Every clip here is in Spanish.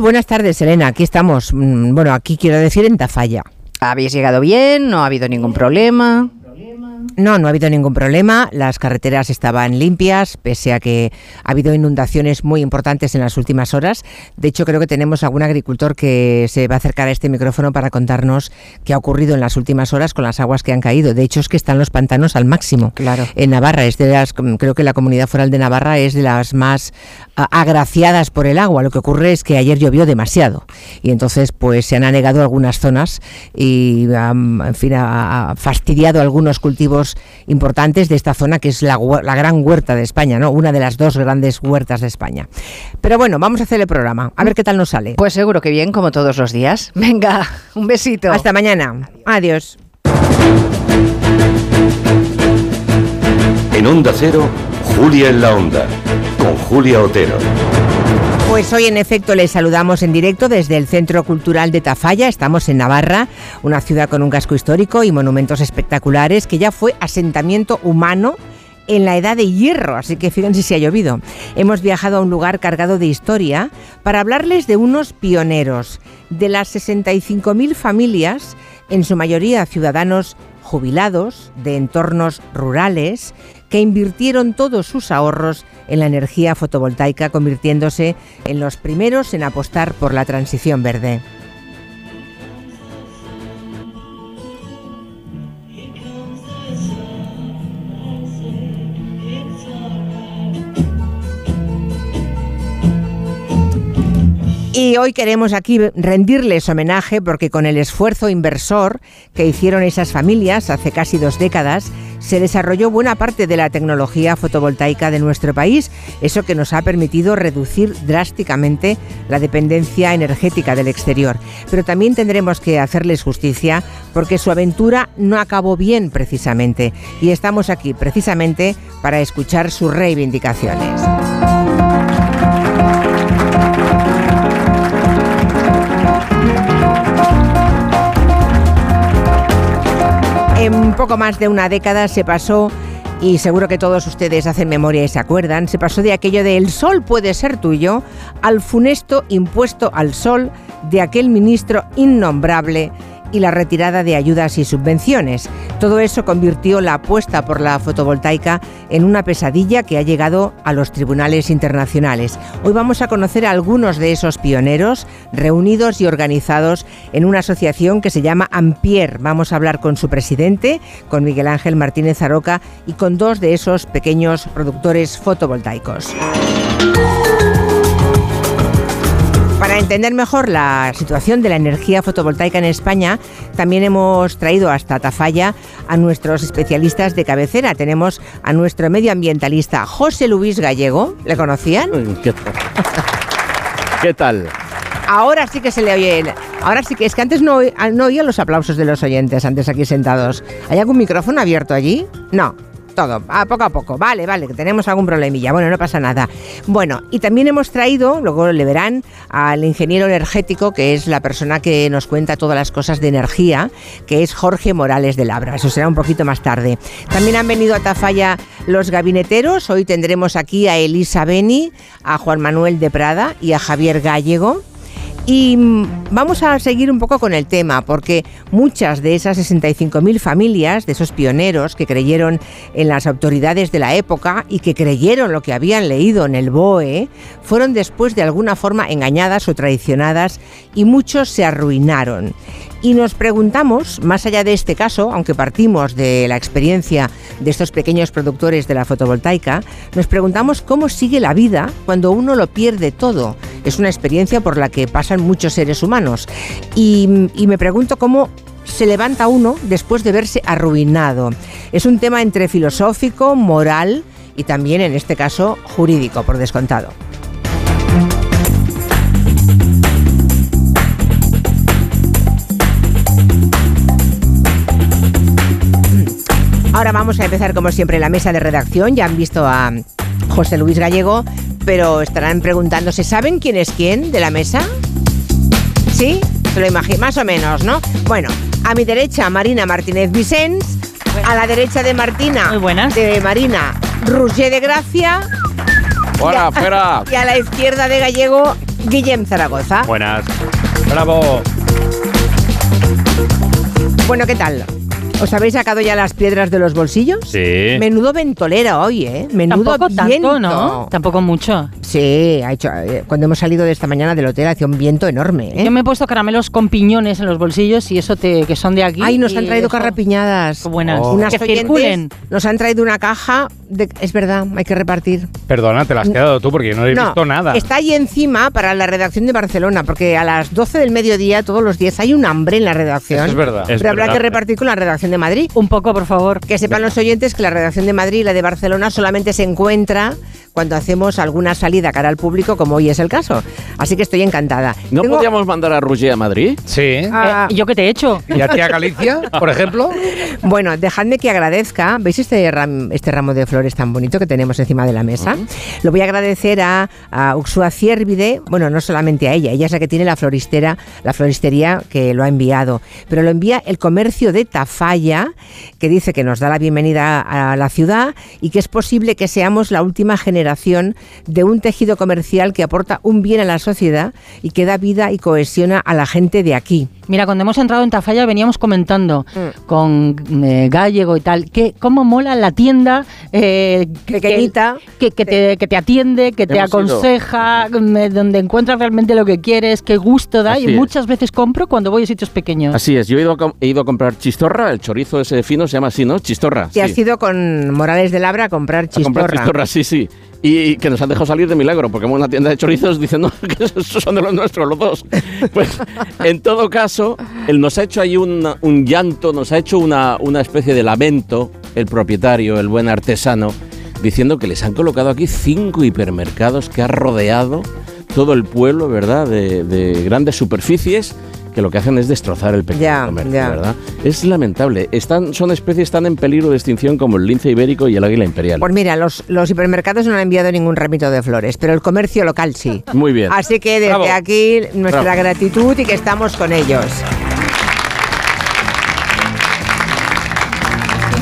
Buenas tardes, Elena. Aquí estamos. Mm, bueno, aquí quiero decir en Tafalla. ¿Habéis llegado bien? ¿No ha habido ningún problema? No, no ha habido ningún problema. Las carreteras estaban limpias, pese a que ha habido inundaciones muy importantes en las últimas horas. De hecho, creo que tenemos algún agricultor que se va a acercar a este micrófono para contarnos qué ha ocurrido en las últimas horas con las aguas que han caído. De hecho, es que están los pantanos al máximo. Claro. En Navarra, es de las, creo que la comunidad foral de Navarra es de las más ah, agraciadas por el agua. Lo que ocurre es que ayer llovió demasiado y entonces pues se han anegado algunas zonas y en fin ha fastidiado algunos cultivos importantes de esta zona que es la, gran huerta de España, ¿no? Una de las dos grandes huertas de España. Pero bueno, vamos a hacer el programa, a ver qué tal nos sale. Pues seguro que bien, como todos los días. Venga, un besito. Hasta mañana. Adiós. En Onda Cero, Julia en la Onda, con Julia Otero. Pues hoy en efecto les saludamos en directo desde el Centro Cultural de Tafalla. Estamos en Navarra, una ciudad con un casco histórico y monumentos espectaculares que ya fue asentamiento humano en la edad de hierro, así que fíjense si ha llovido. Hemos viajado a un lugar cargado de historia para hablarles de unos pioneros, de las 65.000 familias, en su mayoría ciudadanos jubilados de entornos rurales, que invirtieron todos sus ahorros en la energía fotovoltaica, convirtiéndose en los primeros en apostar por la transición verde. Y hoy queremos aquí rendirles homenaje porque con el esfuerzo inversor que hicieron esas familias hace casi dos décadas, se desarrolló buena parte de la tecnología fotovoltaica de nuestro país, eso que nos ha permitido reducir drásticamente la dependencia energética del exterior. Pero también tendremos que hacerles justicia porque su aventura no acabó bien precisamente y estamos aquí precisamente para escuchar sus reivindicaciones. En poco más de una década se pasó y seguro que todos ustedes hacen memoria y se acuerdan, se pasó de aquello de el sol puede ser tuyo al funesto impuesto al sol de aquel ministro innombrable y la retirada de ayudas y subvenciones. Todo eso convirtió la apuesta por la fotovoltaica en una pesadilla que ha llegado a los tribunales internacionales. Hoy vamos a conocer a algunos de esos pioneros reunidos y organizados en una asociación que se llama Ampier. Vamos a hablar con su presidente, con Miguel Ángel Martínez Aroca y con dos de esos pequeños productores fotovoltaicos. Para entender mejor la situación de la energía fotovoltaica en España, también hemos traído hasta Tafalla a nuestros especialistas de cabecera. Tenemos a nuestro medioambientalista José Luis Gallego. ¿Le conocían? ¿Qué tal? ¿Qué tal? Ahora sí que se le oye. Ahora sí que es que antes no, no oía los aplausos de los oyentes, antes aquí sentados. ¿Hay algún micrófono abierto allí? No todo, a poco a poco. Vale, vale, que tenemos algún problemilla. Bueno, no pasa nada. Bueno, y también hemos traído, luego le verán, al ingeniero energético, que es la persona que nos cuenta todas las cosas de energía, que es Jorge Morales de Labra. Eso será un poquito más tarde. También han venido a Tafalla los gabineteros. Hoy tendremos aquí a Elisa Beni, a Juan Manuel de Prada y a Javier Gallego. Y mm, vamos a seguir un poco con el tema, porque muchas de esas 65.000 familias, de esos pioneros que creyeron en las autoridades de la época y que creyeron lo que habían leído en el BOE, fueron después de alguna forma engañadas o traicionadas y muchos se arruinaron. Y nos preguntamos, más allá de este caso, aunque partimos de la experiencia de estos pequeños productores de la fotovoltaica, nos preguntamos cómo sigue la vida cuando uno lo pierde todo. Es una experiencia por la que pasan muchos seres humanos. Y, me pregunto cómo se levanta uno después de verse arruinado. Es un tema entre filosófico, moral y también, en este caso, jurídico, por descontado. Ahora vamos a empezar como siempre la mesa de redacción. Ya han visto a José Luis Gallego, pero estarán preguntándose, ¿saben quién es quién de la mesa? ¿Sí? Se lo imagino, más o menos, ¿no? Bueno, a mi derecha Marina Martínez Vicens, a la derecha de Martina, Muy buenas. de Marina, Roger de Gracia. Hola, espera. Y a la izquierda de Gallego, Guillem Zaragoza. Buenas. Bravo. Bueno, ¿qué tal? ¿Os habéis sacado ya las piedras de los bolsillos? Sí. Menudo ventolera hoy, ¿eh? Menudo Tampoco viento. tanto, ¿no? Tampoco mucho. Sí, ha hecho, eh, cuando hemos salido de esta mañana del hotel hacía un viento enorme, ¿eh? Yo me he puesto caramelos con piñones en los bolsillos y eso te, que son de aquí. Ay, nos han traído eso- carrapiñadas. Qué buenas. Oh. Unas que circulen. nos han traído una caja de... Es verdad, hay que repartir. Perdona, te la has quedado tú porque yo no he No, visto nada. está ahí encima para la redacción de Barcelona, porque a las 12 del mediodía, todos los días, hay un hambre en la redacción. Eso es verdad. Es Pero habrá verdad. que repartir con la redacción de Madrid. Un poco, por favor. Que sepan los oyentes que la redacción de Madrid y la de Barcelona solamente se encuentra cuando hacemos alguna salida cara al público, como hoy es el caso. Así que estoy encantada. ¿No Tengo- podíamos mandar a Roger a Madrid? Sí. Ah, Eh, ¿Yo qué te he hecho? ¿Y a ti a Galicia, por ejemplo? Bueno, dejadme que agradezca. ¿Veis este, ram- este ramo de flores tan bonito que tenemos encima de la mesa? Lo voy a agradecer a, a Uxua Ciervide. Bueno, no solamente a ella, ella es la que tiene la floristera, la floristería que lo ha enviado. Pero lo envía el comercio de Tafalla, que dice que nos da la bienvenida a la ciudad y que es posible que seamos la última generación de un tejido comercial que aporta un bien a la sociedad y que da vida y cohesiona a la gente de aquí. Mira, cuando hemos entrado en Tafalla veníamos comentando Mm. con eh, Gallego y tal, que cómo mola la tienda eh, que- Pequeñita. que, que te, que te atiende, que te ido. aconseja, mm, donde encuentras realmente lo que quieres, qué gusto da. Así y es. muchas veces compro cuando voy a sitios pequeños. Así es, yo he ido, a, he ido a comprar chistorra, el chorizo ese fino se llama así, ¿no? Chistorra. Te has sí. ido con Morales de Labra a comprar A comprar chistorra. chistorra, sí, sí. Y que nos han dejado salir de milagro, porque hemos una tienda de chorizos diciendo que esos son de los nuestros, los dos. Pues, en todo caso, él nos ha hecho ahí un, un llanto, nos ha hecho una, una especie de lamento, el propietario, el buen artesano, diciendo que les han colocado aquí cinco hipermercados que ha rodeado todo el pueblo, ¿verdad? De grandes superficies que lo que hacen es destrozar el pequeño Ya, comercio, ya. ¿verdad? Es lamentable. Están, son especies tan en peligro de extinción como el lince ibérico y el águila imperial. Pues mira, los, los hipermercados no han enviado ningún ramito de flores, pero el comercio local sí. Muy bien. Así que desde Bravo. aquí nuestra Bravo. gratitud y que estamos con ellos.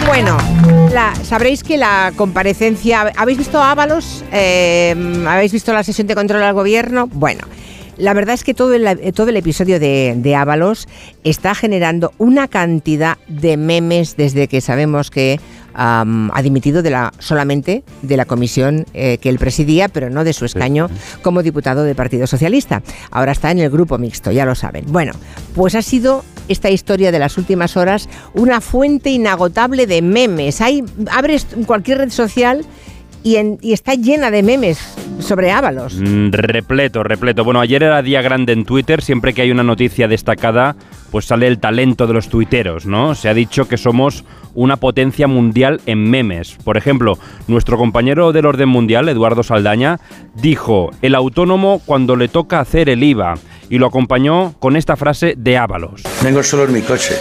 Bueno, la- sabréis que la comparecencia... ¿Habéis visto Ábalos? Eh, ¿Habéis visto la sesión de control al gobierno? Bueno, la verdad es que todo el, eh, todo el episodio de, de Ábalos está generando una cantidad de memes desde que sabemos que ha dimitido de la, solamente de la comisión eh, que él presidía, pero no de su escaño como diputado del Partido Socialista. Ahora está en el grupo mixto, ya lo saben. Bueno, pues ha sido esta historia de las últimas horas una fuente inagotable de memes. Hay, abres cualquier red social y, en- y está llena de memes sobre Ábalos. Mm, repleto, repleto. Bueno, ayer era día grande en Twitter. Siempre que hay una noticia destacada, pues sale el talento de los tuiteros, ¿no? Se ha dicho que somos una potencia mundial en memes. Por ejemplo, nuestro compañero del orden mundial, Eduardo Saldaña, dijo el autónomo cuando le toca hacer el IVA y lo acompañó con esta frase de Ábalos. Vengo solo en mi coche.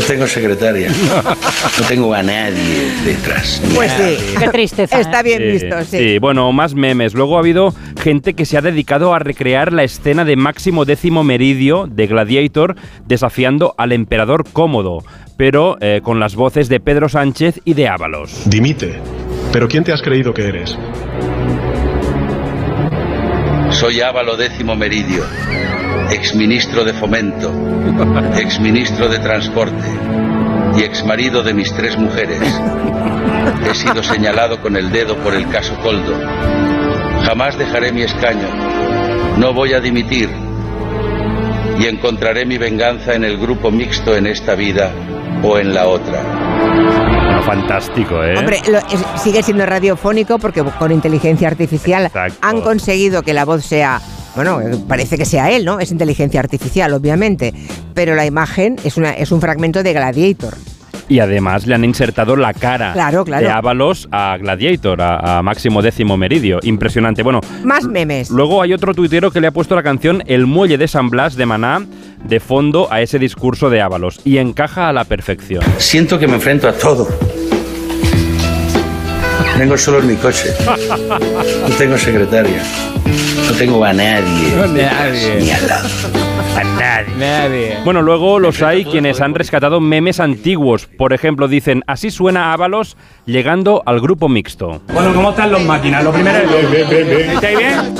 No tengo secretaria. No tengo a nadie detrás. Pues sí. Qué tristeza. Está ¿eh? bien Sí, visto, sí. sí, bueno, más memes. Luego ha habido gente que se ha dedicado a recrear la escena de Máximo Décimo Meridio de Gladiator desafiando al emperador cómodo, pero eh, con las voces de Pedro Sánchez y de Ábalos. Dimite. ¿Pero quién te has creído que eres? Soy Ávalo décimo Meridio, exministro de Fomento, exministro de Transporte y exmarido de mis tres mujeres. He sido señalado con el dedo por el caso Coldo. Jamás dejaré mi escaño. No voy a dimitir. Y encontraré mi venganza en el grupo mixto en esta vida o en la otra. Bueno, fantástico, ¿eh? Hombre, lo- es- sigue siendo radiofónico porque con inteligencia artificial Exacto. han conseguido que la voz sea. Bueno, eh, parece que sea él, ¿no? Es inteligencia artificial, obviamente. Pero la imagen es, una, es un fragmento de Gladiator. Y además le han insertado la cara Claro, claro. de Ábalos a Gladiator, a, a Máximo Décimo Meridio. Impresionante. Bueno, Más memes. Luego hay otro tuitero que le ha puesto la canción El Muelle de San Blas de Maná de fondo a ese discurso de Ábalos y encaja a la perfección. Siento que me enfrento a todo. Vengo solo en mi coche. No tengo secretaria. No tengo a nadie. nadie. Ni al lado. Nadie. Bueno, luego los hay quienes han rescatado memes antiguos. Por ejemplo, dicen, así suena Ábalos llegando al grupo mixto. Bueno, ¿cómo están los máquinas? Lo primero es... ¿Estáis bien?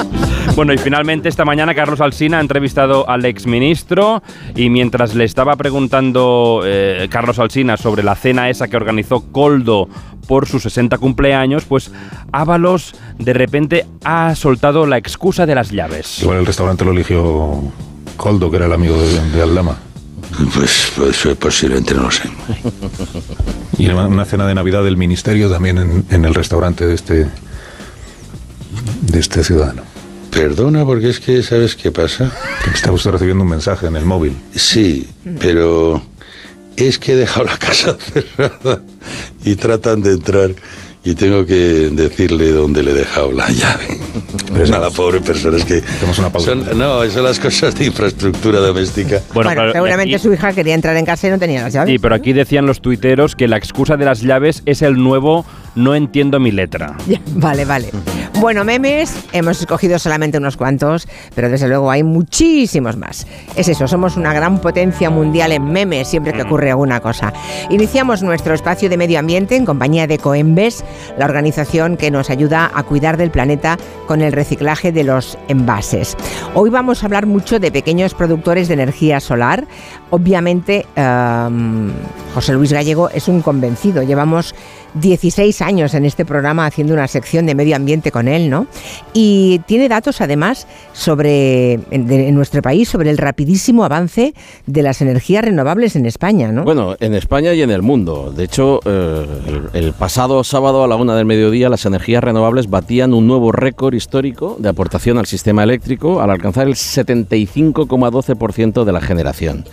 Bueno, y finalmente esta mañana Carlos Alsina ha entrevistado al exministro y mientras le estaba preguntando eh, Carlos Alsina sobre la cena esa que organizó Coldo por su 60 cumpleaños, pues Ábalos de repente ha soltado la excusa de las llaves. Igual el restaurante lo eligió Coldo, que era el amigo de, de Aldama. Pues, pues eh, posiblemente no lo sé. Y una cena de Navidad del ministerio también en, en el restaurante de este, de este ciudadano. Perdona, porque es que, ¿sabes qué pasa? Está usted recibiendo un mensaje en el móvil. Sí, pero es que he dejado la casa cerrada y tratan de entrar y tengo que decirle dónde le he dejado la llave. Pero a la pobre persona es que... Una pausa. son- no, son las cosas de infraestructura doméstica. Bueno, pero seguramente aquí- su hija quería entrar en casa y no tenía las llaves. Sí, pero aquí decían los tuiteros que la excusa de las llaves es el nuevo no entiendo mi letra. Ya, vale, vale. Bueno, memes, hemos escogido solamente unos cuantos, pero desde luego hay muchísimos más. Es eso, somos una gran potencia mundial en memes siempre que ocurre alguna cosa. Iniciamos nuestro espacio de medio ambiente en compañía de Coembes, la organización que nos ayuda a cuidar del planeta con el reciclaje de los envases. Hoy vamos a hablar mucho de pequeños productores de energía solar. Obviamente, em, José Luis Gallego es un convencido. Llevamos 16 años en este programa haciendo una sección de medio ambiente con él, ¿no? Y tiene datos además sobre en, nuestro país sobre el rapidísimo avance de las energías renovables en España, ¿no? Bueno, en España y en el mundo. De hecho, eh, el, el pasado sábado a la una del mediodía las energías renovables batían un nuevo récord histórico de aportación al sistema eléctrico al alcanzar el 75,12% de la generación.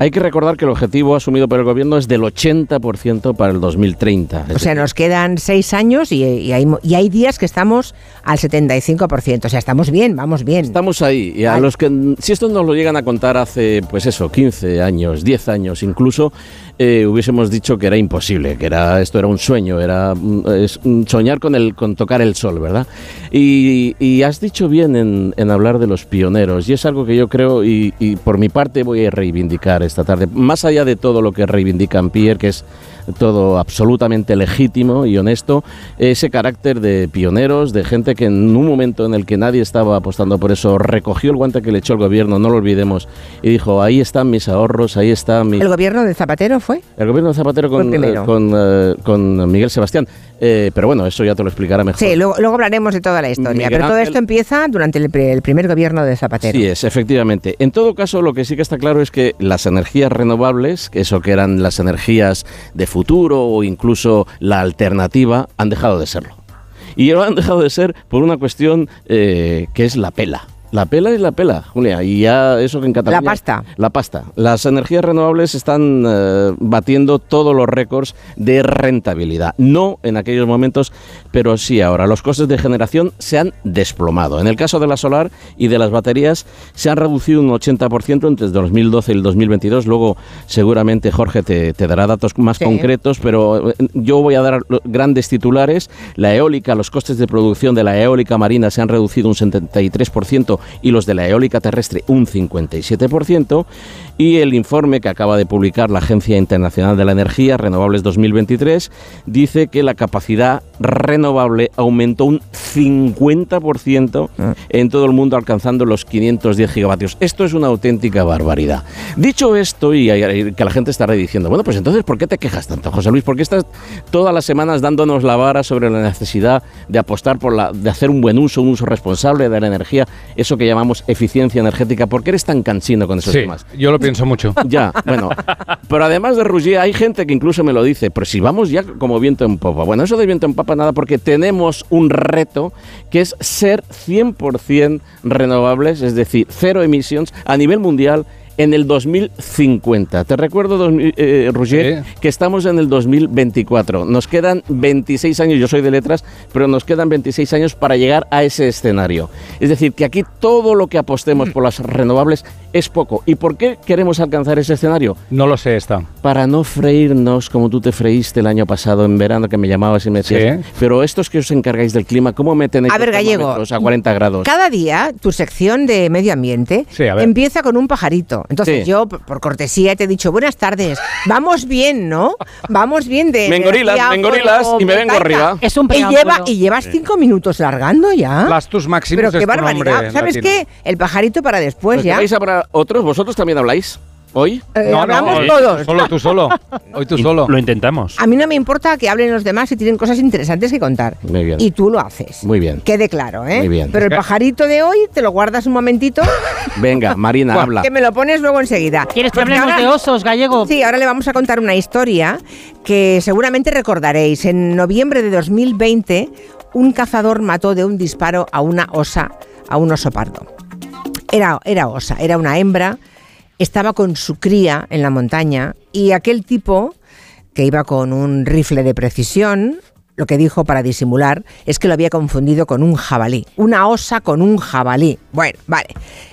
Hay que recordar que el objetivo asumido por el gobierno es del 80% para el 2030. o sea, nos quedan seis años y, y hay, mo- y hay días que estamos al 75%. O sea, estamos bien, vamos bien. Estamos ahí. Y a Ay. los que, si esto nos lo llegan a contar hace, pues eso, 15 años, 10 años incluso, eh, hubiésemos dicho que era imposible, que era esto era un sueño, era mm, soñar con el con tocar el sol, ¿verdad? Y, has dicho bien en, en hablar de los pioneros y es algo que yo creo y, y por mi parte voy a reivindicar esta tarde, más allá de todo lo que reivindican Pierre, que es todo absolutamente legítimo y honesto, ese carácter de pioneros, de gente que en un momento en el que nadie estaba apostando por eso, recogió el guante que le echó el gobierno, no lo olvidemos, y dijo, ahí están mis ahorros, ahí está mi... ¿El gobierno de Zapatero fue? El gobierno de Zapatero con, eh, con, eh, con Miguel Sebastián. Eh, pero bueno, eso ya te lo explicará mejor. Sí, luego, luego hablaremos de toda la historia. Miguel pero todo Ángel- esto empieza durante el, el primer gobierno de Zapatero. Sí es, efectivamente. En todo caso, lo que sí que está claro es que las energías renovables, que eso que eran las energías de futuro o incluso la alternativa, han dejado de serlo. Y lo han dejado de ser por una cuestión eh, que es la pela. La pela es la pela, Julia, y ya eso que en Cataluña... La pasta. La pasta. Las energías renovables están eh, batiendo todos los récords de rentabilidad. No en aquellos momentos, pero sí ahora. Los costes de generación se han desplomado. En el caso de la solar y de las baterías se han reducido un 80% entre el 2012 y el 2022. Luego seguramente Jorge te, te dará datos más Sí. concretos, pero eh, yo voy a dar grandes titulares. La eólica, los costes de producción de la eólica marina se han reducido un 73% y los de la eólica terrestre un 57%. Y el informe que acaba de publicar la Agencia Internacional de la Energía, Renovables 2023, dice que la capacidad renovable aumentó un 50% en todo el mundo, alcanzando los 510 gigavatios. Esto es una auténtica barbaridad. Dicho esto, y que la gente estará diciendo, bueno, pues entonces, ¿por qué te quejas tanto, José Luis? ¿Por qué estás todas las semanas dándonos la vara sobre la necesidad de apostar por la, de hacer un buen uso, un uso responsable de la energía, eso que llamamos eficiencia energética? ¿Por qué eres tan cansino con esos Sí, temas? yo lo pienso mucho. Ya, bueno. Pero además de Rougier, hay gente que incluso me lo dice, pero si vamos ya como viento en popa. Bueno, eso de viento en popa nada, porque tenemos un reto que es ser 100% renovables, es decir, cero emisiones a nivel mundial en el 2050. Te recuerdo, 2000, eh, Roger, Sí. que estamos en el 2024. Nos quedan 26 años, yo soy de letras, pero nos quedan 26 años para llegar a ese escenario. Es decir, que aquí todo lo que apostemos por las renovables es poco. ¿Y por qué queremos alcanzar ese escenario? No lo sé, está. Para no freírnos como tú te freíste el año pasado en verano, que me llamabas y me decías, Sí. pero estos que os encargáis del clima, ¿cómo me tenéis A ver, los Gallego, a 40 grados? Cada día tu sección de medio ambiente Sí, empieza con un pajarito Entonces Sí. yo, por cortesía, te he dicho, buenas tardes, vamos bien, ¿no? Vamos bien de... Me engorilas, me engorilas y me vengo arriba. Es un y, lleva, y llevas cinco minutos largando ya. Plastus Maximus Pero qué barbaridad. ¿Sabes latino. qué? El pajarito para después Pues ya. ¿Vais a para otros? ¿Vosotros también habláis? ¿Hoy? Eh, No, hablamos no, todos. Solo tú solo. Hoy tú solo. Lo intentamos. A mí no me importa que hablen los demás si tienen cosas interesantes que contar. Muy bien. Y tú lo haces. Muy bien. Quede claro, ¿eh? Muy bien. Pero el pajarito de hoy te lo guardas un momentito, Venga, Marina, habla. que me lo pones luego enseguida. ¿Quieres que hablemos ahora- de osos, gallego? Sí, ahora le vamos a contar una historia que seguramente recordaréis. En noviembre de 2020, un cazador mató de un disparo a una osa, a un oso pardo. Era, era osa, era una hembra, estaba con su cría en la montaña y aquel tipo, que iba con un rifle de precisión, lo que dijo para disimular es que lo había confundido con un jabalí. Una osa con un jabalí. Bueno, vale.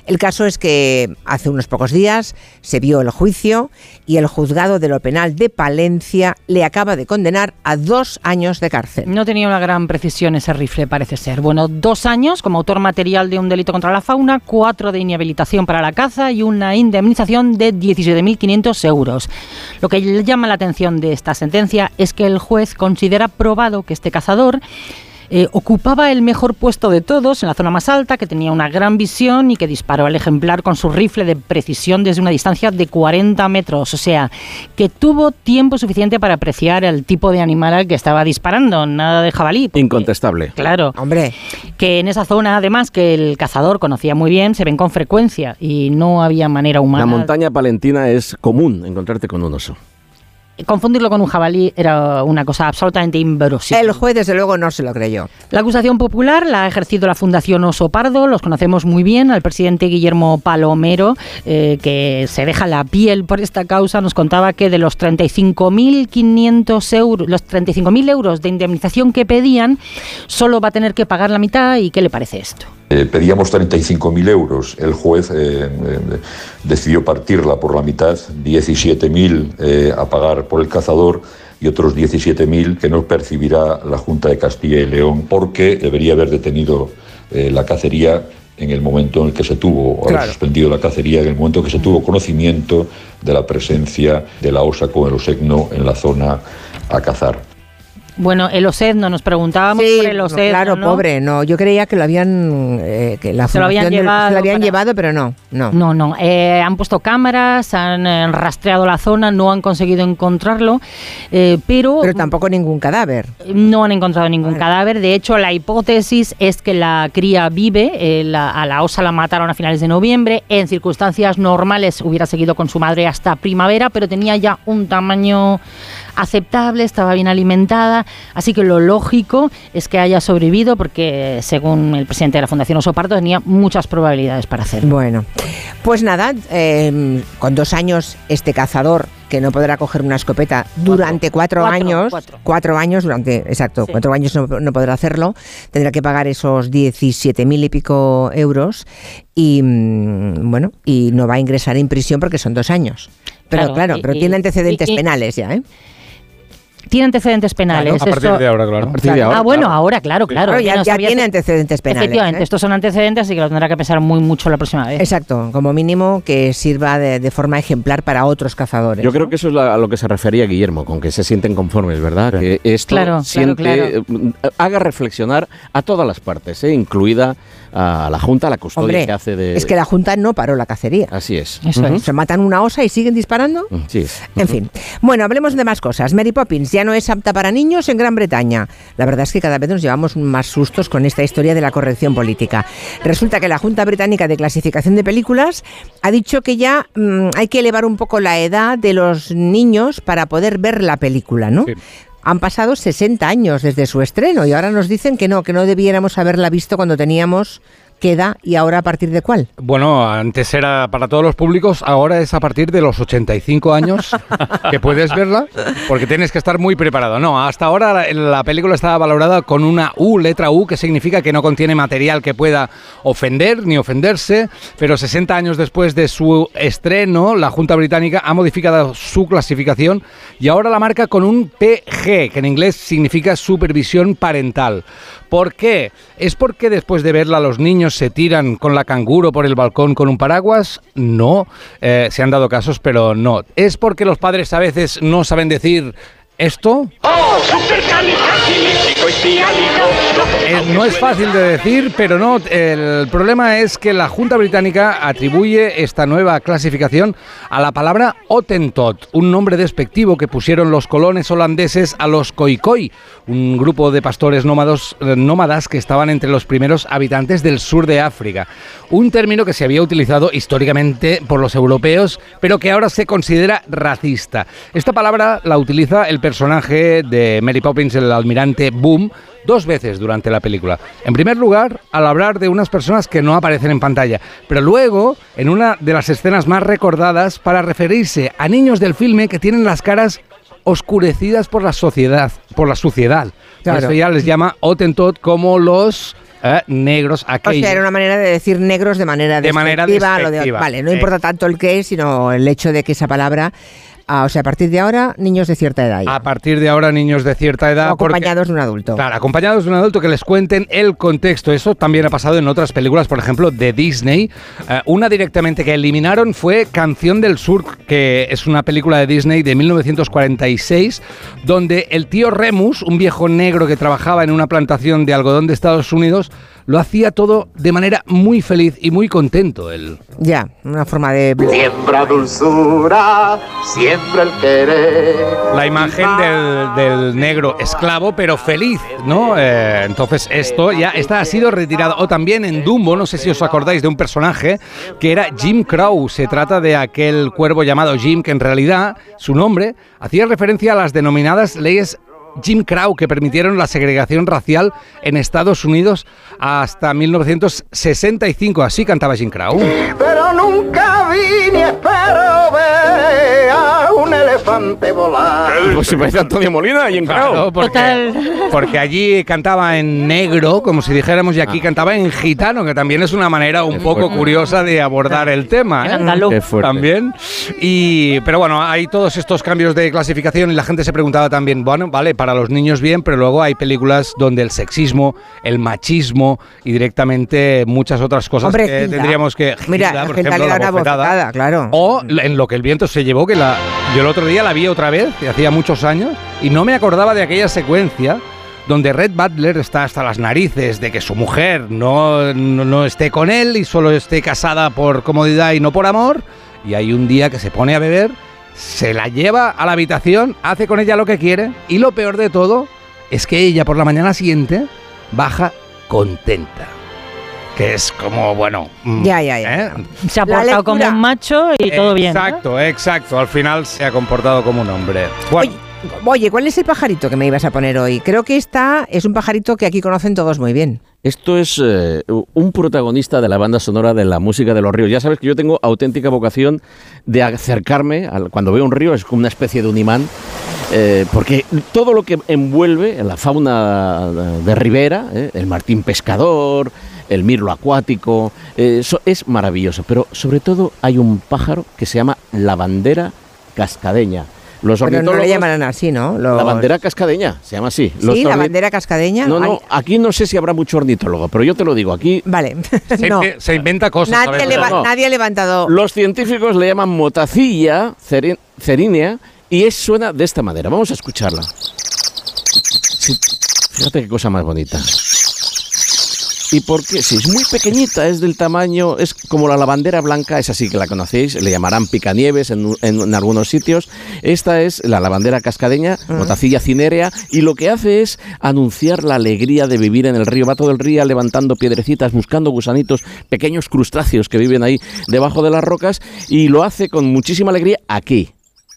El caso es que hace unos pocos días se vio el juicio y el juzgado de lo penal de Palencia le acaba de condenar a dos años de cárcel. No tenía una gran precisión ese rifle, parece ser. Bueno, dos años como autor material de un delito contra la fauna, cuatro de inhabilitación para la caza y una indemnización de 17.500 euros. Lo que llama la atención de esta sentencia es que el juez considera probado que este cazador eh, ocupaba el mejor puesto de todos en la zona más alta, que tenía una gran visión y que disparó al ejemplar con su rifle de precisión desde una distancia de 40 metros. O sea, que tuvo tiempo suficiente para apreciar el tipo de animal al que estaba disparando, nada de jabalí. porque- Incontestable. Claro, Hombre, que en esa zona además que el cazador conocía muy bien, se ven con frecuencia y no había manera humana. La montaña palentina es común encontrarte con un oso. Confundirlo con un jabalí era una cosa absolutamente inverosímil. el juez desde luego no se lo creyó. La acusación popular la ha ejercido la Fundación Oso Pardo, los conocemos muy bien, al presidente Guillermo Palomero, eh, que se deja la piel por esta causa, nos contaba que de los 35.500 euros, los 35.000 euros de indemnización que pedían, solo va a tener que pagar la mitad y ¿qué le parece esto? Eh, pedíamos 35.000 euros. El juez eh, eh, decidió partirla por la mitad, 17.000 eh, a pagar por el cazador y otros 17.000 que no percibirá la Junta de Castilla y León porque debería haber detenido la cacería en el momento en el que se tuvo, o haber Claro. suspendido la cacería en el momento en que se tuvo conocimiento de la presencia de la osa con el osegno en la zona a cazar. Bueno, el OSEDNO, nos preguntábamos Sí, por el no, OSEDNO, claro, ¿no? pobre, no. Yo creía que lo habían, eh, que la Se lo habían llevado se lo habían para- llevado, pero no, no. No, no. eh, han puesto cámaras, han eh, rastreado la zona, no han conseguido encontrarlo, pero, Pero tampoco ningún cadáver. no han encontrado ningún cadáver. De hecho, la hipótesis es que la cría vive. la- a la osa la mataron a finales de noviembre. En circunstancias normales hubiera seguido con su madre hasta primavera, pero tenía ya un tamaño aceptable, estaba bien alimentada. Así que lo lógico es que haya sobrevivido porque, según el presidente de la Fundación Oso Pardo, tenía muchas probabilidades para hacerlo. Bueno, pues nada, eh, con dos años este cazador que no podrá coger una escopeta durante cuatro, Cuatro, años, cuatro. años durante, exacto, Sí. cuatro años no, no podrá hacerlo, tendrá que pagar esos 17 mil y pico euros y mm, bueno, y no va a ingresar en prisión porque son dos años. Pero Claro, claro, y- pero y- tiene antecedentes y- penales ya, ¿eh? Tiene antecedentes penales. Claro, a partir esto- de ahora, claro. A partir de ahora, ah, bueno, claro. ahora, claro, claro. Claro, ya, no ya sabía tiene antecedentes penales. Efectivamente, ¿eh? estos son antecedentes, así que lo tendrá que pesar muy mucho la próxima vez. Exacto, como mínimo que sirva de, de forma ejemplar para otros cazadores. Yo creo que eso es la- a lo que se refería Guillermo, con que se sienten conformes, ¿verdad? Que esto Claro, siente, claro. haga reflexionar a todas las partes, ¿eh? incluida a la Junta, a la custodia Hombre, que hace de... es que la Junta no paró la cacería. Así es. Eso es. Se matan una osa y siguen disparando. Sí. En fin. Bueno, hablemos de más cosas. Mary Poppins ya no es apta para niños en Gran Bretaña. La verdad es que cada vez nos llevamos más sustos con esta historia de la corrección política. Resulta que la Junta Británica de Clasificación de Películas ha dicho que ya mm, hay que elevar un poco la edad de los niños para poder ver la película, ¿no? Sí. Han pasado 60 años desde su estreno y ahora nos dicen que no, que no debiéramos haberla visto cuando teníamos qué edad y ahora a partir de cuál. Bueno, antes era para todos los públicos, ahora es a partir de los 85 años que puedes verla, porque tienes que estar muy preparado. No, hasta ahora la, la película estaba valorada con una U, letra U, que significa que no contiene material que pueda ofender ni ofenderse, pero 60 años después de su estreno, la Junta Británica ha modificado su clasificación y ahora la marca con un PG, que en inglés significa supervisión parental. ¿Por qué? ¿Es porque después de verla los niños se tiran con la canguro por el balcón con un paraguas? No, Eh, se han dado casos, pero no. ¿Es porque los padres a veces no saben decir esto? Eh, no es fácil de decir, pero no. El problema es que la Junta Británica atribuye esta nueva clasificación a la palabra Hottentot, un nombre despectivo que pusieron los colones holandeses a los Khoikhoi, un grupo de pastores eh, nómadas que estaban entre los primeros habitantes del sur de África. Un término que se había utilizado históricamente por los europeos, pero que ahora se considera racista. Esta palabra la utiliza el personaje de Mary Poppins, el almirante Boom, dos veces durante la película. En primer lugar, al hablar de unas personas que no aparecen en pantalla, pero luego en una de las escenas más recordadas para referirse a niños del filme que tienen las caras oscurecidas por la sociedad, por la suciedad. Claro. Por eso ella les llama Hottentot como los eh, negros O aquellos. sea, era una manera de decir negros de manera De manera despectiva, lo de- despectiva. vale, no importa tanto el qué, sino el hecho de que esa palabra, ah, o sea, a partir de ahora, niños de cierta edad. ya. A partir de ahora, niños de cierta edad. O porque- acompañados de un adulto. Claro, acompañados de un adulto que les cuenten el contexto. Eso también ha pasado en otras películas, por ejemplo, de Disney. Eh, una directamente que eliminaron fue Canción del Sur, que es una película de Disney de 1946, donde el tío Remus, un viejo negro que trabajaba en una plantación de algodón de Estados Unidos, lo hacía todo de manera muy feliz y muy contento. Él. Ya, una forma de... Siembra dulzura, siembra el querer. La imagen del, del negro esclavo, pero feliz, ¿no? Eh, entonces, esto ya está, ha sido retirado. O también en Dumbo, no sé si os acordáis de un personaje que era Jim Crow. Se trata de aquel cuervo llamado Jim, que en realidad su nombre hacía referencia a las denominadas leyes. Jim Crow, que permitieron la segregación racial en Estados Unidos hasta 1965. Así cantaba Jim Crow. Pero nunca vi ni espero ver a un elefante volar. Pues se parece a Antonio Molina y en Claro, porque, porque allí cantaba en negro, como si dijéramos, y aquí cantaba en gitano, que también es una manera un poco curiosa de abordar el tema. En ¿eh? andaluz. Qué fuerte. También. Y, pero bueno, hay todos estos cambios de clasificación y la gente se preguntaba también, bueno, vale, para los niños bien, pero luego hay películas donde el sexismo, el machismo y directamente muchas otras cosas Hombre, que tendríamos que... Mira, por ejemplo, la bofetada. bofetada, claro. O en lo que el viento se llevó, que la, yo el otro día la vi otra vez, que hacía muchos años, y no me acordaba de aquella secuencia donde Red Butler está hasta las narices de que su mujer no, no, no esté con él y solo esté casada por comodidad y no por amor, y hay un día que se pone a beber, se la lleva a la habitación, hace con ella lo que quiere, y lo peor de todo es que ella por la mañana siguiente baja contenta. Que es como, bueno... mm, Ya, ya, ya. ¿eh? Se ha portado como un macho y todo bien. ¿no? Exacto, exacto. Al final se ha comportado como un hombre. Bueno, Oye, oye, ¿cuál es el pajarito que me ibas a poner hoy? Creo que esta es un pajarito que aquí conocen todos muy bien. Esto es eh, un protagonista de la banda sonora de la música de los ríos. Ya sabes que yo tengo auténtica vocación de acercarme, al- cuando veo un río es como una especie de un imán, eh, porque todo lo que envuelve la fauna de ribera, eh, el martín pescador, el mirlo acuático, eso es maravilloso. Pero sobre todo hay un pájaro que se llama la bandera cascadeña. Los Pero no le ornitólogos- llamarán así, ¿no? Los- la bandera cascadeña, se llama así. Los Sí, la bandera cascadeña. No, no, Ay, aquí no sé si habrá mucho ornitólogo, pero yo te lo digo, aquí Vale. se, no. se inventa cosas. Nadie, ¿sabes? leva- No. nadie ha levantado. los científicos le llaman motacilla ceri- cerinea y es, suena de esta manera. Vamos a escucharla. Sí, fíjate qué cosa más bonita. ¿Y por qué? Si es muy pequeñita, es del tamaño, es como la lavandera blanca, es así que la conocéis, le llamarán picanieves en, en- en algunos sitios. Esta es la lavandera cascadeña, motacilla cinerea, y lo que hace es anunciar la alegría de vivir en el río. Va todo el río levantando piedrecitas, buscando gusanitos, pequeños crustáceos que viven ahí debajo de las rocas, y lo hace con muchísima alegría aquí,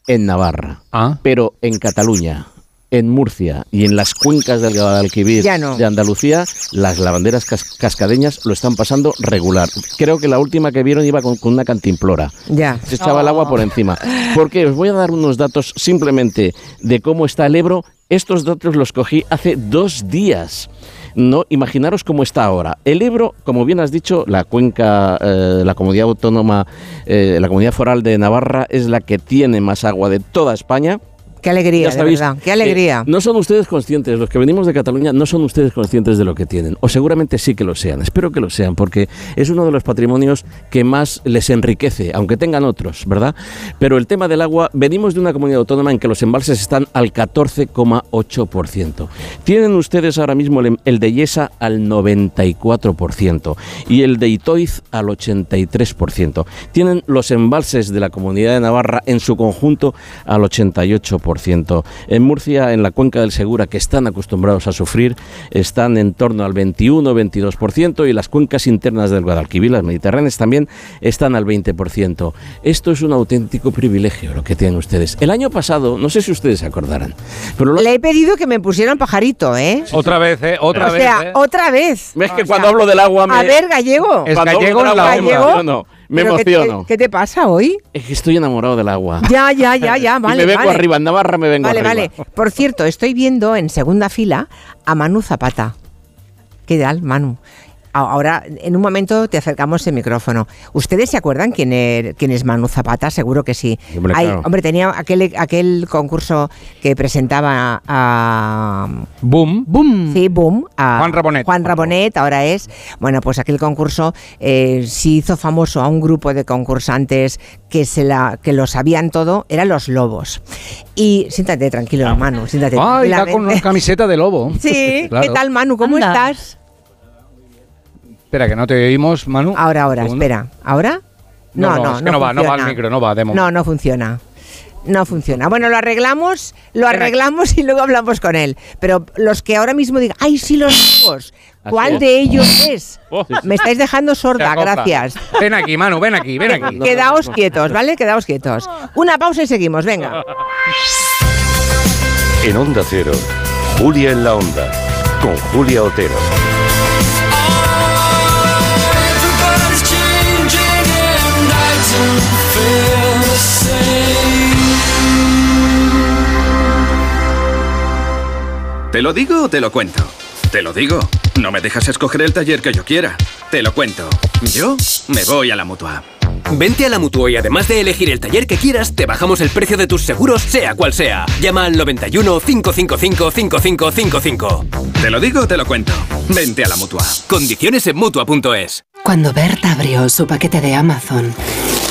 en Navarra, Ah, pero en Cataluña. En Murcia y en las cuencas del Guadalquivir no. de Andalucía, las lavanderas cas- cascadeñas lo están pasando regular. Creo que la última que vieron iba con, con una cantimplora. Ya. Se echaba el agua por encima. Porque os voy a dar unos datos simplemente de cómo está el Ebro. Estos datos los cogí hace dos días. No, imaginaros cómo está ahora. El Ebro, como bien has dicho, la cuenca, eh, la comunidad autónoma, eh, la comunidad foral de Navarra es la que tiene más agua de toda España. Qué alegría, de verdad. Qué alegría. no son ustedes conscientes, los que venimos de Cataluña, no son ustedes conscientes de lo que tienen. O seguramente sí que lo sean. Espero que lo sean, porque es uno de los patrimonios que más les enriquece, aunque tengan otros, ¿verdad? Pero el tema del agua, venimos de una comunidad autónoma en que los embalses están al 14,8%. Tienen ustedes ahora mismo el, el de Yesa al 94% y el de Itoiz al 83%. Tienen los embalses de la comunidad de Navarra en su conjunto al 88%. En Murcia, en la cuenca del Segura, que están acostumbrados a sufrir, están en torno al 21-22% y las cuencas internas del Guadalquivir, las mediterráneas, también están al 20%. Esto es un auténtico privilegio lo que tienen ustedes. El año pasado, no sé si ustedes se acordarán, pero lo- Le he pedido que me pusieran pajarito, ¿eh? Otra vez, ¿eh? Otra o vez. sea, ¿eh? otra vez. es que O cuando sea, hablo del agua me, A ver, gallego. Es cuando hablo gallego del en la agua onda. Gallego. Me ¿Pero qué te- emociono. ¿Qué te pasa hoy? Es que estoy enamorado del agua. Ya, ya, ya, ya, Y vale. me vengo vale. arriba, en Navarra me vengo Vale, arriba. vale. Por cierto, estoy viendo en segunda fila a Manu Zapata. ¿Qué tal, Manu? Ahora, en un momento te acercamos el micrófono. ¿Ustedes se acuerdan quién, er- quién es Manu Zapata? Seguro que sí. Hombre, Ay, claro. hombre, tenía aquel, aquel concurso que presentaba a... Boom. ¡Bum! Sí, boom. a Juan Rabonet. Juan Rabonet, ahora es. Bueno, pues aquel concurso eh, sí hizo famoso a un grupo de concursantes que, se la, que lo sabían todo, eran los lobos. Y siéntate tranquilo, Manu, siéntate Ay, está con tranquilamente. camiseta de lobo. Sí, Claro. ¿qué tal, Manu? ¿Cómo Anda. estás? Espera, que no te oímos, Manu. Ahora, ahora, Segundo. espera. ¿Ahora? No, no, es que no va, no va funciona. el micro, no va, de momento. No, no funciona. No funciona. Bueno, lo arreglamos, lo arreglamos y luego hablamos con él. Pero los que ahora mismo digan, ¡ay, sí, los lobos! ¿Cuál es. de ellos es? Oh. Me estáis dejando sorda, gracias. Ven aquí, Manu, ven aquí, ven aquí. Quedaos quietos, ¿vale? Quedaos quietos. Una pausa y seguimos, venga. En Onda Cero, Julia en la Onda, con Julia Otero. ¿Te lo digo o te lo cuento? Te lo digo. No me dejas escoger el taller que yo quiera. Te lo cuento. Yo me voy a la mutua. Vente a la Mutua y además de elegir el taller que quieras, te bajamos el precio de tus seguros, sea cual sea. Llama al 91 555 5555. Te lo digo o te lo cuento. Vente a la mutua. Condiciones en Mutua.es. Cuando Berta abrió su paquete de Amazon,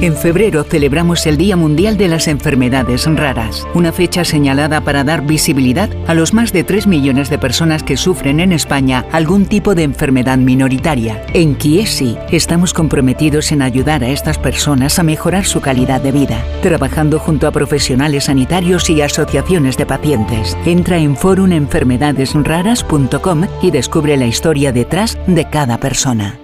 En febrero celebramos el Día Mundial de las Enfermedades Raras, una fecha señalada para dar visibilidad a los más de 3 millones de personas que sufren en España algún tipo de enfermedad minoritaria. En Kiesi estamos comprometidos en ayudar a estas personas a mejorar su calidad de vida, trabajando junto a profesionales sanitarios y asociaciones de pacientes. Entra en forumenfermedadesraras.com y descubre la historia detrás de cada persona.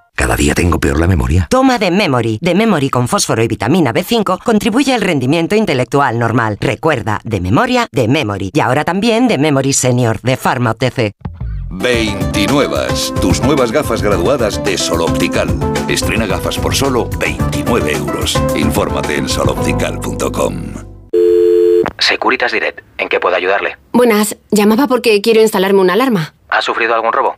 Cada día tengo peor la memoria. Toma de Memory. De Memory con fósforo y vitamina B5 contribuye al rendimiento intelectual normal. Recuerda, de memoria, de Memory. Y ahora también de Memory Senior, de Pharma OTC. 29. Tus nuevas gafas graduadas de Sol Optical. Estrena gafas por solo 29 euros. Infórmate en soloptical.com. Securitas Direct, ¿en qué puedo ayudarle? Buenas, llamaba porque quiero instalarme una alarma. ¿Ha sufrido algún robo?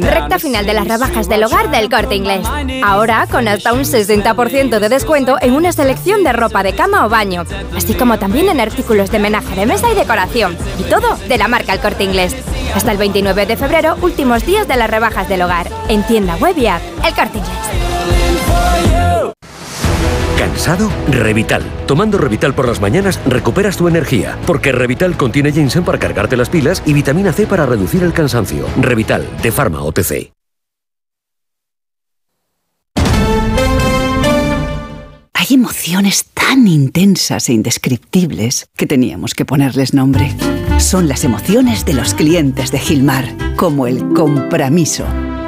Recta final de las rebajas del hogar del corte inglés. Ahora con hasta un 60% de descuento en una selección de ropa de cama o baño, así como también en artículos de menaje de mesa y decoración. Y todo de la marca El corte inglés. Hasta el 29 de febrero, últimos días de las rebajas del hogar. En tienda web y app. El corte inglés. ¿Cansado? Revital. Tomando Revital por las mañanas recuperas tu energía, porque Revital contiene ginseng para cargarte las pilas y vitamina C para reducir el cansancio. Revital, de Pharma OTC. Hay emociones tan intensas e indescriptibles que teníamos que ponerles nombre. Son las emociones de los clientes de Gilmar, como el compromiso.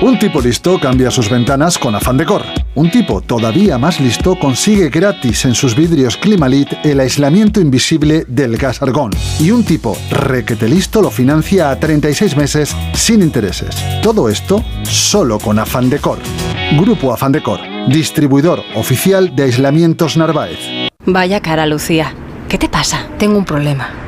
Un tipo listo cambia sus ventanas con afán decor. Un tipo todavía más listo consigue gratis en sus vidrios Climalit el aislamiento invisible del gas argón. Y un tipo requete listo lo financia a 36 meses sin intereses. Todo esto solo con afán decor. Grupo Afán Decor, distribuidor oficial de aislamientos Narváez. Vaya cara, Lucía. ¿Qué te pasa? Tengo un problema.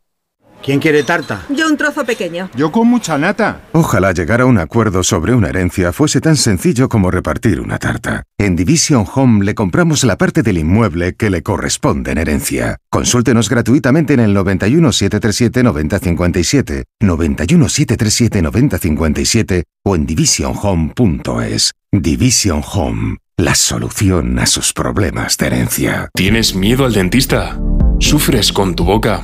¿Quién quiere tarta? Yo un trozo pequeño. Yo con mucha nata. Ojalá llegar a un acuerdo sobre una herencia fuese tan sencillo como repartir una tarta. En Division Home le compramos la parte del inmueble que le corresponde en herencia. Consúltenos gratuitamente en el 91 737 9057, 91 737 9057 o en divisionhome.es. Division Home, la solución a sus problemas de herencia. ¿Tienes miedo al dentista? ¿Sufres con tu boca?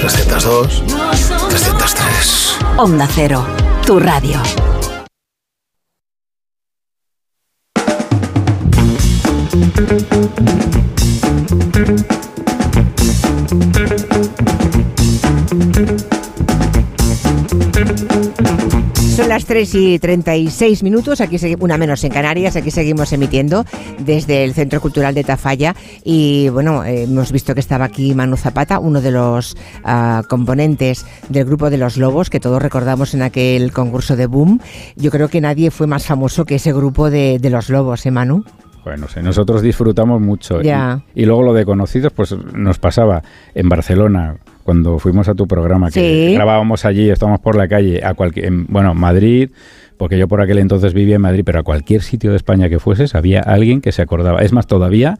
302, 303. Onda Cero, tu radio. Son las 3 y 36 minutos, aquí una menos en Canarias, aquí seguimos emitiendo desde el Centro Cultural de Tafalla y bueno, hemos visto que estaba aquí Manu Zapata, uno de los ah, componentes del grupo de los Lobos, que todos recordamos en aquel concurso de Boom. Yo creo que nadie fue más famoso que ese grupo de, de los Lobos, ¿eh, Manu? Bueno, no sé, nosotros disfrutamos mucho. Y luego lo de conocidos, pues nos pasaba en Barcelona, cuando fuimos a tu programa, que Sí. grabábamos allí, estábamos por la calle, a cualquier, en- bueno, Madrid, porque yo por aquel entonces vivía en Madrid, pero a cualquier sitio de España que fueses, había alguien que se acordaba. Es más, todavía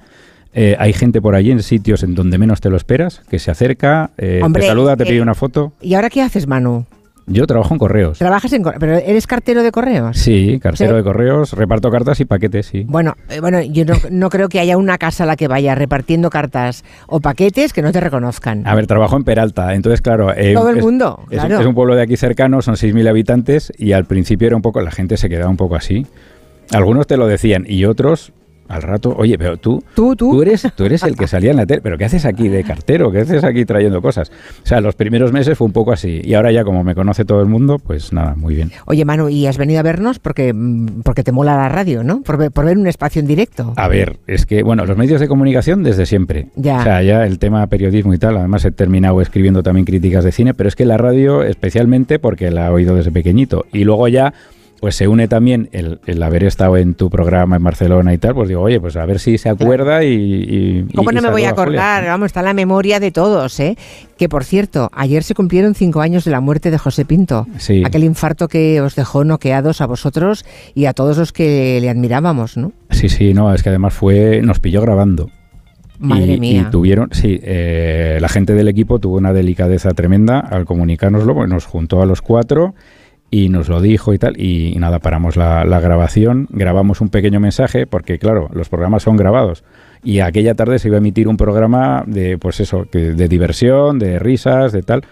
eh, hay gente por allí en sitios en donde menos te lo esperas, que se acerca, eh, Hombre, te saluda, te eh, pide una foto. ¿Y ahora qué haces, Manu? Yo trabajo en correos. ¿Trabajas en correos? ¿Pero eres cartero de correos? Sí, cartero Sí. de correos, reparto cartas y paquetes, sí. Bueno, eh, bueno, yo no, no creo que haya una casa a la que vaya repartiendo cartas o paquetes que no te reconozcan. A ver, trabajo en Peralta, entonces claro... eh, Todo el es- mundo, es, claro. es un pueblo de aquí cercano, son 6.000 habitantes y al principio era un poco, la gente se quedaba un poco así. Algunos te lo decían y otros al rato, oye, pero tú, tú, tú, eres, tú eres el que salía en la tele, pero ¿qué haces aquí de cartero? ¿Qué haces aquí trayendo cosas? O sea, los primeros meses fue un poco así y ahora ya como me conoce todo el mundo, pues nada, muy bien. Oye, Manu, ¿y has venido a vernos porque, mm, porque te mola la radio, ¿no? Por por ver un espacio en directo. A ver, es que, bueno, los medios de comunicación desde siempre. Ya. O sea, ya el tema periodismo y tal, además he terminado escribiendo también críticas de cine, pero es que la radio especialmente porque la he oído desde pequeñito. Y luego ya pues se une también el, el, haber estado en tu programa en Barcelona y tal, pues digo, oye, pues a ver si se acuerda y... y ¿Cómo y, no me voy a acordar? Vamos, está en la memoria de todos, ¿eh? Que por cierto, ayer se cumplieron cinco años de la muerte de José Pinto. Sí. Aquel infarto que os dejó noqueados a vosotros y a todos los que le admirábamos, ¿no? Sí, sí, no, es que además fue, nos pilló grabando. Madre y, mía. y tuvieron, sí, eh, la gente del equipo tuvo una delicadeza tremenda al comunicárnoslo, porque nos juntó a los cuatro y nos lo dijo y tal, y, y nada, paramos la, la, grabación, grabamos un pequeño mensaje, porque claro, los programas son grabados, y aquella tarde se iba a emitir un programa de, pues eso, que, de diversión, de risas, de tal,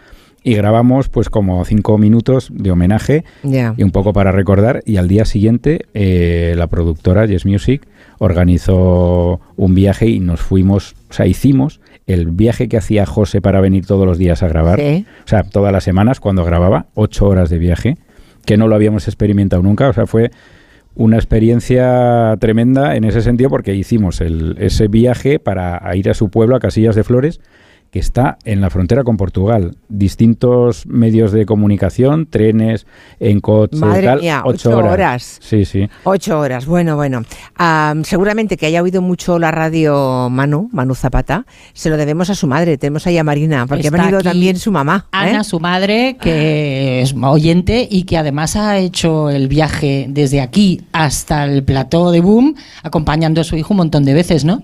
y grabamos pues como cinco minutos de homenaje yeah. y un poco para recordar, y al día siguiente eh, la productora Yes Music organizó un viaje y nos fuimos, o sea, hicimos el viaje que hacía José para venir todos los días a grabar, sí. o sea, todas las semanas cuando grababa, ocho horas de viaje, que no lo habíamos experimentado nunca, o sea, fue una experiencia tremenda en ese sentido porque hicimos el, ese viaje para ir a su pueblo, a Casillas de Flores, que está en la frontera con Portugal. Distintos medios de comunicación, trenes, en coche, Madre tal, mía, ocho, ocho horas. horas. Sí, sí. Ocho horas, bueno, bueno. Um, seguramente que haya oído mucho la radio Manu, Manu Zapata, se lo debemos a su madre. Tenemos ahí a Marina, porque Está ha venido también su mamá. Ana, ¿eh? su madre, que es oyente y que además ha hecho el viaje desde aquí hasta el plató de Boom, acompañando a su hijo un montón de veces, ¿no?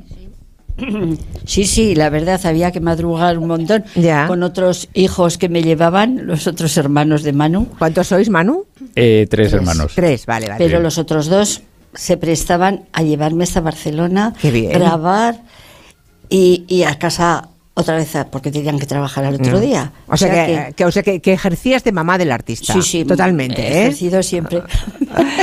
Sí, sí, la verdad había que madrugar un montón ya. con otros hijos que me llevaban, los otros hermanos de Manu. ¿Cuántos sois, Manu? Eh, tres, tres, hermanos. Tres, vale, vale. Pero los otros dos se prestaban a llevarme hasta Barcelona, Qué bien. grabar y, y a casa otra vez porque tenían que trabajar al otro día. O sea, que, que, o sea que, que, ejercías de mamá del artista. Sí, sí, totalmente. He ¿eh? ejercido siempre.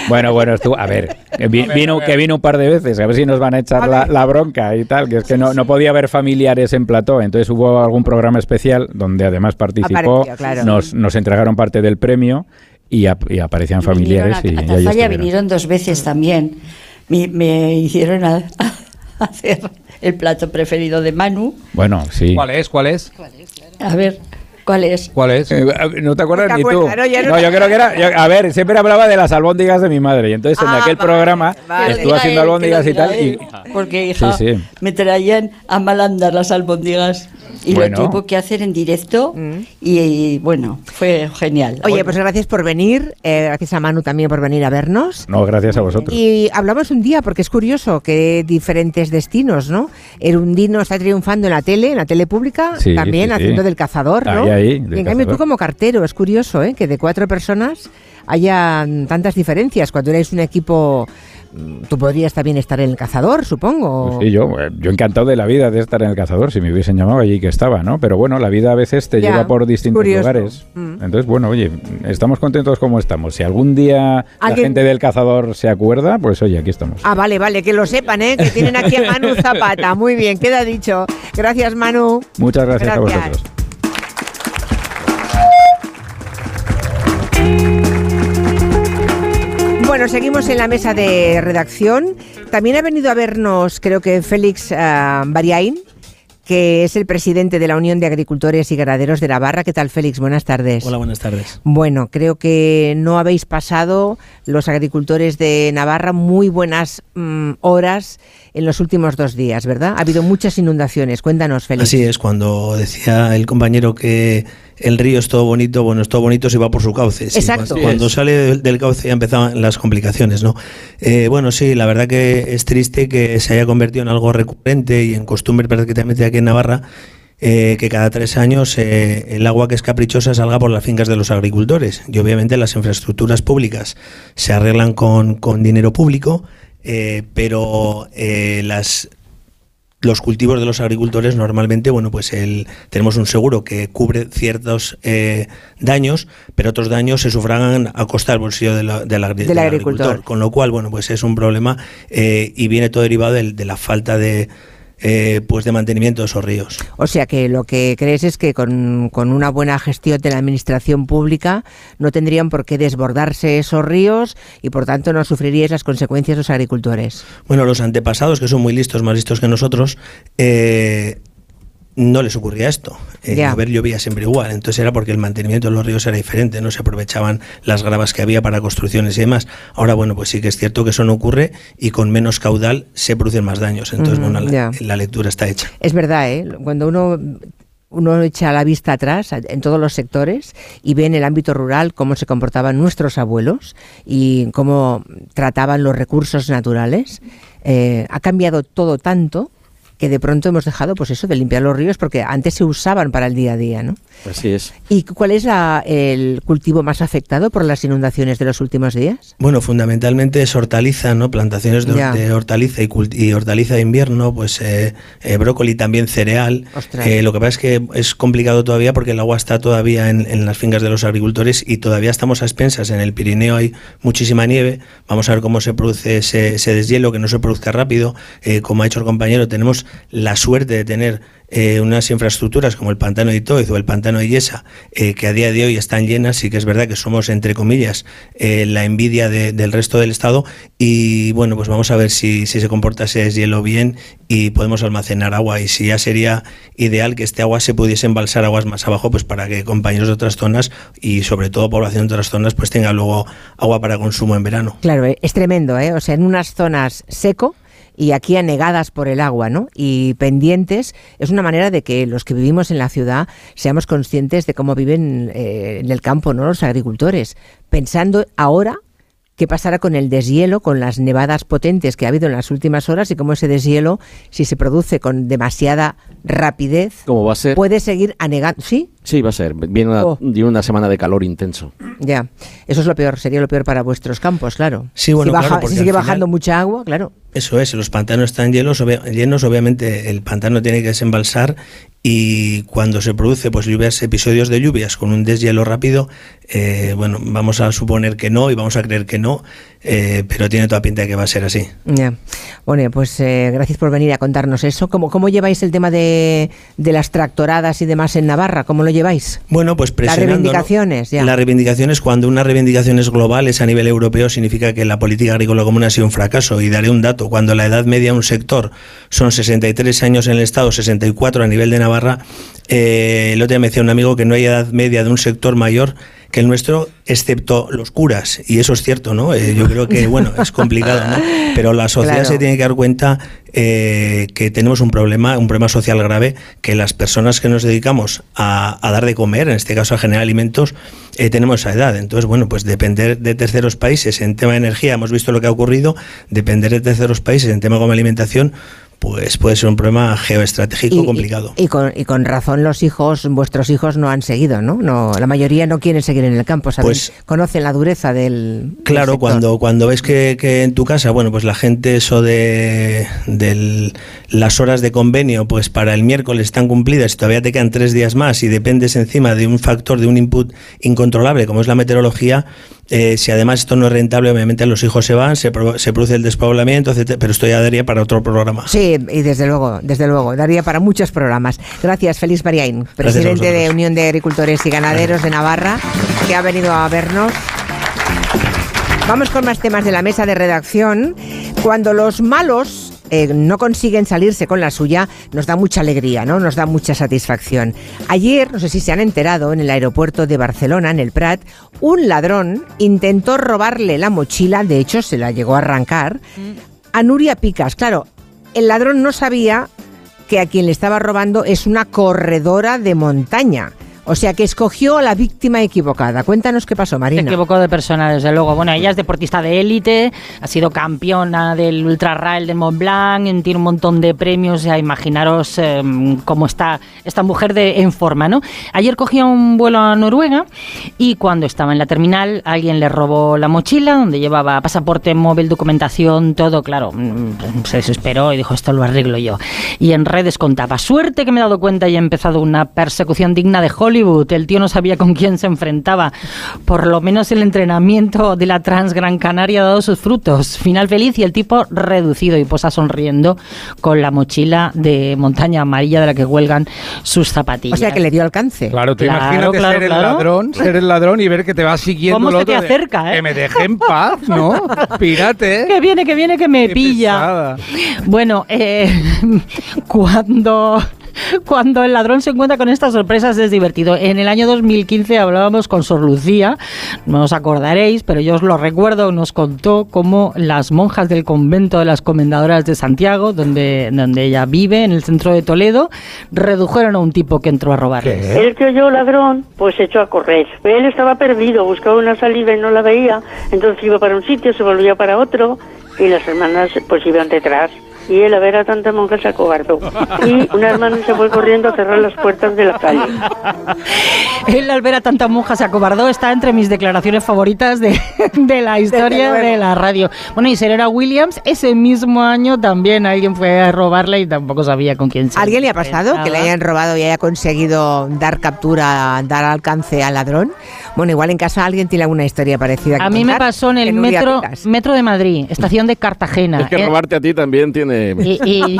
Bueno, bueno, tú, a ver, que vi, vino, que vino un par de veces, a ver si nos van a echar la, la, bronca y tal, que es que no, no podía haber familiares en plató, entonces hubo algún programa especial donde además participó, claro. nos, nos entregaron parte del premio y, ap y aparecían familiares. Vinieron a, y, Tafalla vinieron dos veces también. Me, me hicieron a, a hacer el plato preferido de Manu. Bueno, sí. ¿Cuál es? ¿Cuál es? A ver, ¿cuál es? ¿Cuál es? Eh, no te acuerdas ¿Te ni acuerdas? tú. No, no No, yo creo que era. yo- a ver, siempre hablaba de las albóndigas de mi madre. Y entonces en Ah, aquel vale, programa vale. estuvo haciendo albóndigas y tal. Y, Porque, hija, Sí, sí. me traían a mal andar las albóndigas. Y Bueno. lo tuvo que hacer en directo. Y, y, bueno, fue genial. Oye, pues gracias por venir. eh, gracias a Manu también por venir a vernos. no, gracias a vosotros. Y hablamos un día, porque es curioso que diferentes destinos, ¿no? Erundino está triunfando en la tele, en la tele pública, Sí, también sí, sí. haciendo del cazador, ¿no? Ahí, ahí, en cambio tú como cartero, es curioso, ¿eh? Que de cuatro personas haya tantas diferencias. Cuando eres un equipo, mm, tú podrías también estar en el cazador, supongo. Pues sí, yo, eh, yo encantado de la vida de estar en el cazador, si me hubiesen llamado allí que estaba, ¿no? Pero bueno, la vida a veces te Ya, lleva por distintos curioso. lugares. Mm. Entonces, bueno, oye, estamos contentos como estamos. Si algún día la gente del cazador se acuerda, pues oye, aquí estamos. Ah, vale, vale, que lo sepan, ¿eh? Que tienen aquí a Manu Zapata. Muy bien, queda dicho. Gracias, Manu. Muchas gracias, a Gracias. vosotros. Bueno, seguimos en la mesa de redacción. También ha venido a vernos, creo que Félix Bariain, que es el presidente de la Unión de Agricultores y Ganaderos de Navarra. ¿Qué tal, Félix? Buenas tardes. Hola, buenas tardes. Bueno, creo que no habéis pasado los agricultores de Navarra muy buenas mm, horas en los últimos dos días, ¿verdad? Ha habido muchas inundaciones. Cuéntanos, Félix. Así es, cuando decía el compañero que el río es todo bonito, bueno, es todo bonito si va por su cauce. Sí, Exacto. Cuando, cuando sale del, del cauce ya empezaban las complicaciones, ¿no? Eh, bueno, sí, la verdad que es triste que se haya convertido en algo recurrente y en costumbre prácticamente aquí en Navarra. eh, que cada tres años eh, el agua que es caprichosa salga por las fincas de los agricultores. Y obviamente las infraestructuras públicas se arreglan con, con dinero público, eh, pero eh, las los cultivos de los agricultores normalmente, bueno, pues el, tenemos un seguro que cubre ciertos eh, daños, pero otros daños se sufragan a costa del bolsillo de la- del, agri- Del del agricultor. Con lo cual, bueno, pues es un problema eh, y viene todo derivado del- de, la falta de, eh, pues de mantenimiento de esos ríos. O sea que lo que crees es que con, con una buena gestión de la administración pública no tendrían por qué desbordarse esos ríos y por tanto no sufriríais las consecuencias los agricultores. Bueno, los antepasados, que son muy listos, más listos que nosotros, eh, no les ocurría esto. Eh, Ya. llover llovía siempre igual. Entonces era porque el mantenimiento de los ríos era diferente, no se aprovechaban las gravas que había para construcciones y demás. Ahora, bueno, pues sí que es cierto que eso no ocurre y con menos caudal se producen más daños. Entonces, bueno, la, lectura está hecha. Es verdad, ¿eh? cuando uno, uno echa la vista atrás en todos los sectores y ve en el ámbito rural cómo se comportaban nuestros abuelos y cómo trataban los recursos naturales, eh, ha cambiado todo tanto que de pronto hemos dejado pues eso de limpiar los ríos porque antes se usaban para el día a día, ¿no? Así es. ¿Y cuál es la- el cultivo más afectado por las inundaciones de los últimos días? Bueno, fundamentalmente es hortaliza, ¿no? Plantaciones de, hortaliza y, y hortaliza de invierno, pues eh, eh, brócoli también cereal. Ostras. Eh, lo que pasa es que es complicado todavía porque el agua está todavía en, en las fincas de los agricultores y todavía estamos a expensas. En el Pirineo hay muchísima nieve. Vamos a ver cómo se produce ese, ese deshielo, que no se produzca rápido. Eh, como ha dicho el compañero, tenemos la suerte de tener eh, unas infraestructuras como el pantano de Itoiz o el pantano de Yesa, eh, que a día de hoy están llenas y que es verdad que somos, entre comillas, eh, la envidia de- del resto del Estado. Y bueno, pues vamos a ver si, si se comporta ese deshielo bien y podemos almacenar agua. Y si ya sería ideal que este agua se pudiese embalsar aguas más abajo, pues para que compañeros de otras zonas y sobre todo población de otras zonas, pues tenga luego agua para consumo en verano. Claro, eh, es tremendo. O sea, en unas zonas seco y aquí anegadas por el agua, ¿no? Y pendientes, es una manera de que los que vivimos en la ciudad seamos conscientes de cómo viven eh, en el campo, ¿no? Los agricultores, pensando ahora qué pasará con el deshielo, con las nevadas potentes que ha habido en las últimas horas y cómo ese deshielo, si se produce con demasiada rapidez, ¿Cómo va a ser? puede seguir anegando. ¿Sí? Sí, va a ser. Viene una, Oh. viene una semana de calor intenso. Ya, eso es lo peor, sería lo peor para vuestros campos, claro. Sí, bueno, si, baja- claro, si sigue final- bajando mucha agua, claro. Eso es, los pantanos están llenos, obvia- llenos, obviamente el pantano tiene que desembalsar y cuando se produce pues lluvias, episodios de lluvias con un deshielo rápido, eh, bueno, vamos a suponer que no y vamos a creer que no, eh, pero tiene toda pinta de que va a ser así. Ya. Bueno, pues eh, gracias por venir a contarnos eso. ¿Cómo, cómo lleváis el tema de, de las tractoradas y demás en Navarra? ¿Cómo lo lleváis? Bueno, pues Las presionando. ¿no? reivindicaciones, ya. Las reivindicaciones, cuando una reivindicación es global, es a nivel europeo, significa que la política agrícola común ha sido un fracaso. Y daré un dato, cuando la edad media de un sector son 63 años en el Estado, 64 a nivel de Navarra, eh, el otro día me decía un amigo que no hay edad media de un sector mayor que el nuestro, excepto los curas, y eso es cierto, ¿no? Eh, yo creo que, bueno, es complicado, ¿no? Pero la sociedad Claro. se tiene que dar cuenta eh, que tenemos un problema, un problema social grave, que las personas que nos dedicamos a, a dar de comer, en este caso a generar alimentos, eh, tenemos esa edad. Entonces, bueno, pues depender de terceros países en tema de energía, hemos visto lo que ha ocurrido, depender de terceros países en tema como alimentación, pues puede ser un problema geoestratégico complicado. Y con, y con razón los hijos, vuestros hijos no han seguido, ¿no? no la mayoría no quieren seguir en el campo, ¿saben? Pues- Conocen la dureza del... Claro, cuando, cuando ves que, que en tu casa, bueno, pues la gente eso de del- las horas de convenio, pues para el miércoles están cumplidas y todavía te quedan tres días más y dependes encima de un factor, de un input incontrolable como es la meteorología, eh, si además esto no es rentable, obviamente los hijos se van, se, pro- se produce el despoblamiento, etcétera, pero esto ya daría para otro programa. Sí, y desde luego, desde luego, daría para muchos programas. Gracias, Félix Bariain, presidente de. Unión de Agricultores y Ganaderos de Navarra, que ha venido a vernos. Vamos con más temas de la mesa de redacción. Cuando los malos eh, no consiguen salirse con la suya, nos da mucha alegría, ¿no? Nos da mucha satisfacción. Ayer, no sé si se han enterado, en el aeropuerto de Barcelona, en el Prat, un ladrón intentó robarle la mochila, de hecho se la llegó a arrancar, a Nuria Picas. Claro, el ladrón no sabía que a quien le estaba robando es una corredora de montaña. O sea, que escogió a la víctima equivocada. Cuéntanos qué pasó, Se Marina. equivocó de persona, desde luego. Bueno, ella es deportista de élite, ha sido campeona del Ultra Rail del Mont Blanc, tiene un montón de premios. Ya imaginaros eh, cómo está esta mujer de, en forma, ¿no? Ayer cogía un vuelo a Noruega y cuando estaba en la terminal alguien le robó la mochila donde llevaba pasaporte, móvil, documentación, todo. Claro, mm, se desesperó y dijo, esto lo arreglo yo. Y en redes contaba, suerte que me he dado cuenta y he empezado una persecución digna de Hollywood. El tío no sabía con quién se enfrentaba. Por lo menos el entrenamiento de la Trans Gran Canaria ha dado sus frutos. Final feliz y el tipo reducido y posa sonriendo con la mochila de montaña amarilla de la que huelgan sus O zapatillas. sea, que le dio alcance. Claro, tú Claro, imagínate claro, ser el ladrón, ser el ladrón y ver que te va siguiendo ¿Cómo el se otro te de, acerca, eh? Que me deje en paz, ¿no? Pírate. Que viene, que viene, que me Qué pilla. pesada. Bueno, eh, cuando, cuando el ladrón se encuentra con estas sorpresas es divertido. En el año 2015 hablábamos con Sor Lucía, no os acordaréis, pero yo os lo recuerdo, nos contó cómo las monjas del convento de las Comendadoras de Santiago, donde, donde ella vive, en el centro de Toledo, redujeron a un tipo que entró a robarles. El que oyó ladrón, pues se echó a correr. Él estaba perdido, buscaba una salida y no la veía, entonces iba para un sitio, se volvía para otro, y las hermanas pues iban detrás. Y él a ver a tanta monja se acobardó. Y una hermana se fue corriendo a cerrar las puertas de la calle. Él al ver a tanta monja se acobardó, está entre mis declaraciones favoritas de, de la historia de la radio. Bueno, y Serena Williams, ese mismo año también alguien fue a robarla y tampoco sabía con quién se ¿A ¿Alguien le ha pasado que le hayan robado y haya conseguido dar captura, dar alcance al ladrón? Bueno, igual en casa alguien tiene alguna historia parecida. A mí me pasó en el metro, metro de Madrid, estación de Cartagena. Es que Eh, robarte a ti también tiene... y, y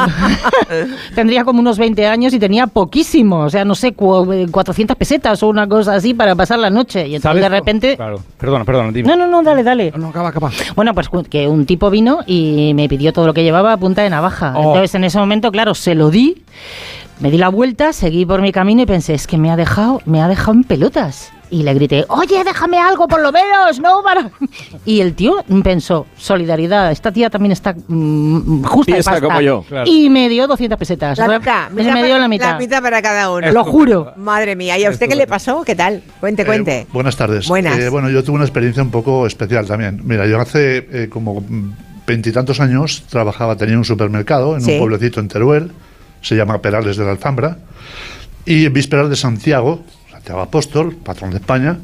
tendría como unos 20 años y tenía poquísimo, o sea, no sé, cu- eh, 400 pesetas o una cosa así para pasar la noche. Y entonces ¿Sabes? de repente... Claro. Perdona, perdona, dime. No, no, no, dale, dale. No, acaba, acaba. Bueno, pues que un tipo vino y me pidió todo lo que llevaba a punta de navaja. Oh. Entonces en ese momento, claro, se lo di, me di la vuelta, seguí por mi camino y pensé, es que me ha dejado, me ha dejado en pelotas. Y le grité, oye, déjame algo por lo menos, no para... Y el tío pensó, solidaridad, esta tía también está mm, justa de Piensa pasta. como yo. Claro. Y me dio 200 pesetas. La mitad, me mitad dio para- la mitad. para cada uno. Lo juro. Madre mía, ¿y a usted qué le pasó? ¿Qué tal? Cuente, cuente. Eh, buenas tardes. Buenas. Eh, bueno, yo tuve una experiencia un poco especial también. Mira, yo hace eh, como veintitantos años trabajaba, tenía un supermercado en Sí. un pueblecito en Teruel, se llama Perales de la Alfambra, y en vísperas de Santiago, Santiago Apóstol, patrón de España,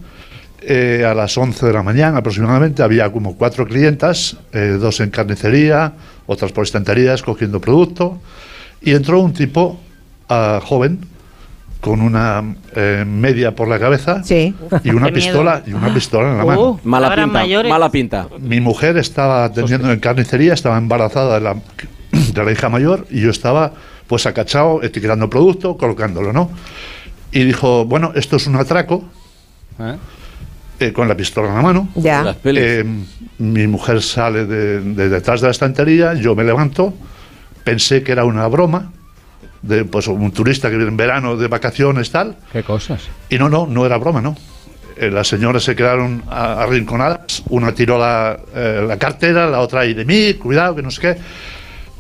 eh, a las 11 de la mañana aproximadamente había como cuatro clientas, eh, dos en carnicería, otras por estanterías cogiendo producto, y entró un tipo ah, joven con una eh, media por la cabeza Sí. y una Qué pistola miedo. y una pistola en la Uh, mano. Mala pinta, mayores. mala pinta. Mi mujer estaba atendiendo en carnicería, estaba embarazada de la, de la hija mayor y yo estaba pues acachado, etiquetando producto, colocándolo, ¿no? Y dijo, bueno, esto es un atraco, ¿Eh? eh, con la pistola en la mano. Ya. Eh, mi mujer sale de, de detrás de la estantería, yo me levanto, pensé que era una broma, de pues un turista que viene en verano de vacaciones, tal, Qué cosas. y no, no, no era broma, ¿no? Eh, las señoras se quedaron a- arrinconadas, una tiró la, eh, la cartera, la otra ahí de mí, cuidado, que no sé qué.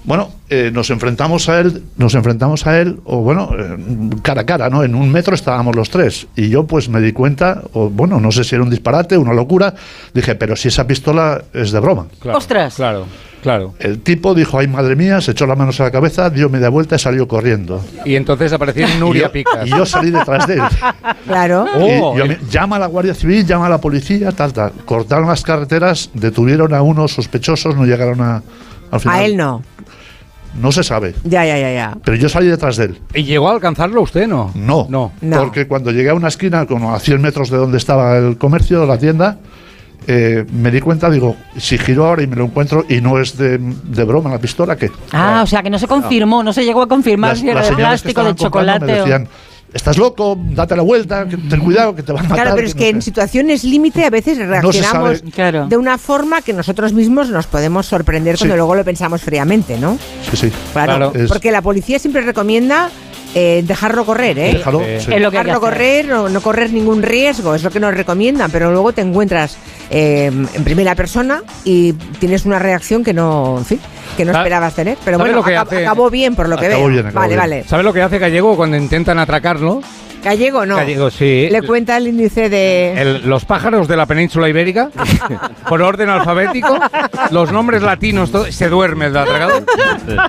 Bueno, eh, nos enfrentamos a él, nos enfrentamos a él, o bueno, eh, cara a cara, ¿no? En un metro estábamos los tres. Y yo pues me di cuenta, o bueno, no sé si era un disparate, una locura, dije, pero si esa pistola es de broma. Claro, ¡Ostras! Claro, claro. El tipo dijo, ay madre mía, se echó las manos a la cabeza, dio media vuelta y salió corriendo. Y entonces apareció Nuria Picas. y yo salí detrás de él. Claro. Oh, Y yo el- me- llama a la Guardia Civil, llama a la policía, tal, tal. Cortaron las carreteras, detuvieron a unos sospechosos, no llegaron a. Al final. A él no. No se sabe. Ya, ya, ya, ya. Pero yo salí detrás de él. ¿Y llegó a alcanzarlo usted, no? No. No. No. Porque cuando llegué a una esquina, como a 100 metros de donde estaba el comercio, la tienda, eh, me di cuenta, digo, si giro ahora y me lo encuentro y no es de, de broma la pistola, ¿qué? Ah, o sea, que no se confirmó, no se llegó a confirmar Las, si era de plástico, de chocolate me o... estás loco, date la vuelta, que- ten cuidado, que te van a matar. Claro, pero es no que sé". en situaciones límite a veces reaccionamos. Claro. de una forma que nosotros mismos nos podemos sorprender cuando luego lo pensamos fríamente, ¿no? Sí, sí. Claro, Es- porque la policía siempre recomienda eh, dejarlo correr, ¿eh? Déjalo, Eh, sí. Es lo que hay que dejarlo correr, no, no correr ningún riesgo, es lo que nos recomiendan, pero luego te encuentras eh, en primera persona y tienes una reacción que no, en fin, que no esperabas tener. Pero ¿sabe bueno, acab- hace? acabó bien por lo que Acabó veo. bien, acabó vale, bien. vale. ¿Sabe lo que hace Gallego cuando intentan atracarlo? Gallego no. Gallego, sí. Le cuenta el índice de... El- los pájaros de la península ibérica, por orden alfabético, los nombres latinos, todo- se duerme el atragado.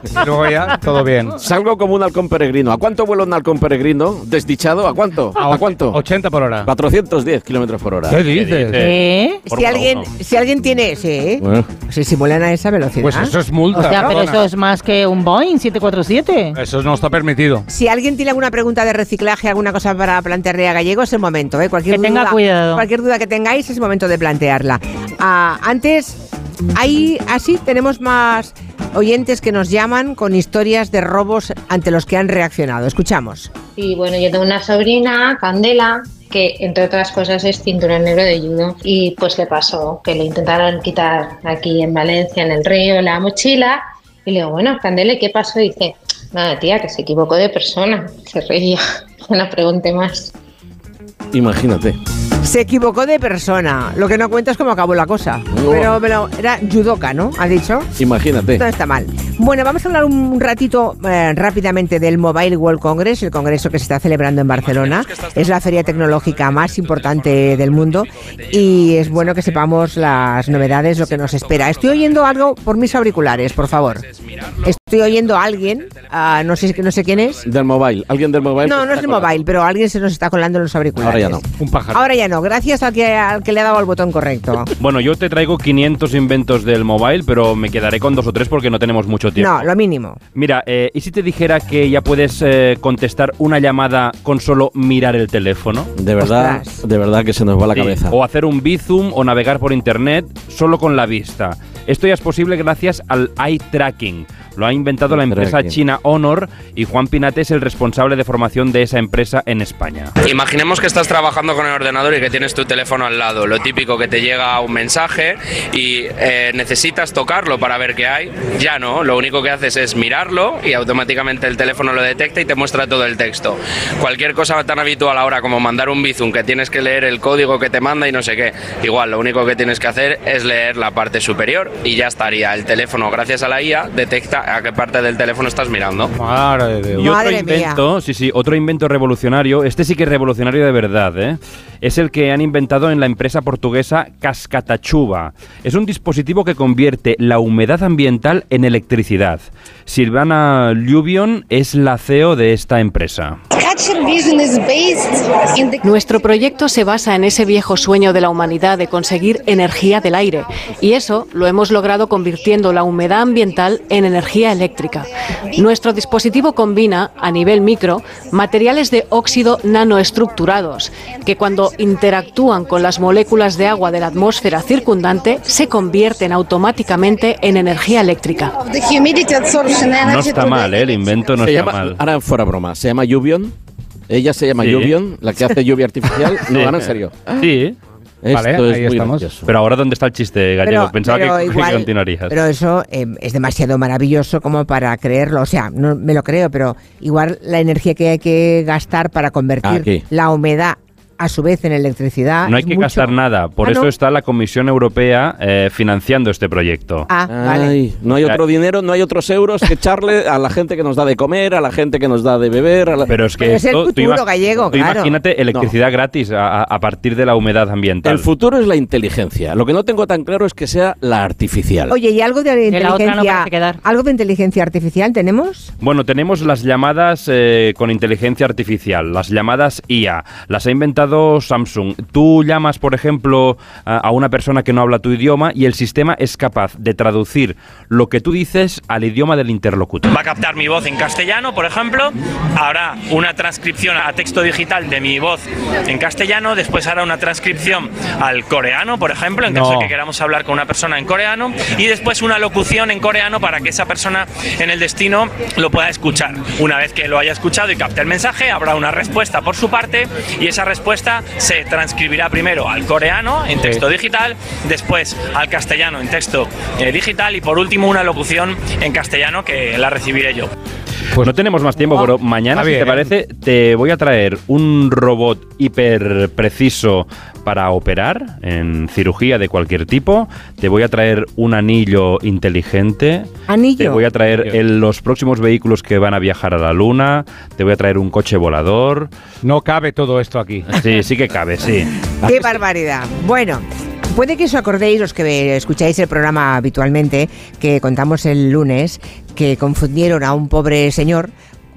Y luego ya, todo bien. Salgo como un halcón peregrino. ¿A cuánto vuela un halcón peregrino? ¿Desdichado? ¿A cuánto? ¿A, cuánto? 80 por hora. 410 kilómetros por hora. ¿Qué dices? ¿Eh? Si alguien, si alguien tiene... Sí, Bueno. si simulan a esa velocidad. Pues eso es multa. O sea, pero eso es más que un Boeing 747. Eso no está permitido. Si alguien tiene alguna pregunta de reciclaje, alguna cosa para plantearle a Gallego, es el momento. ¿eh? Cualquier Que tenga duda, cuidado. Cualquier duda que tengáis es el momento de plantearla. Ah, antes, ahí así tenemos más oyentes que nos llaman con historias de robos ante los que han reaccionado. Escuchamos. Y bueno, yo tengo una sobrina, Candela, que entre otras cosas es cinturón negro de judo. Y pues le pasó que le intentaron quitar aquí en Valencia, en el río, la mochila. Y le digo, bueno, Candela, ¿y ¿qué pasó? Y dice, nada, tía, que se equivocó de persona. Se reía. No pregunte más. Imagínate. Se equivocó de persona. Lo que no cuenta es cómo acabó la cosa. Pero, pero era judoka, ¿no? ¿Ha dicho? Imagínate. No está mal. Bueno, vamos a hablar un ratito eh, rápidamente del Mobile World Congress, el congreso que se está celebrando en Barcelona. Es la feria tecnológica más importante del mundo y es bueno que sepamos las novedades, lo que nos espera. Estoy oyendo algo por mis auriculares, por favor. Estoy oyendo a alguien, ah, no sé no sé quién es. Del mobile. ¿Alguien del mobile? No, no es el mobile, pero alguien se nos está colando en los auriculares. Ahora ya no. Un pájaro. Ahora ya no, gracias al que, al que le ha dado el botón correcto. Bueno, yo te traigo 500 inventos del mobile, pero me quedaré con dos o tres porque no tenemos mucho tiempo. No, lo mínimo. Mira, eh, ¿y si te dijera que ya puedes eh, contestar una llamada con solo mirar el teléfono? De verdad, de verdad que se nos va la Sí, cabeza. O hacer un bizum o navegar por internet solo con la vista. Esto ya es posible gracias al eye tracking. Lo ha inventado la empresa china Honor y Juan Pinate es el responsable de formación de esa empresa en España. Imaginemos que estás trabajando con el ordenador y que tienes tu teléfono al lado. Lo típico que te llega un mensaje y eh, necesitas tocarlo para ver qué hay. Ya no, lo único que haces es mirarlo y automáticamente el teléfono lo detecta y te muestra todo el texto. Cualquier cosa tan habitual ahora como mandar un bizum que tienes que leer el código que te manda y no sé qué. Igual, lo único que tienes que hacer es leer la parte superior y ya estaría. El teléfono, gracias a la IA, detecta a qué parte del teléfono estás mirando. Madre de Dios. Y otro Madre mía. invento, sí, sí, otro invento revolucionario, este sí que es revolucionario de verdad, ¿eh? Es el que han inventado en la empresa portuguesa Cascatachuba. Es un dispositivo que convierte la humedad ambiental en electricidad. Silvana Lluvion es la CEO de esta empresa. Nuestro proyecto se basa en ese viejo sueño de la humanidad de conseguir energía del aire y eso lo hemos logrado convirtiendo la humedad ambiental en energía eléctrica. Nuestro dispositivo combina, a nivel micro, materiales de óxido nanoestructurados que cuando interactúan con las moléculas de agua de la atmósfera circundante se convierten automáticamente en energía eléctrica. No está mal, ¿eh? El invento no se está llama, mal. Ahora fuera broma, se llama Lluvion. Ella se llama Sí. Lluvion, la que hace lluvia artificial. No, ahora en serio. Sí. Esto Vale, es ahí muy estamos. gracioso. Pero ahora, ¿dónde está el chiste, Gallego? Pero- Pensaba pero que, que igual- continuarías. Pero eso eh, es demasiado maravilloso como para creerlo. O sea, no me lo creo, pero igual la energía que hay que gastar para convertir Aquí. la humedad a su vez en electricidad. No hay es que mucho. gastar nada. Por Ah, eso ¿no? está la Comisión Europea eh, financiando este proyecto. Ah, vale. Ay, no hay otro dinero, no hay otros euros que echarle a la gente que nos da de comer, a la gente que nos da de beber. a la- Pero es que Pero es el esto, tú futuro gallego, tú claro. imagínate electricidad gratis a, partir de la humedad ambiental. El futuro es la inteligencia. Lo que no tengo tan claro es que sea la artificial. Oye, ¿y algo de la otra no inteligencia? quedar. ¿Algo de inteligencia artificial tenemos? Bueno, tenemos las llamadas eh, con inteligencia artificial, las llamadas IA. Las ha inventado Samsung. Tú llamas, por ejemplo, a una persona que no habla tu idioma y el sistema es capaz de traducir lo que tú dices al idioma del interlocutor. Va a captar mi voz en castellano, por ejemplo, hará una transcripción a texto digital de mi voz en castellano, después hará una transcripción al coreano, por ejemplo, en caso No. de que queramos hablar con una persona en coreano, y después una locución en coreano para que esa persona en el destino lo pueda escuchar. Una vez que lo haya escuchado y capte el mensaje, habrá una respuesta por su parte y esa respuesta se transcribirá primero al coreano en texto digital, después al castellano en texto eh, digital y por último una locución en castellano que la recibiré yo. Pues no tenemos más tiempo, pero mañana, Está si te parece, te voy a traer un robot hiper preciso para operar en cirugía de cualquier tipo. Te voy a traer un anillo inteligente. Anillo. Te voy a traer el- los próximos vehículos que van a viajar a la luna. Te voy a traer un coche volador. No cabe todo esto aquí. Sí, sí que cabe, sí. ¡Qué barbaridad! Bueno, puede que os acordéis, los que escucháis el programa habitualmente, que contamos el lunes, que confundieron a un pobre señor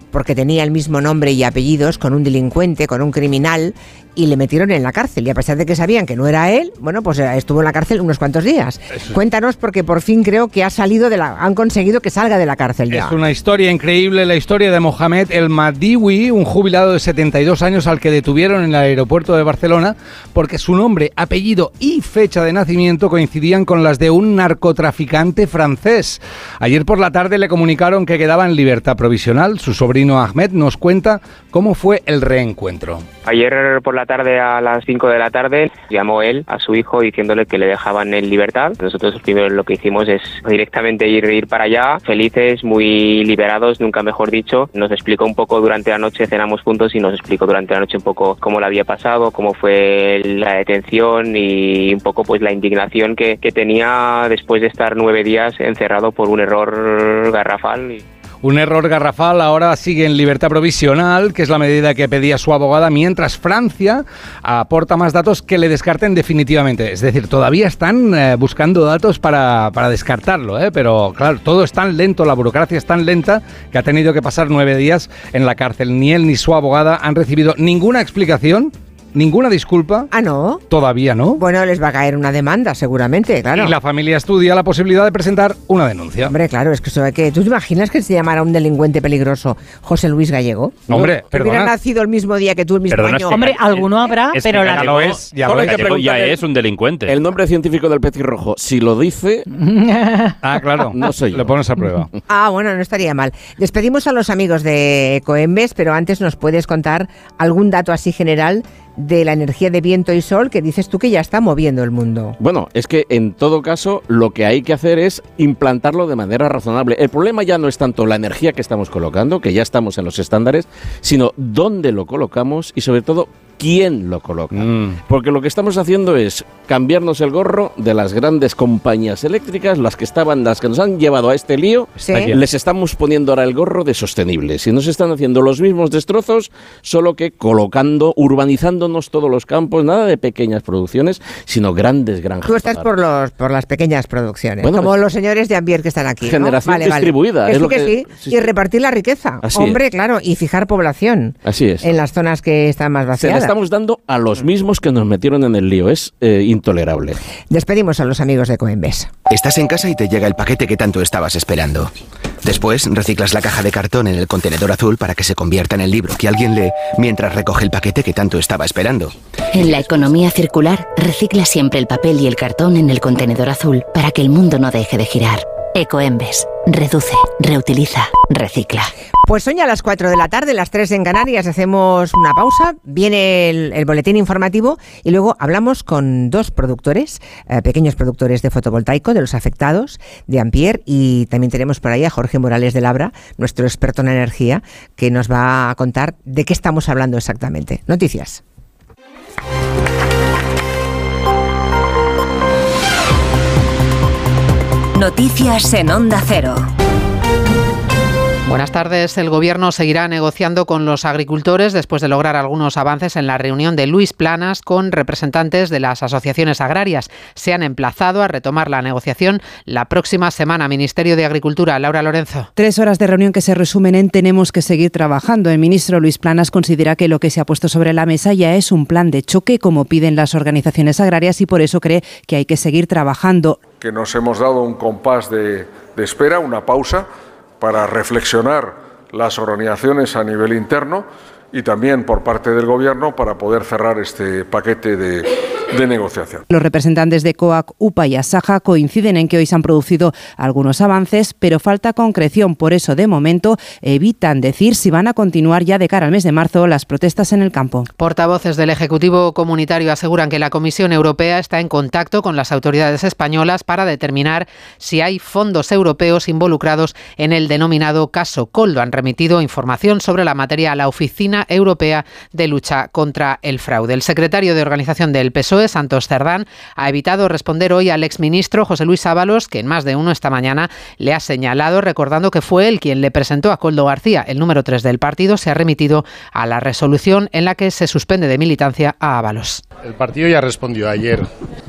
porque tenía el mismo nombre y apellidos con un delincuente, con un criminal, y le metieron en la cárcel. Y a pesar de que sabían que no era él, bueno, pues eh, estuvo en la cárcel unos cuantos días. Cuéntanos, porque por fin creo que ha salido de la, han conseguido que salga de la cárcel ya. Es una historia increíble, la historia de Mohamed El Madiwi, un jubilado de 72 años al que detuvieron en el aeropuerto de Barcelona porque su nombre, apellido y fecha de nacimiento coincidían con las de un narcotraficante francés. Ayer por la tarde le comunicaron que quedaba en libertad provisional. Su sobrino Ahmed nos cuenta cómo fue el reencuentro. Ayer por la tarde a las 5 de la tarde llamó él a su hijo diciéndole que le dejaban en libertad. Nosotros primero lo que hicimos es directamente ir, ir para allá, felices, muy liberados, nunca mejor dicho. Nos explicó un poco durante la noche, cenamos juntos y nos explicó durante la noche un poco cómo le había pasado, cómo fue la detención y un poco pues la indignación que, que tenía después de estar nueve días encerrado por un error garrafal. Un error garrafal ahora sigue en libertad provisional, que es la medida que pedía su abogada, mientras Francia aporta más datos que le descarten definitivamente. Es decir, todavía están eh, buscando datos para, para descartarlo, ¿eh? pero claro, todo es tan lento, la burocracia es tan lenta que ha tenido que pasar nueve días en la cárcel. Ni él ni su abogada han recibido ninguna explicación, ninguna disculpa. Ah, no. Todavía no. Bueno, les va a caer una demanda, seguramente, claro. Y la familia estudia la posibilidad de presentar una denuncia. Hombre, claro, es que eso hay que. ¿Tú te imaginas que se llamara un delincuente peligroso José Luis Gallego? Hombre, Que hubiera nacido el mismo día que tú, el mismo Perdona, año. es que Hombre, alguno habrá, Es pero que la Gallego- es, ya lo es. hay que Gallego ya es un delincuente. El nombre científico del petirrojo, si lo dice, Ah, claro. No soy yo. Lo pones a prueba. Ah, bueno, no estaría mal. Despedimos a los amigos de Ecoembes, pero antes nos puedes contar algún dato así general de la energía de viento y sol que dices tú que ya está moviendo el mundo. Bueno, es que en todo caso lo que hay que hacer es implantarlo de manera razonable. El problema ya no es tanto la energía que estamos colocando, que ya estamos en los estándares, sino dónde lo colocamos y sobre todo quién lo coloca. Porque lo que estamos haciendo es cambiarnos el gorro de las grandes compañías eléctricas, las que estaban, las que nos han llevado a este lío, Sí. les estamos poniendo ahora el gorro de sostenibles. Y nos están haciendo los mismos destrozos, solo que colocando, urbanizándonos todos los campos, nada de pequeñas producciones, sino grandes granjas. Tú estás por los por las pequeñas producciones, Bueno, como es- los señores de Ambier que están aquí. ¿no? Generación distribuida, Que es sí, lo que, que- sí. sí, sí. Y repartir la riqueza. Así Hombre, es. claro, y fijar población Así es. en las zonas que están más Se la vaciadas. estamos dando a los mismos que nos metieron en el lío. Es eh, intolerable. Despedimos a los amigos de Coembes. Estás en casa y te llega el paquete que tanto estabas esperando. Después reciclas la caja de cartón en el contenedor azul para que se convierta en el libro que alguien lee mientras recoge el paquete que tanto estaba esperando. En la economía circular, recicla siempre el papel y el cartón en el contenedor azul para que el mundo no deje de girar. Ecoembes. Reduce, reutiliza, recicla. Pues son ya las 4 de la tarde, las 3 en Canarias, hacemos una pausa, viene el, el boletín informativo y luego hablamos con dos productores, eh, pequeños productores de fotovoltaico, de los afectados, de Ampier, y también tenemos por ahí a Jorge Morales de Labra, nuestro experto en energía, que nos va a contar de qué estamos hablando exactamente. Noticias. Noticias en Onda Cero. Buenas tardes. El Gobierno seguirá negociando con los agricultores después de lograr algunos avances en la reunión de Luis Planas con representantes de las asociaciones agrarias. Se han emplazado a retomar la negociación la próxima semana. Ministerio de Agricultura, Laura Lorenzo. Tres horas de reunión que se resumen en tenemos que seguir trabajando. El ministro Luis Planas considera que lo que se ha puesto sobre la mesa ya es un plan de choque, como piden las organizaciones agrarias, y por eso cree que hay que seguir trabajando. Que nos hemos dado un compás de, de espera, una pausa, para reflexionar las organizaciones a nivel interno y también por parte del Gobierno para poder cerrar este paquete de, de negociación. Los representantes de COAC, UPA y Asaja coinciden en que hoy se han producido algunos avances, pero falta concreción. Por eso, de momento, evitan decir si van a continuar ya de cara al mes de marzo las protestas en el campo. Portavoces del Ejecutivo Comunitario aseguran que la Comisión Europea está en contacto con las autoridades españolas para determinar si hay fondos europeos involucrados en el denominado caso Coldo. Han remitido información sobre la materia a la Oficina Europea de Lucha contra el Fraude. El secretario de Organización del PSOE, Santos Cerdán, ha evitado responder hoy al exministro José Luis Ábalos, que en más de uno esta mañana le ha señalado, recordando que fue él quien le presentó a Coldo García, el número 3 del partido, se ha remitido a la resolución en la que se suspende de militancia a Ábalos. El partido ya respondió ayer.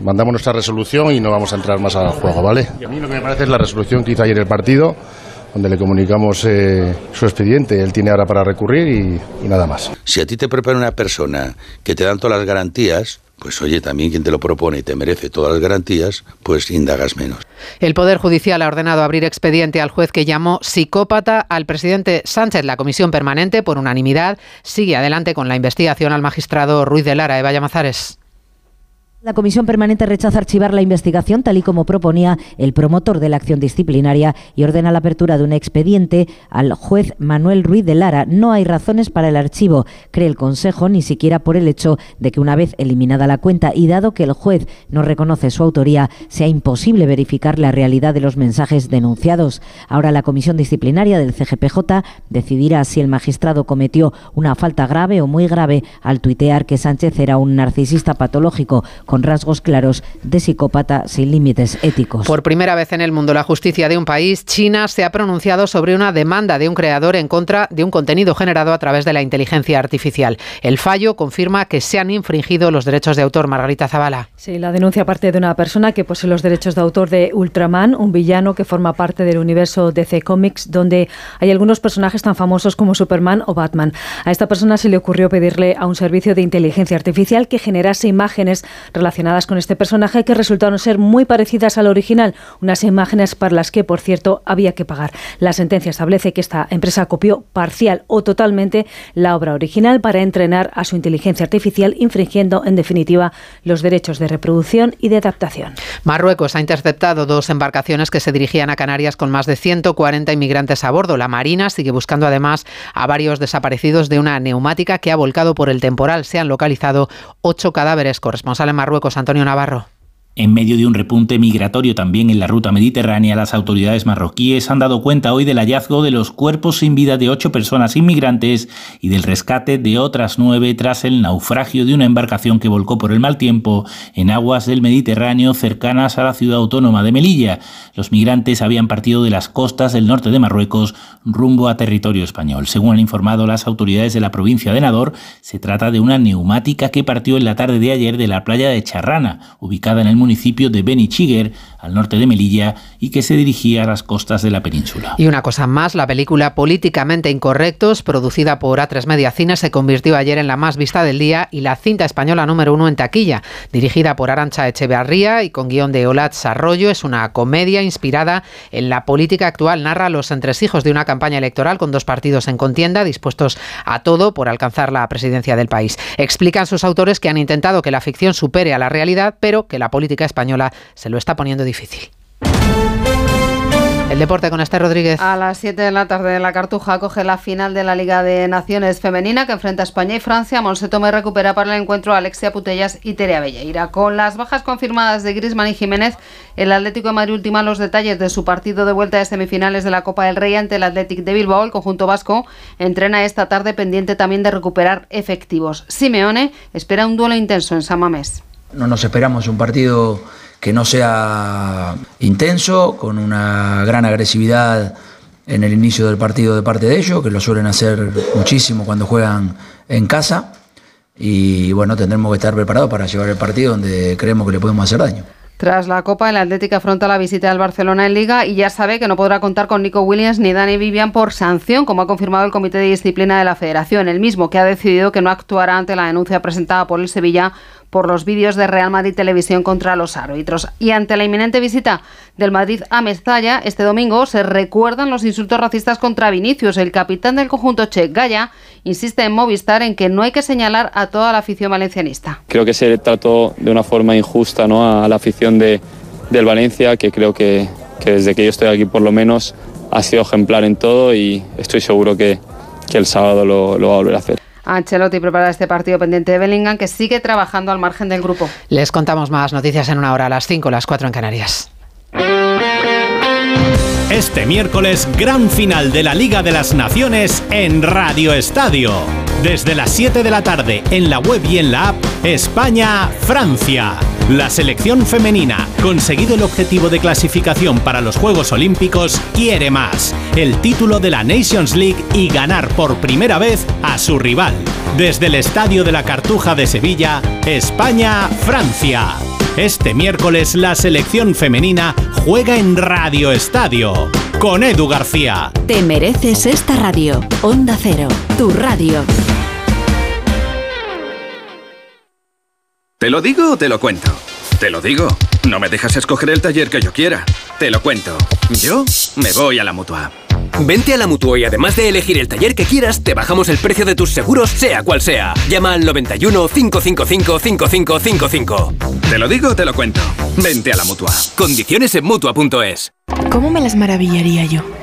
Mandamos nuestra resolución y no vamos a entrar más al juego, ¿vale? Y a mí lo que me parece es la resolución que hizo ayer el partido donde le comunicamos eh, su expediente. Él tiene ahora para recurrir y, y, nada más. Si a ti te prepara una persona que te dan todas las garantías, pues oye, también quien te lo propone y te merece todas las garantías, pues indagas menos. El Poder Judicial ha ordenado abrir expediente al juez que llamó psicópata al presidente Sánchez. La comisión permanente, por unanimidad, sigue adelante con la investigación al magistrado Ruiz de Lara. Eva Llamazares. La Comisión Permanente rechaza archivar la investigación tal y como proponía el promotor de la acción disciplinaria y ordena la apertura de un expediente al juez Manuel Ruiz de Lara. No hay razones para el archivo, cree el Consejo, ni siquiera por el hecho de que una vez eliminada la cuenta y dado que el juez no reconoce su autoría, sea imposible verificar la realidad de los mensajes denunciados. Ahora la Comisión Disciplinaria del CGPJ decidirá si el magistrado cometió una falta grave o muy grave al tuitear que Sánchez era un narcisista patológico con rasgos claros de psicópata sin límites éticos. Por primera vez en el mundo, la justicia de un país, China, se ha pronunciado sobre una demanda de un creador en contra de un contenido generado a través de la inteligencia artificial. El fallo confirma que se han infringido los derechos de autor. Margarita Zavala. Sí, la denuncia parte de una persona que posee los derechos de autor de Ultraman, un villano que forma parte del universo DC Comics, donde hay algunos personajes tan famosos como Superman o Batman. A esta persona se le ocurrió pedirle a un servicio de inteligencia artificial que generase imágenes relacionadas con este personaje que resultaron ser muy parecidas al original, unas imágenes para las que, por cierto, había que pagar. La sentencia establece que esta empresa copió parcial o totalmente la obra original para entrenar a su inteligencia artificial, infringiendo, en definitiva, los derechos de reproducción y de adaptación. Marruecos ha interceptado dos embarcaciones que se dirigían a Canarias con más de 140 inmigrantes a bordo. La Marina sigue buscando además a varios desaparecidos de una neumática que ha volcado por el temporal. Se han localizado ocho cadáveres. Corresponsal en Marruecos, Antonio Navarro. En medio de un repunte migratorio también en la ruta mediterránea, las autoridades marroquíes han dado cuenta hoy del hallazgo de los cuerpos sin vida de ocho personas inmigrantes y del rescate de otras nueve tras el naufragio de una embarcación que volcó por el mal tiempo en aguas del Mediterráneo cercanas a la ciudad autónoma de Melilla. Los migrantes habían partido de las costas del norte de Marruecos rumbo a territorio español. Según han informado las autoridades de la provincia de Nador, se trata de una neumática que partió en la tarde de ayer de la playa de Charrana, ubicada en el municipio de Benichíger, al norte de Melilla, y que se dirigía a las costas de la península. Y una cosa más, la película Políticamente Incorrectos, producida por A3 Media Cine, se convirtió ayer en la más vista del día y la cinta española número uno en taquilla. Dirigida por Arancha Echeverría y con guion de Olatz Arroyo, es una comedia inspirada en la política actual. Narra los entresijos de una campaña electoral con dos partidos en contienda, dispuestos a todo por alcanzar la presidencia del país. Explican sus autores que han intentado que la ficción supere a la realidad, pero que la política española se lo está poniendo difícil. El deporte con Esther Rodríguez. A las 7 de la tarde la Cartuja coge la final de la Liga de Naciones Femenina que enfrenta a España y Francia. Monse Tome recupera para el encuentro a Alexia Putellas y Terea Belleira. Con las bajas confirmadas de Grisman y Jiménez, el Atlético de Madrid ultima los detalles de su partido de vuelta de semifinales de la Copa del Rey ante el Athletic de Bilbao. El conjunto vasco entrena esta tarde pendiente también de recuperar efectivos. Simeone espera un duelo intenso en San Mamés. No nos esperamos un partido que no sea intenso, con una gran agresividad en el inicio del partido de parte de ellos, que lo suelen hacer muchísimo cuando juegan en casa. Y bueno, tendremos que estar preparados para llevar el partido donde creemos que le podemos hacer daño. Tras la Copa, el Atlético afronta la visita del Barcelona en Liga y ya sabe que no podrá contar con Nico Williams ni Dani Vivian por sanción, como ha confirmado el Comité de Disciplina de la Federación, el mismo que ha decidido que no actuará ante la denuncia presentada por el Sevilla por los vídeos de Real Madrid Televisión contra los árbitros. Y ante la inminente visita del Madrid a Mestalla, este domingo se recuerdan los insultos racistas contra Vinicius. El capitán del conjunto Che, Gaya, insiste en Movistar en que no hay que señalar a toda la afición valencianista. Creo que se trató de una forma injusta ¿no? a la afición de, del Valencia, que creo que, desde que yo estoy aquí por lo menos ha sido ejemplar en todo y estoy seguro que, que el sábado lo, lo va a volver a hacer. Ancelotti prepara este partido pendiente de Bellingham que sigue trabajando al margen del grupo. Les contamos más noticias en una hora, a las 5, las 4 en Canarias. Este miércoles, gran final de la Liga de las Naciones en Radio Estadio. Desde las 7 de la tarde en la web y en la app España-Francia. La selección femenina, conseguido el objetivo de clasificación para los Juegos Olímpicos, quiere más. El título de la Nations League y ganar por primera vez a su rival. Desde el Estadio de la Cartuja de Sevilla, España-Francia. Este miércoles la selección femenina juega en Radio Estadio con Edu García. Te mereces esta radio. Onda Cero, tu radio. ¿Te lo digo o te lo cuento? Te lo digo. No me dejas escoger el taller que yo quiera. Te lo cuento. Yo me voy a la mutua. Vente a la Mutua y además de elegir el taller que quieras, te bajamos el precio de tus seguros, sea cual sea. Llama al 91 555 5555. Te lo digo o te lo cuento. Vente a la Mutua. Condiciones en Mutua.es. ¿Cómo me las maravillaría yo?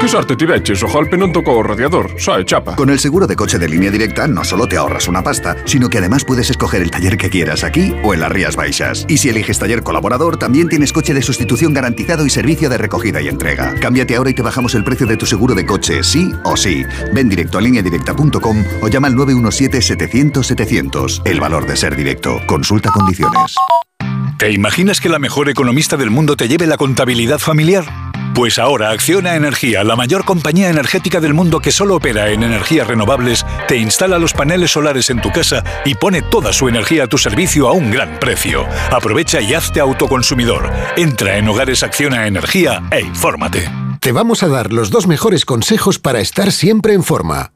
Quizás ti vecchis, ojalá non tocó radiador, sae chapa. Con el seguro de coche de línea directa no solo te ahorras una pasta, sino que además puedes escoger el taller que quieras aquí o en las Rías Baixas. Y si eliges taller colaborador, también tienes coche de sustitución garantizado y servicio de recogida y entrega. Cámbiate ahora y te bajamos el precio de tu seguro de coche, sí o sí. Ven directo a lineadirecta.com o llama al 917-700-700. El valor de ser directo. Consulta condiciones. ¿Te imaginas que la mejor economista del mundo te lleve la contabilidad familiar? Pues ahora Acciona Energía, la mayor compañía energética del mundo que solo opera en energías renovables, te instala los paneles solares en tu casa y pone toda su energía a tu servicio a un gran precio. Aprovecha y hazte autoconsumidor. Entra en Hogares Acciona Energía e infórmate. Te vamos a dar los dos mejores consejos para estar siempre en forma.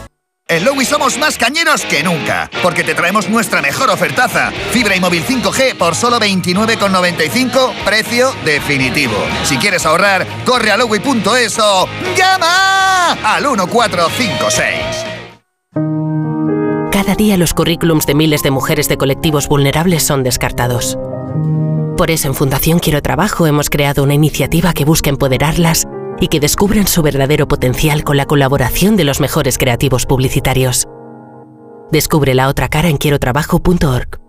En Lowy somos más cañeros que nunca, porque te traemos nuestra mejor ofertaza. Fibra y móvil 5G por solo 29,95, precio definitivo. Si quieres ahorrar, corre a lowy.es o llama al 1456. Cada día los currículums de miles de mujeres de colectivos vulnerables son descartados. Por eso en Fundación Quiero Trabajo hemos creado una iniciativa que busca empoderarlas y que descubran su verdadero potencial con la colaboración de los mejores creativos publicitarios. Descubre la otra cara en quierotrabajo.org.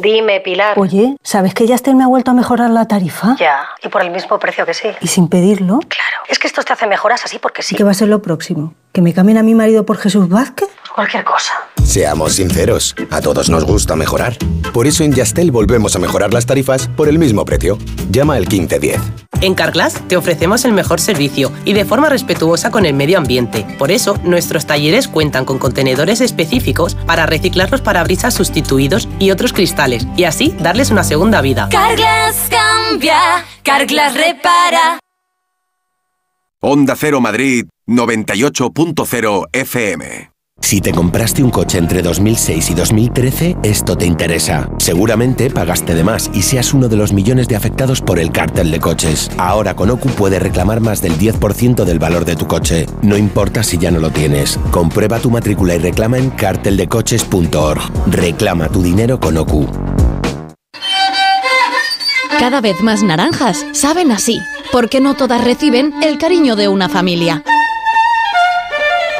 Dime, Pilar. Oye, ¿sabes que Yastel me ha vuelto a mejorar la tarifa? Ya, y por el mismo precio que sí. ¿Y sin pedirlo? Claro. Es que estos te hacen mejoras así porque sí. ¿Y qué va a ser lo próximo? ¿Que me cambien a mi marido por Jesús Vázquez? Por cualquier cosa. Seamos sinceros, a todos nos gusta mejorar. Por eso en Yastel volvemos a mejorar las tarifas por el mismo precio. Llama al 1510. En Carglass te ofrecemos el mejor servicio y de forma respetuosa con el medio ambiente. Por eso, nuestros talleres cuentan con contenedores específicos para reciclar los parabrisas sustituidos y otros cristales y así darles una segunda vida. Carglass cambia, Carglass repara. Onda Cero Madrid 98.0 FM. Si te compraste un coche entre 2006 y 2013, esto te interesa. Seguramente pagaste de más y seas uno de los millones de afectados por el cártel de coches. Ahora con OCU puedes reclamar más del 10% del valor de tu coche. No importa si ya no lo tienes. Comprueba tu matrícula y reclama en carteldecoches.org. Reclama tu dinero con OCU. Cada vez más naranjas saben así, porque no todas reciben el cariño de una familia.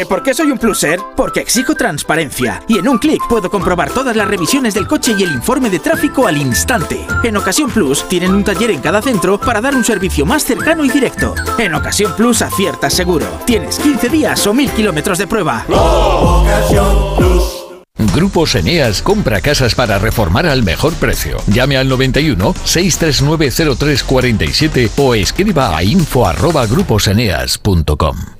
¿Que por qué soy un pluser? Porque exijo transparencia. Y en un clic puedo comprobar todas las revisiones del coche y el informe de tráfico al instante. En Ocasión Plus tienen un taller en cada centro para dar un servicio más cercano y directo. En Ocasión Plus aciertas seguro. Tienes 15 días o 1000 kilómetros de prueba. Grupos Eneas compra casas para reformar al mejor precio. Llame al 91 639 0347 o escriba a info@gruposeneas.com.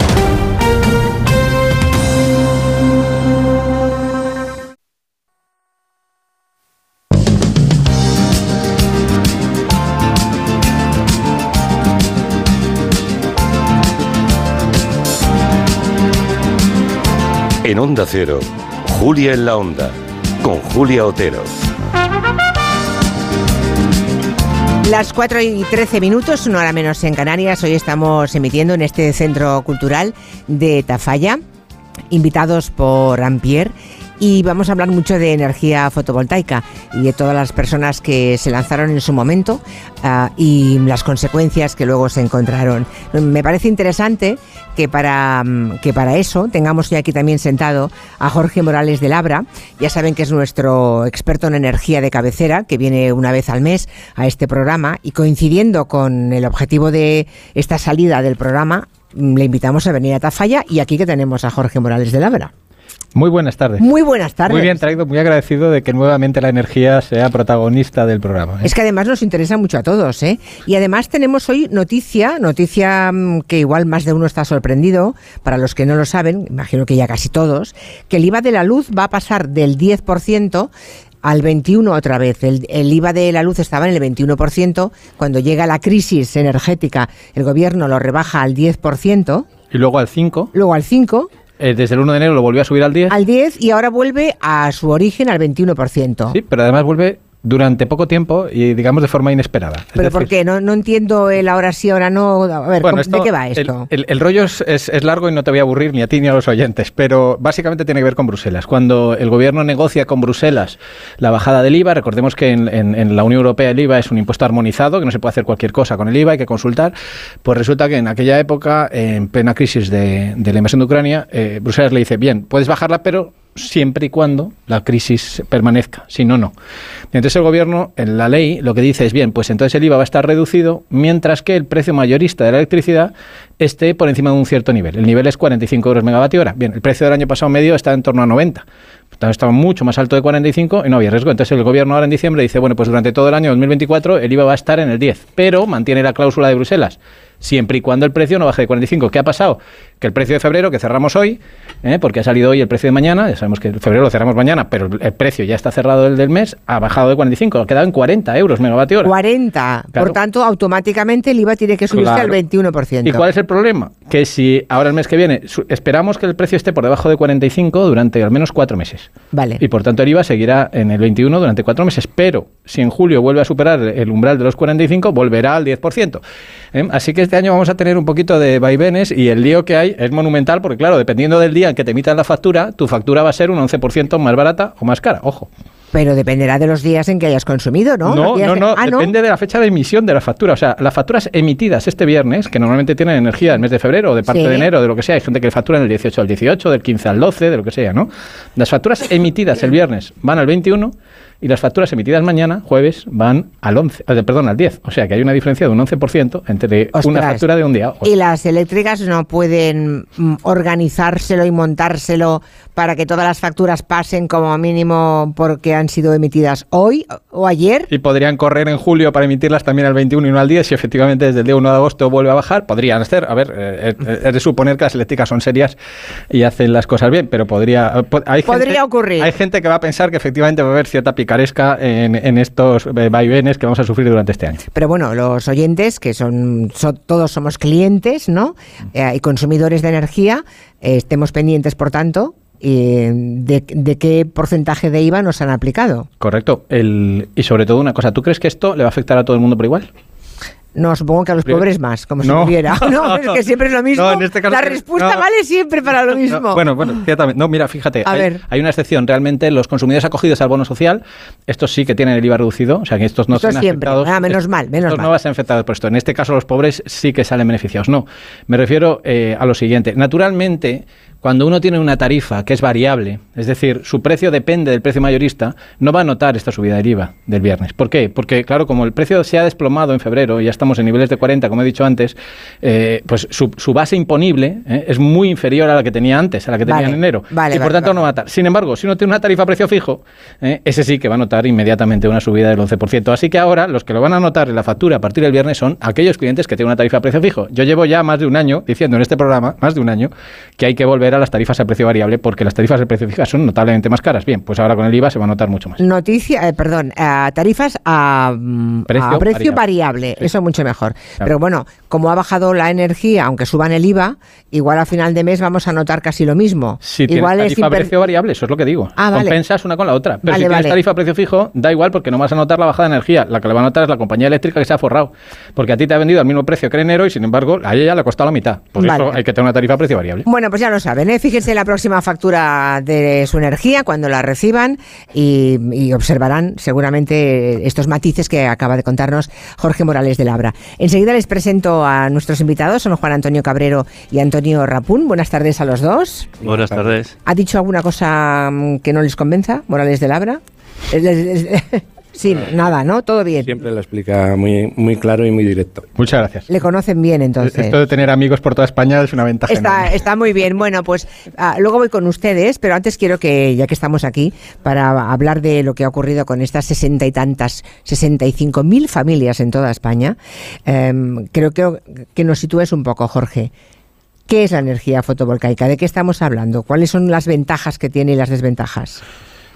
Onda Cero, Julia en la Onda, con Julia Otero. Las 4 y 13 minutos, una hora menos en Canarias. Hoy estamos emitiendo en este centro cultural de Tafalla, invitados por Ampier y vamos a hablar mucho de energía fotovoltaica y de todas las personas que se lanzaron en su momento uh, y las consecuencias que luego se encontraron. Me parece interesante que para, que para eso tengamos ya aquí también sentado a Jorge Morales de Labra. Ya saben que es nuestro experto en energía de cabecera, que viene una vez al mes a este programa y coincidiendo con el objetivo de esta salida del programa, le invitamos a venir a Tafalla y aquí que tenemos a Jorge Morales de Labra. Muy buenas tardes. Muy buenas tardes. Muy bien traído, muy agradecido de que nuevamente la energía sea protagonista del programa. ¿eh? Es que además nos interesa mucho a todos, ¿eh? Y además tenemos hoy noticia, noticia mm, que igual más de uno está sorprendido, para los que no lo saben, imagino que ya casi todos, que el IVA de la luz va a pasar del 10% al 21 otra vez. El, el, IVA de la luz estaba en el 21%. Cuando llega la crisis energética, el gobierno lo rebaja al 10%. Y luego al 5%. Luego al 5%. Eh, desde el 1 de enero lo volvió a subir al 10. Al 10 y ahora vuelve a su origen al 21%. Sí, pero además vuelve durante poco tiempo y digamos de forma inesperada. Es ¿Pero decir, por qué? No, no entiendo el ahora sí, ahora no. A ver, Bueno, ¿cómo- esto- ¿de qué va esto? El, el- el rollo es, es- es largo y no te voy a aburrir ni a ti ni a los oyentes, pero básicamente tiene que ver con Bruselas. Cuando el gobierno negocia con Bruselas la bajada del IVA, recordemos que en, en- en la Unión Europea el IVA es un impuesto armonizado, que no se puede hacer cualquier cosa con el IVA, hay que consultar. Pues resulta que en aquella época, en plena crisis de, de la invasión de Ucrania, eh, Bruselas le dice, bien, puedes bajarla, pero siempre y cuando la crisis permanezca, si no, no. Entonces el gobierno, en la ley, lo que dice es, bien, pues entonces el IVA va a estar reducido, mientras que el precio mayorista de la electricidad esté por encima de un cierto nivel. El nivel es 45 euros megavatio hora. Bien, el precio del año pasado medio está en torno a 90. Entonces estaba mucho más alto de 45 y no había riesgo. Entonces el gobierno ahora en diciembre dice, bueno, pues durante todo el año 2024 el IVA va a estar en el 10, pero mantiene la cláusula de Bruselas. siempre y cuando el precio no baje de 45. ¿Qué ha pasado? Que el precio de febrero, que cerramos hoy, ¿eh? porque ha salido hoy el precio de mañana, ya sabemos que el febrero lo cerramos mañana, pero el precio ya está cerrado el del mes, ha bajado de 45, ha quedado en 40 euros megavatio hora. 40. Claro. Por tanto, automáticamente el IVA tiene que subirse Claro. al 21%. ¿Y cuál es el problema? Que si ahora el mes que viene esperamos que el precio esté por debajo de 45 durante al menos cuatro meses. Vale. Y por tanto el IVA seguirá en el 21 durante cuatro meses. Pero si en julio vuelve a superar el umbral de los 45, volverá al 10%. ¿eh? Así que este año vamos a tener un poquito de vaivenes y el lío que hay es monumental porque, claro, dependiendo del día en que te emitan la factura, tu factura va a ser un 11% más barata o más cara. Ojo. Pero dependerá de los días en que hayas consumido, ¿no? No, no, de- no, Ah, depende de la fecha de emisión de la factura. O sea, las facturas emitidas este viernes, que normalmente tienen energía del mes de febrero o de parte Sí. de enero, de lo que sea, hay gente que le factura del 18 al 18, del 15 al 12, de lo que sea, ¿no? Las facturas emitidas el viernes van al 21 y las facturas emitidas mañana, jueves, van al 11, eh, perdón, al 10. O sea, que hay una diferencia de un 11% entre una Ostras. factura de un día. Y las eléctricas no pueden mm, organizárselo y montárselo para que todas las facturas pasen como mínimo porque han sido emitidas hoy o ayer. Y podrían correr en julio para emitirlas también al 21 y no al 10. Si efectivamente desde el día 1 de agosto vuelve a bajar, podrían hacer. A ver, eh, eh, es de suponer que las eléctricas son serias y hacen las cosas bien, pero podría. po- Hay Podría gente, ocurrir. Hay gente que va a pensar que efectivamente va a haber cierta picaresca en, en estos eh, vaivenes que vamos a sufrir durante este año. Pero bueno, los oyentes, que son, son- todos somos clientes, ¿no? Eh, y consumidores de energía, eh, estemos pendientes, por tanto, de, de qué porcentaje de IVA nos han aplicado. Correcto. El, y sobre todo una cosa, ¿tú crees que esto le va a afectar a todo el mundo por igual? No, supongo que a los pobres más, como No. si hubiera. No, es que siempre es lo mismo. No, en este caso- La respuesta no. vale siempre para lo mismo. No, bueno, bueno, ciertamente. No, mira, fíjate, A hay, ver. hay una excepción. Realmente los consumidores acogidos al bono social, estos sí que tienen el IVA reducido, o sea que estos no son siempre. afectados. Ah, menos mal, menos estos mal. no van a ser afectados por esto. En este caso, los pobres sí que salen beneficiados. No, me refiero eh, a lo siguiente. Naturalmente, cuando uno tiene una tarifa que es variable, es decir, su precio depende del precio mayorista, no va a notar esta subida del IVA del viernes. ¿Por qué? Porque, claro, como el precio se ha desplomado en febrero y ya estamos en niveles de 40, como he dicho antes, eh, pues su, su base imponible eh, es muy inferior a la que tenía antes, a la que tenía en enero. vale, y por vale, tanto no va a notar. Sin embargo, si uno tiene una tarifa a precio fijo, eh, ese sí que va a notar inmediatamente una subida del 11%. Así que ahora los que lo van a notar en la factura a partir del viernes son aquellos clientes que tienen una tarifa a precio fijo. Yo llevo ya más de un año diciendo en este programa, más de un año, que hay que volver las tarifas a precio variable porque las tarifas a precio fijo son notablemente más caras. Bien, pues ahora con el IVA se va a notar mucho más. Noticia, eh, perdón, eh, tarifas a, mm, Precio a precio variable. variable, eso mucho mejor. Claro. Pero bueno, como ha bajado la energía, aunque suban el IVA, igual a final de mes vamos a notar casi lo mismo. Si tienes igual tarifa a imper- precio variable, eso es lo que digo. Ah, vale. Compensas una con la otra. Pero Vale, si tienes vale. tarifa a precio fijo, da igual porque no vas a notar la bajada de energía. La que le va a notar es la compañía eléctrica que se ha forrado. Porque a ti te ha vendido al mismo precio que en enero y sin embargo a ella le ha costado la mitad. Por eso hay que tener una tarifa a precio variable. Bueno, pues ya lo saben, ¿eh? fíjense en la próxima factura de su energía cuando la reciban y, y observarán seguramente estos matices que acaba de contarnos Jorge Morales de Labra. Enseguida les presento a nuestros invitados, son Juan Antonio Cabrero y Antonio Rapún. Buenas tardes a los dos. Buenas tardes. ¿Ha dicho alguna cosa mm, que no les convenza, Morales de Labra? Sí, nada, ¿no? Todo bien. Siempre lo explica muy, muy claro y muy directo. Muchas gracias. Le conocen bien entonces. Esto de tener amigos por toda España es una ventaja. Está, está muy bien. Bueno, pues ah, luego voy con ustedes, pero antes quiero que, ya que estamos aquí, para hablar de lo que ha ocurrido con estas sesenta y tantas, sesenta y cinco mil familias en toda España, em, creo que, que nos sitúes un poco, Jorge. ¿Qué es la energía fotovoltaica? ¿De qué estamos hablando? ¿Cuáles son las ventajas que tiene y las desventajas?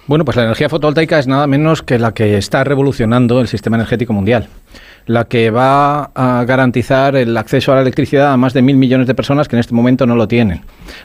Bueno, pues la energía fotovoltaica es nada menos que la que está revolucionando el sistema energético mundial. La que va a garantizar el acceso a la electricidad a más de mil millones de personas que en este momento no lo tienen.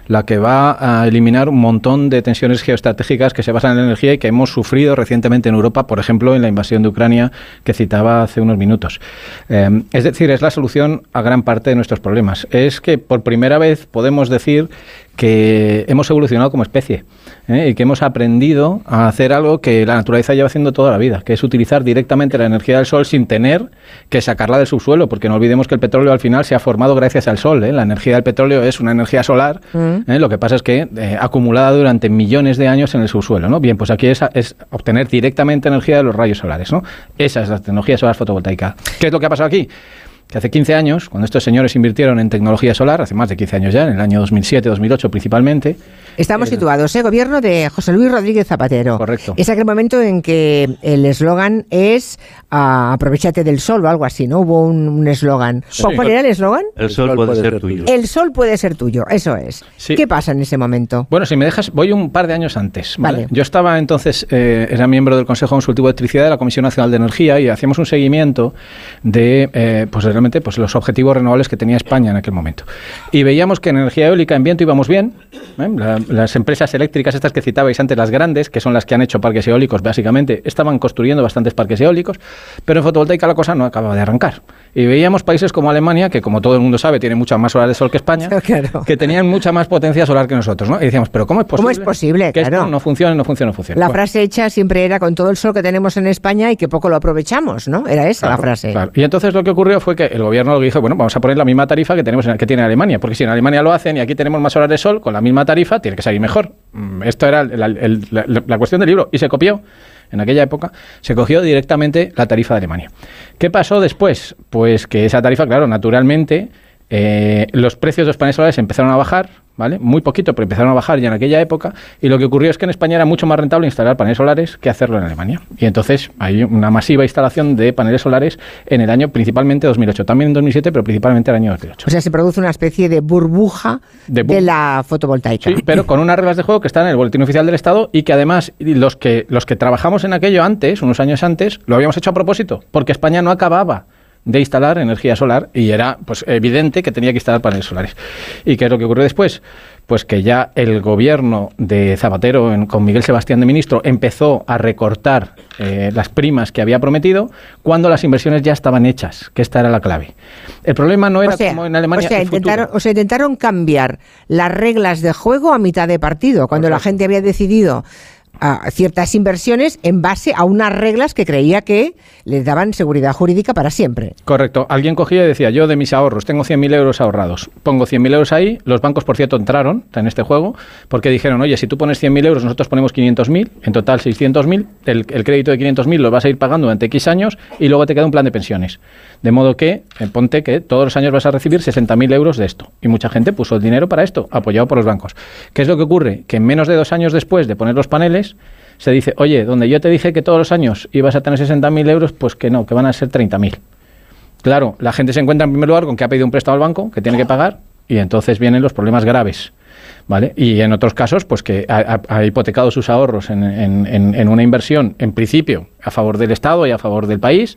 La que va a eliminar un montón de tensiones geoestratégicas que se basan en la energía y que hemos sufrido recientemente en Europa, por ejemplo, en la invasión de Ucrania que citaba hace unos minutos. Eh, es decir, es la solución a gran parte de nuestros problemas. Es que por primera vez podemos decir que hemos evolucionado como especie ¿eh? y que hemos aprendido a hacer algo que la naturaleza lleva haciendo toda la vida, que es utilizar directamente la energía del sol sin tener que sacarla del subsuelo, porque no olvidemos que el petróleo al final se ha formado gracias al sol. ¿eh? La energía del petróleo es una energía solar, ¿eh? lo que pasa es que acumulada durante millones de años en el subsuelo. ¿no? Bien, pues aquí es, es obtener directamente energía de los rayos solares. ¿no? Esa es la tecnología solar fotovoltaica. ¿Qué es lo que ha pasado aquí? Que hace 15 años, cuando estos señores invirtieron en tecnología solar, hace más de 15 años ya, en el año 2007-2008 principalmente. Estamos situados, ¿eh? Gobierno de José Luis Rodríguez Zapatero. Correcto. Es aquel momento en que el eslogan es ah, aprovechate del sol o algo así, ¿no? Hubo un eslogan. Sí. ¿Cuál era el eslogan? El sol puede ser tuyo. El sol puede ser tuyo, eso es. Sí. ¿Qué pasa en ese momento? Bueno, si me dejas, voy un par de años antes. ¿vale? Vale. Yo estaba entonces, eh, era miembro del Consejo Consultivo de Electricidad de la Comisión Nacional de Energía y hacíamos un seguimiento de, eh, pues pues los objetivos renovables que tenía España en aquel momento. Y veíamos que en energía eólica, en viento íbamos bien. ¿eh? La- las empresas eléctricas, estas que citabais antes, las grandes, que son las que han hecho parques eólicos, básicamente, estaban construyendo bastantes parques eólicos, pero en fotovoltaica la cosa no acababa de arrancar. Y veíamos países como Alemania, que como todo el mundo sabe, tiene muchas más horas de sol que España, que tenían mucha más potencia solar que nosotros, ¿no? Y decíamos, pero ¿cómo es posible? ¿Cómo es posible? Que Claro. esto no funcione, no funcione, no funcione. La Bueno, frase hecha siempre era con todo el sol que tenemos en España y que poco lo aprovechamos, ¿no? Era esa la frase. claro. Y entonces lo que ocurrió fue que el gobierno lo dijo, bueno, vamos a poner la misma tarifa que tenemos en, que tiene Alemania, porque si en Alemania lo hacen y aquí tenemos más horas de sol, con la misma tarifa tiene que salir mejor. Mm, Esto era la cuestión del libro. Y se copió, en aquella época, se cogió directamente la tarifa de Alemania. ¿Qué pasó después? Pues que esa tarifa, claro, naturalmente, eh, los precios de los paneles solares empezaron a bajar, ¿vale? Muy poquito, pero empezaron a bajar ya en aquella época. Y lo que ocurrió es que en España era mucho más rentable instalar paneles solares que hacerlo en Alemania. Y entonces hay una masiva instalación de paneles solares en el año principalmente 2008, también en 2007, pero principalmente el año 2008. O sea, se produce una especie de burbuja De la fotovoltaica. Sí, pero con unas reglas de juego que están en el boletín oficial del Estado y que además los que los que trabajamos en aquello antes, unos años antes, lo habíamos hecho a propósito, porque España no acababa de instalar energía solar y era pues evidente que tenía que instalar paneles solares. ¿Y qué es lo que ocurrió después? Pues que ya el gobierno de Zapatero en- con Miguel Sebastián de ministro empezó a recortar eh, las primas que había prometido cuando las inversiones ya estaban hechas, que esta era la clave. El problema no era o sea, como en Alemania o sea, el intentaron, o sea, intentaron cambiar las reglas de juego a mitad de partido, cuando la gente había decidido a ciertas inversiones en base a unas reglas que creía que les daban seguridad jurídica para siempre. Correcto. Alguien cogía y decía, yo de mis ahorros tengo 100.000 euros ahorrados. Pongo 100.000 euros ahí. Los bancos, por cierto, entraron en este juego porque dijeron, oye, si tú pones 100.000 euros, nosotros ponemos 500.000, en total 600.000, el, el crédito de 500.000 lo vas a ir pagando durante X años y luego te queda un plan de pensiones. De modo que, eh, ponte que todos los años vas a recibir 60.000 euros de esto. Y mucha gente puso el dinero para esto, apoyado por los bancos. ¿Qué es lo que ocurre? Que en menos de dos años después de poner los paneles, se dice, oye, donde yo te dije que todos los años ibas a tener 60.000 euros, pues que no, que van a ser 30.000. Claro, la gente se encuentra en primer lugar con que ha pedido un préstamo al banco, que tiene que pagar, y entonces vienen los problemas graves. ¿Vale? Y en otros casos, pues que ha, hipotecado sus ahorros en, en- en- en una inversión, en principio, a favor del Estado y a favor del país,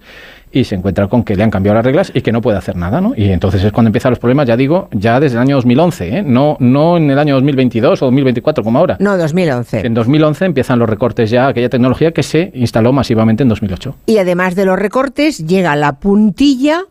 y se encuentra con que le han cambiado las reglas y que no puede hacer nada, ¿no? Y entonces es cuando empiezan los problemas, ya digo, ya desde el año 2011, ¿eh? No, no en el año 2022 o 2024 como ahora. No, 2011. En 2011 empiezan los recortes ya aquella tecnología que se instaló masivamente en 2008. Y además de los recortes, llega la puntilla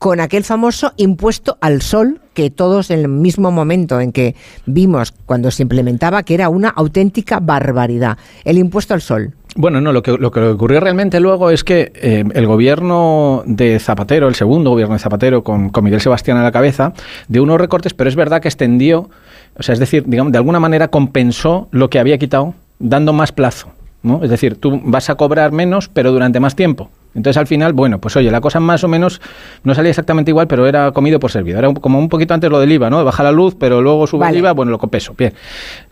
con aquel famoso impuesto al sol que todos en el mismo momento en que vimos cuando se implementaba que era una auténtica barbaridad. El impuesto al sol. Bueno, no, lo que, lo que ocurrió realmente luego es que eh, el gobierno de Zapatero, el segundo gobierno de Zapatero, con, con Miguel Sebastián a la cabeza, dio unos recortes, pero es verdad que extendió, o sea, es decir, digamos, de alguna manera compensó lo que había quitado, dando más plazo. ¿no? Es decir, tú vas a cobrar menos, pero durante más tiempo. Entonces al final, bueno, pues oye, la cosa más o menos no salía exactamente igual, pero era comido por servido. Era como un poquito antes lo del IVA, ¿no? Baja la luz, pero luego sube el IVA, bueno, lo compenso. Bien.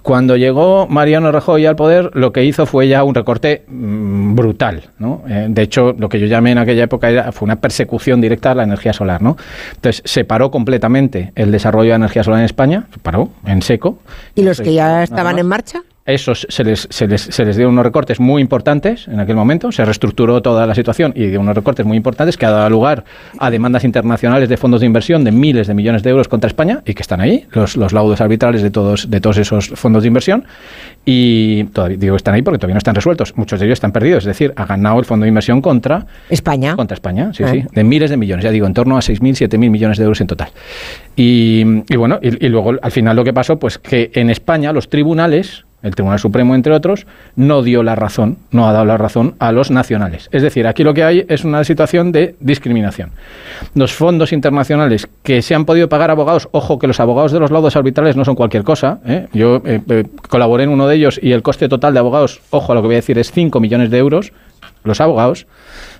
Cuando llegó Mariano Rajoy al poder, lo que hizo fue ya un recorte mm, brutal, ¿no? Eh, de hecho, lo que yo llamé en aquella época era, fue una persecución directa a la energía solar, ¿no? Entonces se paró completamente el desarrollo de energía solar en España, se paró en seco. ¿Y los que ya estaban en marcha? Esos se les, se, les, se les dio unos recortes muy importantes en aquel momento, se reestructuró toda la situación y dio unos recortes muy importantes que ha dado lugar a demandas internacionales de fondos de inversión de miles de millones de euros contra España y que están ahí, los, los laudos arbitrales de todos, de todos esos fondos de inversión. Y todavía digo están ahí porque todavía no están resueltos, muchos de ellos están perdidos, es decir, ha ganado el fondo de inversión contra España. Contra España, sí, Ah. sí, de miles de millones, ya digo, en torno a 6.000, 7.000 millones de euros en total. Y, y bueno, y, y luego al final lo que pasó, pues que en España los tribunales, el Tribunal Supremo entre otros, no dio la razón, no ha dado la razón a los nacionales. Es decir, aquí lo que hay es una situación de discriminación. Los fondos internacionales que se han podido pagar abogados, ojo que los abogados de los laudos arbitrales no son cualquier cosa, ¿eh? yo eh, eh, colaboré en uno de ellos y el coste total de abogados, ojo a lo que voy a decir, es 5 millones de euros los abogados.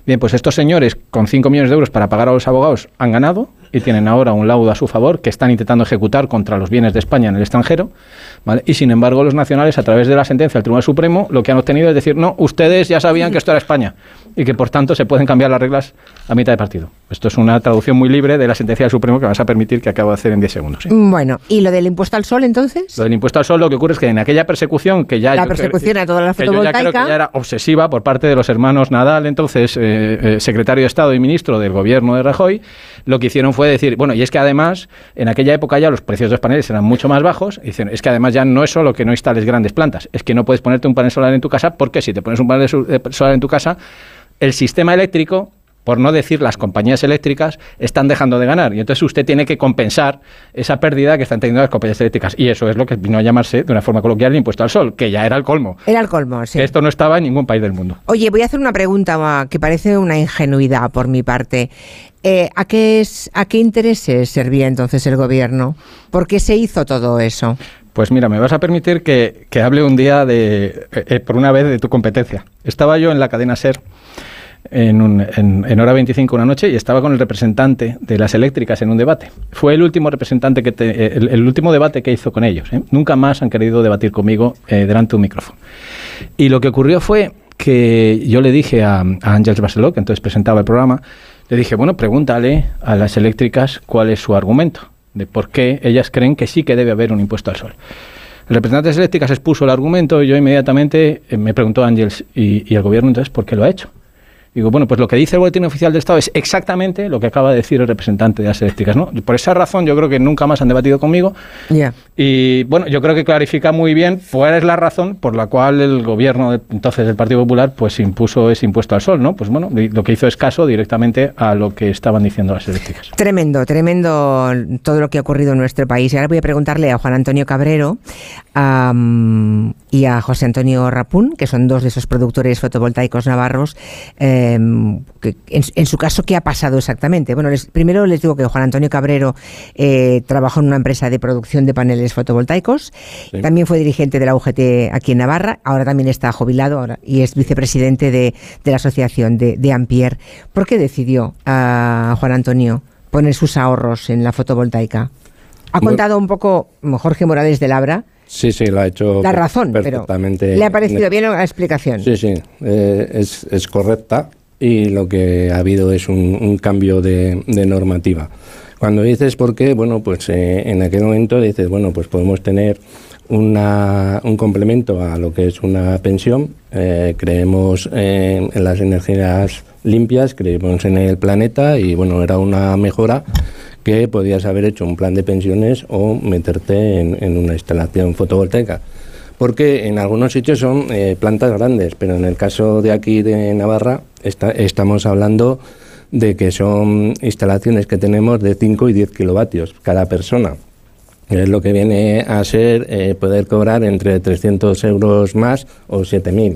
Bien, pues estos señores con 5 millones de euros para pagar a los abogados han ganado y tienen ahora un laudo a su favor que están intentando ejecutar contra los bienes de España en el extranjero. Y sin embargo, los nacionales, a través de la sentencia del Tribunal Supremo, lo que han obtenido es decir, no, ustedes ya sabían que esto era España y que por tanto se pueden cambiar las reglas a mitad de partido. Esto es una traducción muy libre de la sentencia del Supremo que vas a permitir que acabo de hacer en 10 segundos. ¿sí? Bueno, ¿y lo del impuesto al sol entonces? Lo del impuesto al sol, lo que ocurre es que en aquella persecución que ya... La yo creo- persecución a toda la que yo ya creo que fotovoltaica. ya era obsesiva por parte de los hermanos Nadal, entonces eh, eh, secretario de Estado y ministro del gobierno de Rajoy, lo que hicieron fue decir, bueno, y es que además, en aquella época ya los precios de los paneles eran mucho más bajos, y dicen, es que además ya no es solo que no instales grandes plantas, es que no puedes ponerte un panel solar en tu casa, porque si te pones un panel eh, solar en tu casa, el sistema eléctrico por no decir las compañías eléctricas, están dejando de ganar. Y entonces usted tiene que compensar esa pérdida que están teniendo las compañías eléctricas. Y eso es lo que vino a llamarse, de una forma coloquial, el impuesto al sol, que ya era el colmo. Era el colmo, sí. Que esto no estaba en ningún país del mundo. Oye, voy a hacer una pregunta que parece una ingenuidad por mi parte. Eh, ¿a, qué es, ¿A qué intereses servía entonces el gobierno? ¿Por qué se hizo todo eso? Pues mira, me vas a permitir que, que hable un día de, eh, eh, por una vez, de tu competencia. Estaba yo en la cadena SER en, un- en- hora 25 una noche y estaba con el representante de las eléctricas en un debate. Fue el último representante que te- eh, el, último debate que hizo con ellos. Nunca más han querido debatir conmigo delante de un micrófono. Y lo que ocurrió fue que yo le dije a, a Ángels que entonces presentaba el programa, le dije, bueno, pregúntale a las eléctricas cuál es su argumento, de por qué ellas creen que sí que debe haber un impuesto al sol. El representante de eléctricas expuso el argumento y yo inmediatamente eh, me preguntó Ángels, ¿y, y el gobierno entonces por qué lo ha hecho? Digo, bueno, pues lo que dice el Boletín Oficial del Estado es exactamente lo que acaba de decir el representante de las eléctricas, ¿no? Por esa razón yo creo que nunca más han debatido conmigo Ya. y bueno, yo creo que clarifica muy bien cuál es la razón por la cual el gobierno de- entonces del Partido Popular pues impuso ese impuesto al sol, ¿no? Pues bueno, lo que hizo es caso directamente a lo que estaban diciendo las eléctricas. Tremendo, tremendo todo lo que ha ocurrido en nuestro país. Y ahora voy a preguntarle a Juan Antonio Cabrero y a José Antonio Rapún, que son dos de esos productores fotovoltaicos navarros, em, que en, en su caso, ¿qué ha pasado exactamente? Bueno, les- primero les digo que Juan Antonio Cabrero eh, trabajó en una empresa de producción de paneles fotovoltaicos, Sí. también fue dirigente de la UGT aquí en Navarra, ahora también está jubilado ahora, y es vicepresidente de, de la asociación de, de Ampier. ¿Por qué decidió a Juan Antonio poner sus ahorros en la fotovoltaica? Ha contado un poco mm, Jorge Morales de Labra Sí, sí, lo ha hecho la razón, pero perfectamente. ¿le ha parecido bien la explicación? Sí, sí, eh, es, es correcta y lo que ha habido es un, un cambio de, de normativa. Cuando dices por qué, bueno, pues eh, en aquel momento dices, bueno, pues podemos tener una, un complemento a lo que es una pensión, eh, creemos en las energías limpias, creemos en el planeta y bueno, era una mejora que podías haber hecho un plan de pensiones o meterte en, en una instalación fotovoltaica. Porque en algunos sitios son eh, plantas grandes, pero en el caso de aquí de Navarra está- estamos hablando de que son instalaciones que tenemos de 5 y 10 kilovatios cada persona. Es lo que viene a ser eh, poder cobrar entre 300 euros más o 7.000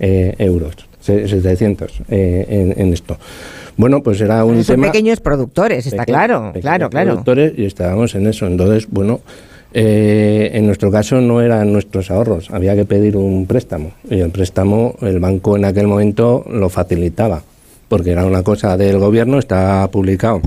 eh, euros, se- 700 eh, en, en esto. Bueno, pues era un Son tema... pequeños productores, está Peque- claro, pequeños claro, claro. productores y estábamos en eso. Entonces, bueno, eh, en nuestro caso no eran nuestros ahorros, había que pedir un préstamo. Y el préstamo, el banco en aquel momento lo facilitaba, porque era una cosa del gobierno, está publicado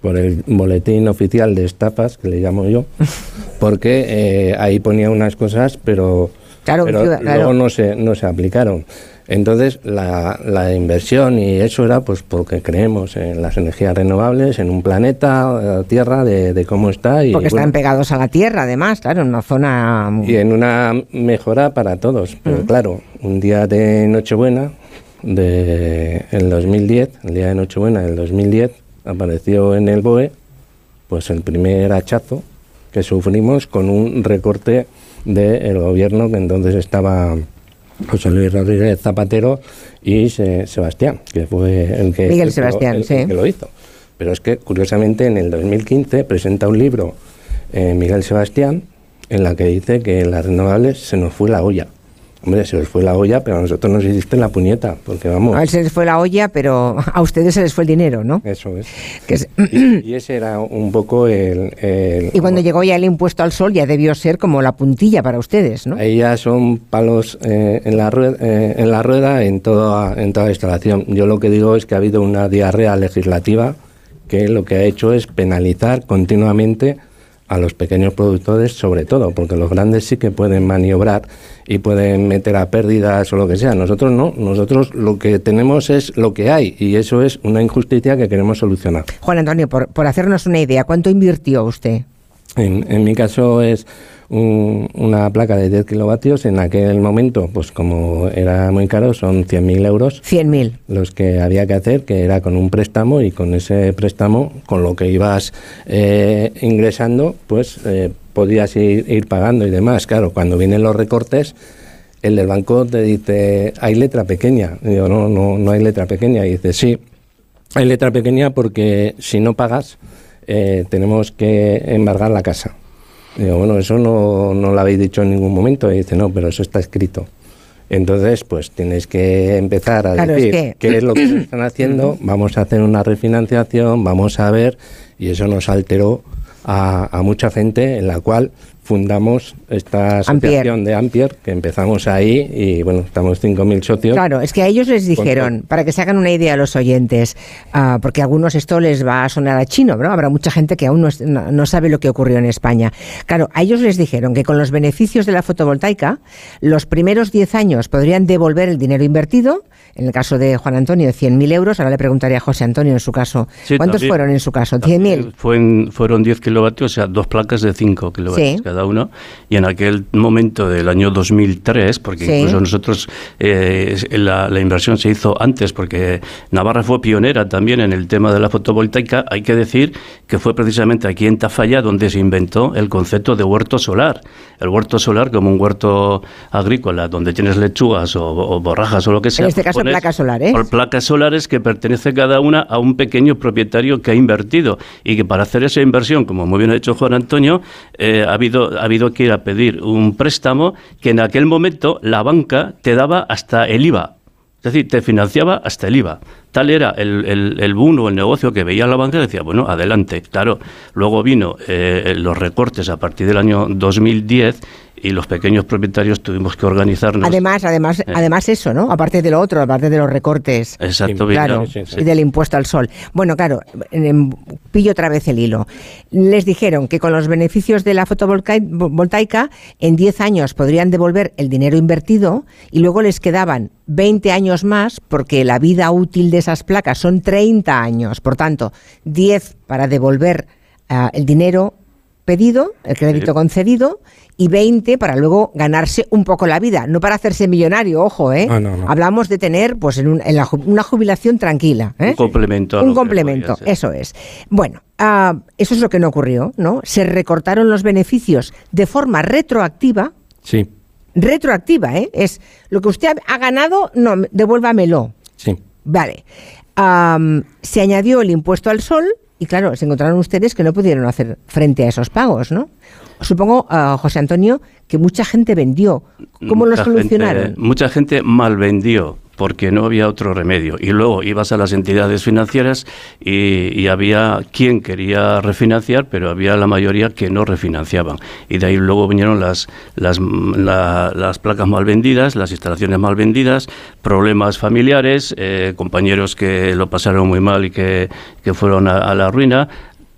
por el boletín oficial de estafas, que le llamo yo, porque eh, ahí ponía unas cosas, pero, Claro, pero claro. luego no se, no se aplicaron. Entonces, la, la inversión y eso era pues porque creemos en las energías renovables, en un planeta, eh, Tierra, de, de cómo está. Y, Porque están bueno, pegados a la tierra, además, claro, en una zona... y en una mejora para todos. Pero claro, un día de Nochebuena, de, el 2010, el día de Nochebuena del 2010, apareció en el BOE pues el primer hachazo que sufrimos con un recorte del gobierno que entonces estaba José Luis Rodríguez Zapatero y Se- Sebastián, que fue el que, Miguel el Sebastián, el- sí. el que lo hizo. Pero es que, curiosamente, en el 2015 presenta un libro eh, Miguel Sebastián en la que dice que las renovables se nos fue la olla. Hombre, se les fue la olla, pero a nosotros nos hiciste la puñeta, porque vamos. A él se les fue la olla, pero a ustedes se les fue el dinero, ¿no? Eso es. Que es- Y, y ese era un poco el... el- Y cuando llegó ya el impuesto al sol, ya debió ser como la puntilla para ustedes, ¿no? Ahí ya son palos eh, en, la rueda, en la rueda en toda, en toda la instalación. Yo lo que digo es que ha habido una diarrea legislativa que lo que ha hecho es penalizar continuamente a los pequeños productores, sobre todo, porque los grandes sí que pueden maniobrar y pueden meter a pérdidas o lo que sea. Nosotros no, nosotros lo que tenemos es lo que hay y eso es una injusticia que queremos solucionar. Juan Antonio, por, por hacernos una idea, ¿cuánto invirtió usted? En, en mi caso es un- una placa de 10 kilovatios. En aquel momento, pues como era muy caro, son 100.000 euros. 100.000. Los que había que hacer, que era con un préstamo y con ese préstamo, con lo que ibas eh, ingresando, pues eh, podías ir, ir pagando y demás. Claro, cuando vienen los recortes, el del banco te dice, hay letra pequeña. Y digo, no, no, no hay letra pequeña. Y dice, sí, hay letra pequeña porque si no pagas, eh, tenemos que embargar la casa. Digo, bueno, eso no, no lo habéis dicho en ningún momento. Y dice, no, pero eso está escrito. Entonces, pues tienes que empezar a Claro, es decir que- qué es lo que están haciendo, vamos a hacer una refinanciación, vamos a ver, y eso nos alteró a, a mucha gente en la cual fundamos esta asociación de Ampier, que empezamos ahí y bueno, estamos 5.000 socios. Claro, es que a ellos les Con dijeron, para que se hagan una idea a los oyentes, ah, porque a algunos esto les va a sonar a chino, ¿no? Habrá mucha gente que aún no, es- no- no sabe lo que ocurrió en España. Claro, a ellos les dijeron que con los beneficios de la fotovoltaica, los primeros 10 años podrían devolver el dinero invertido, en el caso de Juan Antonio, 100.000 euros, ahora le preguntaría a José Antonio en su caso, Sí, ¿cuántos también. fueron en su caso? ¿100.000? Fue fueron 10 kilovatios, o sea, dos placas de 5 kilovatios Sí. cada uno. Y en aquel momento del año 2003, porque Sí. incluso nosotros, eh, la, la inversión se hizo antes, porque Navarra fue pionera también en el tema de la fotovoltaica, hay que decir que fue precisamente aquí en Tafalla donde se inventó el concepto de huerto solar. El huerto solar como un huerto agrícola, donde tienes lechugas o, o borrajas o lo que sea. En este caso, placas solares. por placas solares que pertenece cada una a un pequeño propietario que ha invertido y que para hacer esa inversión, como muy bien ha dicho Juan Antonio, eh, ha, habido, ha habido que ir a pedir un préstamo que en aquel momento la banca te daba hasta el IVA. Es decir, te financiaba hasta el IVA. Tal era el, el, el boom o el negocio que veía la banca que decía, bueno, adelante. Claro, luego vino eh, los recortes a partir del año 2010 y los pequeños propietarios tuvimos que organizarnos. Además, además, Eh. además eso, ¿no? Aparte de lo otro, aparte de los recortes. Exacto, claro, sí, sí. y del impuesto al sol. Bueno, claro, pillo otra vez el hilo. Les dijeron que con los beneficios de la fotovoltaica en 10 años podrían devolver el dinero invertido y luego les quedaban 20 años más porque la vida útil de esas placas son 30 años. Por tanto, 10 para devolver ah, el dinero pedido, el crédito Sí. concedido, y 20 para luego ganarse un poco la vida, no para hacerse millonario, ojo, ¿eh? No, no, no. Hablamos de tener pues en, un- en la una jubilación tranquila, ¿eh? Un complemento. Un complemento, eso es. Bueno, ah, eso es lo que no ocurrió, ¿no? Se recortaron los beneficios de forma retroactiva, Sí, retroactiva, ¿eh? Es lo que usted ha- ganado, no, devuélvamelo. sí. Vale. Se añadió el impuesto al sol y claro, se encontraron ustedes que no pudieron hacer frente a esos pagos, ¿no? Supongo, ah, José Antonio, que mucha gente vendió. ¿Cómo lo Mucha gente- solucionaron? mucha gente mal vendió porque no había otro remedio. Y luego ibas a las entidades financieras y, había quien quería refinanciar, pero había la mayoría que no refinanciaban. Y de ahí luego vinieron las, las, la- las placas mal vendidas, las instalaciones mal vendidas, problemas familiares, eh, compañeros que lo pasaron muy mal y que, que fueron a- a la ruina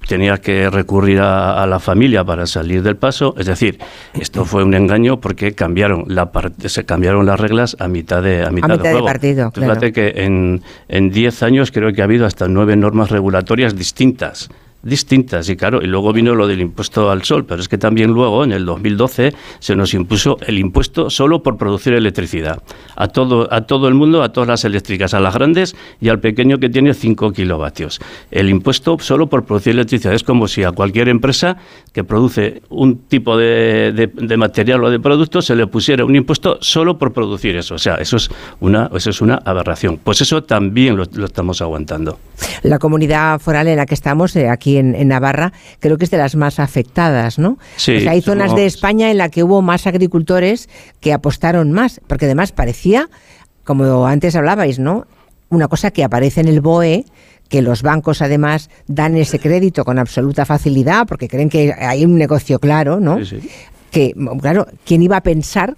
tenía que recurrir a, a la familia para salir del paso. Es decir, esto fue un engaño porque cambiaron la se cambiaron las reglas a mitad de a mitad, mitad de juego. partido, Fíjate claro. que en en 10 años creo que ha habido hasta nueve normas regulatorias distintas distintas. Y claro y luego vino lo del impuesto al sol pero es que también luego en el 2012 se nos impuso el impuesto solo por producir electricidad. A todo a todo el mundo a todas las eléctricas a las grandes y al pequeño que tiene 5 kilovatios. El impuesto solo por producir electricidad. Es como si a cualquier empresa que produce un tipo de, de- material o de producto se le pusiera un impuesto solo por producir eso. O sea eso es una eso es una aberración. Pues eso también lo, lo estamos aguantando. La comunidad foral en la que estamos, eh, aquí aquí en, en Navarra, creo que es de las más afectadas, ¿no? Sí, O sea, hay zonas de España en la que hubo más agricultores que apostaron más, porque además parecía, como antes hablabais, ¿no? Una cosa que aparece en el BOE, que los bancos además dan ese crédito con absoluta facilidad, porque creen que hay un negocio claro, ¿no? Que, claro, ¿quién iba a pensar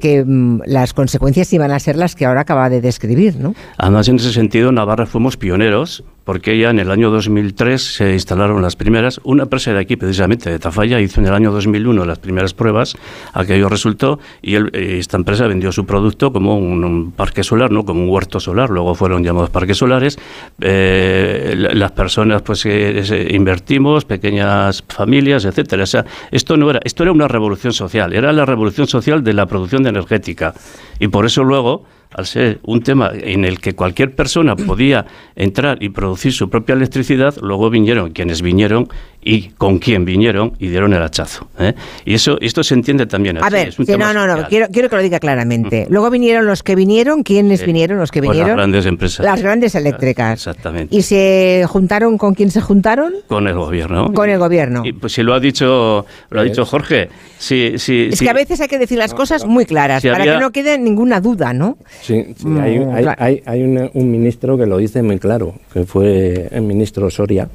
que mm, las consecuencias iban a ser las que ahora acaba de describir, ¿no? Además, en ese sentido, Navarra fuimos pioneros, porque ya en el año 2003 se instalaron las primeras. Una empresa de aquí, precisamente de Tafalla, hizo en el año 2001 las primeras pruebas, aquello resultó, y el- eh, esta empresa vendió su producto como un, parque solar, no como un huerto solar, luego fueron llamados parques solares. Eh, la- las personas, pues, eh, invertimos, pequeñas familias, etcétera. Esto no era, esto era una revolución social, era la revolución social de la producción de energética. Y por eso luego al ser un tema en el que cualquier persona podía entrar y producir su propia electricidad, luego vinieron quienes vinieron y con quién vinieron y dieron el hachazo. ¿eh? Y eso esto se entiende también así. A ver, es un sí, tema no, no, no, quiero, quiero que lo diga claramente. Luego vinieron los que vinieron, ¿quiénes Eh, vinieron? Los que pues las vinieron. grandes empresas. Las grandes eléctricas. Exactamente. ¿Y se juntaron con quién se juntaron? Con el gobierno. Con el gobierno. Y pues si lo ha dicho, lo ha dicho Jorge, si, si, Es que a veces hay que decir las cosas muy claras Si para había- que no quede ninguna duda, ¿no? Sí, sí, Mm, hay, hay- claro. hay- hay un, un ministro que lo dice muy claro, que fue el ministro Soria.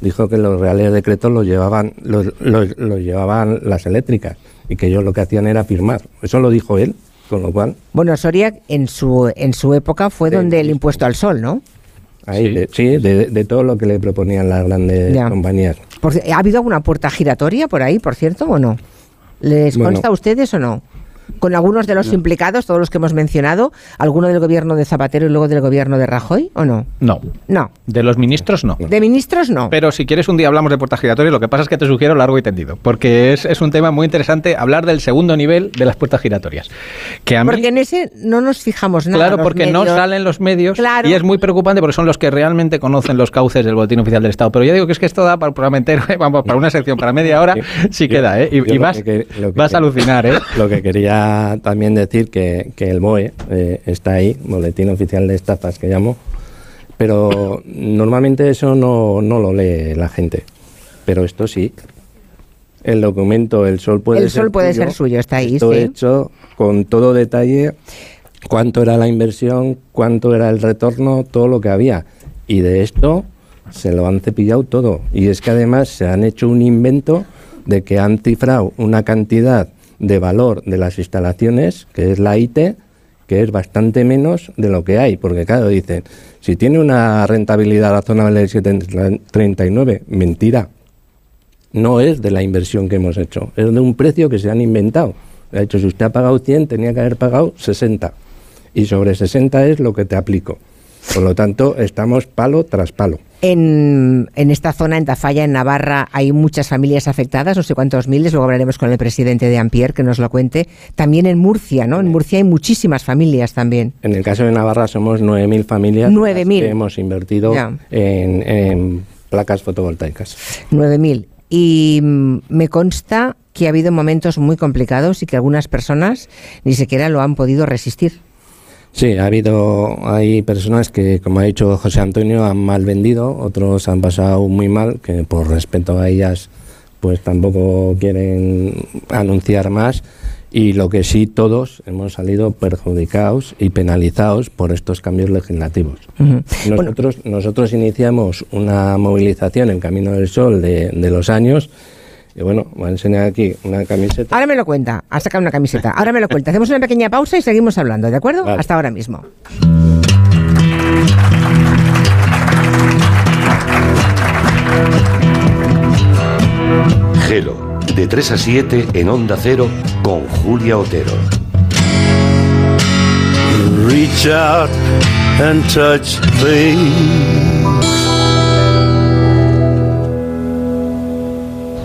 Dijo que los reales decretos los llevaban, los, los- los llevaban las eléctricas y que ellos lo que hacían era firmar. Eso lo dijo él, con lo cual, Bueno, Soria en su en su época fue donde el impuesto al sol, ¿no? ahí, de- sí, de, de todo lo que le proponían las grandes Ya. compañías. Por ¿Ha habido alguna puerta giratoria por ahí, por cierto, o no? ¿Les Bueno. consta a ustedes o no? Con algunos de los No. implicados, todos los que hemos mencionado, alguno del gobierno de Zapatero y luego del gobierno de Rajoy, ¿o no? No. No. De los ministros, no. De ministros, no. Pero si quieres un día hablamos de puertas giratorias, lo que pasa es que te sugiero largo y tendido, porque es, es un tema muy interesante hablar del segundo nivel de las puertas giratorias. Que a mí, Porque en ese no nos fijamos nada. claro, porque no salen los medios Claro. y es muy preocupante porque son los que realmente conocen los cauces del boletín oficial del Estado. Pero yo digo que es que esto da para un programa entero, ¿eh? vamos, para una sección, para media hora, sí Yo- queda, ¿eh? Y, vas, que- lo que- vas a alucinar, ¿eh? Lo que quería también decir que, que el BOE eh, está ahí, Boletín Oficial de Estafas que llamo, pero normalmente eso no, no lo lee la gente. Pero esto sí. El documento El Sol puede El ser Sol puede tuyo, ser suyo, está ahí, esto sí. hecho con todo detalle, cuánto era la inversión, cuánto era el retorno, todo lo que había. Y de esto se lo han cepillado todo. Y es que además se han hecho un invento de que han cifrado una cantidad de valor de las instalaciones, que es la IT, que es bastante menos de lo que hay. Porque claro, dicen, si tiene una rentabilidad razonable del 7,39, mentira. No es de la inversión que hemos hecho, es de un precio que se han inventado. De hecho, si usted ha pagado 100, tenía que haber pagado 60. Y sobre 60 es lo que te aplico. Por lo tanto, estamos palo tras palo. En, en esta zona, en Tafalla, en Navarra, hay muchas familias afectadas, no sé cuántos miles, luego hablaremos con el presidente de Ampier que nos lo cuente. También en Murcia, ¿no? En Murcia hay muchísimas familias también. En el caso de Navarra somos 9.000 familias 9.000. que hemos invertido en, en placas fotovoltaicas. 9.000. Y mm, me consta que ha habido momentos muy complicados y que algunas personas ni siquiera lo han podido resistir. Sí, ha habido, hay personas que, como ha dicho José Antonio, han mal vendido, otros han pasado muy mal, que por respeto a ellas, pues tampoco quieren anunciar más. Y lo que sí, todos hemos salido perjudicados y penalizados por estos cambios legislativos. Nosotros, nosotros iniciamos una movilización en Camino del Sol de, de los años. Y bueno, voy a enseñar aquí una camiseta. Ahora me lo cuenta, ha sacado una camiseta. Ahora me lo cuenta. Hacemos una pequeña pausa y seguimos hablando, ¿de acuerdo? Vale. Hasta ahora mismo. Gelo, de 3 a 7 en Onda Cero con Julia Otero. Reach out and touch base.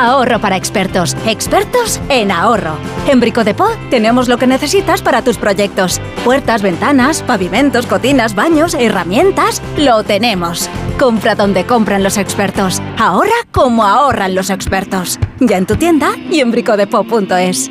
Ahorro para expertos. Expertos en ahorro. En Brico de Po tenemos lo que necesitas para tus proyectos. Puertas, ventanas, pavimentos, cocinas, baños, herramientas. Lo tenemos. Compra donde compran los expertos. Ahorra como ahorran los expertos. Ya en tu tienda y en bricodepo.es.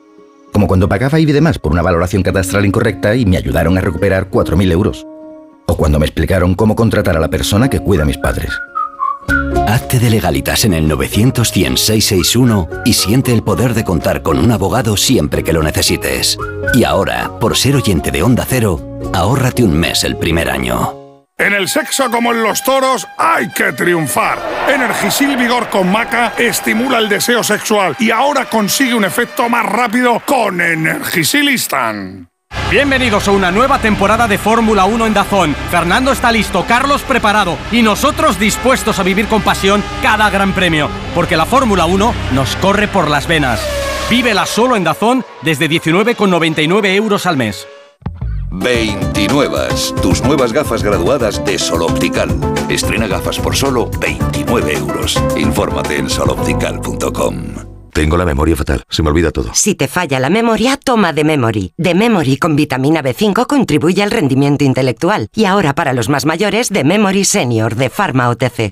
Como cuando pagaba IBI de más por una valoración catastral incorrecta y me ayudaron a recuperar 4.000 euros. O cuando me explicaron cómo contratar a la persona que cuida a mis padres. Hazte de legalitas en el 900 y siente el poder de contar con un abogado siempre que lo necesites. Y ahora, por ser oyente de Onda Cero, ahórrate un mes el primer año. En el sexo como en los toros hay que triunfar. Energisil Vigor con Maca estimula el deseo sexual y ahora consigue un efecto más rápido con Energisil Instant. Bienvenidos a una nueva temporada de Fórmula 1 en Dazón. Fernando está listo, Carlos preparado y nosotros dispuestos a vivir con pasión cada gran premio, porque la Fórmula 1 nos corre por las venas. Vívela solo en Dazón desde 19,99 euros al mes. 29. Tus nuevas gafas graduadas de Sol Optical. Estrena gafas por solo 29 euros. Infórmate en soloptical.com. Tengo la memoria fatal, se me olvida todo. Si te falla la memoria, toma de Memory. De Memory con vitamina B5 contribuye al rendimiento intelectual. Y ahora para los más mayores, de Memory Senior de Pharma OTC.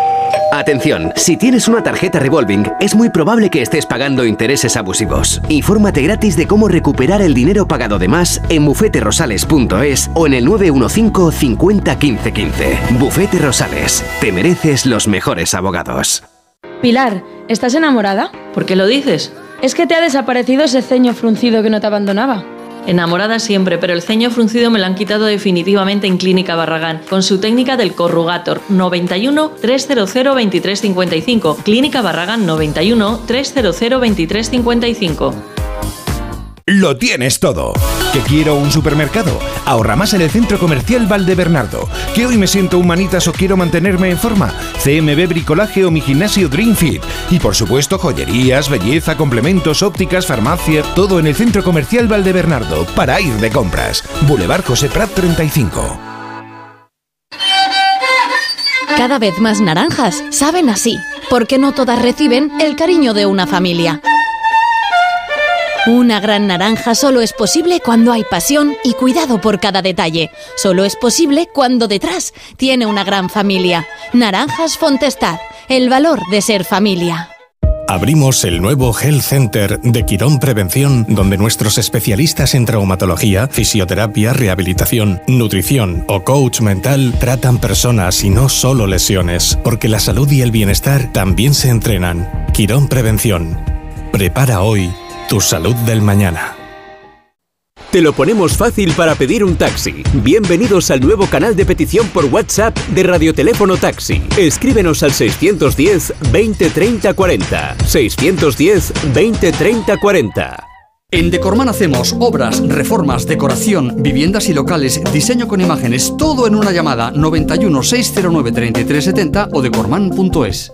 Atención, si tienes una tarjeta revolving, es muy probable que estés pagando intereses abusivos. Infórmate gratis de cómo recuperar el dinero pagado de más en bufeterosales.es o en el 915 50 15 15. Bufete Rosales, te mereces los mejores abogados. Pilar, ¿estás enamorada? ¿Por qué lo dices? Es que te ha desaparecido ese ceño fruncido que no te abandonaba. Enamorada siempre, pero el ceño fruncido me lo han quitado definitivamente en Clínica Barragán, con su técnica del corrugator 91 300 2355. Clínica Barragán 91 300 2355. Lo tienes todo. ¿Que quiero un supermercado? Ahorra más en el Centro Comercial Valdebernardo. ¿Que hoy me siento humanitas o quiero mantenerme en forma? CMB Bricolaje o mi gimnasio Dream Fit. Y por supuesto joyerías, belleza, complementos, ópticas, farmacia, todo en el Centro Comercial Valdebernardo para ir de compras. Boulevard José Prat 35. Cada vez más naranjas saben así, porque no todas reciben el cariño de una familia. Una gran naranja solo es posible cuando hay pasión y cuidado por cada detalle. Solo es posible cuando detrás tiene una gran familia. Naranjas Fontestad, el valor de ser familia. Abrimos el nuevo Health Center de Quirón Prevención, donde nuestros especialistas en traumatología, fisioterapia, rehabilitación, nutrición o coach mental tratan personas y no solo lesiones, porque la salud y el bienestar también se entrenan. Quirón Prevención. Prepara hoy tu salud del mañana. Te lo ponemos fácil para pedir un taxi. Bienvenidos al nuevo canal de petición por WhatsApp de Radioteléfono Taxi. Escríbenos al 610 20 30 40. 610 20 30 40. En Decorman hacemos obras, reformas, decoración, viviendas y locales, diseño con imágenes, todo en una llamada 91 609 3370 o decorman.es.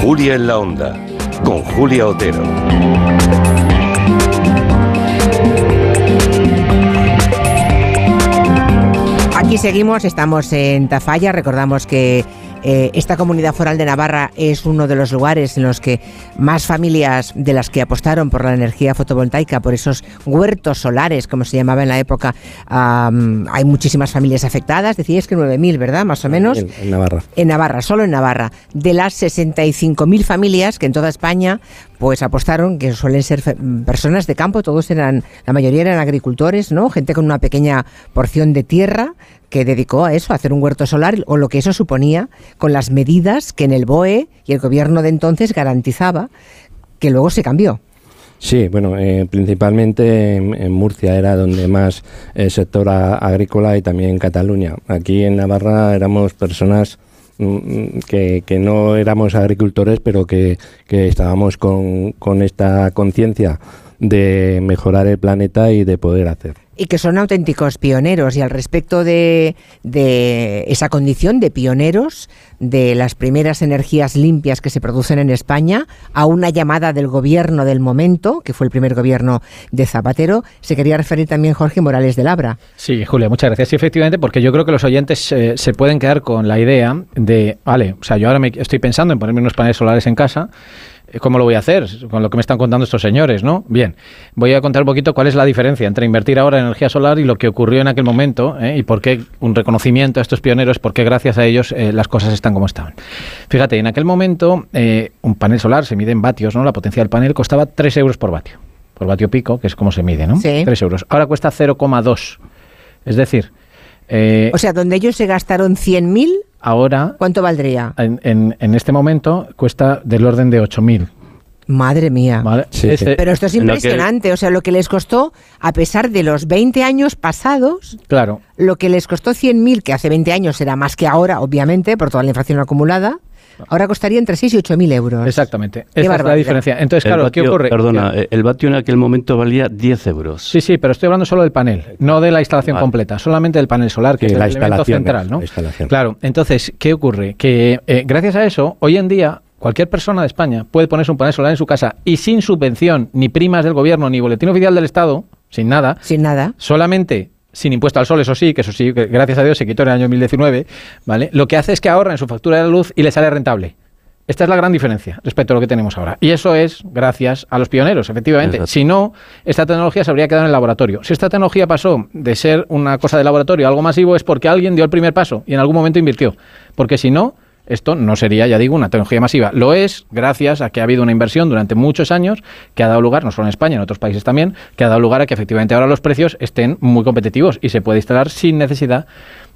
Julia en la Onda, con Julia Otero. Aquí seguimos, estamos en Tafalla, recordamos que eh, esta comunidad foral de Navarra es uno de los lugares en los que más familias de las que apostaron por la energía fotovoltaica, por esos huertos solares, como se llamaba en la época, hay muchísimas familias afectadas. Decíais que 9.000, ¿verdad? Más o menos. En, en Navarra. En Navarra, solo en Navarra. De las 65.000 familias que en toda España pues apostaron, que suelen ser fe- personas de campo, todos eran, la mayoría eran agricultores, ¿no? Gente con una pequeña porción de tierra que dedicó a eso, a hacer un huerto solar, o lo que eso suponía con las medidas que en el BOE y el gobierno de entonces garantizaba, que luego se cambió. Sí, bueno, eh, principalmente en, Murcia era donde más el sector a- agrícola y también en Cataluña. Aquí en Navarra éramos personas mm, que, que no éramos agricultores, pero que, que estábamos con, con esta conciencia de mejorar el planeta y de poder hacer. Y que son auténticos pioneros. Y al respecto de, de esa condición de pioneros de las primeras energías limpias que se producen en España, a una llamada del gobierno del momento, que fue el primer gobierno de Zapatero, se quería referir también Jorge Morales de Labra. Sí, Julia, muchas gracias. Sí, efectivamente, porque yo creo que los oyentes eh, se pueden quedar con la idea de, vale, o sea, yo ahora me estoy pensando en ponerme unos paneles solares en casa. Eh, ¿Cómo lo voy a hacer? Con lo que me están contando estos señores, ¿no? Bien, voy a contar un poquito cuál es la diferencia entre invertir ahora en energía solar y lo que ocurrió en aquel momento ¿eh? y por qué un reconocimiento a estos pioneros, por qué gracias a ellos eh, las cosas están como estaban. Fíjate, en aquel momento eh, un panel solar se mide en vatios, ¿no? La potencia del panel costaba 3 euros por vatio, por vatio pico, que es como se mide, ¿no? Sí. 3 euros. Ahora cuesta 0,2. Es decir, eh, O sea, donde ellos se gastaron 100.000, ahora ¿cuánto valdría? en, en- en este momento cuesta del orden de 8.000. Madre mía. ¿vale? Este- Pero esto es que- impresionante, o sea, lo que les costó, a pesar de los 20 años pasados, claro. lo que les costó 100.000, que hace 20 años era más que ahora, obviamente, por toda la inflación acumulada, ahora costaría entre 6 y 8.000 euros. Exactamente. Qué Esa es la diferencia. Entonces, claro, ¿qué ocurre? Perdona, el vatio en aquel momento valía 10 euros. Sí, sí, pero estoy hablando solo del panel, no de la instalación completa, solamente del panel solar, que Sí, es la el elemento instalación, central, ¿no? la instalación. Claro, entonces, ¿qué ocurre? Que eh, gracias a eso, hoy en día, cualquier persona de España puede ponerse un panel solar en su casa y sin subvención, ni primas del gobierno, ni boletín oficial del Estado, sin nada. Sin nada. Solamente sin impuesto al sol, eso sí, que eso sí, que gracias a Dios se quitó en el año 2019, ¿vale? Lo que hace es que ahorra en su factura de la luz y le sale rentable. Esta es la gran diferencia respecto a lo que tenemos ahora. Y eso es gracias a los pioneros, efectivamente. Exacto. Si no, esta tecnología se habría quedado en el laboratorio. Si esta tecnología pasó de ser una cosa de laboratorio a algo masivo es porque alguien dio el primer paso y en algún momento invirtió. Porque si no, esto no sería, ya digo, una tecnología masiva. Lo es gracias a que ha habido una inversión durante muchos años que ha dado lugar, no solo en España, en otros países también, que ha dado lugar a que efectivamente ahora los precios estén muy competitivos y se puede instalar sin necesidad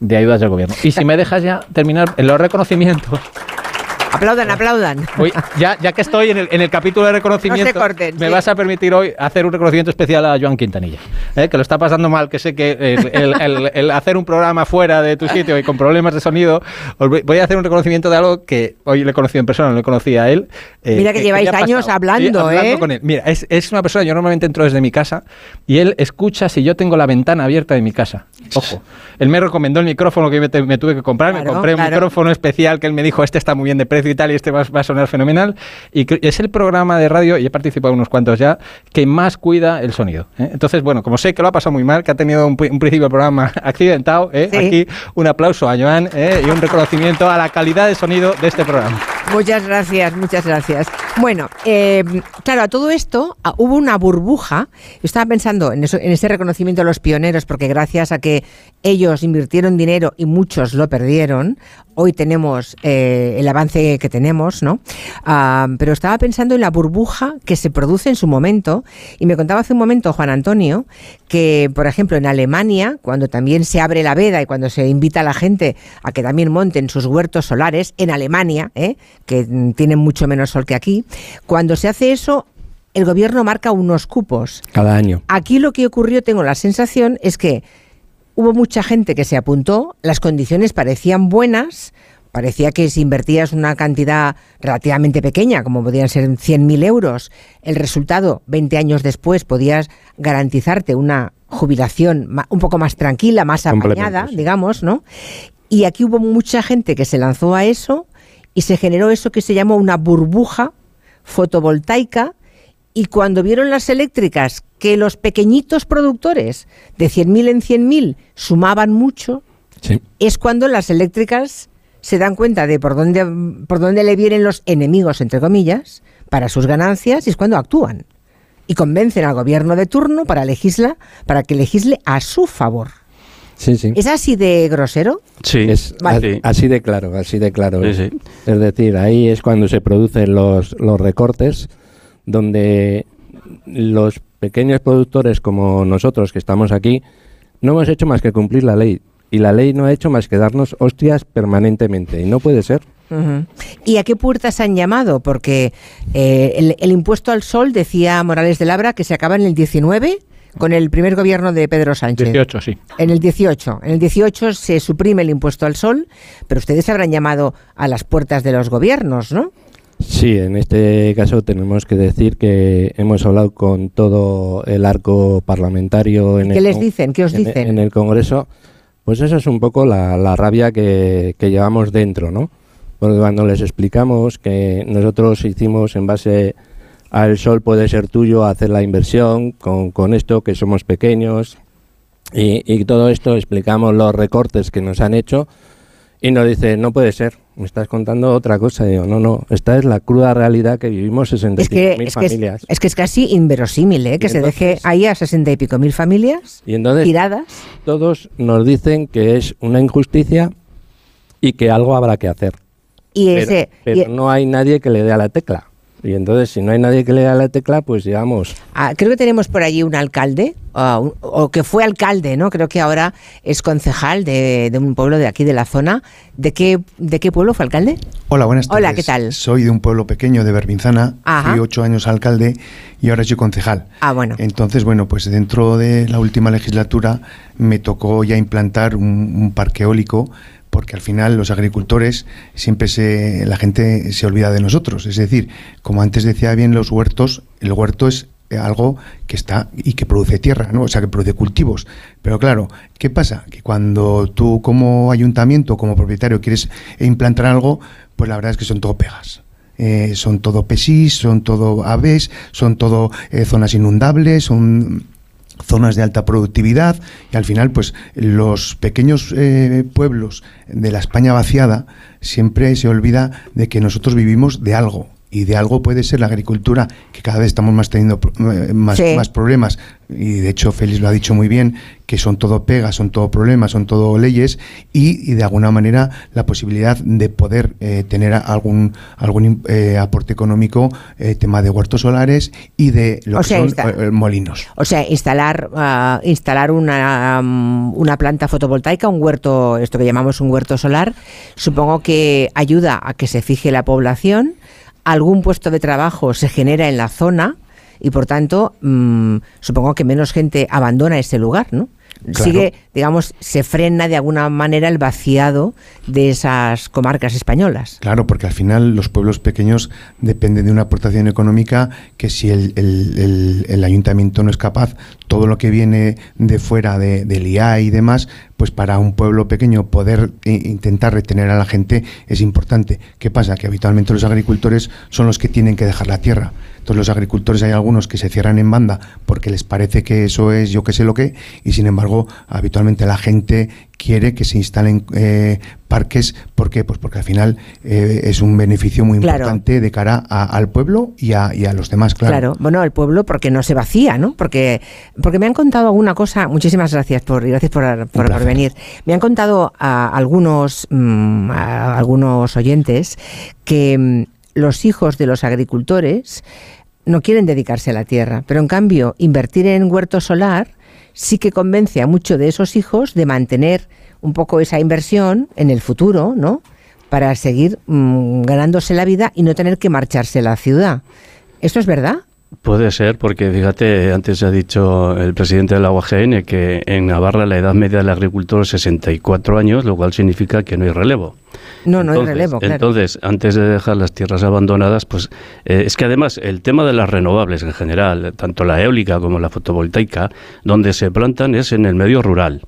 de ayudas del gobierno. Y si me dejas ya terminar en los reconocimientos. Aplaudan, aplaudan. Ya, ya que estoy en el, en el capítulo de reconocimiento, No se corten, me sí. vas a permitir hoy hacer un reconocimiento especial a Joan Quintanilla, ¿eh? que lo está pasando mal, que sé que el, el- el- el hacer un programa fuera de tu sitio y con problemas de sonido, os voy, a hacer un reconocimiento de algo que hoy le he conocido en persona, no le conocía a él. eh, Mira que lleváis ya ha años pasado. hablando, ¿eh? con él. Mira, es, es una persona, yo normalmente entro desde mi casa y él escucha si yo tengo la ventana abierta de mi casa. Ojo. Él me recomendó el micrófono que me, te- me tuve que comprar. me compré un claro. micrófono especial que él me dijo, este está muy bien de precio y tal, y este va, va a sonar fenomenal. Y es el programa de radio, y he participado unos cuantos ya, que más cuida el sonido. ¿eh? Entonces, bueno, como sé que lo ha pasado muy mal, que ha tenido un, pri- un principio del programa accidentado, ¿eh? Sí. aquí un aplauso a Joan ¿eh? y un reconocimiento a la calidad de sonido de este programa. Muchas gracias, muchas gracias. Bueno, eh, claro, a todo esto ah, hubo una burbuja. Yo estaba pensando en, eso, en ese reconocimiento de los pioneros, porque gracias a que ellos invirtieron dinero y muchos lo perdieron, hoy tenemos eh, el avance que tenemos, ¿no? Ah, pero estaba pensando en la burbuja que se produce en su momento, y me contaba hace un momento Juan Antonio que, por ejemplo, en Alemania, cuando también se abre la veda y cuando se invita a la gente a que también monten sus huertos solares, en Alemania, ¿eh? que mm, tienen mucho menos sol que aquí, cuando se hace eso, el gobierno marca unos cupos. Cada año. Aquí lo que ocurrió, tengo la sensación, es que hubo mucha gente que se apuntó, las condiciones parecían buenas, parecía que si invertías una cantidad relativamente pequeña, como podían ser 100.000 euros, el resultado 20 años después podías garantizarte una jubilación un poco más tranquila, más apañada, digamos, ¿no? Y aquí hubo mucha gente que se lanzó a eso y se generó eso que se llamó una burbuja fotovoltaica y cuando vieron las eléctricas que los pequeñitos productores de 100.000 en 100.000 sumaban mucho, Sí. es cuando las eléctricas se dan cuenta de por dónde, por dónde le vienen los enemigos, entre comillas, para sus ganancias y es cuando actúan. Y convencen al gobierno de turno para, legisla, para que legisle a su favor. Sí, sí. ¿Es así de grosero? Sí, Es Vale. a- así de claro, así de claro. Sí, es. sí. Es decir, ahí es cuando se producen los, los recortes, donde los pequeños productores como nosotros que estamos aquí, no hemos hecho más que cumplir la ley. Y la ley no ha hecho más que darnos hostias permanentemente. Y no puede ser. ¿Y a qué puertas han llamado? Porque eh, el, el impuesto al sol, decía Morales de Labra, que se acaba en el 19 con el primer gobierno de Pedro Sánchez. 18, sí. En el 18. En el 18 se suprime el impuesto al sol, pero ustedes habrán llamado a las puertas de los gobiernos, ¿no? Sí, en este caso tenemos que decir que hemos hablado con todo el arco parlamentario. En ¿Qué el les dicen? ¿Qué os en- dicen? En el Congreso, pues eso es un poco la, la rabia que, que llevamos dentro, ¿no? Porque cuando les explicamos que nosotros hicimos en base al sol puede ser tuyo hacer la inversión con, con esto, que somos pequeños, y, y todo esto explicamos los recortes que nos han hecho y nos dice, no puede ser, me estás contando otra cosa. Y digo, no, no, esta es la cruda realidad que vivimos Es 65.000 que, es, que es, familias. es que es casi inverosímil, ¿eh? Que se deje ahí a sesenta y pico mil familias Y entonces tiradas. todos nos dicen que es una injusticia y que algo habrá que hacer. Y Pero, ese, pero y- no hay nadie que le dé a la tecla. Y entonces, si no hay nadie que le dé a la tecla, pues digamos, Ah, creo que tenemos por allí un alcalde, un- o que fue alcalde, ¿no? Creo que ahora es concejal de, de un pueblo de aquí de la zona. ¿De qué, de qué pueblo fue alcalde? Hola, buenas tardes. Hola, ¿qué tal? Soy de un pueblo pequeño de Berbinzana, Ajá. fui ocho años alcalde y ahora soy concejal. Ah, bueno. Entonces, bueno, pues dentro de la última legislatura me tocó ya implantar un, un parque eólico porque al final los agricultores siempre se la gente se olvida de nosotros, es decir, como antes decía bien los huertos, el huerto es eh, algo que está y que produce tierra, ¿no? O sea, que produce cultivos. Pero claro, ¿qué pasa? Que cuando tú como ayuntamiento, como propietario quieres implantar algo, pues la verdad es que son todo pegas. Eh, son todo pesís, son todo aves, son todo eh, zonas inundables, son zonas de alta productividad y al final pues los pequeños eh, pueblos de la España vaciada siempre se olvida de que nosotros vivimos de algo y de algo puede ser la agricultura que cada vez estamos más teniendo eh, más, Sí. más problemas y de hecho Félix lo ha dicho muy bien que son todo pegas, son todo problemas, son todo leyes y, y de alguna manera la posibilidad de poder eh, tener algún algún eh, aporte económico eh, tema de huertos solares y de lo O que sea, son eh, molinos. O sea, instalar, ah, instalar una, mm, una planta fotovoltaica, un huerto, esto que llamamos un huerto solar, supongo que ayuda a que se fije la población, algún puesto de trabajo se genera en la zona y por tanto mm, supongo que menos gente abandona ese lugar, ¿no? Claro. Sigue, digamos, se frena de alguna manera el vaciado de esas comarcas españolas. Claro, porque al final los pueblos pequeños dependen de una aportación económica que si el, el- el- el ayuntamiento no es capaz, todo lo que viene de fuera de, del IA y demás, pues para un pueblo pequeño poder eh, intentar retener a la gente es importante. ¿Qué pasa? Que habitualmente los agricultores son los que tienen que dejar la tierra. Entonces los agricultores hay algunos que se cierran en banda porque les parece que eso es yo que sé lo que, y sin embargo habitualmente la gente quiere que se instalen eh, parques. ¿Por qué? Pues porque al final eh, es un beneficio muy importante de cara al pueblo y a, y a, los demás, claro. Claro, bueno, al pueblo porque no se vacía, ¿no? Porque, porque me han contado alguna cosa, muchísimas gracias por, gracias por, por, venir. Me han contado a algunos, mm, a algunos oyentes que mm, los hijos de los agricultores no quieren dedicarse a la tierra, pero en cambio invertir en huerto solar sí que convence a muchos de esos hijos de mantener un poco esa inversión en el futuro, ¿no? Para seguir mm, ganándose la vida y no tener que marcharse a la ciudad. ¿Esto es verdad? Puede ser, porque fíjate, antes ha dicho el presidente de la UAGN que en Navarra la edad media del agricultor es 64 años, lo cual significa que no hay relevo. No, no hay relevo, claro. Entonces, antes de dejar las tierras abandonadas, pues eh, es que además el tema de las renovables en general, tanto la eólica como la fotovoltaica, donde se plantan es en el medio rural.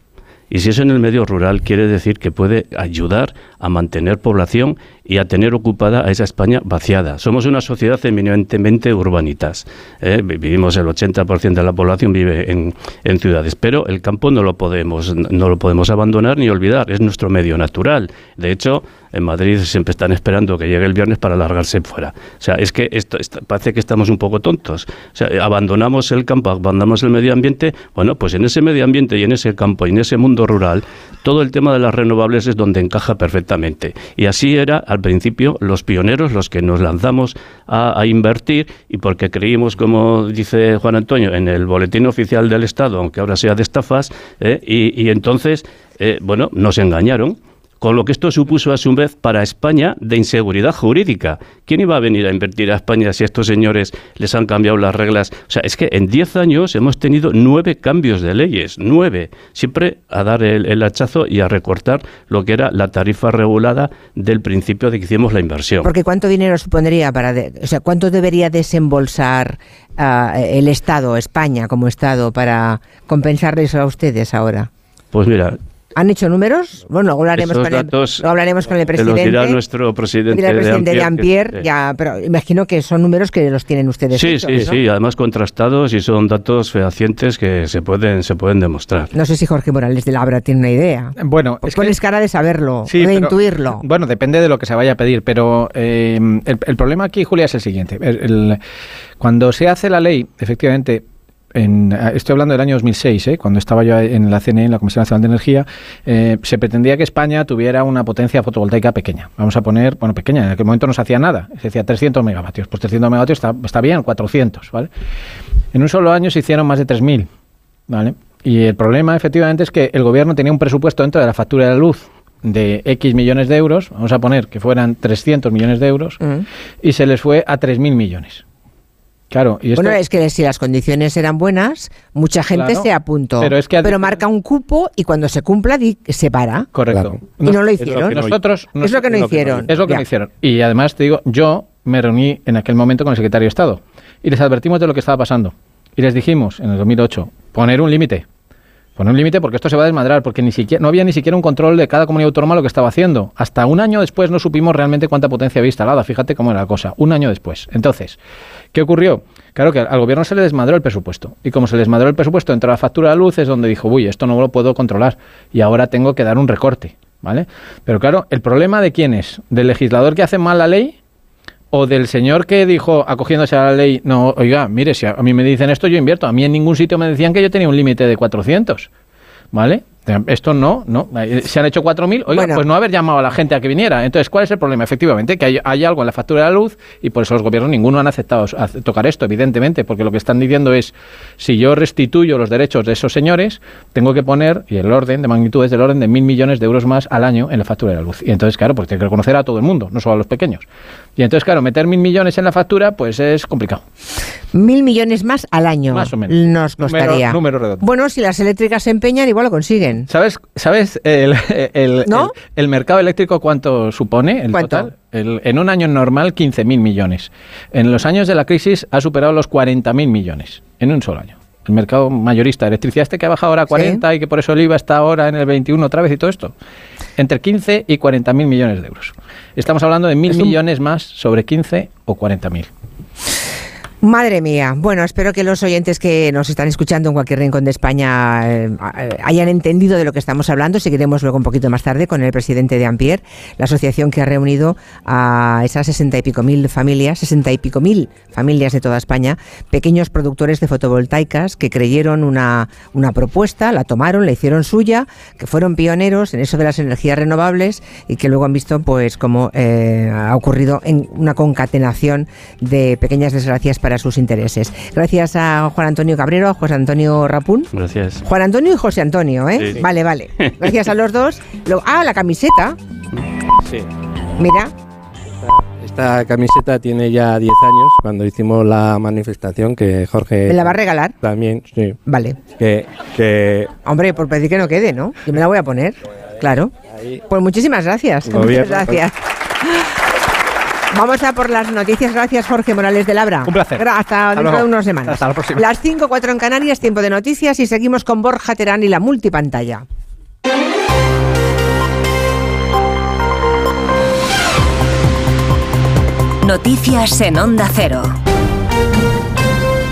Y si es en el medio rural, quiere decir que puede ayudar a mantener población y a tener ocupada a esa España vaciada. Somos una sociedad eminentemente urbanitas. ¿eh? Vivimos el 80% de la población vive en, en, ciudades, pero el campo no lo podemos no lo podemos abandonar ni olvidar. Es nuestro medio natural. De hecho, en Madrid siempre están esperando que llegue el viernes para largarse fuera. O sea, es que esto, parece que estamos un poco tontos. O sea, abandonamos el campo, abandonamos el medio ambiente. Bueno, pues en ese medio ambiente y en ese campo y en ese mundo rural, todo el tema de las renovables es donde encaja perfectamente. Y así era al principio los pioneros, los que nos lanzamos a, invertir y porque creímos, como dice Juan Antonio, en el boletín oficial del Estado, aunque ahora sea de estafas, ¿eh? y, entonces, eh, bueno, nos engañaron con lo que esto supuso a su vez para España de inseguridad jurídica. ¿Quién iba a venir a invertir a España si a estos señores les han cambiado las reglas? O sea, es que en 10 años hemos tenido nueve cambios de leyes, nueve, siempre a dar el, hachazo y a recortar lo que era la tarifa regulada del principio de que hicimos la inversión. Porque ¿cuánto dinero supondría para, o sea, cuánto debería desembolsar ah, el Estado, España como Estado, para compensarles a ustedes ahora? Pues mira, ¿Han hecho números? Bueno, luego hablaremos, con, el, hablaremos con el presidente. Lo dirá nuestro presidente, el presidente de Ampier, ya, pero imagino que son números que los tienen ustedes. Sí, sí, sí, además contrastados y son datos fehacientes que se pueden, se pueden demostrar. No sé si Jorge Morales de Labra tiene una idea. Bueno, pues pones cara de saberlo, de intuirlo. Bueno, depende de lo que se vaya a pedir, pero eh, el, problema aquí, Julia, es el siguiente. cuando se hace la ley, efectivamente, estoy hablando del año 2006, ¿eh? cuando estaba yo en la CNE, en la Comisión Nacional de Energía, eh, se pretendía que España tuviera una potencia fotovoltaica pequeña. Vamos a poner, bueno, pequeña, en aquel momento no se hacía nada, se decía 300 megavatios. Pues 300 megavatios está, está bien, 400, ¿vale? En un solo año se hicieron más de 3.000, ¿vale? Y el problema, efectivamente, es que el gobierno tenía un presupuesto dentro de la factura de la luz de X millones de euros, vamos a poner que fueran 300 millones de euros, mm. y se les fue a 3.000 millones. Claro, y Bueno, es que si las condiciones eran buenas, mucha gente se apuntó. Pero, es que pero marca un cupo y cuando se cumpla se para. Correcto. Y no lo hicieron. Nosotros es lo que no hicieron. Es lo que no hicieron. Y además te digo, yo me reuní en aquel momento con el secretario de Estado y les advertimos de lo que estaba pasando. Y les dijimos en el 2008, poner un límite. Poner un límite porque esto se va a desmadrar, porque ni siquiera, no había ni siquiera un control de cada comunidad autónoma lo que estaba haciendo. Hasta un año después no supimos realmente cuánta potencia había instalada. Fíjate cómo era la cosa. Un año después. Entonces, ¿qué ocurrió? Claro que al gobierno se le desmadró el presupuesto. Y como se le desmadró el presupuesto, entró la factura de luz, es donde dijo, uy, esto no lo puedo controlar. Y ahora tengo que dar un recorte. ¿Vale? Pero claro, ¿el problema de quién es? ¿Del legislador que hace mal la ley? O del señor que dijo, acogiéndose a la ley, no, oiga, mire, si a mí me dicen esto, yo invierto. A mí en ningún sitio me decían que yo tenía un límite de 400. ¿Vale? Esto no, no. Se han hecho 4.000. Oiga, pues no haber llamado a la gente a que viniera. Entonces, ¿cuál es el problema? Efectivamente, que hay, algo en la factura de la luz y por eso los gobiernos ninguno han aceptado tocar esto, evidentemente, porque lo que están diciendo es, si yo restituyo los derechos de esos señores, tengo que poner, y el orden de magnitud es del orden de mil millones de euros más al año en la factura de la luz. Y entonces, claro, pues tiene que reconocer a todo el mundo, no solo a los pequeños. Y entonces, claro, meter mil millones en la factura, pues es complicado. Mil millones más al año. Más o menos. Nos costaría. Bueno, si las eléctricas se empeñan, igual lo consiguen. ¿Sabes? ¿Sabes? el, el, mercado eléctrico cuánto supone en total? en un año normal, 15.000 millones. En los años de la crisis ha superado los 40.000 millones, en un solo año. el mercado mayorista de electricidad, este que ha bajado ahora a 40 y que por eso el IVA está ahora en el 21 otra vez y todo esto, entre 15 y 40 mil millones de euros. Estamos hablando de mil millones más sobre 15 o 40 mil. Madre mía. Bueno, espero que los oyentes que nos están escuchando en cualquier rincón de España eh, hayan entendido de lo que estamos hablando. Seguiremos luego un poquito más tarde con el presidente de Ampier, la asociación que ha reunido a esas sesenta y pico mil familias, sesenta y pico mil familias de toda España, pequeños productores de fotovoltaicas que creyeron una, una propuesta, la tomaron, la hicieron suya, que fueron pioneros en eso de las energías renovables y que luego han visto pues cómo eh, ha ocurrido en una concatenación de pequeñas desgracias para sus intereses. Gracias a Juan Antonio Cabrero, a José Antonio Rapún. Gracias. Juan Antonio y José Antonio, ¿eh? Sí. Vale, vale. Gracias a los dos. Lo- ah, la camiseta. Sí. Mira. Esta camiseta tiene ya 10 años, cuando hicimos la manifestación que Jorge... ¿Me la va a regalar? También, sí. Vale. Que, que Hombre, por pedir que no quede, ¿no? Yo me la voy a poner. Claro. Pues muchísimas gracias. Gobierno. Muchas gracias. Vamos a por las noticias. Gracias, Jorge Morales de Labra. Un placer. Gra- Hasta, Hasta dentro luego. de unas semanas. Hasta la próxima. Las 5, 4 en Canarias, tiempo de noticias y seguimos con Borja Terán y la multipantalla. Noticias en Onda Cero.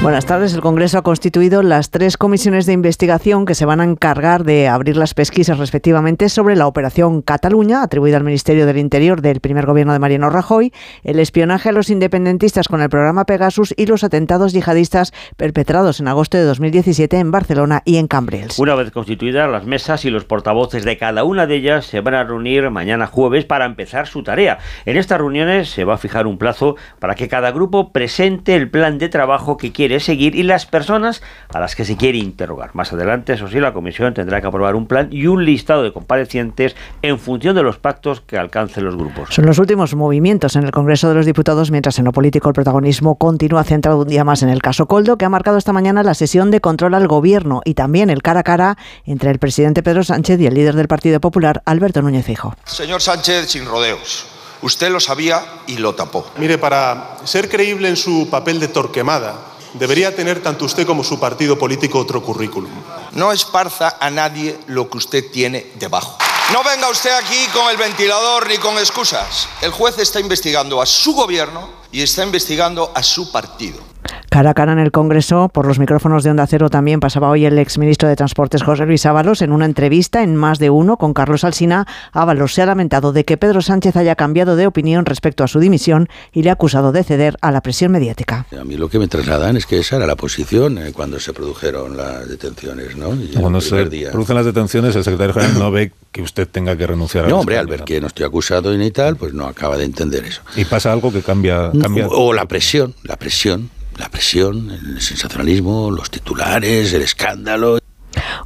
Buenas tardes. El Congreso ha constituido las tres comisiones de investigación que se van a encargar de abrir las pesquisas respectivamente sobre la operación Cataluña, atribuida al Ministerio del Interior del primer gobierno de Mariano Rajoy, el espionaje a los independentistas con el programa Pegasus y los atentados yihadistas perpetrados en agosto de 2017 en Barcelona y en Cambrils. Una vez constituidas las mesas y los portavoces de cada una de ellas se van a reunir mañana jueves para empezar su tarea. En estas reuniones se va a fijar un plazo para que cada grupo presente el plan de trabajo que quiere seguir y las personas a las que se quiere interrogar. Más adelante, eso sí, la comisión tendrá que aprobar un plan y un listado de comparecientes en función de los pactos que alcancen los grupos. Son los últimos movimientos en el Congreso de los Diputados, mientras en lo político el protagonismo continúa centrado un día más en el caso Coldo, que ha marcado esta mañana la sesión de control al gobierno y también el cara a cara entre el presidente Pedro Sánchez y el líder del Partido Popular, Alberto Núñez Fijo. Señor Sánchez, sin rodeos. Usted lo sabía y lo tapó. Mire, para ser creíble en su papel de torquemada, debería tener tanto usted como su partido político otro currículum. No esparza a nadie lo que usted tiene debajo. No venga usted aquí con el ventilador ni con excusas. El juez está investigando a su gobierno y está investigando a su partido. Cara a cara en el Congreso, por los micrófonos de Onda Cero también pasaba hoy el exministro de Transportes José Luis Ábalos en una entrevista en más de uno con Carlos Alsina. Ábalos se ha lamentado de que Pedro Sánchez haya cambiado de opinión respecto a su dimisión y le ha acusado de ceder a la presión mediática. A mí lo que me trasladan es que esa era la posición eh, cuando se produjeron las detenciones, ¿no? Y Cuando se día. producen las detenciones, el secretario general no ve que usted tenga que renunciar a No, hombre, al ver que no estoy acusado y ni tal, pues no acaba de entender eso. Y pasa algo que cambia... cambia O la presión, la presión, la presión, el sensacionalismo, los titulares, el escándalo.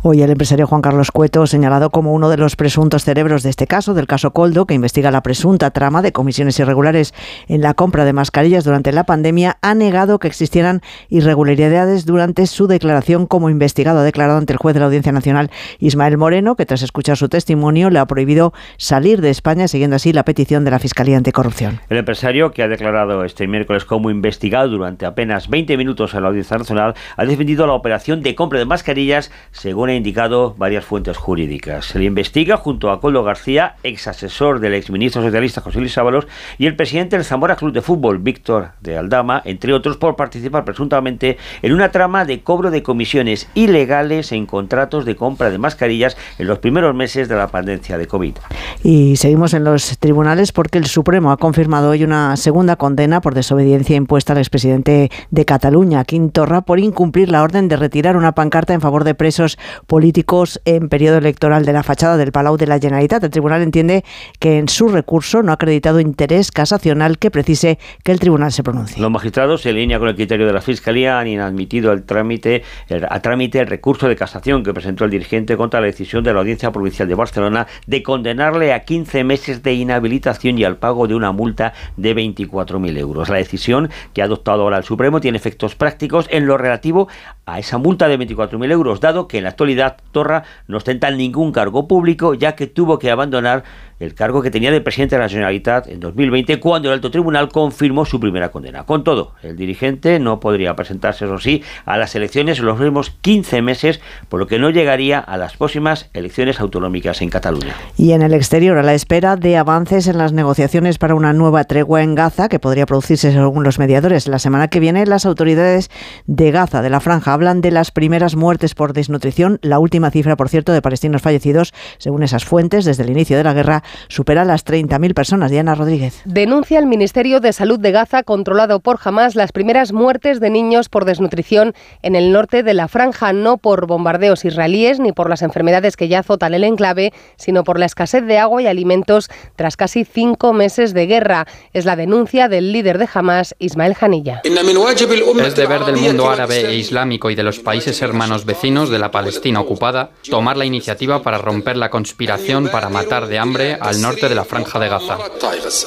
Hoy el empresario Juan Carlos Cueto, señalado como uno de los presuntos cerebros de este caso, del caso Coldo, que investiga la presunta trama de comisiones irregulares en la compra de mascarillas durante la pandemia, ha negado que existieran irregularidades durante su declaración como investigado. Ha declarado ante el juez de la Audiencia Nacional Ismael Moreno que tras escuchar su testimonio le ha prohibido salir de España, siguiendo así la petición de la Fiscalía Anticorrupción. El empresario, que ha declarado este miércoles como investigado durante apenas 20 minutos en la Audiencia Nacional, ha defendido la operación de compra de mascarillas, según ha indicado varias fuentes jurídicas. Se le investiga junto a Coldo García, ex asesor del exministro socialista José Luis Ábalos, y el presidente del Zamora Club de Fútbol, Víctor de Aldama, entre otros, por participar presuntamente en una trama de cobro de comisiones ilegales en contratos de compra de mascarillas en los primeros meses de la pandemia de COVID. Y seguimos en los tribunales porque el Supremo ha confirmado hoy una segunda condena por desobediencia impuesta al expresidente de Cataluña, Quim Torra, por incumplir la orden de retirar una pancarta en favor de presos políticos en periodo electoral de la fachada del Palau de la Generalitat. El tribunal entiende que en su recurso no ha acreditado interés casacional que precise que el tribunal se pronuncie. Los magistrados, en línea con el criterio de la Fiscalía, han inadmitido el trámite, a trámite el recurso de casación que presentó el dirigente contra la decisión de la Audiencia Provincial de Barcelona de condenarle a 15 meses de inhabilitación y al pago de una multa de 24.000 euros. La decisión que ha adoptado ahora el Supremo tiene efectos prácticos en lo relativo a esa multa de 24.000 euros, dado que en la actualidad Torra no ostenta ningún cargo público, ya que tuvo que abandonar el cargo que tenía de presidente de la Generalitat en 2020 cuando el alto tribunal confirmó su primera condena. Con todo, el dirigente no podría presentarse, eso sí, a las elecciones en los próximos 15 meses, por lo que no llegaría a las próximas elecciones autonómicas en Cataluña. Y en el exterior, a la espera de avances en las negociaciones para una nueva tregua en Gaza, que podría producirse según los mediadores la semana que viene, las autoridades de Gaza, de la franja, hablan de las primeras muertes por desnutrición. La última cifra, por cierto, de palestinos fallecidos, según esas fuentes, desde el inicio de la guerra, supera las 30.000 personas. Diana Rodríguez. Denuncia el Ministerio de Salud de Gaza, controlado por Hamas, las primeras muertes de niños por desnutrición en el norte de la franja, no por bombardeos israelíes ni por las enfermedades que ya azotan el enclave, sino por la escasez de agua y alimentos tras casi cinco meses de guerra. Es la denuncia del líder de Hamas, Ismael Hanilla. Es deber del mundo árabe e islámico y de los países hermanos vecinos de la Palestina ocupada tomar la iniciativa para romper la conspiración para matar de hambre al norte de la franja de Gaza.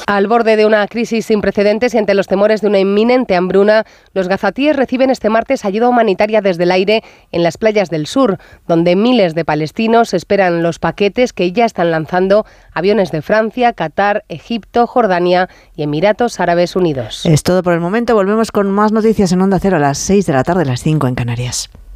Al borde de una crisis sin precedentes y ante los temores de una inminente hambruna, los gazatíes reciben este martes ayuda humanitaria desde el aire en las playas del sur, donde miles de palestinos esperan los paquetes que ya están lanzando aviones de Francia, Qatar, Egipto, Jordania y Emiratos Árabes Unidos. Es todo por el momento. Volvemos con más noticias en Onda Cero a las 6 de la tarde, a las 5 en Canarias.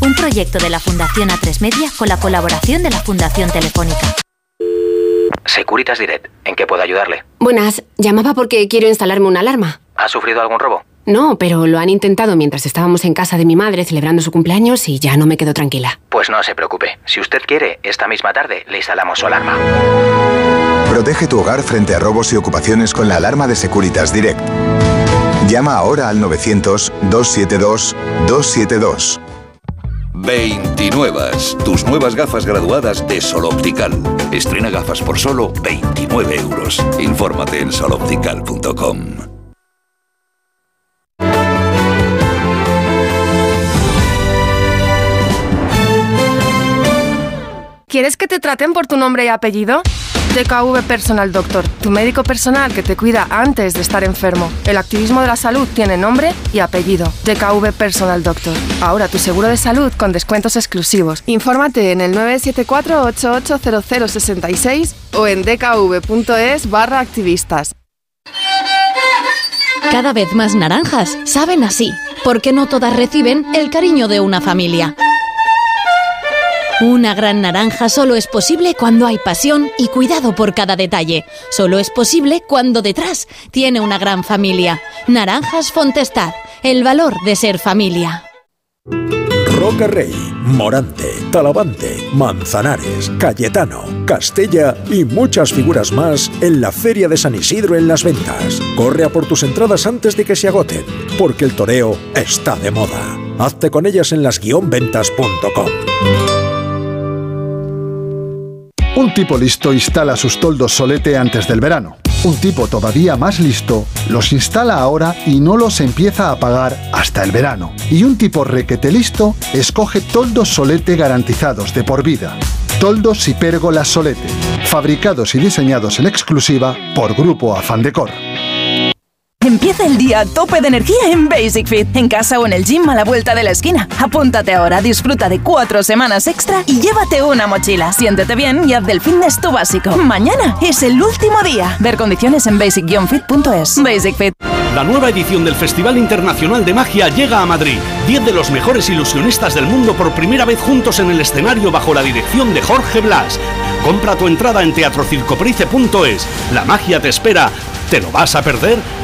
Un proyecto de la Fundación A3 Media con la colaboración de la Fundación Telefónica. Securitas Direct, ¿en qué puedo ayudarle? Buenas, llamaba porque quiero instalarme una alarma. ¿Ha sufrido algún robo? No, pero lo han intentado mientras estábamos en casa de mi madre celebrando su cumpleaños y ya no me quedo tranquila. Pues no se preocupe. Si usted quiere, esta misma tarde le instalamos su alarma. Protege tu hogar frente a robos y ocupaciones con la alarma de Securitas Direct. Llama ahora al 900-272-272. 29. Tus nuevas gafas graduadas de Sol Optical. Estrena gafas por solo 29 euros. Infórmate en soloptical.com. ¿Quieres que te traten por tu nombre y apellido? DKV Personal Doctor, tu médico personal que te cuida antes de estar enfermo. El activismo de la salud tiene nombre y apellido. DKV Personal Doctor. Ahora tu seguro de salud con descuentos exclusivos. Infórmate en el 974-880066 o en dkv.es barra activistas. Cada vez más naranjas saben así, porque no todas reciben el cariño de una familia. Una gran naranja solo es posible cuando hay pasión y cuidado por cada detalle. Solo es posible cuando detrás tiene una gran familia. Naranjas Fontestad, el valor de ser familia. Roca Rey, Morante, Talavante, Manzanares, Cayetano, Castella y muchas figuras más en la Feria de San Isidro en las ventas. Corre a por tus entradas antes de que se agoten, porque el toreo está de moda. Hazte con ellas en las-ventas.com. Un tipo listo instala sus toldos solete antes del verano. Un tipo todavía más listo los instala ahora y no los empieza a pagar hasta el verano. Y un tipo requete listo escoge toldos solete garantizados de por vida. Toldos y pérgolas solete, fabricados y diseñados en exclusiva por Grupo Afán Decor. Empieza el día a tope de energía en Basic Fit, en casa o en el gym a la vuelta de la esquina. Apúntate ahora, disfruta de cuatro semanas extra y llévate una mochila. Siéntete bien y haz del fitness tu básico. Mañana es el último día. Ver condiciones en basic-fit.es. Basic Fit. La nueva edición del Festival Internacional de Magia llega a Madrid. Diez de los mejores ilusionistas del mundo por primera vez juntos en el escenario bajo la dirección de Jorge Blas. Compra tu entrada en teatrocircoprice.es. La magia te espera. ¿Te lo vas a perder?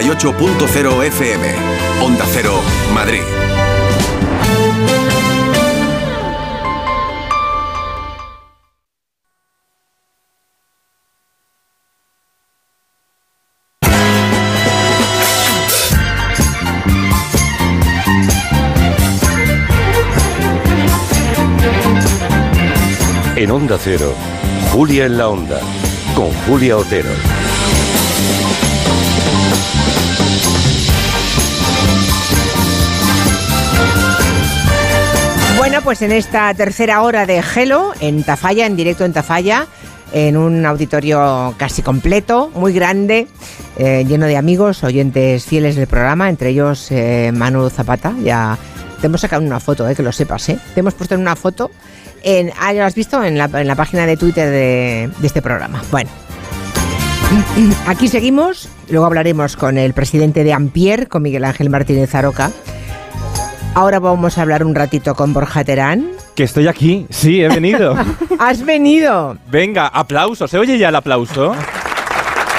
98.0 FM. Onda Cero, Madrid. En Onda Cero, Julia en la Onda, con Julia Otero. Bueno, pues en esta tercera hora de Gelo, en Tafalla, en directo en Tafalla, en un auditorio casi completo, muy grande, eh, lleno de amigos, oyentes fieles del programa, entre ellos eh, Manu Zapata. Ya te hemos sacado una foto, eh, que lo sepas, ¿eh? Te hemos puesto en una foto. En, ah, lo has visto en la, página de Twitter de, de este programa. Bueno, aquí seguimos. Luego hablaremos con el presidente de Ampier, con Miguel Ángel Martínez Aroca. Ahora vamos a hablar un ratito con Borja Terán. Que estoy aquí, sí, he venido. ¡Has venido! Venga, aplauso, ¿se oye ya el aplauso?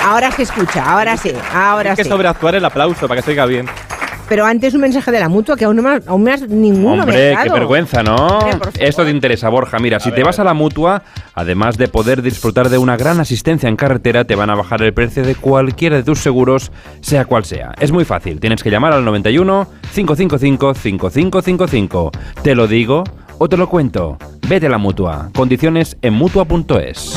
Ahora se escucha, ahora sí, ahora Hay que sobreactuar el aplauso para que se oiga bien. Pero antes un mensaje de la mutua que aún no me has, aún me has- ninguno me Hombre, has qué vergüenza, ¿no? Hombre. Esto te interesa, Borja. Mira, si te vas a la mutua, además de poder disfrutar de una gran asistencia en carretera, te van a bajar el precio de cualquiera de tus seguros, sea cual sea. Es muy fácil. Tienes que llamar al 91 555 5555. Te lo digo o te lo cuento. Vete a la mutua. Condiciones en mutua.es.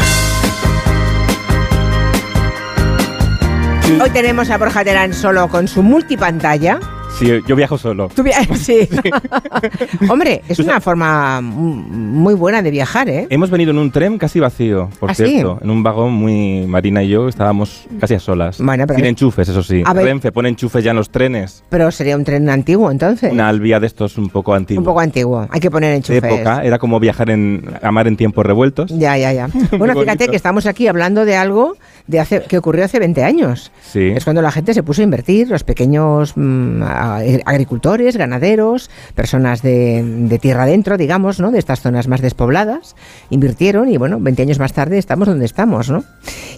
Hoy tenemos a Borja Terán solo con su multipantalla. Sí, yo viajo solo. Tú via- sí. Hombre, es una forma muy buena de viajar, ¿eh? Hemos venido en un tren casi vacío, por ¿Ah, sí? cierto. En un vagón muy. Marina y yo estábamos casi a solas. Bueno, pero- Sin enchufes, eso sí. A ver- Renfe pone enchufes ya en los trenes. Pero sería un tren antiguo entonces. Una albía de estos un poco antiguo. Un poco antiguo. Hay que poner de enchufes. época. Era como viajar en. a mar en tiempos revueltos. Ya, ya, ya. Bueno, fíjate que estamos aquí hablando de algo de hace, que ocurrió hace 20 años. Sí. Es cuando la gente se puso a invertir, los pequeños mm, a- agricultores, ganaderos, personas de, de tierra adentro, digamos, ¿no? De estas zonas más despobladas, invirtieron y bueno, 20 años más tarde estamos donde estamos, ¿no?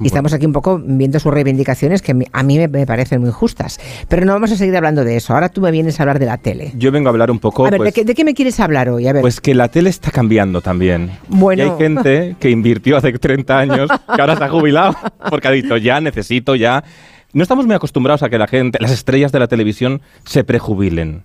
Y estamos aquí un poco viendo sus reivindicaciones que a mí me, me parecen muy justas. Pero no vamos a seguir hablando de eso. Ahora tú me vienes a hablar de la tele. Yo vengo a hablar un poco. a ver, pues, ¿de, qué, de qué me quieres hablar hoy? A ver. Pues que la tele está cambiando también. Bueno. Y hay gente que invirtió hace 30 años, que ahora se ha jubilado, porque ha dicho, ya necesito, ya. No estamos muy acostumbrados a que la gente, las estrellas de la televisión, se prejubilen.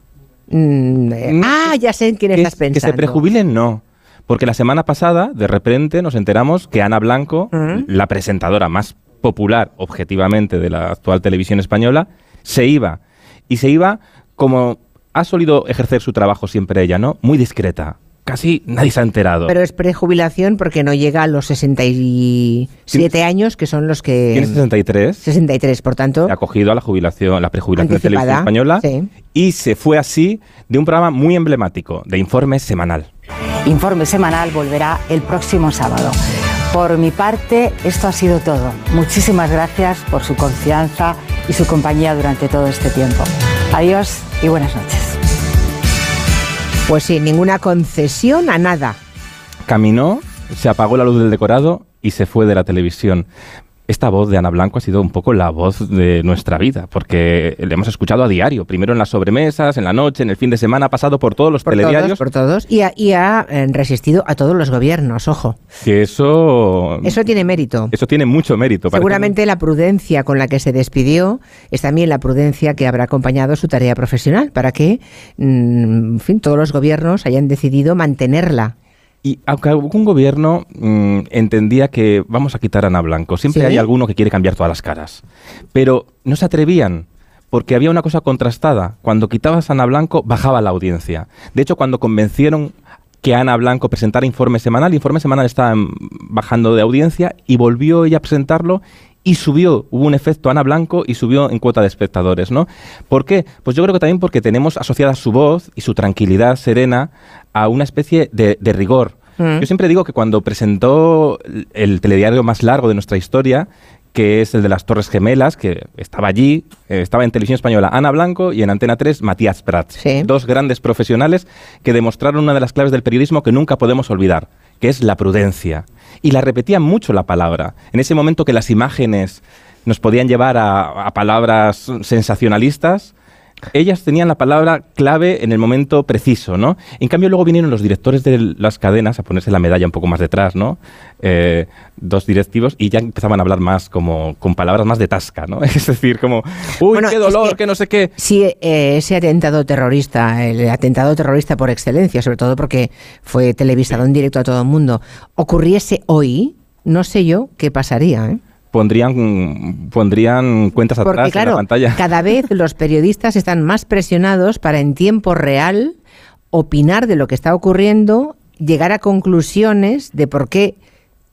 Mm, eh, ah, ya sé en quién estás pensando. que se prejubilen, no. Porque la semana pasada, de repente, nos enteramos que Ana Blanco, la presentadora más popular, objetivamente, de la actual televisión española, se iba. Y se iba como ha solido ejercer su trabajo siempre ella, ¿no? Muy discreta. Casi nadie se ha enterado. Pero es prejubilación porque no llega a los 67 años, que son los que... Tiene 63. 63, por tanto... Ha acogido a la jubilación, la prejubilación de televisión española sí. y se fue así de un programa muy emblemático, de informe semanal. Informe semanal volverá el próximo sábado. Por mi parte, esto ha sido todo. Muchísimas gracias por su confianza y su compañía durante todo este tiempo. Adiós y buenas noches. Pues sí, ninguna concesión a nada. Caminó, se apagó la luz del decorado y se fue de la televisión. Esta voz de Ana Blanco ha sido un poco la voz de nuestra vida, porque le hemos escuchado a diario, primero en las sobremesas, en la noche, en el fin de semana, ha pasado por todos los por telediarios. Todos, por todos, y ha, y ha eh, resistido a todos los gobiernos, ojo. Que eso... Eso tiene mérito. Eso tiene mucho mérito. Seguramente la prudencia con la que se despidió es también la prudencia que habrá acompañado su tarea profesional, para que, mm, en fin, todos los gobiernos hayan decidido mantenerla. Y aunque algún gobierno mmm, entendía que vamos a quitar a Ana Blanco, siempre ¿Sí? hay alguno que quiere cambiar todas las caras. Pero no se atrevían, porque había una cosa contrastada. Cuando quitabas a Ana Blanco, bajaba la audiencia. De hecho, cuando convencieron que Ana Blanco presentara informe semanal, el informe semanal estaba bajando de audiencia y volvió ella a presentarlo y subió, hubo un efecto Ana Blanco y subió en cuota de espectadores, ¿no? ¿Por qué? Pues yo creo que también porque tenemos asociada su voz y su tranquilidad serena a una especie de, de rigor. Mm. Yo siempre digo que cuando presentó el telediario más largo de nuestra historia, que es el de las Torres Gemelas, que estaba allí, eh, estaba en Televisión Española Ana Blanco y en Antena 3 Matías Prats. Sí. Dos grandes profesionales que demostraron una de las claves del periodismo que nunca podemos olvidar, que es la prudencia. Y la repetían mucho la palabra. En ese momento que las imágenes nos podían llevar a, a palabras sensacionalistas, ellas tenían la palabra clave en el momento preciso, ¿no? En cambio, luego vinieron los directores de las cadenas a ponerse la medalla un poco más detrás, ¿no? Eh, dos directivos y ya empezaban a hablar más como con palabras más de tasca, ¿no? Es decir, como, uy, Bueno, qué es dolor, que- que, no sé qué. Sí, eh, ese atentado terrorista, el atentado terrorista por excelencia, sobre todo porque fue televisado en directo a todo el mundo, ocurriese hoy, no sé yo qué pasaría. ¿eh? Pondrían, pondrían cuentas Porque atrás en la pantalla. cada vez los periodistas están más presionados para en tiempo real opinar de lo que está ocurriendo, llegar a conclusiones de por qué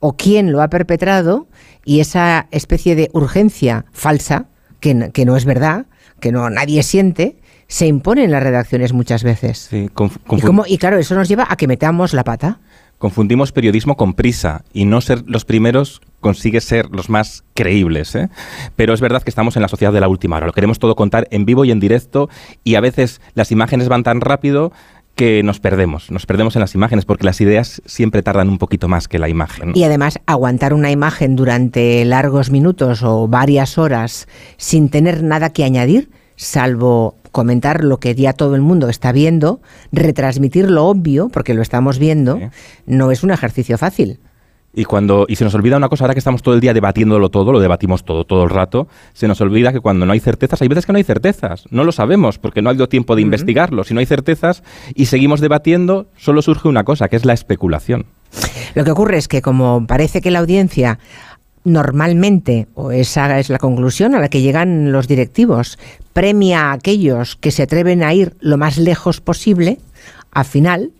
o quién lo ha perpetrado y esa especie de urgencia falsa, que, que no es verdad, que no nadie siente, se impone en las redacciones muchas veces. Sí, conf- Y, confu- cómo- y claro, eso nos lleva a que metamos la pata. confundimos periodismo con prisa y no ser los primeros consigue ser los más creíbles. ¿eh? Pero es verdad que estamos en la sociedad de la última hora. Lo queremos todo contar en vivo y en directo y a veces las imágenes van tan rápido que nos perdemos. Nos perdemos en las imágenes porque las ideas siempre tardan un poquito más que la imagen. Y además, aguantar una imagen durante largos minutos o varias horas sin tener nada que añadir, salvo comentar lo que ya todo el mundo está viendo, retransmitir lo obvio, porque lo estamos viendo, no es un ejercicio fácil. Y cuando y se nos olvida una cosa, ahora que estamos todo el día debatiéndolo todo, lo debatimos todo, todo el rato, se nos olvida que cuando no hay certezas, hay veces que no hay certezas, no lo sabemos porque no ha habido tiempo de investigarlo. Si no hay certezas y seguimos debatiendo, solo surge una cosa, que es la especulación. Lo que ocurre es que como parece que la audiencia normalmente, o esa es la conclusión a la que llegan los directivos, premia a aquellos que se atreven a ir lo más lejos posible, al final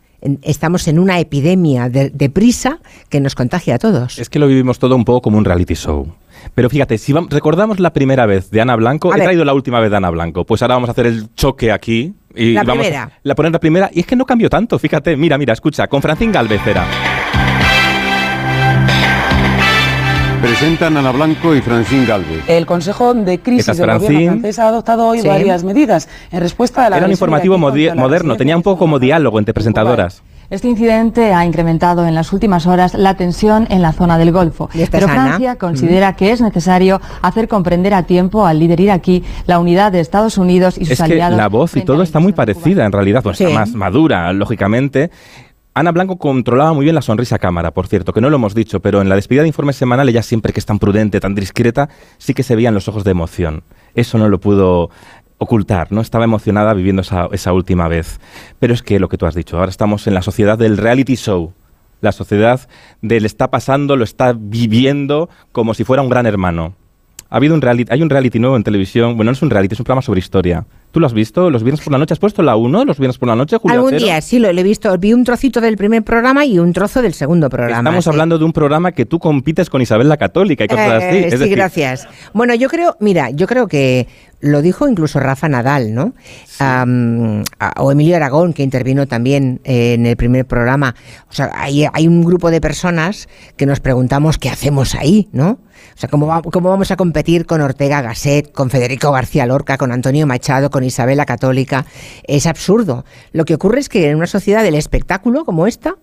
estamos en una epidemia de, de prisa que nos contagia a todos. Es que lo vivimos todo un poco como un reality show. Pero fíjate, si vam- recordamos la primera vez de Ana Blanco, A he ver. traído la última vez de Ana Blanco, pues ahora vamos a hacer el choque aquí. Y La vamos primera. A, la poner la primera, y es que no cambió tanto, fíjate, mira, mira, escucha, con Francín Galvez era. Presentan Ana Blanco y Francín Galvez. El Consejo de Crisis del Gobierno Francín. francés ha adoptado hoy Sí. varias medidas en respuesta a la Era un informativo moderno, tenía un poco como diálogo entre presentadoras. Este incidente ha incrementado en las últimas horas la tensión en la zona del Golfo. Pero. Francia considera que es necesario hacer comprender a tiempo al líder iraquí la unidad de Estados Unidos y sus Es que aliados. la voz y todo está muy parecida en realidad, pues Sí. está más madura, lógicamente. Ana Blanco controlaba muy bien la sonrisa a cámara, por cierto, que no lo hemos dicho, pero en la despedida de informe semanal, ella siempre que es tan prudente, tan discreta, sí que se veían los ojos de emoción. Eso no lo pudo ocultar, ¿no? Estaba emocionada viviendo esa, esa última vez. Pero es que lo que tú has dicho, ahora estamos en la sociedad del reality show. La sociedad del está pasando, lo está viviendo como si fuera un gran hermano. Ha habido un reality, hay un reality nuevo en televisión, bueno, no es un reality, es un programa sobre historia. ¿Tú lo has visto los viernes por la noche? ¿Has puesto la 1 los viernes por la noche, Julio Algún día sí lo, lo he visto, vi un trocito del primer programa y un trozo del segundo programa. Estamos sí. hablando de un programa que tú compites con Isabel la Católica y cosas así. Eh, Es sí, decir, gracias. Bueno, yo creo, mira, yo creo que lo dijo incluso Rafa Nadal, ¿no? A- o Emilio Aragón, que intervino también eh, en el primer programa. O sea, hay, hay un grupo de personas que nos preguntamos qué hacemos ahí, ¿no? O sea, ¿cómo, va- cómo vamos a competir con Ortega Gasset, con Federico García Lorca, con Antonio Machado, con con Isabel la Católica. Es absurdo. Lo que ocurre es que en una sociedad del espectáculo como esta,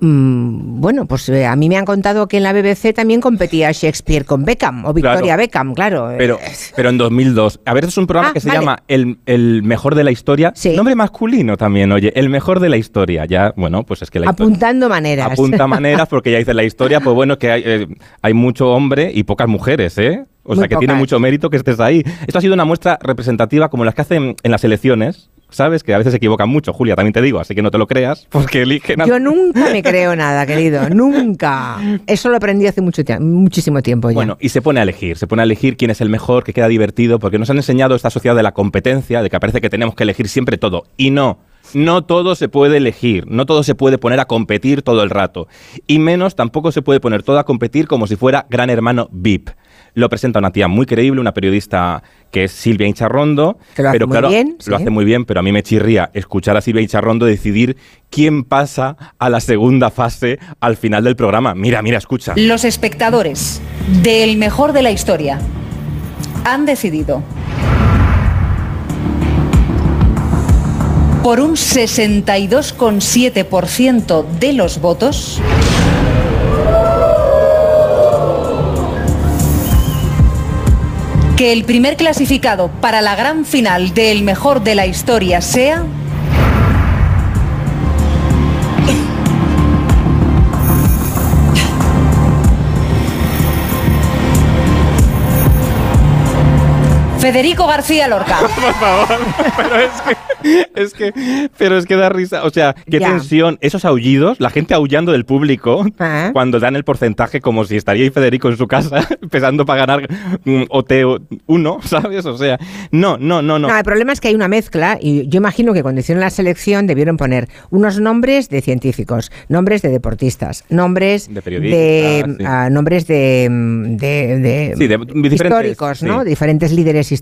mm, bueno, pues eh, a mí me han contado que en la BBC también competía Shakespeare con Beckham o Victoria Claro. Beckham, claro. Pero, pero en 2002. A ver, es un programa Ah, que se vale. llama el, el mejor de la historia. Nombre masculino también, oye. El mejor de la historia. Ya, bueno, pues es que la historia Apuntando maneras. apunta maneras porque ya dice la historia, pues bueno, que hay, eh, hay mucho hombre y pocas mujeres, ¿eh? O Muy sea, que tiene mucho mérito que estés ahí. Esto ha sido una muestra representativa como las que hacen en las elecciones, ¿sabes? Que a veces se equivocan mucho, Julia, también te digo, así que no te lo creas, porque eligen... a- Yo nunca me creo nada, querido, nunca. Eso lo aprendí hace mucho muchísimo tiempo ya. Bueno, y se pone a elegir, se pone a elegir quién es el mejor, que queda divertido, porque nos han enseñado esta sociedad de la competencia, de que parece que tenemos que elegir siempre todo. Y no, no todo se puede elegir, no todo se puede poner a competir todo el rato. Y menos tampoco se puede poner todo a competir como si fuera Gran Hermano VIP. Lo presenta una tía muy creíble, una periodista que es Silvia Incharrondo. Que lo hace pero muy claro, bien, sí. Lo hace muy bien, pero a mí me chirría escuchar a Silvia Incharrondo decidir quién pasa a la segunda fase al final del programa. Mira, mira, escucha. Los espectadores del mejor de la historia han decidido por un 62,7% de los votos que el primer clasificado para la gran final del mejor de la historia sea Federico García Lorca. Por favor, pero es que, es que, pero es que da risa. O sea, qué Ya. tensión. Esos aullidos, la gente aullando del público cuando dan el porcentaje como si estaría ahí Federico en su casa empezando para ganar mm, OT1, ¿sabes? O sea, no, no, no, no. No, el problema es que hay una mezcla y yo imagino que cuando hicieron la selección debieron poner unos nombres de científicos, nombres de deportistas, nombres De periodistas, sí. ah, nombres de, mm, de- de Sí, de diferentes, históricos. De diferentes líderes históricos.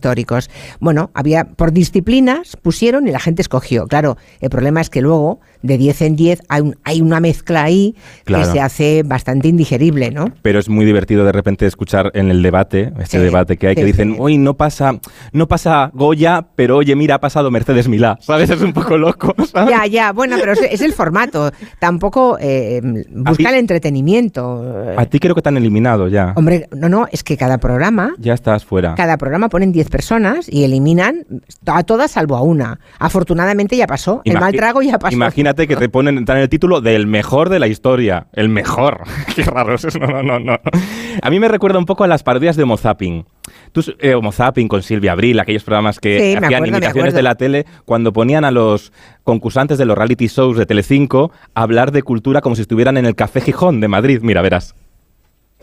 Bueno, había por disciplinas pusieron y la gente escogió. Claro, el problema es que luego de 10 en 10 hay, un- hay una mezcla ahí Claro. que se hace bastante indigerible, ¿no? Pero es muy divertido de repente escuchar en el debate, este Sí, debate que hay, que sí, dicen, uy, no pasa, no pasa Goya, pero oye, mira, ha pasado Mercedes Milá, ¿sabes? Es un poco loco, ¿sabes? Ya, ya, bueno, pero es, es el formato. Tampoco eh, busca el entretenimiento. A ti creo que te han eliminado ya. Hombre, no, no, es que cada programa, Ya estás fuera. cada programa ponen 10 personas y eliminan a todas salvo a una. Afortunadamente ya pasó, el mal trago ya pasó. Imagínate que te ponen en el título del mejor de la historia. El mejor. Qué raro es eso. No, no, no, no. A mí me recuerda un poco a las parodias de Homo Zapping. Tú, eh, Homo Zapping con Silvia Abril, aquellos programas que Sí, hacían acuerdo, imitaciones de la tele, cuando ponían a los concursantes de los reality shows de Telecinco a hablar de cultura como si estuvieran en el Café Gijón de Madrid. Mira, verás.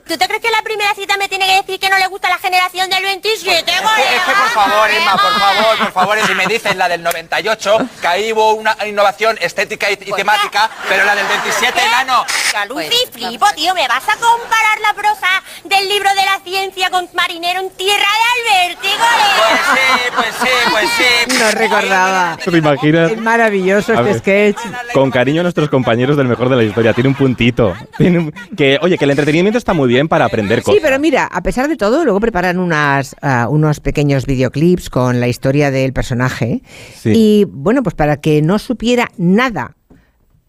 ¿Tú te crees que la primera cita me tiene que decir que no le gusta la generación del 27, Es que, por favor, Emma, por favor, por favor, si me dices la del 98, que ahí hubo una innovación estética y, y temática, pero la del 27, enano. Lucy, flipo, tío, ¿me vas a comparar la prosa del libro de la ciencia con Marinero en Tierra de Alberti, Pues sí, pues sí, pues sí. No recordaba. ¿Te imaginas? Es maravilloso este sketch. Con cariño a nuestros compañeros del mejor de la historia. Tiene un puntito. Tiene un- que, oye, que el entretenimiento está muy bien para aprender Sí, cosas. pero mira, a pesar de todo, luego preparan unas, ah, unos pequeños videoclips con la historia del personaje. Sí. Y bueno, pues para que no supiera nada,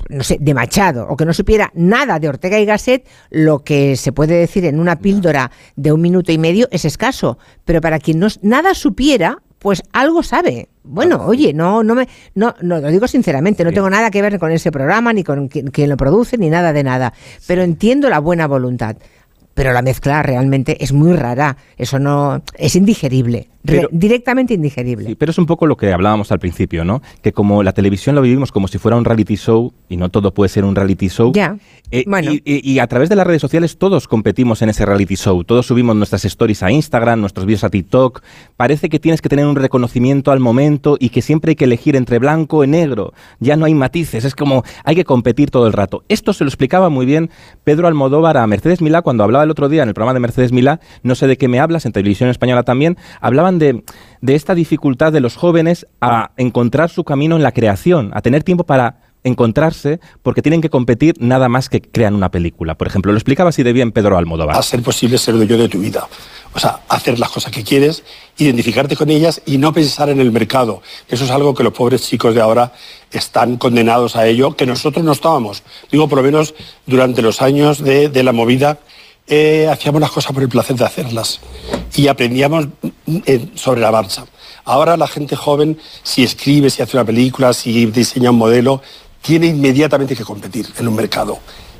no sé, de Machado, o que no supiera nada de Ortega y Gasset, lo que se puede decir en una píldora de un minuto y medio es escaso. Pero para quien no, nada supiera, pues algo sabe. Bueno, oye, no, no me, no, no, lo digo sinceramente, no tengo nada que ver con ese programa, ni con quien, quien lo produce, ni nada de nada. Pero entiendo la buena voluntad. Pero la mezcla realmente es muy rara. Eso no es indigerible. Re- Pero- directamente indigerible. Sí, pero es un poco lo que hablábamos al principio, ¿no? Que como la televisión lo vivimos como si fuera un reality show y no todo puede ser un reality show. Ya. eh, Bueno. y, y- y a través de las redes sociales todos competimos en ese reality show. Todos subimos nuestras stories a Instagram, nuestros vídeos a TikTok. Parece que tienes que tener un reconocimiento al momento y que siempre hay que elegir entre blanco y negro. Ya no hay matices. Es como hay que competir todo el rato. Esto se lo explicaba muy bien Pedro Almodóvar a Mercedes Milá cuando hablaba el otro día en el programa de Mercedes Milá. No sé de qué me hablas, en televisión española también. Hablaban de, de esta dificultad de los jóvenes a encontrar su camino en la creación, a tener tiempo para encontrarse porque tienen que competir nada más que crean una película. Por ejemplo, lo explicaba así de bien Pedro Almodóvar. A ser posible ser dueño de tu vida. O sea, hacer las cosas que quieres, identificarte con ellas y no pensar en el mercado. Eso es algo que los pobres chicos de ahora están condenados a ello, que nosotros no estábamos. Digo, por lo menos durante los años de, de la movida, eh, hacíamos las cosas por el placer de hacerlas y aprendíamos eh, sobre la marcha. Ahora la gente joven, si escribe, si hace una película, si diseña un modelo, tiene inmediatamente que competir en un mercado.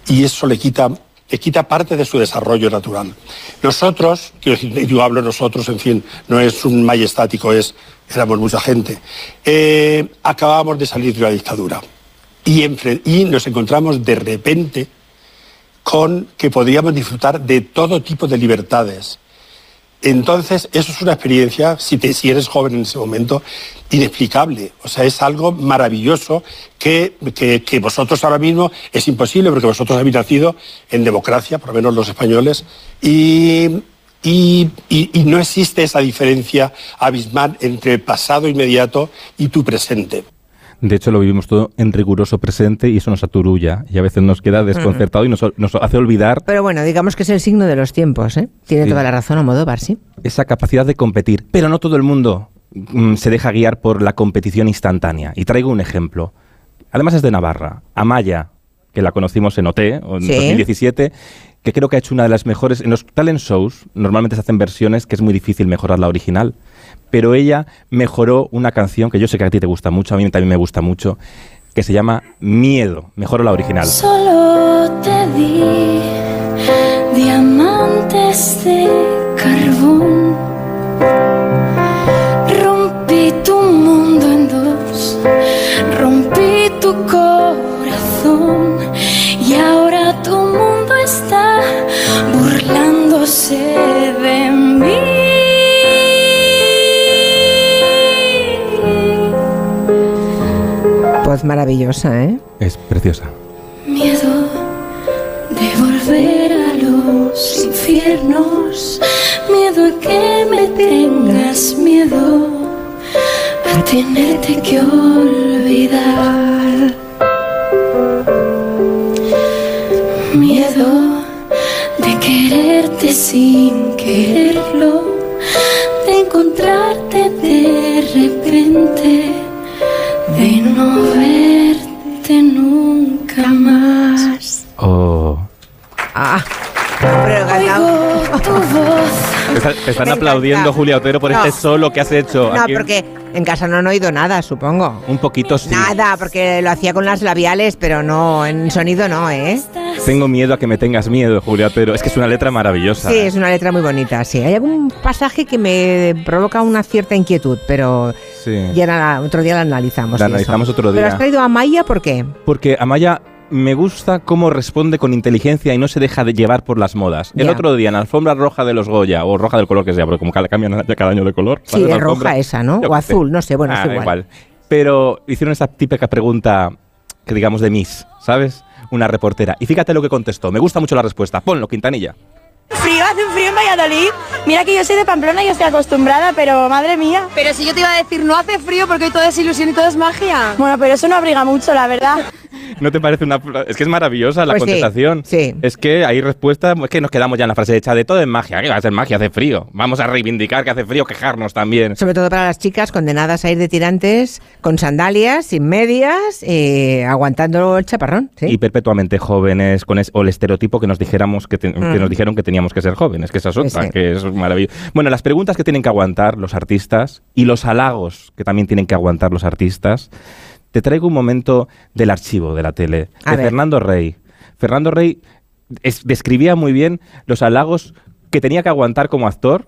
Y eso le quita, le quita parte de su desarrollo natural. Nosotros, yo hablo nosotros, en fin, no es un majestático, es, éramos mucha gente, eh, acabamos de salir de una dictadura. Y, y nos encontramos de repente con que podríamos disfrutar de todo tipo de libertades. Entonces, eso es una experiencia, si, eres joven en ese momento, inexplicable. O sea, es algo maravilloso que, que- vosotros ahora mismo es imposible, porque vosotros habéis nacido en democracia, por lo menos los españoles, y- y- y no existe esa diferencia abismal entre el pasado inmediato y tu presente. De hecho, lo vivimos todo en riguroso presente y eso nos aturulla y a veces nos queda desconcertado y nos, nos hace olvidar Pero bueno, digamos que es el signo de los tiempos, ¿eh? Tiene Sí. toda la razón Almodóvar, sí. esa capacidad de competir. Pero no todo el mundo mm, se deja guiar por la competición instantánea. Y traigo un ejemplo. Además es de Navarra. Amaya, que la conocimos en OT, en Sí. 2017, que creo que ha hecho una de las mejores... En los talent shows normalmente se hacen versiones que es muy difícil mejorar la original. Pero ella mejoró una canción que yo sé que a ti te gusta mucho, a mí también me gusta mucho, que se llama Miedo. Mejoró la original. Solo te di diamantes de carbón. Rompí tu mundo en dos, rompí tu corazón y ahora tu mundo está burlándose Voz maravillosa, ¿eh? Es preciosa. Miedo de volver a los infiernos, miedo a que me tengas miedo, a tenerte que olvidar. Miedo de quererte sin quererlo, de encontrarte de repente, no verte nunca más. Oh. Ah, pero están Me aplaudiendo. Julia Otero, por No. este solo que has hecho. No, Aquí porque en casa no han oído nada, supongo. Un poquito sí. Nada, porque lo hacía con las labiales, pero no, en sonido no, ¿eh? Tengo miedo a que me tengas miedo, Julia Otero. Es que es una letra maravillosa. Sí, es una letra muy bonita, sí. Hay algún pasaje que me provoca una cierta inquietud, pero Sí. ya la- otro día la analizamos. La y eso. analizamos otro Pero día. has traído a Maya, ¿por qué? Porque Amaya me gusta cómo responde con inteligencia y no se deja de llevar por las modas. El Ya. otro día en la alfombra roja de los Goya, o roja del color que sea, porque como cambian cada año de color. Sí, es roja esa, ¿no? Yo O qué sé. azul, no sé, bueno, Ah, es da igual. Pero hicieron esa típica pregunta que digamos de Miss, ¿sabes? Una reportera. Y fíjate lo que contestó. Me gusta mucho la respuesta. Ponlo, Quintanilla. Frío, hace un frío en Valladolid. Mira que yo soy de Pamplona y estoy acostumbrada, pero madre mía. Pero si yo te iba a decir, no hace frío porque hoy todo es ilusión y todo es magia. Bueno, pero eso no abriga mucho, la verdad. ¿No te parece una.? Es que es maravillosa la Pues contestación. sí. Es que hay respuesta. Es que nos quedamos ya en la frase hecha de todo es magia. ¿Qué va a ser magia? Hace frío. Vamos a reivindicar que hace frío, quejarnos también. Sobre todo para las chicas condenadas a ir de tirantes con sandalias, sin medias, eh, aguantando el chaparrón. ¿sí? Y perpetuamente jóvenes, con es- o el estereotipo que nos dijéramos que, te- que Mm. nos dijeron que teníamos que ser jóvenes, que esa es otra, Sí. que es maravilloso. Bueno, las preguntas que tienen que aguantar los artistas y los halagos que también tienen que aguantar los artistas. Te traigo un momento del archivo de la tele, A de ver. Fernando Rey. Fernando Rey es- describía muy bien los halagos que tenía que aguantar como actor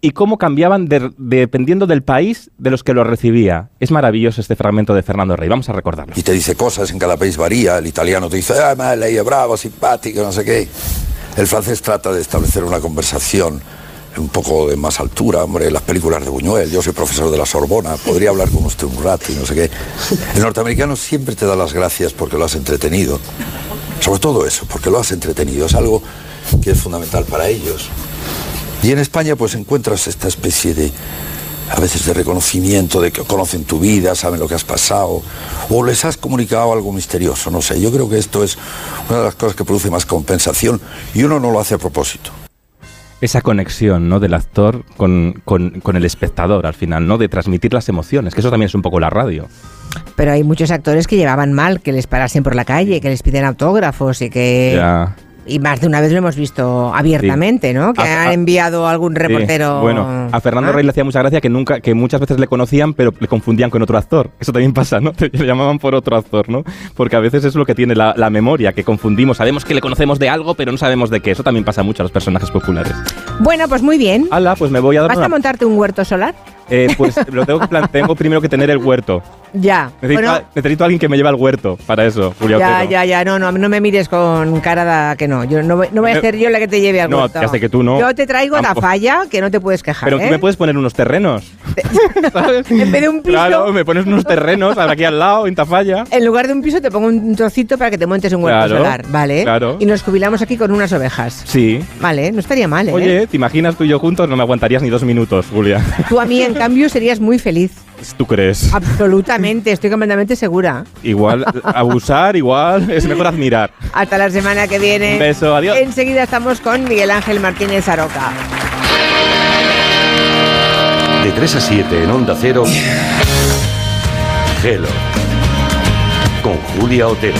y cómo cambiaban de- dependiendo del país de los que lo recibía. Es maravilloso este fragmento de Fernando Rey. Vamos a recordarlo. y te dice cosas, en cada país varía. El italiano te dice, ah, è bravo, simpático, no sé qué. El francés trata de establecer una conversación un poco de más altura, hombre, las películas de Buñuel, yo soy profesor de la Sorbona, podría hablar con usted un rato y no sé qué. El norteamericano siempre te da las gracias porque lo has entretenido. Sobre todo eso, porque lo has entretenido, es algo que es fundamental para ellos. Y en España pues encuentras esta especie de a veces de reconocimiento, de que conocen tu vida, saben lo que has pasado, o les has comunicado algo misterioso, no sé. Yo creo que esto es una de las cosas que produce más compensación y uno no lo hace a propósito. Esa conexión ¿no? del actor con, con- con el espectador al final, ¿no? De transmitir las emociones, que eso también es un poco la radio. Pero hay muchos actores que llevaban mal que les parasen por la calle, que les piden autógrafos y que... Ya. Y más de una vez lo hemos visto abiertamente, ¿no? Que A- han enviado algún reportero... Sí. Bueno, a Fernando Ah. Rey le hacía mucha gracia que nunca, que muchas veces le conocían, pero le confundían con otro actor. Eso también pasa, ¿no? Le llamaban por otro actor, ¿no? Porque a veces es lo que tiene la, la memoria, que confundimos. Sabemos que le conocemos de algo, pero no sabemos de qué. Eso también pasa mucho a los personajes populares. Bueno, pues muy bien. Hala, pues me voy a dar ¿Vas una... a montarte un huerto solar? Eh, pues lo tengo que tengo primero que tener el huerto. Ya. Necesito, Bueno, necesito a alguien que me lleve al huerto para eso, Julia ya, Otero. ya, ya, no, no, no me mires con cara de que no. Yo no voy, no voy a Eh, ser yo la que te lleve al no, huerto. ya sé que tú no. Yo te traigo Tampoco. falla que no te puedes quejar, Pero ¿eh? tú me puedes poner unos terrenos. En vez de un piso, Claro, me pones unos terrenos aquí al lado, en Tafalla. en lugar de un piso te pongo un trocito para que te montes un huerto Claro, solar, ¿vale? claro. Y nos jubilamos aquí con unas ovejas. Sí. Vale, no estaría mal, ¿eh? Oye, ¿te imaginas tú y yo juntos? No me aguantarías ni dos minutos, Julia. Tú a mí, en cambio, serías muy feliz. ¿Tú crees? Absolutamente, estoy completamente segura. Igual, abusar, igual, es mejor admirar. Hasta la semana que viene. Un beso, adiós. Enseguida estamos con Miguel Ángel Martínez Aroca. De 3 a 7 en Onda Cero. Gelo. Con Julia Otero.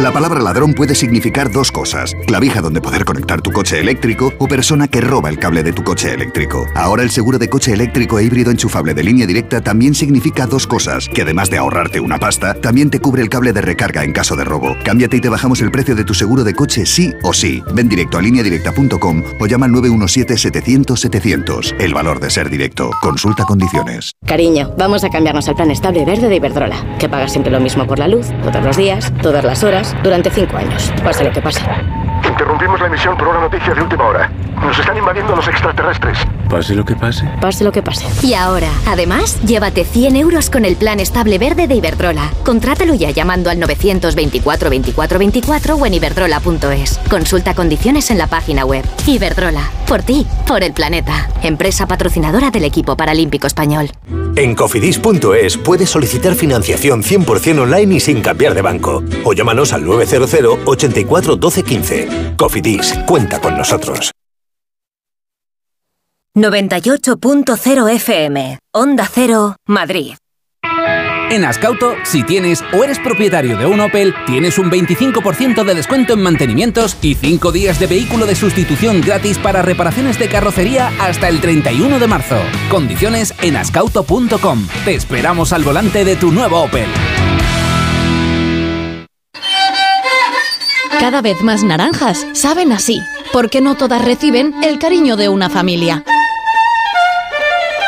La palabra ladrón puede significar dos cosas. Clavija donde poder conectar tu coche eléctrico o persona que roba el cable de tu coche eléctrico. Ahora el seguro de coche eléctrico e híbrido enchufable de línea directa también significa dos cosas. Que además de ahorrarte una pasta, también te cubre el cable de recarga en caso de robo. Cámbiate y te bajamos el precio de tu seguro de coche sí o sí. Ven directo a lineadirecta.com o llama al 917-700-700. El valor de ser directo. Consulta condiciones. Cariño, vamos a cambiarnos al plan estable verde de Iberdrola, que paga siempre lo mismo por la luz, todos los días, todas las horas, durante cinco años, pase lo que pase. Interrumpimos la emisión por una noticia de última hora. Nos están invadiendo los extraterrestres. Pase lo que pase. Pase lo que pase. Y ahora, además, llévate 100 euros con el plan estable verde de Iberdrola. Contrátalo ya llamando al 924 24 24 o en iberdrola.es. Consulta condiciones en la página web. Iberdrola, por ti, por el planeta. Empresa patrocinadora del equipo paralímpico español. En cofidis.es puedes solicitar financiación 100% online y sin cambiar de banco. O llámanos al 900 84 12 15. Cofidis, cuenta con nosotros. 98.0 FM. Onda Cero, Madrid. En Ascauto, si tienes o eres propietario de un Opel, tienes un 25% de descuento en mantenimientos y 5 días de vehículo de sustitución gratis para reparaciones de carrocería hasta el 31 de marzo. Condiciones en ascauto.com. Te esperamos al volante de tu nuevo Opel. Cada vez más naranjas saben así, porque no todas reciben el cariño de una familia.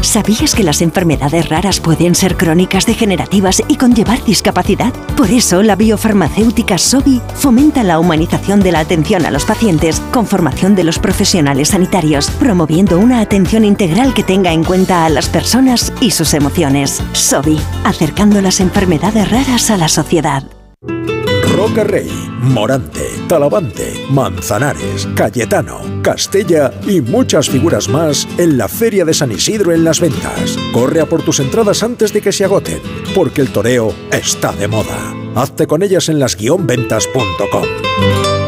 ¿Sabías que las enfermedades raras pueden ser crónicas degenerativas y conllevar discapacidad? Por eso, la biofarmacéutica Sobi fomenta la humanización de la atención a los pacientes con formación de los profesionales sanitarios, promoviendo una atención integral que tenga en cuenta a las personas y sus emociones. Sobi, acercando las enfermedades raras a la sociedad. Roca Rey, Morante, Talavante, Manzanares, Cayetano, Castella y muchas figuras más en la Feria de San Isidro en las ventas. Corre a por tus entradas antes de que se agoten, porque el toreo está de moda. Hazte con ellas en las-ventas.com.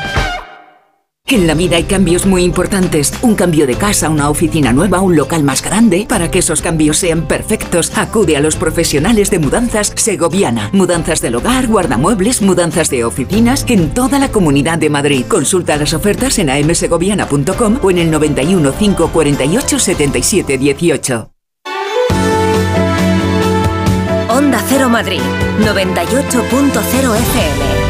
En la vida hay cambios muy importantes. Un cambio de casa, una oficina nueva, un local más grande. Para que esos cambios sean perfectos, acude a los profesionales de mudanzas Segoviana. Mudanzas del hogar, guardamuebles, mudanzas de oficinas en toda la comunidad de Madrid. Consulta las ofertas en amsegoviana.com o en el 91 548 77 18. Onda Cero Madrid, 98.0 FM.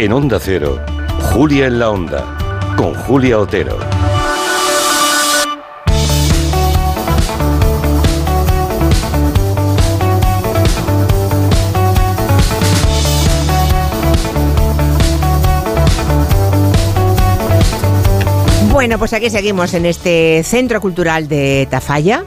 En Onda Cero, Julia en la Onda, con Julia Otero. Bueno, pues aquí seguimos en este centro cultural de Tafalla,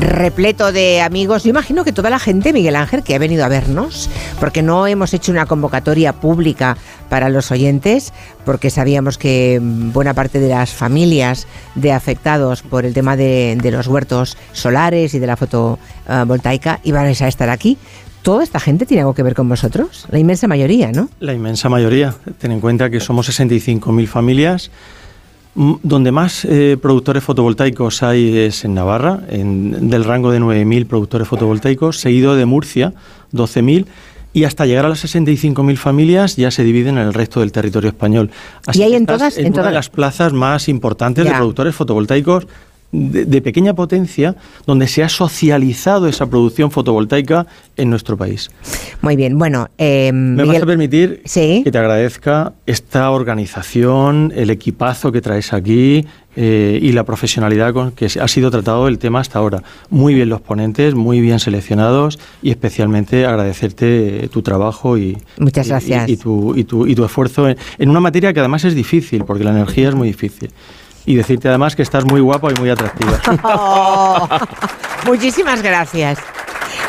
repleto de amigos. Yo imagino que toda la gente, Miguel Ángel, que ha venido a vernos, porque no hemos hecho una convocatoria pública para los oyentes, porque sabíamos que mm, buena parte de las familias de afectados por el tema de, de los huertos solares y de la fotovoltaica iban a estar aquí. ¿Toda esta gente tiene algo que ver con vosotros? La inmensa mayoría, ¿no? La inmensa mayoría. Ten en cuenta que somos 65.000 familias. Donde más eh, productores fotovoltaicos hay es en Navarra, en- del rango de 9.000 productores fotovoltaicos, seguido de Murcia, 12.000, y hasta llegar a las 65.000 familias ya se dividen en el resto del territorio español. ¿Y hay en todas- En, en una todas- de las plazas más importantes de productores fotovoltaicos de, de pequeña potencia, donde se ha socializado esa producción fotovoltaica en nuestro país. Muy bien, bueno, eh, ¿Me vas a permitir Sí. que te agradezca esta organización, el equipazo que traes aquí eh, y la profesionalidad con que ha sido tratado el tema hasta ahora? Muy bien los ponentes, muy bien seleccionados y especialmente agradecerte eh, tu trabajo y, Muchas gracias. y, y tu, y, tu, y tu esfuerzo en, en una materia que además es difícil, porque la energía es muy difícil. Y decirte además que estás muy guapo y muy atractiva. Oh, muchísimas gracias.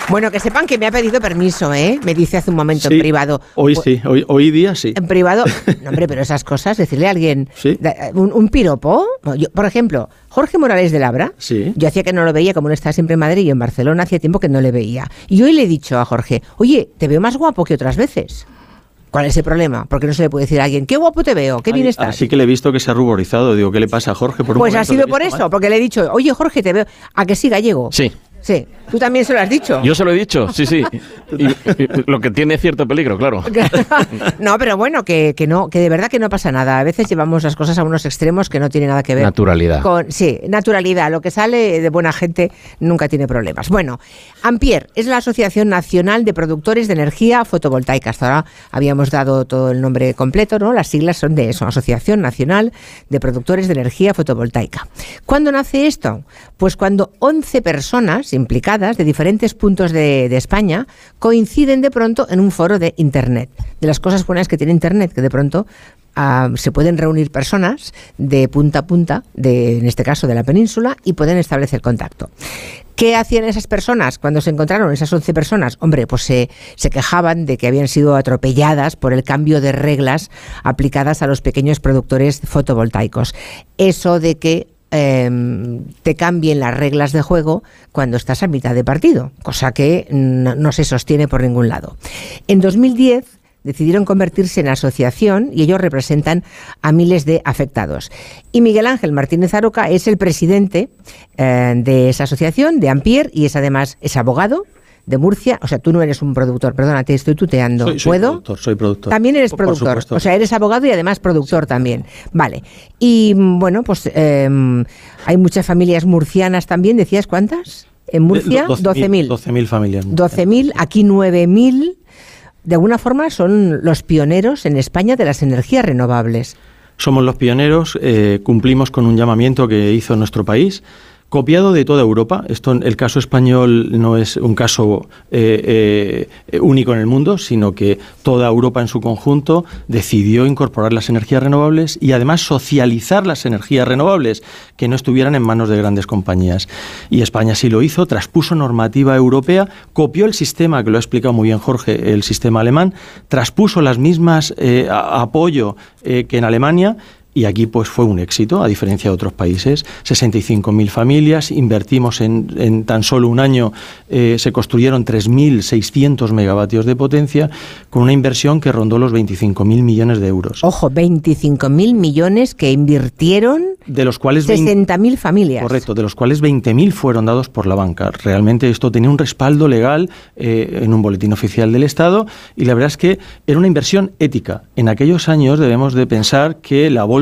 Bueno, que sepan que me ha pedido permiso, ¿eh? Me dice hace un momento en Sí, privado. Hoy sí, hoy, hoy día sí. En privado, no, hombre, pero esas cosas, decirle a alguien, da- un, un piropo, no, yo- por ejemplo, Jorge Morales de Labra, Sí. yo hacía que no lo veía, como él está siempre en Madrid y en Barcelona, hacía tiempo que no le veía. Y hoy le he dicho a Jorge, oye, te veo más guapo que otras veces. ¿Cuál es el problema? Porque no se le puede decir a alguien, qué guapo te veo, qué bien estás. Así que le he visto que se ha ruborizado. Digo, ¿qué le pasa a Jorge? Por un Pues ha sido por eso, porque le he dicho, oye Jorge, te veo, a que sí, gallego. Sí. Sí, tú también se lo has dicho. Yo se lo he dicho, sí, sí. Y- y- lo que tiene cierto peligro, claro. no, pero bueno, que, que no, que de verdad que no pasa nada. A veces llevamos las cosas a unos extremos que no tienen nada que ver. Naturalidad. Con, sí, naturalidad. Lo que sale de buena gente nunca tiene problemas. Bueno, Ampier es la Asociación Nacional de Productores de Energía Fotovoltaica. Hasta ahora habíamos dado todo el nombre completo, ¿no? Las siglas son de eso, Asociación Nacional de Productores de Energía Fotovoltaica. ¿Cuándo nace esto? Pues cuando 11 personas implicadas de diferentes puntos de, España coinciden de pronto en un foro de Internet. De las cosas buenas que tiene Internet, que de pronto ah, se pueden reunir personas de punta a punta, de, en este caso de la península, y pueden establecer contacto. ¿Qué hacían esas personas cuando se encontraron esas 11 personas? Hombre, pues se, se quejaban de que habían sido atropelladas por el cambio de reglas aplicadas a los pequeños productores fotovoltaicos. Eso de que em, te cambien las reglas de juego cuando estás a mitad de partido, cosa que no, se sostiene por ningún lado. En 2010 decidieron convertirse en asociación y ellos representan a miles de afectados. Y Miguel Ángel Martínez Aroca es el presidente eh, de esa asociación, de Ampier, y es además es abogado de Murcia. O sea, tú no eres un productor, perdona, te estoy tuteando. Soy, soy ¿Puedo? productor, soy productor. También eres Por- productor. o sea, eres abogado y además productor también. Vale. Y mm, bueno, pues eh, hay muchas familias murcianas también. ¿Decías cuántas? En Murcia, 12.000. 12.000 familias. 12.000, aquí 9.000. De alguna forma son los pioneros en España de las energías renovables. Somos los pioneros, eh, cumplimos con un llamamiento que hizo nuestro país copiado de toda Europa. Esto, el caso español no es un caso eh, eh, único en el mundo, sino que toda Europa en su conjunto decidió incorporar las energías renovables y además socializar las energías renovables, que no estuvieran en manos de grandes compañías. Y España sí lo hizo, traspuso normativa europea, copió el sistema, que lo ha explicado muy bien Jorge, el sistema alemán, traspuso las mismas eh, apoyo que en Alemania y aquí pues fue un éxito, a diferencia de otros países. 65.000 familias, invertimos en, tan solo un año, eh, se construyeron 3.600 megavatios de potencia, con una inversión que rondó los 25.000 millones de euros. Ojo, 25.000 millones que invirtieron de los cuales 60.000 familias. Correcto, de los cuales 20.000 fueron dados por la banca. Realmente esto tenía un respaldo legal eh, en un boletín oficial del Estado y la verdad es que era una inversión ética. En aquellos años debemos de pensar que la bolsa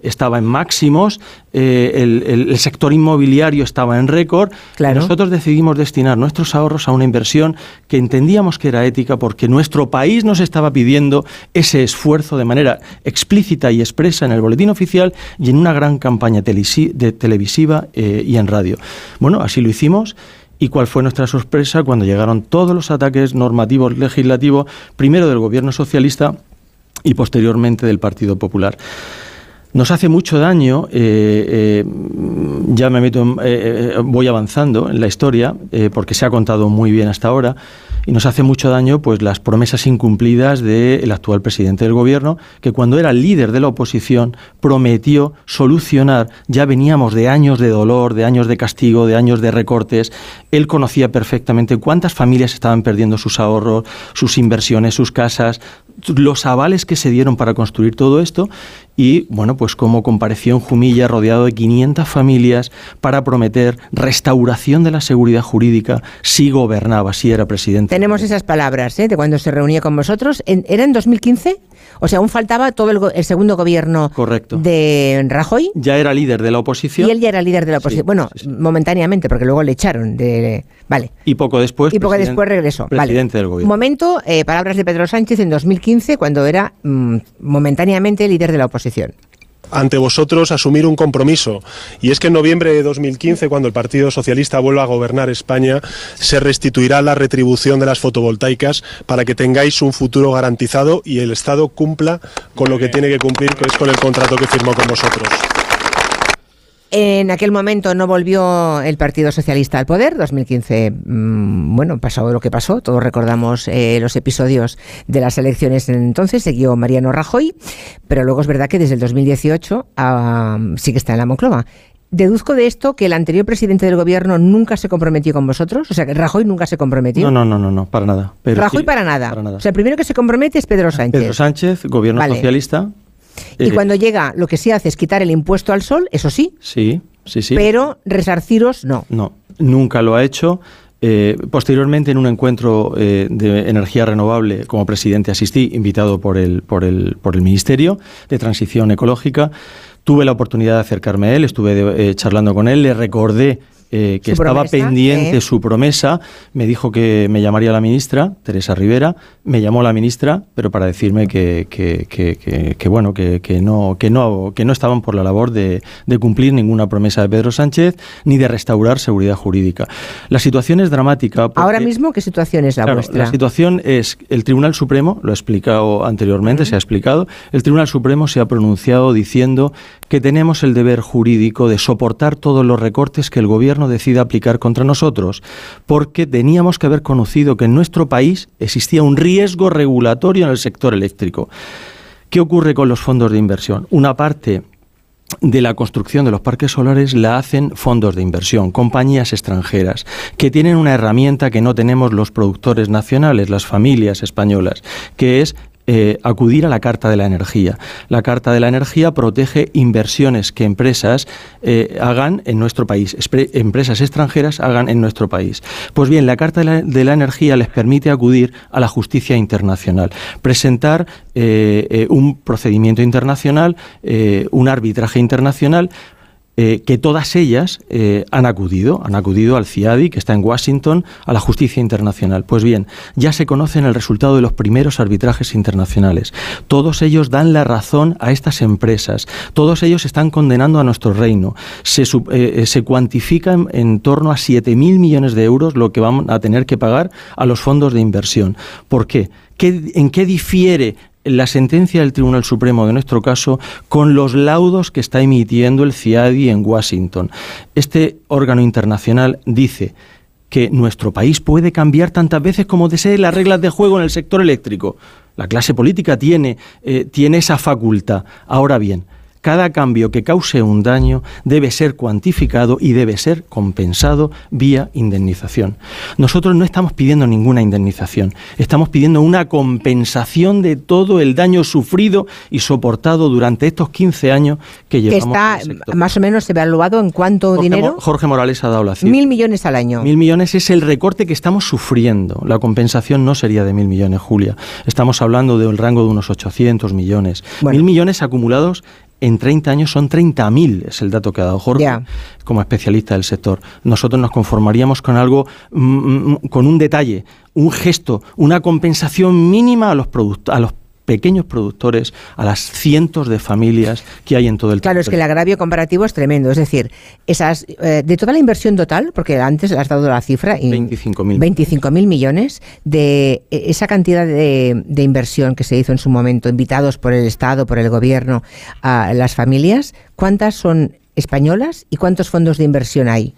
estaba en máximos, eh, el, sector inmobiliario estaba en récord. Nosotros decidimos destinar nuestros ahorros a una inversión que entendíamos que era ética porque nuestro país nos estaba pidiendo ese esfuerzo de manera explícita y expresa en el boletín oficial y en una gran campaña de televisiva eh, y en radio. Bueno, así lo hicimos. ¿Y cuál fue nuestra sorpresa cuando llegaron todos los ataques normativos legislativos, primero del gobierno socialista y posteriormente del Partido Popular? Nos hace mucho daño, eh, eh, ya me meto, eh, voy avanzando en la historia, porque se ha contado muy bien hasta ahora, y nos hace mucho daño pues las promesas incumplidas del actual presidente del gobierno, que cuando era líder de la oposición prometió solucionar, ya veníamos de años de dolor, de años de castigo, de años de recortes, él conocía perfectamente cuántas familias estaban perdiendo sus ahorros, sus inversiones, sus casas, los avales que se dieron para construir todo esto y, bueno, pues como compareció en Jumilla rodeado de 500 familias para prometer restauración de la seguridad jurídica si gobernaba, si era presidente. Tenemos esas palabras ¿eh? de cuando se reunía con vosotros. ¿Era en 2015? O sea, aún faltaba todo el, segundo gobierno Correcto. de Rajoy. Ya era líder de la oposición. Y él ya era líder de la oposición. bueno, momentáneamente, porque luego le echaron. De, vale. Y poco después. Y poco después regresó. Presidente del gobierno. Momento, eh, palabras de Pedro Sánchez en 2015, cuando era mm, momentáneamente líder de la oposición ante vosotros asumir un compromiso. Y es que en noviembre de 2015, cuando el Partido Socialista vuelva a gobernar España, se restituirá la retribución de las fotovoltaicas para que tengáis un futuro garantizado y el Estado cumpla con lo que tiene que cumplir, que es con el contrato que firmó con vosotros. En aquel momento no volvió el Partido Socialista al poder. 2015, mm, bueno, pasó lo que pasó. Todos recordamos eh, los episodios de las elecciones entonces. Siguió Mariano Rajoy, pero luego es verdad que desde el 2018 ah, sí que está en la Monclova. Deduzco de esto que el anterior presidente del gobierno nunca se comprometió con vosotros, o sea, que Rajoy nunca se comprometió. No, no, no, no, para nada. Rajoy para, nada. O sea, el primero que se compromete es Pedro Sánchez. Pedro Sánchez, gobierno socialista. Y eh, cuando llega, lo que sí hace es quitar el impuesto al sol, eso sí. Sí, sí, sí. Pero resarciros no. No, nunca lo ha hecho. Eh, posteriormente, en un encuentro eh, de energía renovable, como presidente asistí, invitado por el, por, el, por el Ministerio de Transición Ecológica, tuve la oportunidad de acercarme a él, estuve charlando con él, le recordé eh, que estaba pendiente su promesa, me dijo que me llamaría la ministra, Teresa Rivera, me llamó la ministra, pero para decirme que, que, que, que bueno, que, no, que, no, que no estaban por la labor de, de, cumplir ninguna promesa de Pedro Sánchez ni de restaurar seguridad jurídica. La situación es dramática. Ahora mismo, ¿qué situación es la vuestra? La situación es el Tribunal Supremo, lo he explicado anteriormente, se ha explicado, el Tribunal Supremo se ha pronunciado diciendo que tenemos el deber jurídico de soportar todos los recortes que el gobierno decida aplicar contra nosotros, porque teníamos que haber conocido que en nuestro país existía un riesgo regulatorio en el sector eléctrico. ¿Qué ocurre con los fondos de inversión? Una parte de la construcción de los parques solares la hacen fondos de inversión, compañías extranjeras, que tienen una herramienta que no tenemos los productores nacionales, las familias españolas, que es eh, acudir a la Carta de la Energía. La Carta de la Energía protege inversiones que empresas eh, hagan en nuestro país, empresas extranjeras hagan en nuestro país. Pues bien, la Carta de la, Energía les permite acudir a la justicia internacional, presentar eh, un procedimiento internacional, un arbitraje internacional eh, que todas ellas eh, han acudido, han acudido al CIADI, que está en Washington, a la justicia internacional. Pues bien, ya se conocen el resultado de los primeros arbitrajes internacionales. Todos ellos dan la razón a estas empresas, todos ellos están condenando a nuestro reino. Se, eh, se cuantifica en, torno a 7.000 millones de euros lo que van a tener que pagar a los fondos de inversión. ¿Por? ¿Qué ¿En qué difiere la sentencia del Tribunal Supremo de nuestro caso con los laudos que está emitiendo el CIADI en Washington. Este órgano internacional dice que nuestro país puede cambiar tantas veces como desee las reglas de juego en el sector eléctrico. La clase política tiene, eh, tiene esa facultad. Ahora bien, cada cambio que cause un daño debe ser cuantificado y debe ser compensado vía indemnización. Nosotros no estamos pidiendo ninguna indemnización, estamos pidiendo una compensación de todo el daño sufrido y soportado durante estos 15 años que llevamos. Que está más o menos evaluado en cuánto dinero. Jorge Morales ha dado la cifra. Mil millones al año. Mil millones es el recorte que estamos sufriendo. La compensación no sería de mil millones, Julia. Estamos hablando del rango de unos 800 millones. Mil millones acumulados en 30 años son 30.000, es el dato que ha dado Jorge, como especialista del sector. Nosotros nos conformaríamos con algo, mm, mm, con un detalle, un gesto, una compensación mínima a los, a los pequeños productores, a las cientos de familias que hay en todo el Claro, es que el agravio comparativo es tremendo. Es decir, esas eh, de toda la inversión total, porque antes has dado la cifra, 25.000 25 millones, de e, esa cantidad de, de, inversión que se hizo en su momento, invitados por el Estado, por el Gobierno, a las familias, ¿cuántas son españolas y cuántos fondos de inversión hay?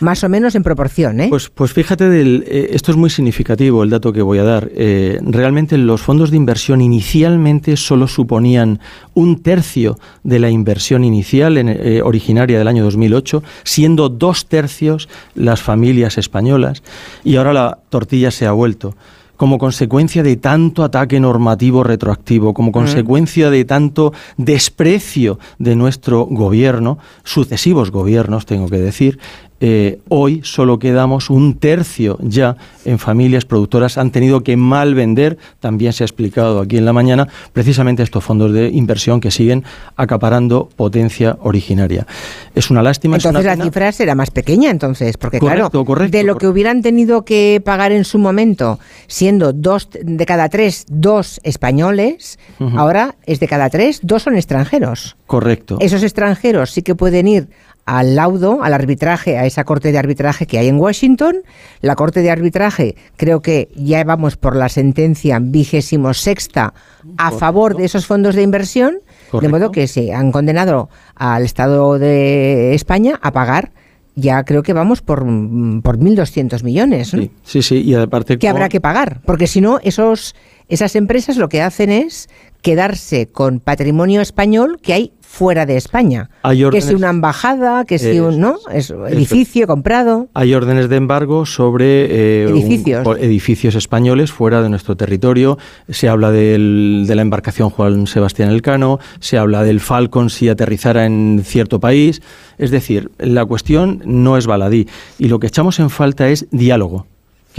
Más o menos en proporción, ¿eh? Pues, pues fíjate, del, eh, esto es muy significativo el dato que voy a dar. Eh, realmente los fondos de inversión inicialmente solo suponían un tercio de la inversión inicial eh, originaria del año 2008, siendo dos tercios las familias españolas, y ahora la tortilla se ha vuelto como consecuencia de tanto ataque normativo retroactivo, como consecuencia de tanto desprecio de nuestro gobierno, sucesivos gobiernos, tengo que decir, eh, hoy solo quedamos un tercio ya en familias productoras. Han tenido que mal vender, también se ha explicado aquí en la mañana, precisamente estos fondos de inversión que siguen acaparando potencia originaria. Es una lástima. Entonces la cifra será más pequeña, entonces, porque claro, de lo que hubieran tenido que pagar en su momento, siendo dos de cada tres, dos españoles, ahora es de cada tres, dos son extranjeros. Correcto. Esos extranjeros sí que pueden ir al laudo, al arbitraje, a esa corte de arbitraje que hay en Washington. La corte de arbitraje, creo que ya vamos por la sentencia vigésimo sexta a favor de esos fondos de inversión, de modo que se han condenado al Estado de España a pagar ya creo que vamos por, por 1.200 millones. Sí, sí, y aparte... Que habrá que pagar, porque si no, esos, esas empresas lo que hacen es quedarse con patrimonio español que hay fuera de España. que si una embajada, que si un ¿no? Es, edificio comprado. Hay órdenes de embargo sobre eh, edificios. edificios españoles fuera de nuestro territorio. Se habla del, de la embarcación Juan Sebastián Elcano, se habla del Falcon si aterrizara en cierto país. Es decir, la cuestión no es baladí y lo que echamos en falta es diálogo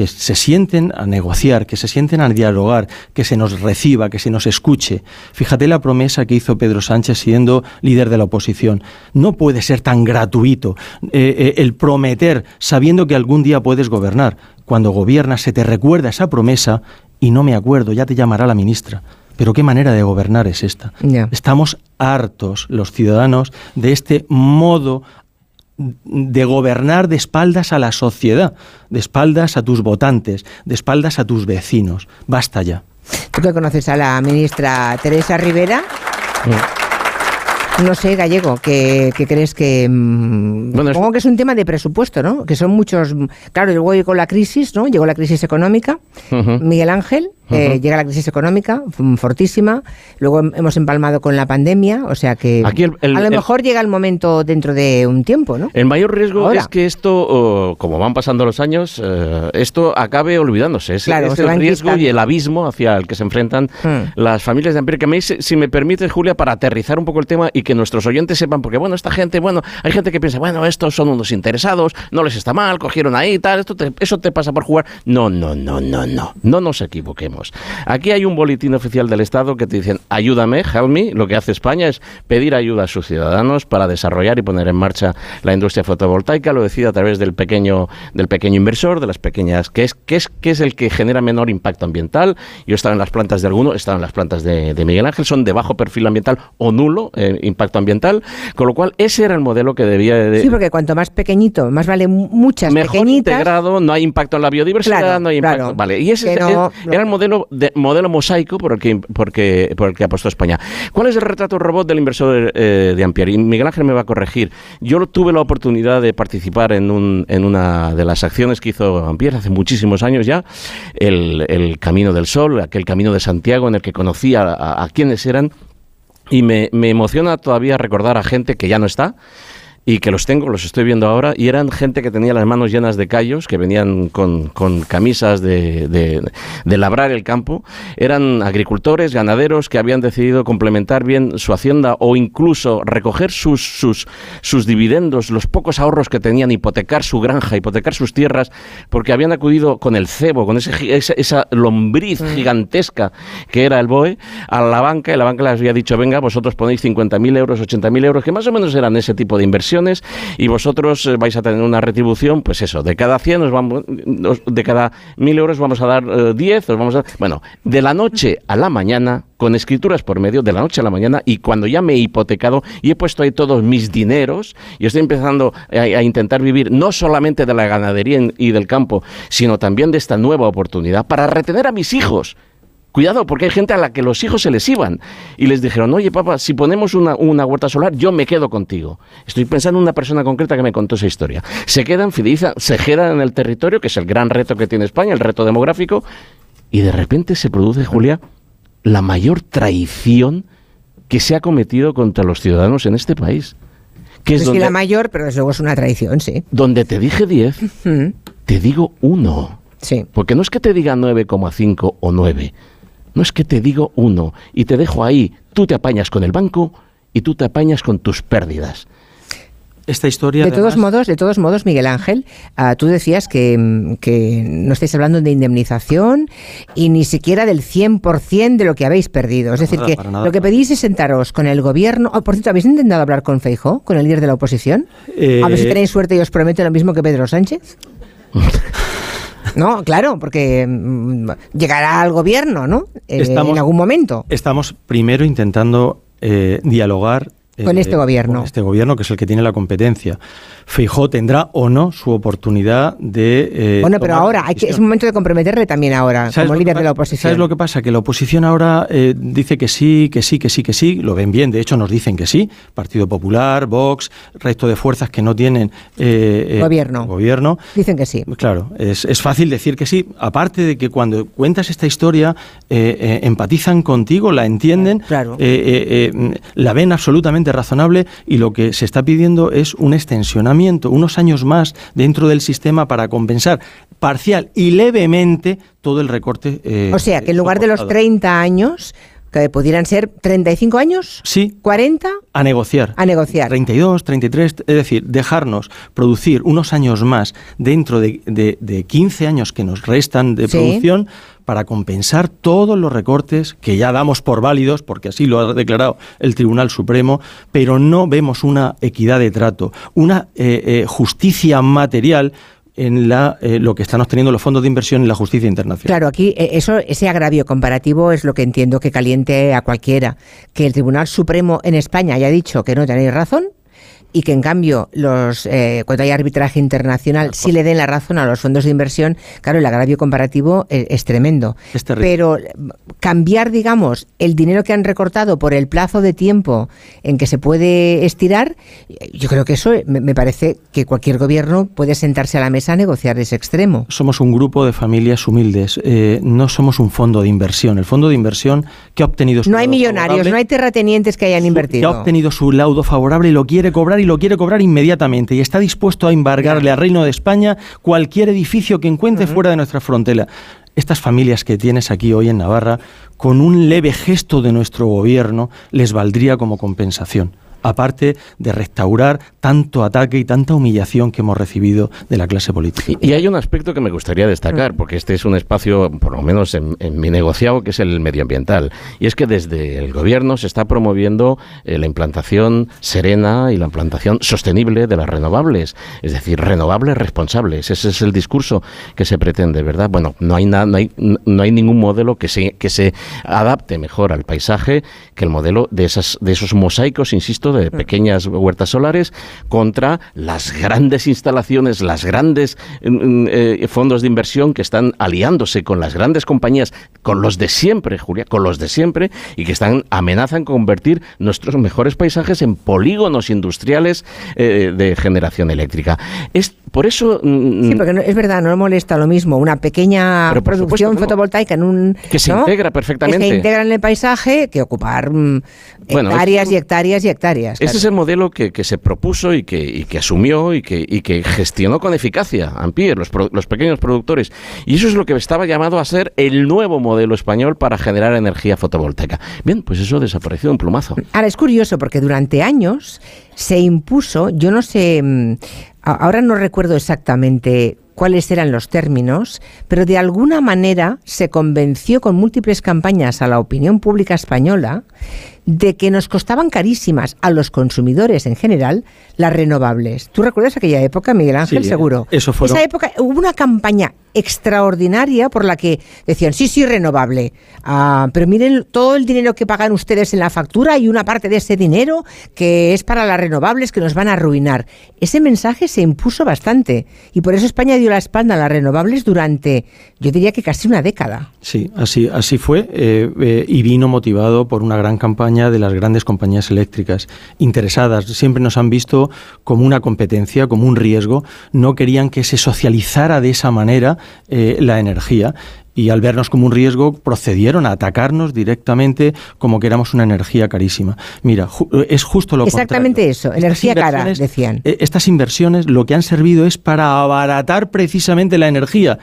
que se sienten a negociar, que se sienten a dialogar, que se nos reciba, que se nos escuche. Fíjate la promesa que hizo Pedro Sánchez siendo líder de la oposición. No puede ser tan gratuito eh, eh, el prometer sabiendo que algún día puedes gobernar. Cuando gobiernas se te recuerda esa promesa y no me acuerdo, ya te llamará la ministra. Pero qué manera de gobernar es esta. Estamos hartos los ciudadanos de este modo de gobernar de espaldas a la sociedad, de espaldas a tus votantes, de espaldas a tus vecinos. Basta ya. ¿Tú que conoces a la ministra Teresa Rivera? No sé, Gallego, ¿qué, crees que...? Mm, supongo que es un tema de presupuesto, ¿no? Que son muchos... Claro, luego llegó la crisis, ¿no? Llegó la crisis económica. Miguel Ángel, eh, llega la crisis económica fortísima, luego hemos empalmado con la pandemia, o sea que a lo mejor llega el momento dentro de un tiempo, ¿no? El mayor riesgo es que esto, como van pasando los años, eh, esto acabe olvidándose. Es, el riesgo y el abismo hacia el que se enfrentan hmm. las familias de América. Me si me permites, Julia, para aterrizar un poco el tema y que nuestros oyentes sepan, porque bueno, esta gente, bueno, hay gente que piensa, bueno, estos son unos interesados, no les está mal, cogieron ahí, tal, esto eso te pasa por jugar. No, no, no, no, no, no nos equivoquemos. Aquí hay un boletín oficial del Estado que te dicen, ayúdame, help me. Lo que hace España es pedir ayuda a sus ciudadanos para desarrollar y poner en marcha la industria fotovoltaica. Lo decide a través del pequeño, del pequeño inversor, de las pequeñas, que es, que es, que es el que genera menor impacto ambiental. Yo he estado en las plantas de alguno, he estado en las plantas de, Miguel Ángel, son de bajo perfil ambiental o nulo eh, impacto ambiental, con lo cual ese era el modelo que debía de... Sí, porque cuanto más pequeñito, más vale muchas Mejor integrado, no hay impacto en la biodiversidad, no hay impacto... vale, y ese era el modelo, de, modelo mosaico por el, que, porque, por el que apostó España. ¿Cuál es el retrato robot del inversor eh, de Ampier? Y Miguel Ángel me va a corregir. Yo tuve la oportunidad de participar en, un, en una de las acciones que hizo Ampier hace muchísimos años ya, el, el Camino del Sol, aquel Camino de Santiago en el que conocía a, a quienes eran y me, me, emociona todavía recordar a gente que ya no está, y que los tengo, los estoy viendo ahora, y eran gente que tenía las manos llenas de callos, que venían con, con camisas de, de, labrar el campo, eran agricultores, ganaderos que habían decidido complementar bien su hacienda o incluso recoger sus, sus, sus dividendos, los pocos ahorros que tenían, hipotecar su granja, hipotecar sus tierras, porque habían acudido con el cebo, con ese, esa, esa lombriz mm. gigantesca que era el BOE, a la banca, y la banca les había dicho, venga, vosotros ponéis 50.000 euros, 80.000 euros, que más o menos eran ese tipo de y vosotros eh, vais a tener una retribución, pues eso, de cada 100 nos vamos, de cada 1000 euros vamos a dar 10, eh, os vamos a, bueno, de la noche a la mañana, con escrituras por medio, de la noche a la mañana, y cuando ya me he hipotecado y he puesto ahí todos mis dineros y estoy empezando a intentar vivir no solamente de la ganadería y del campo, sino también de esta nueva oportunidad para retener a mis hijos Cuidado, porque hay gente a la que los hijos se les iban y les dijeron, oye papá, si ponemos una, huerta solar, yo me quedo contigo. Estoy pensando en una persona concreta que me contó esa historia. Se quedan, fidelizan, se quedan en el territorio, que es el gran reto que tiene España, el reto demográfico, y de repente se produce, Julia, la mayor traición que se ha cometido contra los ciudadanos en este país. Que es, la mayor, pero desde luego es una traición, sí. Donde te dije 10, te digo 1. Sí. Porque no es que te diga 9,5 o 9 no es que te digo uno y te dejo ahí, tú te apañas con el banco y tú te apañas con tus pérdidas. Esta historia. De todos modos, de todos modos, Miguel Ángel, ah, tú decías que, no estáis hablando de indemnización y ni siquiera del 100% de lo que habéis perdido. Es decir, que lo que pedís es sentaros con el gobierno. Oh, por cierto, ¿habéis intentado hablar con Feijóo, con el líder de la oposición? A ver si eh, tenéis suerte y os prometo lo mismo que Pedro Sánchez. No, claro, porque mm, llegará al gobierno, ¿no? Eh, en algún momento. Estamos primero intentando eh, dialogar con este gobierno. Con este gobierno, que es el que tiene la competencia. Feijó tendrá o no su oportunidad de... Eh, bueno, pero ahora hay que, es momento de comprometerle también ahora, como líder de la oposición. ¿Sabes lo que pasa? Que la oposición ahora eh, dice que sí, que sí, que sí, que sí, lo ven bien, de hecho nos dicen que sí, Partido Popular, Vox, resto de fuerzas que no tienen eh, gobierno. gobierno. Dicen que sí. Claro, es, es, fácil decir que sí, aparte de que cuando cuentas esta historia empatizan contigo, la entienden, claro. la ven absolutamente razonable y lo que se está pidiendo es un extensionamiento, unos años más dentro del sistema para compensar parcial y levemente todo el recorte. Eh, o sea, que en lugar de los 30 años que pudieran ser 35 años, sí, 40 a negociar. A negociar. 32, 33, es decir, dejarnos producir unos años más dentro de, de, 15 años que nos restan de producción para compensar todos los recortes que ya damos por válidos, porque así lo ha declarado el Tribunal Supremo, pero no vemos una equidad de trato, una eh, eh, justicia material en la, eh, lo que están obteniendo los fondos de inversión en la justicia internacional. Claro, aquí eso, ese agravio comparativo es lo que entiendo que caliente a cualquiera. Que el Tribunal Supremo en España haya dicho que no tenéis razón, y que en cambio los eh, cuando hay arbitraje internacional sí le den la razón a los fondos de inversión, claro, el agravio comparativo e, es, tremendo. Pero cambiar, digamos, el dinero que han recortado por el plazo de tiempo en que se puede estirar, yo creo que eso me, parece que cualquier gobierno puede sentarse a la mesa a negociar ese extremo. Somos un grupo de familias humildes, eh, no somos un fondo de inversión. El fondo de inversión que ha obtenido su No hay millonarios, no hay terratenientes que hayan invertido. Que ha obtenido su laudo favorable y lo quiere cobrar y lo quiere cobrar inmediatamente y está dispuesto a embargarle al Reino de España cualquier edificio que encuentre fuera de nuestra frontera. Estas familias que tienes aquí hoy en Navarra, con un leve gesto de nuestro gobierno, les valdría como compensación aparte de restaurar tanto ataque y tanta humillación que hemos recibido de la clase política. Y, hay un aspecto que me gustaría destacar, porque este es un espacio, por lo menos en, mi negociado, que es el medioambiental. Y es que desde el gobierno se está promoviendo eh, la implantación serena y la implantación sostenible de las renovables, es decir, renovables responsables. Ese es el discurso que se pretende, ¿verdad? Bueno, no hay nada, no hay, no hay ningún modelo que se, que se adapte mejor al paisaje que el modelo de esas, de esos mosaicos, insisto, de pequeñas huertas solares contra las grandes instalaciones, las grandes mm, mm, eh, fondos de inversión que están aliándose con las grandes compañías, con los de siempre, Julia, con los de siempre, y que están amenazan convertir nuestros mejores paisajes en polígonos industriales eh, de generación eléctrica. Por eso. Mm, sí, porque es verdad, no molesta lo mismo una pequeña producción fotovoltaica en un. Que se integra perfectamente. Que se integra en el paisaje que ocupar mm, hectáreas y hectáreas y hectáreas. Ese es el modelo que, que se propuso y que, y que asumió y que, y que gestionó con eficacia Ampier, los, los pequeños productores. Y eso es lo que estaba llamado a ser el nuevo modelo español para generar energía fotovoltaica. Bien, pues eso desapareció de un plumazo. Ahora es curioso porque durante años se impuso, yo no sé, mm, ahora no recuerdo exactamente cuáles eran los términos, pero de alguna manera se convenció con múltiples campañas a la opinión pública española de que nos costaban carísimas a los consumidores en general las renovables. ¿Tú recuerdas aquella época, Miguel Ángel? seguro. Eso fue. Esa época hubo una campaña extraordinaria por la que decían, sí, sí, renovable, ah, pero miren todo el dinero que pagan ustedes en la factura y una parte de ese dinero que es para las renovables que nos van a arruinar. Ese mensaje se impuso bastante y por eso España dio la espalda a las renovables durante, yo diría que casi una década. Sí, así, así fue eh, eh, y vino motivado por una gran campaña de las grandes compañías eléctricas interesadas. Siempre nos han visto como una competencia, como un riesgo. No querían que se socializara de esa manera eh, la energía y al vernos como un riesgo procedieron a atacarnos directamente como que éramos una energía carísima. Mira, es justo lo Exactamente eso, energía cara, decían. Eh, estas inversiones lo que han servido es para abaratar precisamente la energía.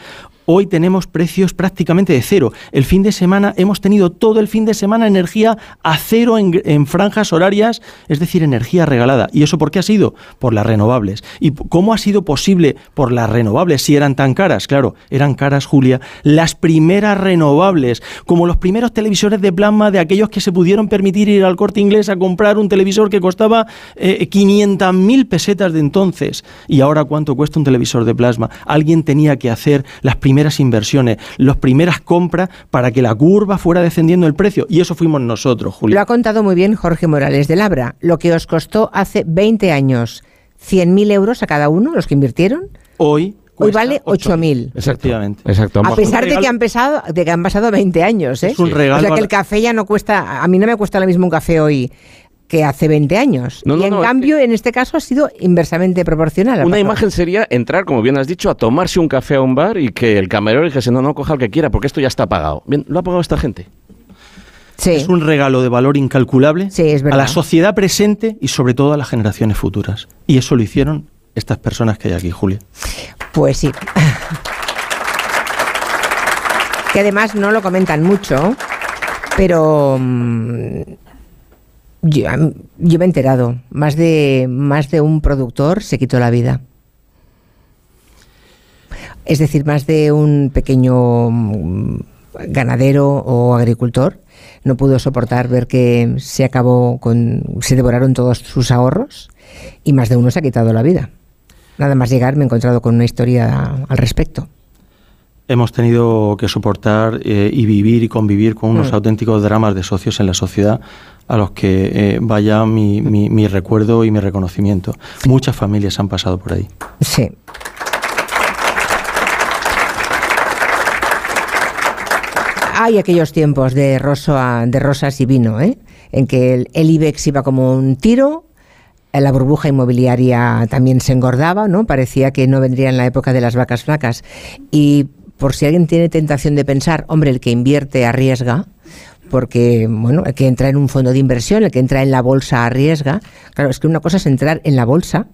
Hoy tenemos precios prácticamente de cero. El fin de semana hemos tenido todo el fin de semana energía a cero en, franjas horarias, es decir, energía regalada. ¿Y eso por qué ha sido? Por las renovables. ¿Y cómo ha sido posible por las renovables si eran tan caras? Claro, eran caras, Julia, las primeras renovables, como los primeros televisores de plasma de aquellos que se pudieron permitir ir al corte inglés a comprar un televisor que costaba eh, 500.000 pesetas de entonces. ¿Y ahora cuánto cuesta un televisor de plasma? Alguien tenía que hacer las primeras primeras inversiones, las primeras compras para que la curva fuera descendiendo el precio. Y eso fuimos nosotros, Julio. Lo ha contado muy bien Jorge Morales de Labra. Lo que os costó hace 20 años 100.000 euros a cada uno, los que invirtieron. Hoy Hoy vale 8.000. Exactamente. Exacto. A pesar de que, han pasado, de que han pasado 20 años. ¿eh? Es un regalo. O sea que el café ya no cuesta. A mí no me cuesta lo mismo un café hoy que hace 20 años. y en cambio, en este caso ha sido inversamente proporcional. Una imagen sería entrar, como bien has dicho, a tomarse un café a un bar y que el camarero dijese, no, no, coja el que quiera, porque esto ya está pagado. Bien, lo ha pagado esta gente. Sí. Es un regalo de valor incalculable a la sociedad presente y sobre todo a las generaciones futuras. Y eso lo hicieron estas personas que hay aquí, Julia. Pues sí. que además no lo comentan mucho, pero mm, yo, me he enterado, más de, más de un productor se quitó la vida. Es decir, más de un pequeño mm, ganadero o agricultor no pudo soportar ver que se acabó con se devoraron todos sus ahorros y más de uno se ha quitado la vida. Nada más llegar me he encontrado con una historia al respecto hemos tenido que soportar eh, y vivir y convivir con unos mm. auténticos dramas de socios en la sociedad a los que eh, vaya mi, mi, recuerdo y mi reconocimiento. Muchas familias han pasado por ahí. Sí. Hay aquellos tiempos de, de rosas y vino, ¿eh? en que el, el IBEX iba como un tiro, la burbuja inmobiliaria también se engordaba, ¿no? Parecía que no vendría en la época de las vacas flacas. Y por si alguien tiene tentación de pensar, hombre, el que invierte arriesga, porque, bueno, el que entra en un fondo de inversión, el que entra en la bolsa arriesga. Claro, es que una cosa es entrar en la bolsa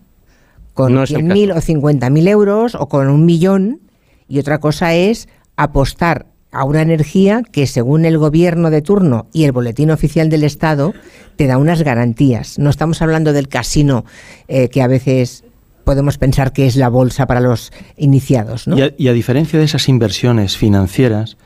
con 100.000 o 50.000 euros o con un millón y otra cosa es apostar a una energía que según el gobierno de turno y el boletín oficial del Estado te da unas garantías. No estamos hablando del casino eh, que a veces podemos pensar que es la bolsa para los iniciados. ¿no? y a diferencia de esas inversiones financieras,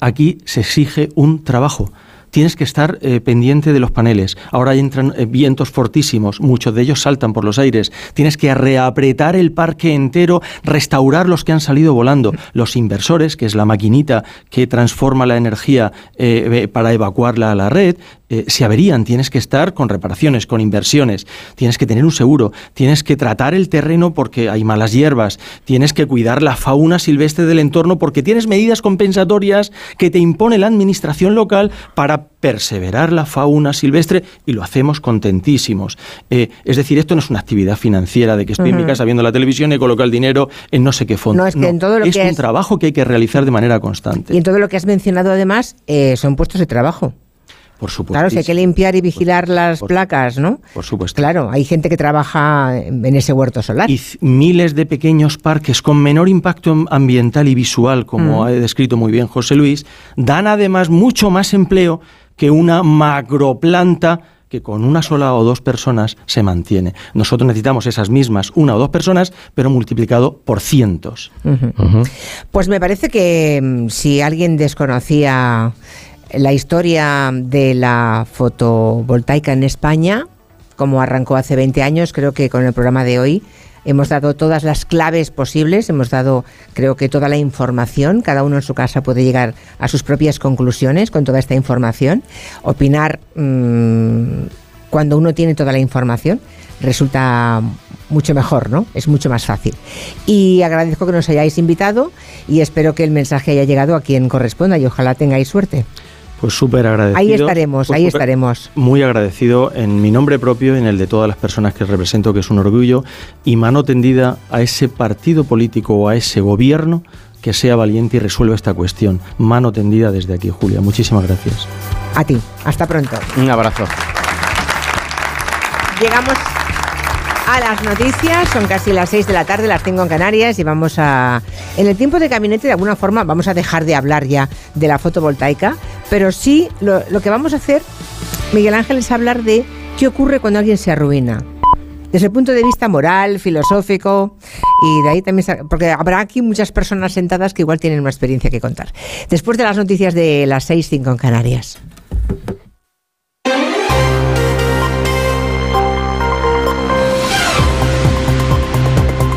aquí se exige un trabajo tienes que estar eh, pendiente de los paneles. Ahora entran eh, vientos fortísimos, muchos de ellos saltan por los aires. Tienes que reapretar el parque entero, restaurar los que han salido volando. Los inversores, que es la maquinita que transforma la energía eh, para evacuarla a la red, eh, se averían, tienes que estar con reparaciones, con inversiones, tienes que tener un seguro, tienes que tratar el terreno porque hay malas hierbas, tienes que cuidar la fauna silvestre del entorno porque tienes medidas compensatorias que te impone la administración local para perseverar la fauna silvestre y lo hacemos contentísimos. Eh, es decir, esto no es una actividad financiera de que estoy en mi casa viendo la televisión y coloco el dinero en no sé qué fondo. No, es que en todo lo es un trabajo que hay que realizar de manera constante. Y en todo lo que has mencionado además eh, son puestos de trabajo. Por supuesto. Claro, si hay que limpiar y vigilar las placas, ¿no? Por supuesto. Claro, hay gente que trabaja en ese huerto solar. Y miles de pequeños parques con menor impacto ambiental y visual, como mm. ha descrito muy bien José Luis, dan además mucho más empleo que una macroplanta que con una sola o dos personas se mantiene. Nosotros necesitamos esas mismas una o dos personas, pero multiplicado por cientos. Pues me parece que mm, si alguien desconocía la historia de la fotovoltaica en España, como arrancó hace 20 años, creo que con el programa de hoy hemos dado todas las claves posibles, hemos dado creo que toda la información, cada uno en su casa puede llegar a sus propias conclusiones con toda esta información, opinar mmm, cuando uno tiene toda la información resulta mucho mejor, ¿no? Es mucho más fácil. Y agradezco que nos hayáis invitado y espero que el mensaje haya llegado a quien corresponda y ojalá tengáis suerte. Pues súper agradecido. Ahí estaremos, pues ahí estaremos. Muy agradecido en mi nombre propio y en el de todas las personas que represento, que es un orgullo, y mano tendida a ese partido político o a ese gobierno que sea valiente y resuelva esta cuestión. Mano tendida desde aquí, Julia. Muchísimas gracias. A ti. Hasta pronto. Un abrazo. Llegamos a las noticias. Son casi las 6 de la tarde, las tengo en Canarias y vamos a... En el tiempo de gabinete, de alguna forma, vamos a dejar de hablar ya de la fotovoltaica, pero sí lo, que vamos a hacer, Miguel Ángel, es hablar de qué ocurre cuando alguien se arruina desde el punto de vista moral, filosófico y de ahí también, porque habrá aquí muchas personas sentadas que igual tienen una experiencia que contar. Después de las noticias de las 6.05 en Canarias.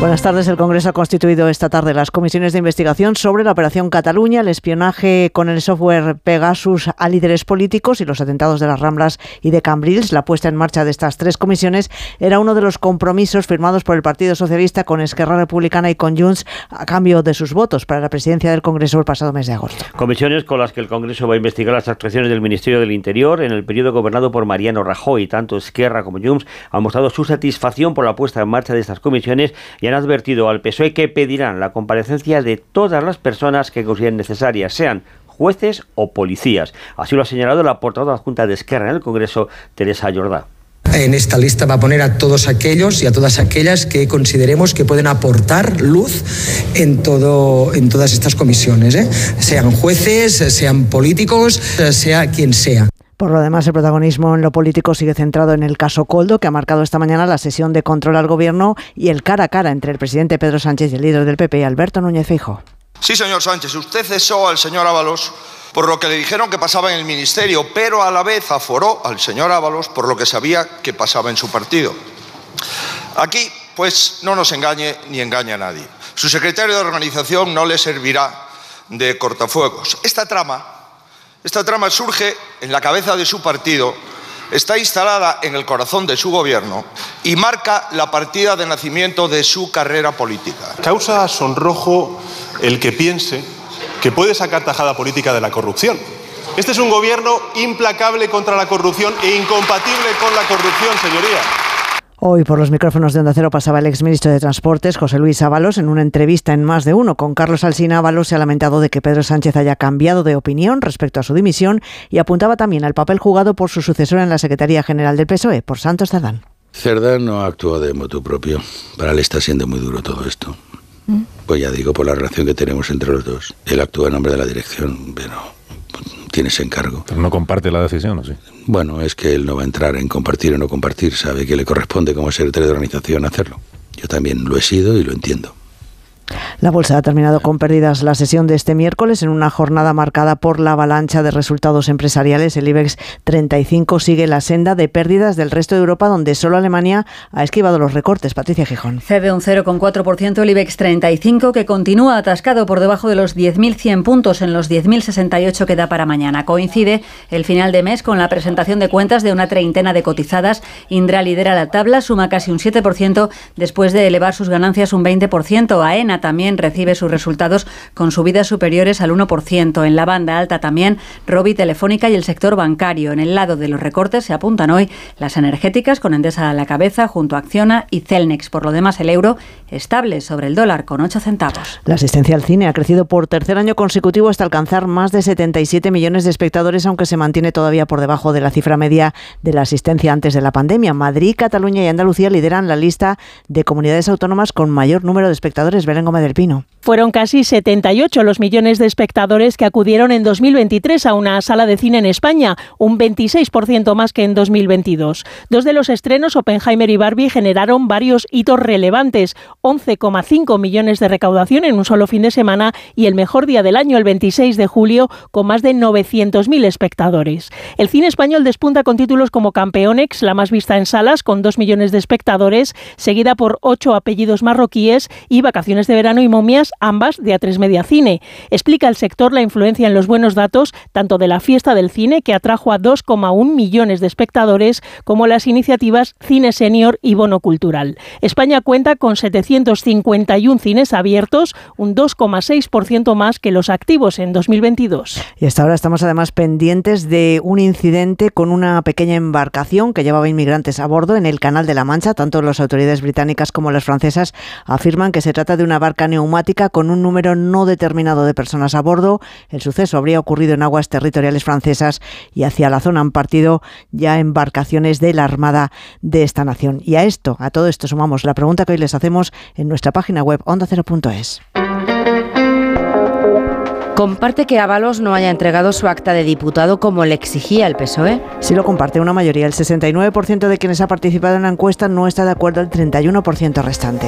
Buenas tardes. El Congreso ha constituido esta tarde las comisiones de investigación sobre la Operación Cataluña, el espionaje con el software Pegasus a líderes políticos y los atentados de las Ramblas y de Cambrils. La puesta en marcha de estas tres comisiones era uno de los compromisos firmados por el Partido Socialista con Esquerra Republicana y con Junts a cambio de sus votos para la presidencia del Congreso el pasado mes de agosto. Comisiones con las que el Congreso va a investigar las actuaciones del Ministerio del Interior en el periodo gobernado por Mariano Rajoy. Tanto Esquerra como Junts han mostrado su satisfacción por la puesta en marcha de estas comisiones y han advertido al PSOE que pedirán la comparecencia de todas las personas que consideren necesarias, sean jueces o policías. Así lo ha señalado la portavoz adjunta de Esquerra en el Congreso, Teresa Jordá. En esta lista va a poner a todos aquellos y a todas aquellas que consideremos que pueden aportar luz en, todo, en todas estas comisiones, ¿eh? sean jueces, sean políticos, sea quien sea. Por lo demás, el protagonismo en lo político sigue centrado en el caso Coldo, que ha marcado esta mañana la sesión de control al gobierno y el cara a cara entre el presidente Pedro Sánchez y el líder del PP, Alberto Núñez Fijo. Sí, señor Sánchez, usted cesó al señor Ábalos por lo que le dijeron que pasaba en el ministerio, pero a la vez aforó al señor Ábalos por lo que sabía que pasaba en su partido. Aquí, pues, no nos engañe ni engañe a nadie. Su secretario de organización no le servirá de cortafuegos. Esta trama esta trama surge en la cabeza de su partido, está instalada en el corazón de su gobierno y marca la partida de nacimiento de su carrera política. Causa sonrojo el que piense que puede sacar tajada política de la corrupción. Este es un gobierno implacable contra la corrupción e incompatible con la corrupción, señoría. Hoy por los micrófonos de Onda Cero pasaba el exministro de Transportes, José Luis Ábalos, en una entrevista en Más de Uno con Carlos Alsina. Ábalos se ha lamentado de que Pedro Sánchez haya cambiado de opinión respecto a su dimisión y apuntaba también al papel jugado por su sucesor en la Secretaría General del PSOE, por Santos Cerdán. Cerdán no actúa de motu propio. Para él está siendo muy duro todo esto. ¿Mm? Pues ya digo, por la relación que tenemos entre los dos. Él actúa en nombre de la dirección, pero tiene ese encargo. Pero no comparte la decisión, ¿o sí? Bueno, es que él no va a entrar en compartir o no compartir, sabe que le corresponde como secretario de organización hacerlo. Yo también lo he sido y lo entiendo. La bolsa ha terminado con pérdidas la sesión de este miércoles en una jornada marcada por la avalancha de resultados empresariales. El IBEX 35 sigue la senda de pérdidas del resto de Europa, donde solo Alemania ha esquivado los recortes. Patricia Gijón. Cede un 0,4% el IBEX 35, que continúa atascado por debajo de los 10.100 puntos en los 10.068 que da para mañana. Coincide el final de mes con la presentación de cuentas de una treintena de cotizadas. Indra lidera la tabla, suma casi un 7% después de elevar sus ganancias un 20%. AENA también recibe sus resultados con subidas superiores al 1%. En la banda alta también Robi, Telefónica y el sector bancario. En el lado de los recortes se apuntan hoy las energéticas con Endesa a la cabeza junto a Acciona y Celnex. Por lo demás, el euro estable sobre el dólar con 8 centavos. La asistencia al cine ha crecido por tercer año consecutivo hasta alcanzar más de 77 millones de espectadores, aunque se mantiene todavía por debajo de la cifra media de la asistencia antes de la pandemia. Madrid, Cataluña y Andalucía lideran la lista de comunidades autónomas con mayor número de espectadores. Belén del Pino. Fueron casi 78 los millones de espectadores que acudieron en 2023 a una sala de cine en España, un 26% más que en 2022. Dos de los estrenos, Oppenheimer y Barbie, generaron varios hitos relevantes, 11,5 millones de recaudación en un solo fin de semana y el mejor día del año, el 26 de julio, con más de 900.000 espectadores. El cine español despunta con títulos como Campeonex, la más vista en salas, con 2 millones de espectadores, seguida por ocho apellidos marroquíes y Vacaciones de verano y momias, ambas de A3 Media Cine. Explica el sector la influencia en los buenos datos tanto de la fiesta del cine, que atrajo a 2,1 millones de espectadores, como las iniciativas Cine Senior y Bono Cultural. España cuenta con 751 cines abiertos, un 2,6% más que los activos en 2022. Y hasta ahora estamos además pendientes de un incidente con una pequeña embarcación que llevaba inmigrantes a bordo en el Canal de la Mancha. Tanto las autoridades británicas como las francesas afirman que se trata de una barca neumática con un número no determinado de personas a bordo. El suceso habría ocurrido en aguas territoriales francesas y hacia la zona han partido ya embarcaciones de la Armada de esta nación. Y a esto, a todo esto sumamos la pregunta que hoy les hacemos en nuestra página web ondacero.es. Comparte que Ábalos no haya entregado su acta de diputado como le exigía el PSOE. Sí lo comparte una mayoría. El 69% de quienes ha participado en la encuesta no está de acuerdo el 31% restante.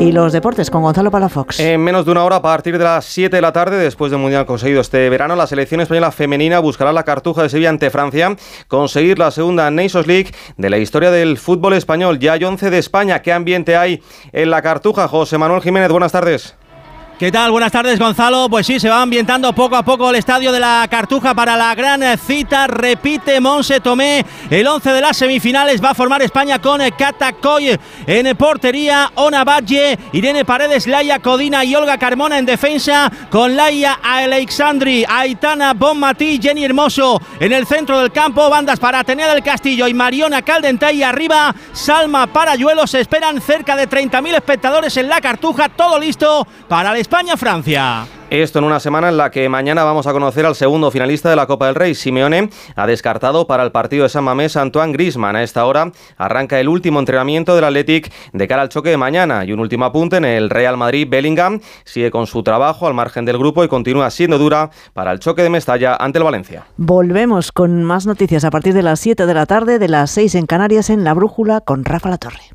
Y los deportes con Gonzalo Palafox. En menos de una hora, a partir de las 7 de la tarde, después del Mundial conseguido este verano, la selección española femenina buscará la cartuja de Sevilla ante Francia, conseguir la segunda Nations League de la historia del fútbol español. Ya hay 11 de España. ¿Qué ambiente hay en la cartuja? José Manuel Jiménez, buenas tardes. ¿Qué tal? Buenas tardes, Gonzalo. Pues sí, se va ambientando poco a poco el estadio de la Cartuja para la gran cita. Repite Monse Tomé. El 11 de las semifinales va a formar España con Catacoy en portería, Ona Valle, Irene Paredes, Laia Codina y Olga Carmona en defensa, con Laia Alexandri, Aitana Bonmatí, Jenny Hermoso en el centro del campo. Bandas para Atenea del Castillo y Mariona Caldentay arriba. Salma Parayuelo. Se esperan cerca de 30.000 espectadores en la Cartuja. Todo listo para el España-Francia. Esto en una semana en la que mañana vamos a conocer al segundo finalista de la Copa del Rey. Simeone ha descartado para el partido de San Mamés a Antoine Grisman. A esta hora arranca el último entrenamiento del Athletic de cara al choque de mañana. Y un último apunte en el Real Madrid. Bellingham sigue con su trabajo al margen del grupo y continúa siendo dura para el choque de Mestalla ante el Valencia. Volvemos con más noticias a partir de las 7 de la tarde, de las 6 en Canarias en La Brújula con Rafa La Torre.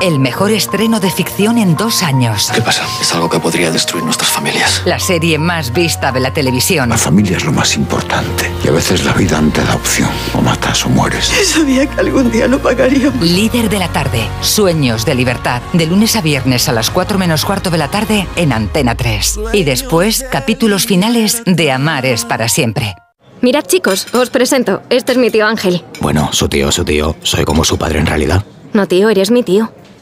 El mejor estreno de ficción en dos años. ¿Qué pasa? Es algo que podría destruir nuestras familias. La serie más vista de la televisión. La familia es lo más importante. Y a veces la vida no te da opción. O matas o mueres. Sabía que algún día lo pagaríamos. Líder de la tarde. Sueños de libertad. De lunes a viernes a las 4 menos cuarto de la tarde en Antena 3. Y después, capítulos finales de Amar es para siempre. Mirad chicos, os presento. Este es mi tío Ángel. Bueno, su tío, su tío. Soy como su padre en realidad. No, tío, eres mi tío.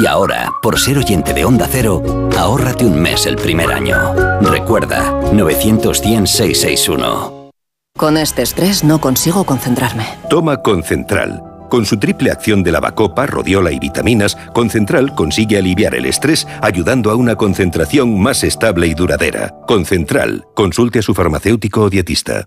Y ahora, por ser oyente de Onda Cero, ahórrate un mes el primer año. Recuerda, 900-100-661. Con este estrés no consigo concentrarme. Toma Concentral. Con su triple acción de lavacopa, rodiola y vitaminas, Concentral consigue aliviar el estrés ayudando a una concentración más estable y duradera. Concentral. Consulte a su farmacéutico o dietista.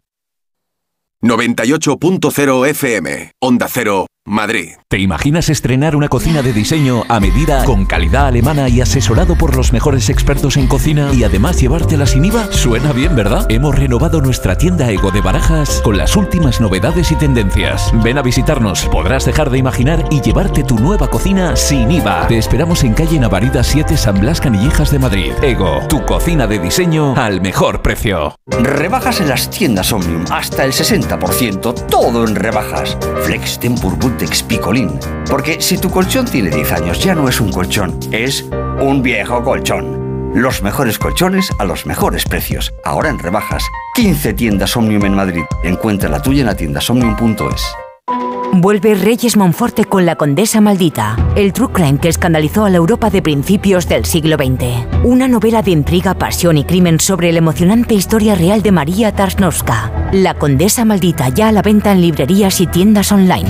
98.0 FM. Onda Cero. Madrid. ¿Te imaginas estrenar una cocina de diseño a medida, con calidad alemana y asesorado por los mejores expertos en cocina y además llevártela sin IVA? Suena bien, ¿verdad? Hemos renovado nuestra tienda Ego de Barajas con las últimas novedades y tendencias. Ven a visitarnos, podrás dejar de imaginar y llevarte tu nueva cocina sin IVA. Te esperamos en calle Navarida 7 San Blas Canillejas de Madrid. Ego, tu cocina de diseño al mejor precio. Rebajas en las tiendas Omnium, hasta el 60%, todo en rebajas. Flex Tempur Bultex Picolín. Porque si tu colchón tiene 10 años, ya no es un colchón, es un viejo colchón. Los mejores colchones a los mejores precios. Ahora en rebajas. 15 tiendas Omnium en Madrid. Encuentra la tuya en la tienda somnium.es. Vuelve Reyes Monforte con La Condesa Maldita, el true crime que escandalizó a la Europa de principios del siglo XX. Una novela de intriga, pasión y crimen sobre la emocionante historia real de María Tarsnowska. La Condesa Maldita ya a la venta en librerías y tiendas online.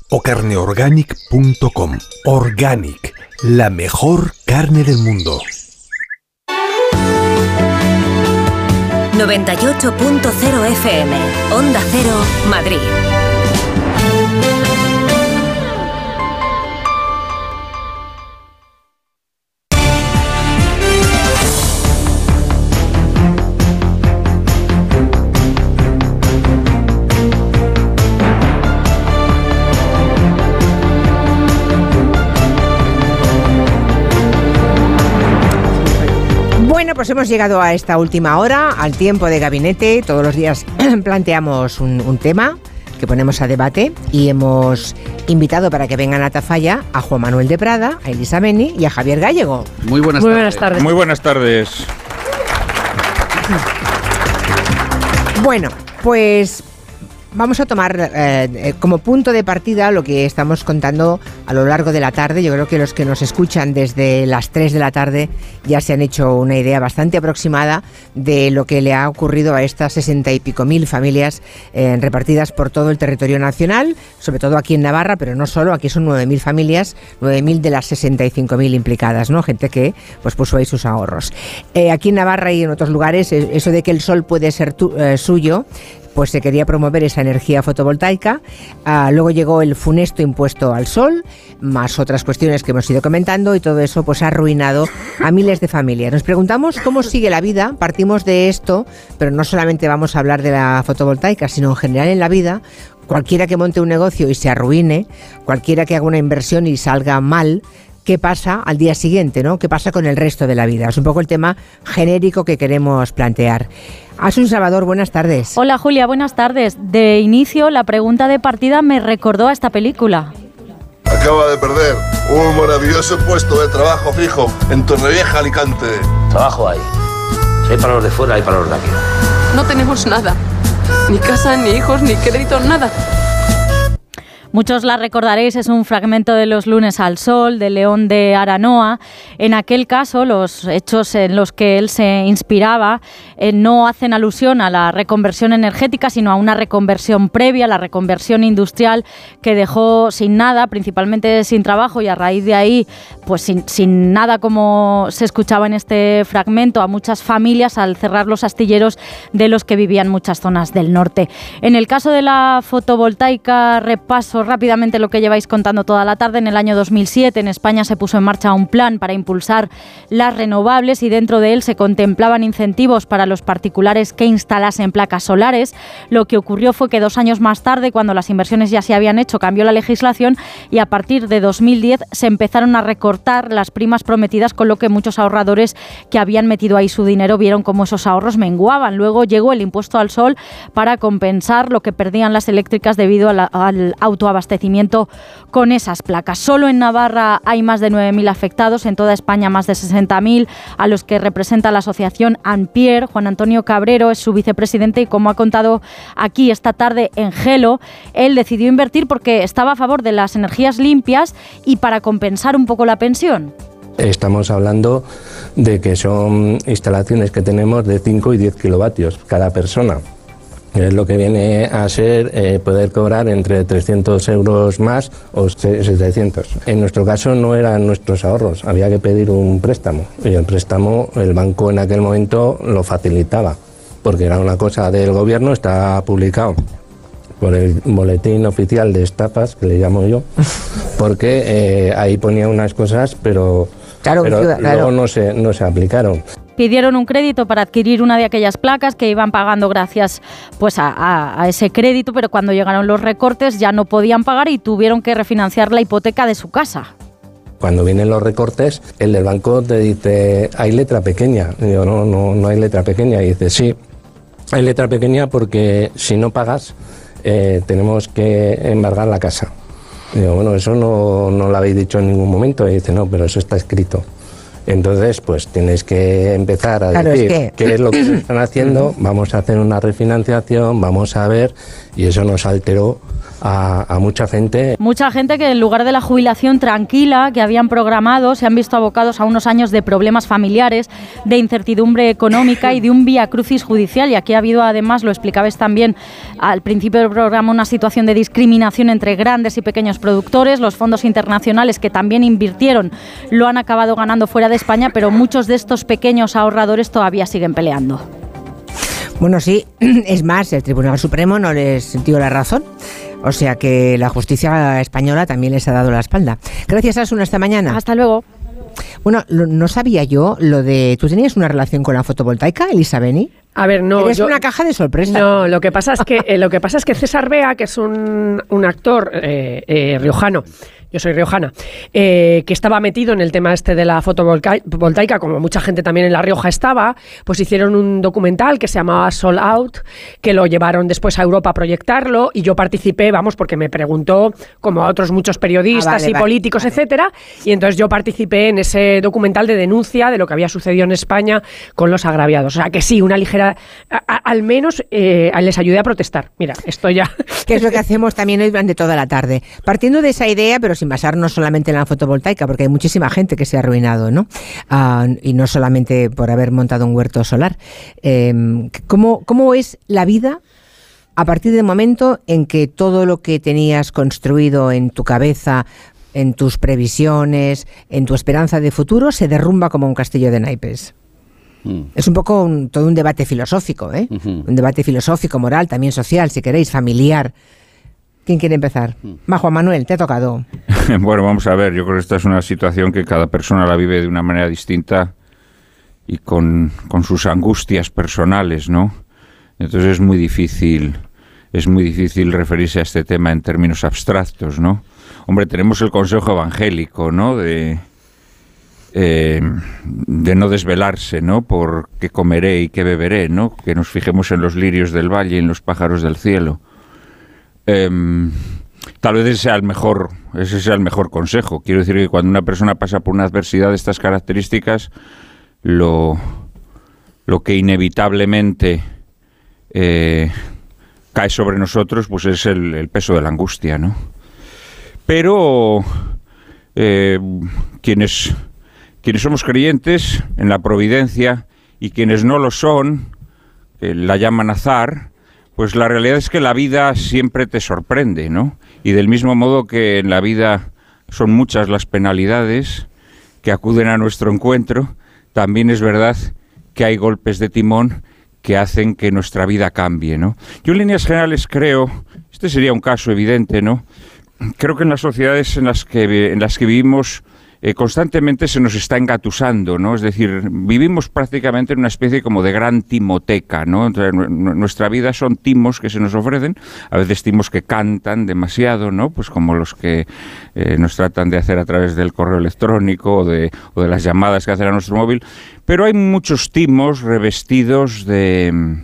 o carneorganic.com. Organic, la mejor carne del mundo. 98.0 FM, Onda Cero, Madrid. Bueno, pues hemos llegado a esta última hora, al tiempo de gabinete. Todos los días planteamos un, un tema que ponemos a debate y hemos invitado para que vengan a Tafalla a Juan Manuel de Prada, a Elisa Beni y a Javier Gallego. Muy buenas Muy tardes. buenas tardes. Muy buenas tardes. Bueno, pues Vamos a tomar eh, eh, como punto de partida lo que estamos contando a lo largo de la tarde. Yo creo que los que nos escuchan desde las 3 de la tarde ya se han hecho una idea bastante aproximada de lo que le ha ocurrido a estas sesenta y pico mil familias eh, repartidas por todo el territorio nacional, sobre todo aquí en Navarra, pero no solo, aquí son 9.000 familias, 9.000 de las 65.000 implicadas, ¿no? Gente que pues puso ahí sus ahorros. aquí en Navarra y en otros lugares, eso de que el sol puede ser suyo pues se quería promover esa energía fotovoltaica. Ah, luego llegó el funesto impuesto al sol, más otras cuestiones que hemos ido comentando y todo eso pues ha arruinado a miles de familias. Nos preguntamos cómo sigue la vida, partimos de esto, pero no solamente vamos a hablar de la fotovoltaica, sino en general en la vida, cualquiera que monte un negocio y se arruine, cualquiera que haga una inversión y salga mal, qué pasa al día siguiente, ¿no? ¿Qué pasa con el resto de la vida? Es un poco el tema genérico que queremos plantear. Asun Salvador, buenas tardes. Hola Julia, buenas tardes. De inicio, la pregunta de partida me recordó a esta película. Acaba de perder un maravilloso puesto de trabajo fijo en Torrevieja, Alicante. Trabajo hay. Si hay para los de fuera, hay para los de aquí. No tenemos nada. Ni casa, ni hijos, ni crédito, nada. Muchos la recordaréis, es un fragmento de Los lunes al sol, de León de Aranoa. En aquel caso, los hechos en los que él se inspiraba eh, no hacen alusión a la reconversión energética, sino a una reconversión previa, la reconversión industrial que dejó sin nada, principalmente sin trabajo y a raíz de ahí, pues sin, sin nada como se escuchaba en este fragmento, a muchas familias al cerrar los astilleros de los que vivían muchas zonas del norte. En el caso de la fotovoltaica, repaso rápidamente lo que lleváis contando toda la tarde. En el año 2007 en España se puso en marcha un plan para impulsar las renovables y dentro de él se contemplaban incentivos para los particulares que instalasen placas solares. Lo que ocurrió fue que dos años más tarde, cuando las inversiones ya se habían hecho, cambió la legislación y a partir de 2010 se empezaron a recortar las primas prometidas, con lo que muchos ahorradores que habían metido ahí su dinero vieron cómo esos ahorros menguaban. Luego llegó el impuesto al sol para compensar lo que perdían las eléctricas debido al auto abastecimiento con esas placas. Solo en Navarra hay más de 9.000 afectados, en toda España más de 60.000, a los que representa la asociación Anpier. Juan Antonio Cabrero es su vicepresidente y como ha contado aquí esta tarde en Gelo, él decidió invertir porque estaba a favor de las energías limpias y para compensar un poco la pensión. Estamos hablando de que son instalaciones que tenemos de 5 y 10 kilovatios cada persona es lo que viene a ser eh, poder cobrar entre 300 euros más o 700. En nuestro caso no eran nuestros ahorros, había que pedir un préstamo. Y el préstamo el banco en aquel momento lo facilitaba porque era una cosa del gobierno, está publicado por el boletín oficial de estafas, que le llamo yo, porque eh, ahí ponía unas cosas, pero, claro, luego no se, no se aplicaron pidieron un crédito para adquirir una de aquellas placas que iban pagando gracias pues a, ese crédito, pero cuando llegaron los recortes ya no podían pagar y tuvieron que refinanciar la hipoteca de su casa. Cuando vienen los recortes, el del banco te dice, hay letra pequeña. digo, no, no, no hay letra pequeña. Y dice, sí, hay letra pequeña porque si no pagas, eh, tenemos que embargar la casa. digo, bueno, eso no, no lo habéis dicho en ningún momento. Y dice, no, pero eso está escrito. Entonces, pues tienes que empezar a decir qué es lo que están haciendo, vamos a hacer una refinanciación, vamos a ver, y eso nos alteró a, mucha gente. Mucha gente que en lugar de la jubilación tranquila que habían programado se han visto abocados a unos años de problemas familiares, de incertidumbre económica y de un vía crucis judicial. Y aquí ha habido además, lo explicabais también al principio del programa, una situación de discriminación entre grandes y pequeños productores. Los fondos internacionales que también invirtieron lo han acabado ganando fuera de España, pero muchos de estos pequeños ahorradores todavía siguen peleando. Bueno, sí, es más, el Tribunal Supremo no les dio la razón. O sea que la justicia española también les ha dado la espalda. Gracias, Asuna, hasta mañana. Hasta luego. Bueno, no sabía yo lo de... ¿Tú tenías una relación con la fotovoltaica, Elisa Beni? A ver, no. Es una caja de sorpresa. No, lo que pasa es que, eh, lo que, pasa es que César Bea, que es un, actor eh, eh, riojano, yo soy riojana, eh, que estaba metido en el tema este de la fotovoltaica, como mucha gente también en La Rioja estaba, pues hicieron un documental que se llamaba Soul Out, que lo llevaron después a Europa a proyectarlo y yo participé, vamos, porque me preguntó, como a otros muchos periodistas Ah, y vale, políticos, etcétera, y entonces yo participé en ese documental de denuncia de lo que había sucedido en España con los agraviados. O sea que sí, una ligera, a- a- al menos eh, les ayudé a protestar. Mira, esto ya. que es lo que hacemos también hoy durante toda la tarde. Partiendo de esa idea, pero sin basarnos solamente en la fotovoltaica, porque hay muchísima gente que se ha arruinado, ¿no? Ah, y no solamente por haber montado un huerto solar. Eh, ¿cómo, ¿Cómo es la vida a partir del momento en que todo lo que tenías construido en tu cabeza, en tus previsiones, en tu esperanza de futuro, se derrumba como un castillo de naipes? Es un poco un- todo un debate filosófico, ¿eh? Un debate filosófico, moral, también social, si queréis, familiar. ¿Quién quiere empezar? Va, Juan Manuel, te ha tocado. bueno, vamos a ver, yo creo que esta es una situación que cada persona la vive de una manera distinta y con, con sus angustias personales, ¿no? Entonces es muy difícil, es muy difícil referirse a este tema en términos abstractos, ¿no? Hombre, tenemos el consejo evangélico, ¿no? De, eh, de no desvelarse, ¿no? Por qué comeré y qué beberé, ¿no? Que nos fijemos en los lirios del valle y en los pájaros del cielo. Em, tal vez ese sea el mejor, ese sea el mejor consejo. Quiero decir que cuando una persona pasa por una adversidad de estas características, lo, lo que inevitablemente eh, cae sobre nosotros, pues es el, peso de la angustia, ¿no? Pero eh, quienes, quienes somos creyentes en la providencia y quienes no lo son, la llaman azar, pues la realidad es que la vida siempre te sorprende, ¿no? Y del mismo modo que en la vida son muchas las penalidades que acuden a nuestro encuentro, también es verdad que hay golpes de timón que hacen que nuestra vida cambie, ¿no? Yo en líneas generales creo, este sería un caso evidente, ¿no? Creo que en las sociedades en las que, en las que vivimos eh, constantemente se nos está engatusando, ¿no? Es decir, vivimos prácticamente en una especie como de gran timoteca, ¿no? Entonces, nu- nu- nuestra vida son timos que se nos ofrecen, a veces timos que cantan demasiado, ¿no? Pues como los que eh, nos tratan de hacer a través del correo electrónico o de, o de las llamadas que hacen a nuestro móvil, pero hay muchos timos revestidos de,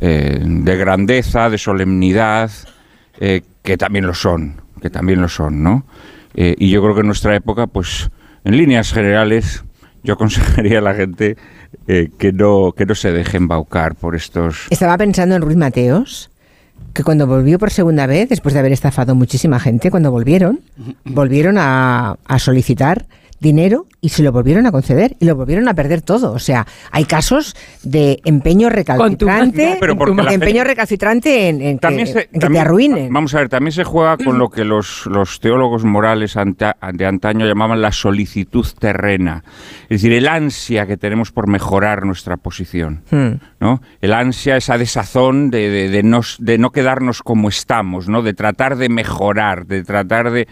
eh, de grandeza, de solemnidad, que también lo son, que también lo son, ¿no? Eh, y yo creo que en nuestra época, pues, en líneas generales, yo aconsejaría a la gente eh, que no que no se deje embaucar por estos. Estaba pensando en Ruiz Mateos, que cuando volvió por segunda vez, después de haber estafado muchísima gente, cuando volvieron, volvieron a, a solicitar dinero y se lo volvieron a conceder y lo volvieron a perder todo. O sea, hay casos de empeño recalcitrante, No, pero empeño recalcitrante en, en que, se- en que te también- arruinen. Vamos a ver, también se juega con lo que los, los teólogos morales anta- de antaño llamaban la solicitud terrena. Es decir, el ansia que tenemos por mejorar nuestra posición. Hmm. ¿no? El ansia, esa desazón de, de, de no, de no quedarnos como estamos, ¿no? De tratar de mejorar, de tratar de...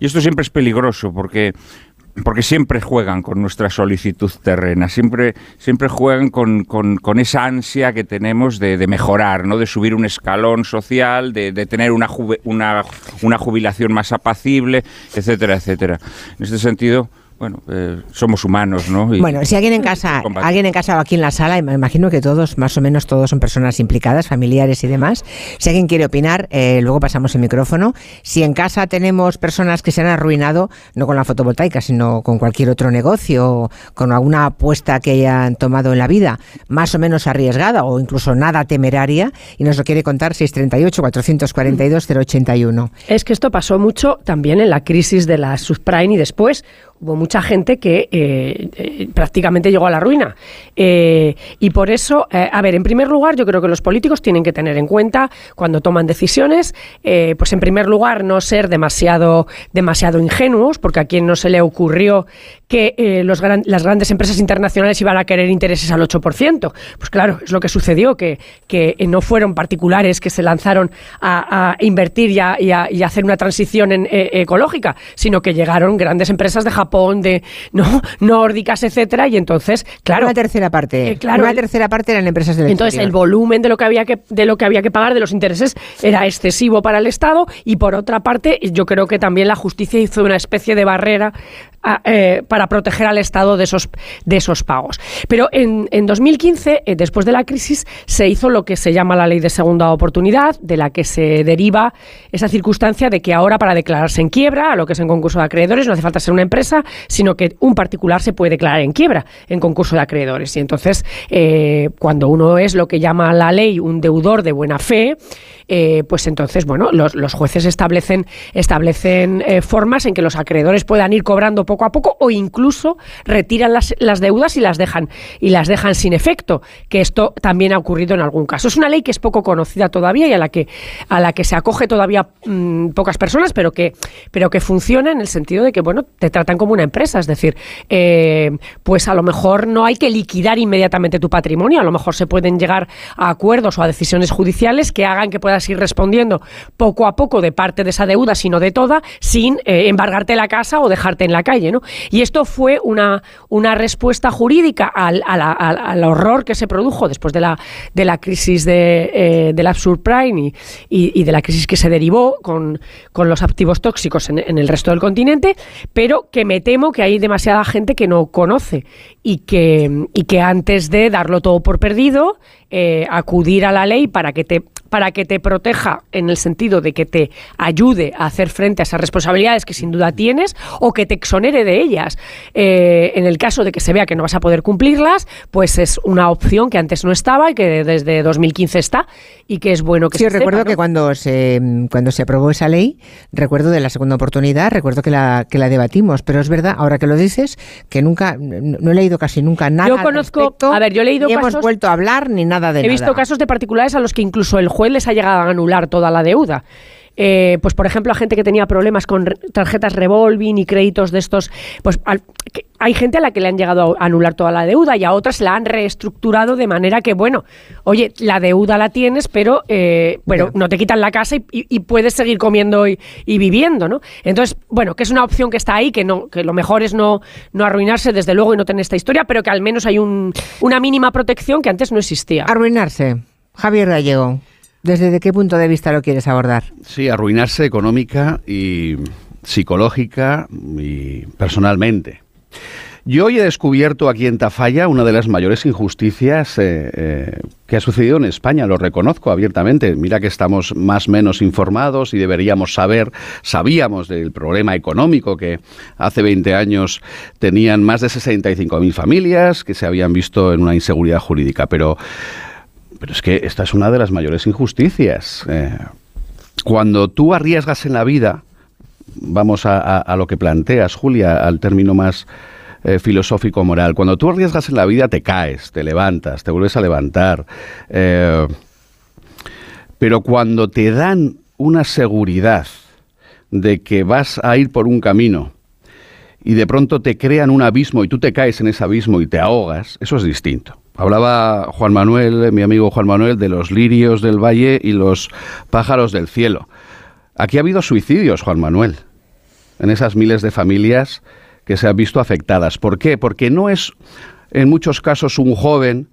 Y esto siempre es peligroso porque... Porque siempre juegan con nuestra solicitud terrena, siempre, siempre juegan con, con- con esa ansia que tenemos de, de mejorar, ¿no? de subir un escalón social, de, de tener una, una, una jubilación más apacible, etcétera, etcétera. En este sentido, bueno, eh, somos humanos, ¿no? Y- Bueno, si alguien en casa, alguien en casa o aquí en la sala, me imagino que todos, más o menos todos son personas implicadas, familiares y demás. Si alguien quiere opinar, eh, luego pasamos el micrófono. Si en casa tenemos personas que se han arruinado, no con la fotovoltaica, sino con cualquier otro negocio, con alguna apuesta que hayan tomado en la vida, más o menos arriesgada o incluso nada temeraria, y nos lo quiere contar 638 442 081. Es que esto pasó mucho también en la crisis de la subprime y después. Hubo mucha gente que eh, eh, prácticamente llegó a la ruina. Eh, y por eso, a ver, en primer lugar, yo creo que los políticos tienen que tener en cuenta cuando toman decisiones, pues en primer lugar, no ser demasiado, demasiado ingenuos, porque a quien no se le ocurrió que los las grandes empresas internacionales iban a querer intereses al 8%. Pues claro, es lo que sucedió, que, que no fueron particulares que se lanzaron a, invertir y a, y a- hacer una transición en- ecológica, sino que llegaron grandes empresas de Japón Japón, de no nórdicas, etcétera, y entonces, claro, una tercera parte, eh, claro, una tercera parte eran empresas del entonces el volumen de lo que había que de lo que había que pagar de los intereses era excesivo para el Estado y por otra parte yo creo que también la justicia hizo una especie de barrera eh, para proteger al Estado de esos, de esos pagos. Pero en, en 2015, eh, después de la crisis, se hizo lo que se llama la ley de segunda oportunidad, de la que se deriva esa circunstancia de que ahora para declararse en quiebra, a lo que es en concurso de acreedores, no hace falta ser una empresa, sino que un particular se puede declarar en quiebra en concurso de acreedores. Y entonces, eh, cuando uno es lo que llama la ley un deudor de buena fe, pues entonces, bueno, los, los jueces establecen, establecen formas en que los acreedores puedan ir cobrando poco a poco o incluso retiran las, las, deudas y las dejan y las dejan sin efecto, que esto también ha ocurrido en algún caso. Es una ley que es poco conocida todavía y a la que a la que se acoge todavía mmm, pocas personas, pero que pero que funciona en el sentido de que bueno te tratan como una empresa, es decir, eh, pues a lo mejor no hay que liquidar inmediatamente tu patrimonio, a lo mejor se pueden llegar a acuerdos o a decisiones judiciales que hagan que puedas ir respondiendo poco a poco de parte de esa deuda, sino de toda, sin eh, embargarte la casa o dejarte en la calle. Y esto fue una, una respuesta jurídica al, al, al, horror que se produjo después de la, de la crisis de, eh, del subprime y, y, y, de la crisis que se derivó con, con los activos tóxicos en, en, el resto del continente, pero que me temo que hay demasiada gente que no conoce y que, y que antes de darlo todo por perdido, eh, acudir a la ley para que te para que te proteja en el sentido de que te ayude a hacer frente a esas responsabilidades que sin duda tienes o que te exonere de ellas. Eh, en el caso de que se vea que no vas a poder cumplirlas, pues es una opción que antes no estaba y que desde 2015 está y que es bueno que sí, se recuerdo sepa, ¿no? que cuando se cuando se aprobó esa ley, recuerdo de la segunda oportunidad, recuerdo que la que la debatimos, pero es verdad, ahora que lo dices, que nunca no, he leído casi nunca nada Yo conozco, respecto, a ver, yo he leído ni casos, hemos vuelto a hablar ni nada de He nada. visto casos de particulares a los que incluso el juez les ha llegado a anular toda la deuda. Eh, pues por ejemplo a gente que tenía problemas con re tarjetas revolving y créditos de estos, pues al, que hay gente a la que le han llegado a anular toda la deuda y a otras la han reestructurado de manera que, bueno, oye, la deuda la tienes, pero, eh, pero no te quitan la casa y, y, y puedes seguir comiendo y, y, viviendo, ¿no? Entonces, bueno, que es una opción que está ahí, que no, que lo mejor es no, no arruinarse desde luego y no tener esta historia, pero que al menos hay un, una mínima protección que antes no existía. Arruinarse. Javier Gallego. ¿Desde qué punto de vista lo quieres abordar? Sí, arruinarse económica y psicológica y personalmente. Yo hoy he descubierto aquí en Tafalla una de las mayores injusticias eh, eh, que ha sucedido en España, lo reconozco abiertamente. Mira que estamos más o menos informados y deberíamos saber, sabíamos del problema económico que hace 20 años tenían más de 65.000 familias que se habían visto en una inseguridad jurídica, pero pero es que esta es una de las mayores injusticias. Eh, cuando tú arriesgas en la vida, vamos a, lo que planteas, Julia, al término más eh, filosófico moral, cuando tú arriesgas en la vida te caes, te levantas, te vuelves a levantar. Eh, pero cuando te dan una seguridad de que vas a ir por un camino y de pronto te crean un abismo y tú te caes en ese abismo y te ahogas, eso es distinto. Hablaba Juan Manuel, mi amigo Juan Manuel, de los lirios del valle y los pájaros del cielo. Aquí ha habido suicidios, Juan Manuel, en esas miles de familias que se han visto afectadas. ¿Por qué? Porque no es en muchos casos un joven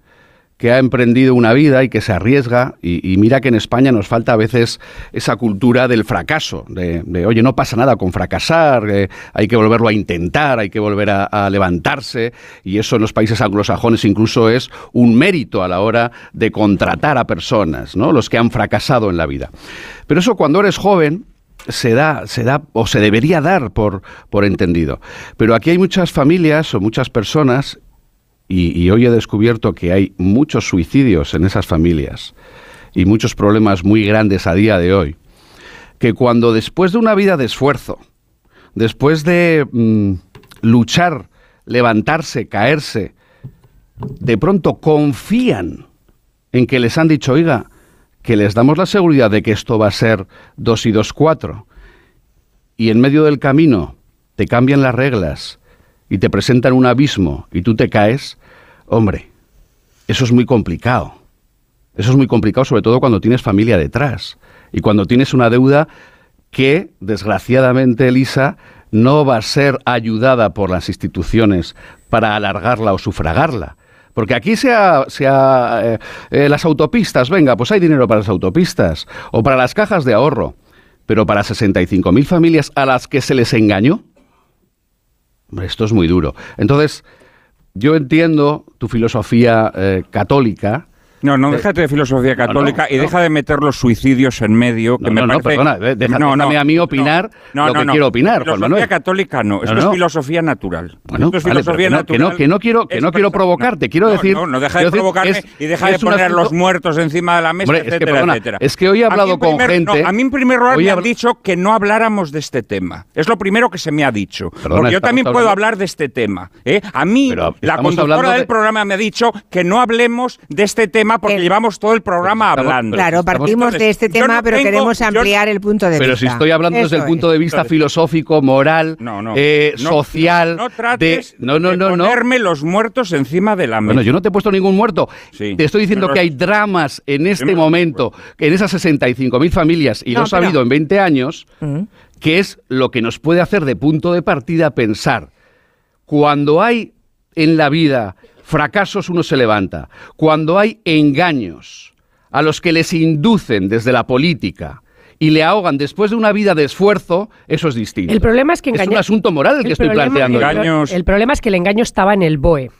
que ha emprendido una vida y que se arriesga, y, mira que en España nos falta a veces esa cultura del fracaso, de, de oye, no pasa nada con fracasar, eh, hay que volverlo a intentar, hay que volver a, a, levantarse, y eso en los países anglosajones incluso es un mérito a la hora de contratar a personas, ¿no? los que han fracasado en la vida. Pero eso cuando eres joven, se da, se da o se debería dar por, por entendido. Pero aquí hay muchas familias o muchas personas y, hoy he descubierto que hay muchos suicidios en esas familias y muchos problemas muy grandes a día de hoy, que cuando después de una vida de esfuerzo, después de mmm, luchar, levantarse, caerse, de pronto confían en que les han dicho, oiga, que les damos la seguridad de que esto va a ser dos y dos cuatro, y en medio del camino te cambian las reglas, y te presentan un abismo y tú te caes, hombre, eso es muy complicado. Eso es muy complicado, sobre todo cuando tienes familia detrás y cuando tienes una deuda que, desgraciadamente, Elisa, no va a ser ayudada por las instituciones para alargarla o sufragarla. Porque aquí sea, sea eh, eh, las autopistas, venga, pues hay dinero para las autopistas o para las cajas de ahorro, pero para 65.000 familias a las que se les engañó, hombre, esto es muy duro. Entonces, yo entiendo tu filosofía eh, católica, no, no, déjate de filosofía católica y deja de meter los suicidios en medio. Que no, me no, parece... perdona, déjame a mí opinar lo que quiero opinar, Juan Filosofía Manuel. católica no, esto es filosofía natural. Bueno, esto es vale, filosofía que natural. que no quiero, que no quiero provocarte, quiero decir... No, no deja de provocarme es- y deja de poner asunto- los muertos encima de la mesa, Hombre, es que, etcétera, perdona, etcétera. es que hoy he hablado con primer- gente- a mí en primer lugar me han dicho que no habláramos de este tema. Es lo primero que se me ha dicho. Porque yo también puedo hablar de este tema. ¿eh? A mí, la conductora del de- programa me ha dicho que no hablemos de este tema porque llevamos todo el programa hablando. Claro, partimos de este tema, no pero tengo- queremos yo- ampliar el punto de Pero vista. si estoy hablando desde el punto de vista filosófico, moral, no. eh, No, social, no trates de... No, no, de no, no. ponerme los muertos encima de la mesa. Bueno, yo no te he puesto ningún muerto. Te estoy diciendo pero- que hay dramas en este momento, en esas 65.000 familias, y No, los ha pero- habido en 20 años, Mm. que es lo que nos puede hacer de punto de partida pensar. Cuando hay en la vida fracasos, uno se levanta. Cuando hay engaños a los que les inducen desde la política y le ahogan después de una vida de esfuerzo, eso es distinto. El problema es que Es un asunto moral el que estoy problema- planteando. el El, problema es que el engaño estaba en el BOE.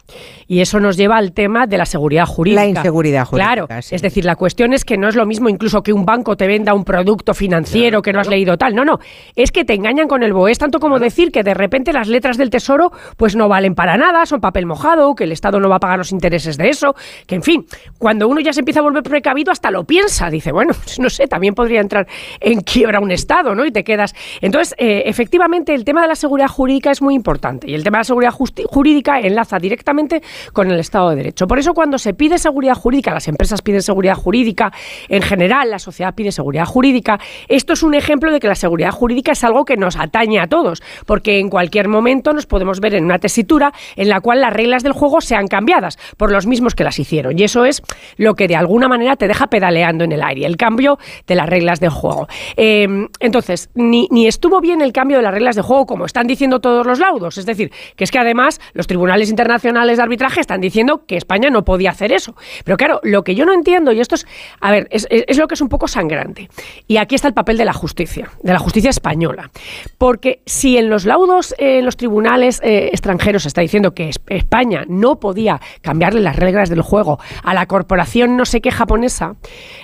Y eso nos lleva al tema de la seguridad jurídica. La inseguridad jurídica, Claro. Es decir, la cuestión es que no es lo mismo incluso que un banco te venda un producto financiero que no has leído tal. No, no. Es que te engañan con el BOE. Es tanto como decir que de repente las letras del tesoro pues no valen para nada, son papel mojado, que el Estado no va a pagar los intereses de eso. Que en fin, cuando uno ya se empieza a volver precavido, hasta lo piensa. Dice, bueno, no sé, también podría entrar en quiebra un Estado, ¿no? Y te quedas. Entonces, eh, efectivamente, el tema de la seguridad jurídica es muy importante. Y el tema de la seguridad jurídica enlaza directamente con el Estado de Derecho. Por eso, cuando se pide seguridad jurídica, las empresas piden seguridad jurídica, en general, la sociedad pide seguridad jurídica. Esto es un ejemplo de que la seguridad jurídica es algo que nos atañe a todos, porque en cualquier momento nos podemos ver en una tesitura en la cual las reglas del juego sean cambiadas por los mismos que las hicieron. Y eso es lo que de alguna manera te deja pedaleando en el aire, el cambio de las reglas del juego. Eh, entonces, ni, estuvo bien el cambio de las reglas de juego como están diciendo todos los laudos. Es decir, que es que además los tribunales internacionales de arbitraje están diciendo que España no podía hacer eso. Pero claro, lo que yo no entiendo, y esto es, a ver, es, lo que es un poco sangrante. Y aquí está el papel de la justicia, de la justicia española. Porque si en los laudos, eh, en los tribunales eh, extranjeros se está diciendo que es- España no podía cambiarle las reglas del juego a la corporación no sé qué japonesa,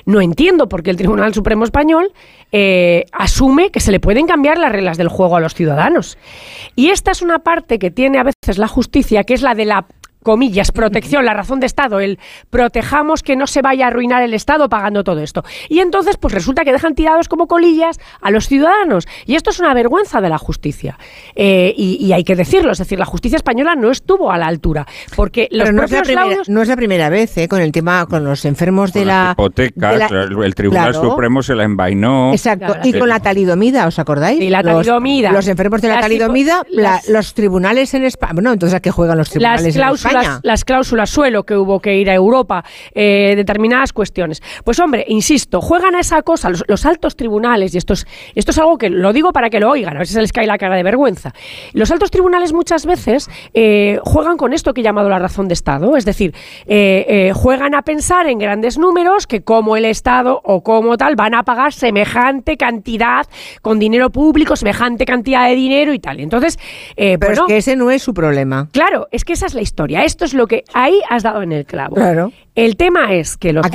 no entiendo por qué el Tribunal Supremo Español eh, asume que se le pueden cambiar las reglas del juego a los ciudadanos. Y esta es una parte que tiene a veces la justicia, que es la de la comillas, protección, la razón de Estado, el protejamos que no se vaya a arruinar el Estado pagando todo esto. Y entonces, pues resulta que dejan tirados como colillas a los ciudadanos. Y esto es una vergüenza de la justicia. Eh, y, y hay que decirlo, es decir, la justicia española no estuvo a la altura. Porque los Pero no es, la primera, laudos- no es la primera vez, ¿eh? Con el tema, con los enfermos de la... hipotecas, de la- el, el Tribunal Claro. Supremo se la envainó. Exacto, y con la talidomida, ¿os acordáis? Y la Los- talidomida. Los, enfermos de la Las hipo- talidomida, la- los tribunales en España... Bueno, entonces ¿a qué juegan los tribunales las en cláusulas, España? las cláusulas suelo que hubo que ir a Europa, eh, determinadas cuestiones. Pues hombre, insisto, juegan a esa cosa los, los altos tribunales, y esto es, esto es algo que lo digo para que lo oigan, a si se les cae la cara de vergüenza. Los altos tribunales muchas veces eh, juegan con esto que he llamado la razón de Estado, es decir, eh, juegan a pensar en grandes números que como el Estado o como tal van a pagar semejante cantidad con dinero público, semejante cantidad de dinero y tal. Entonces, Pero bueno, es que ese no es su problema. Claro, es que esa es la historia. Esto es lo que ahí has dado en el clavo. Claro. El tema es que los,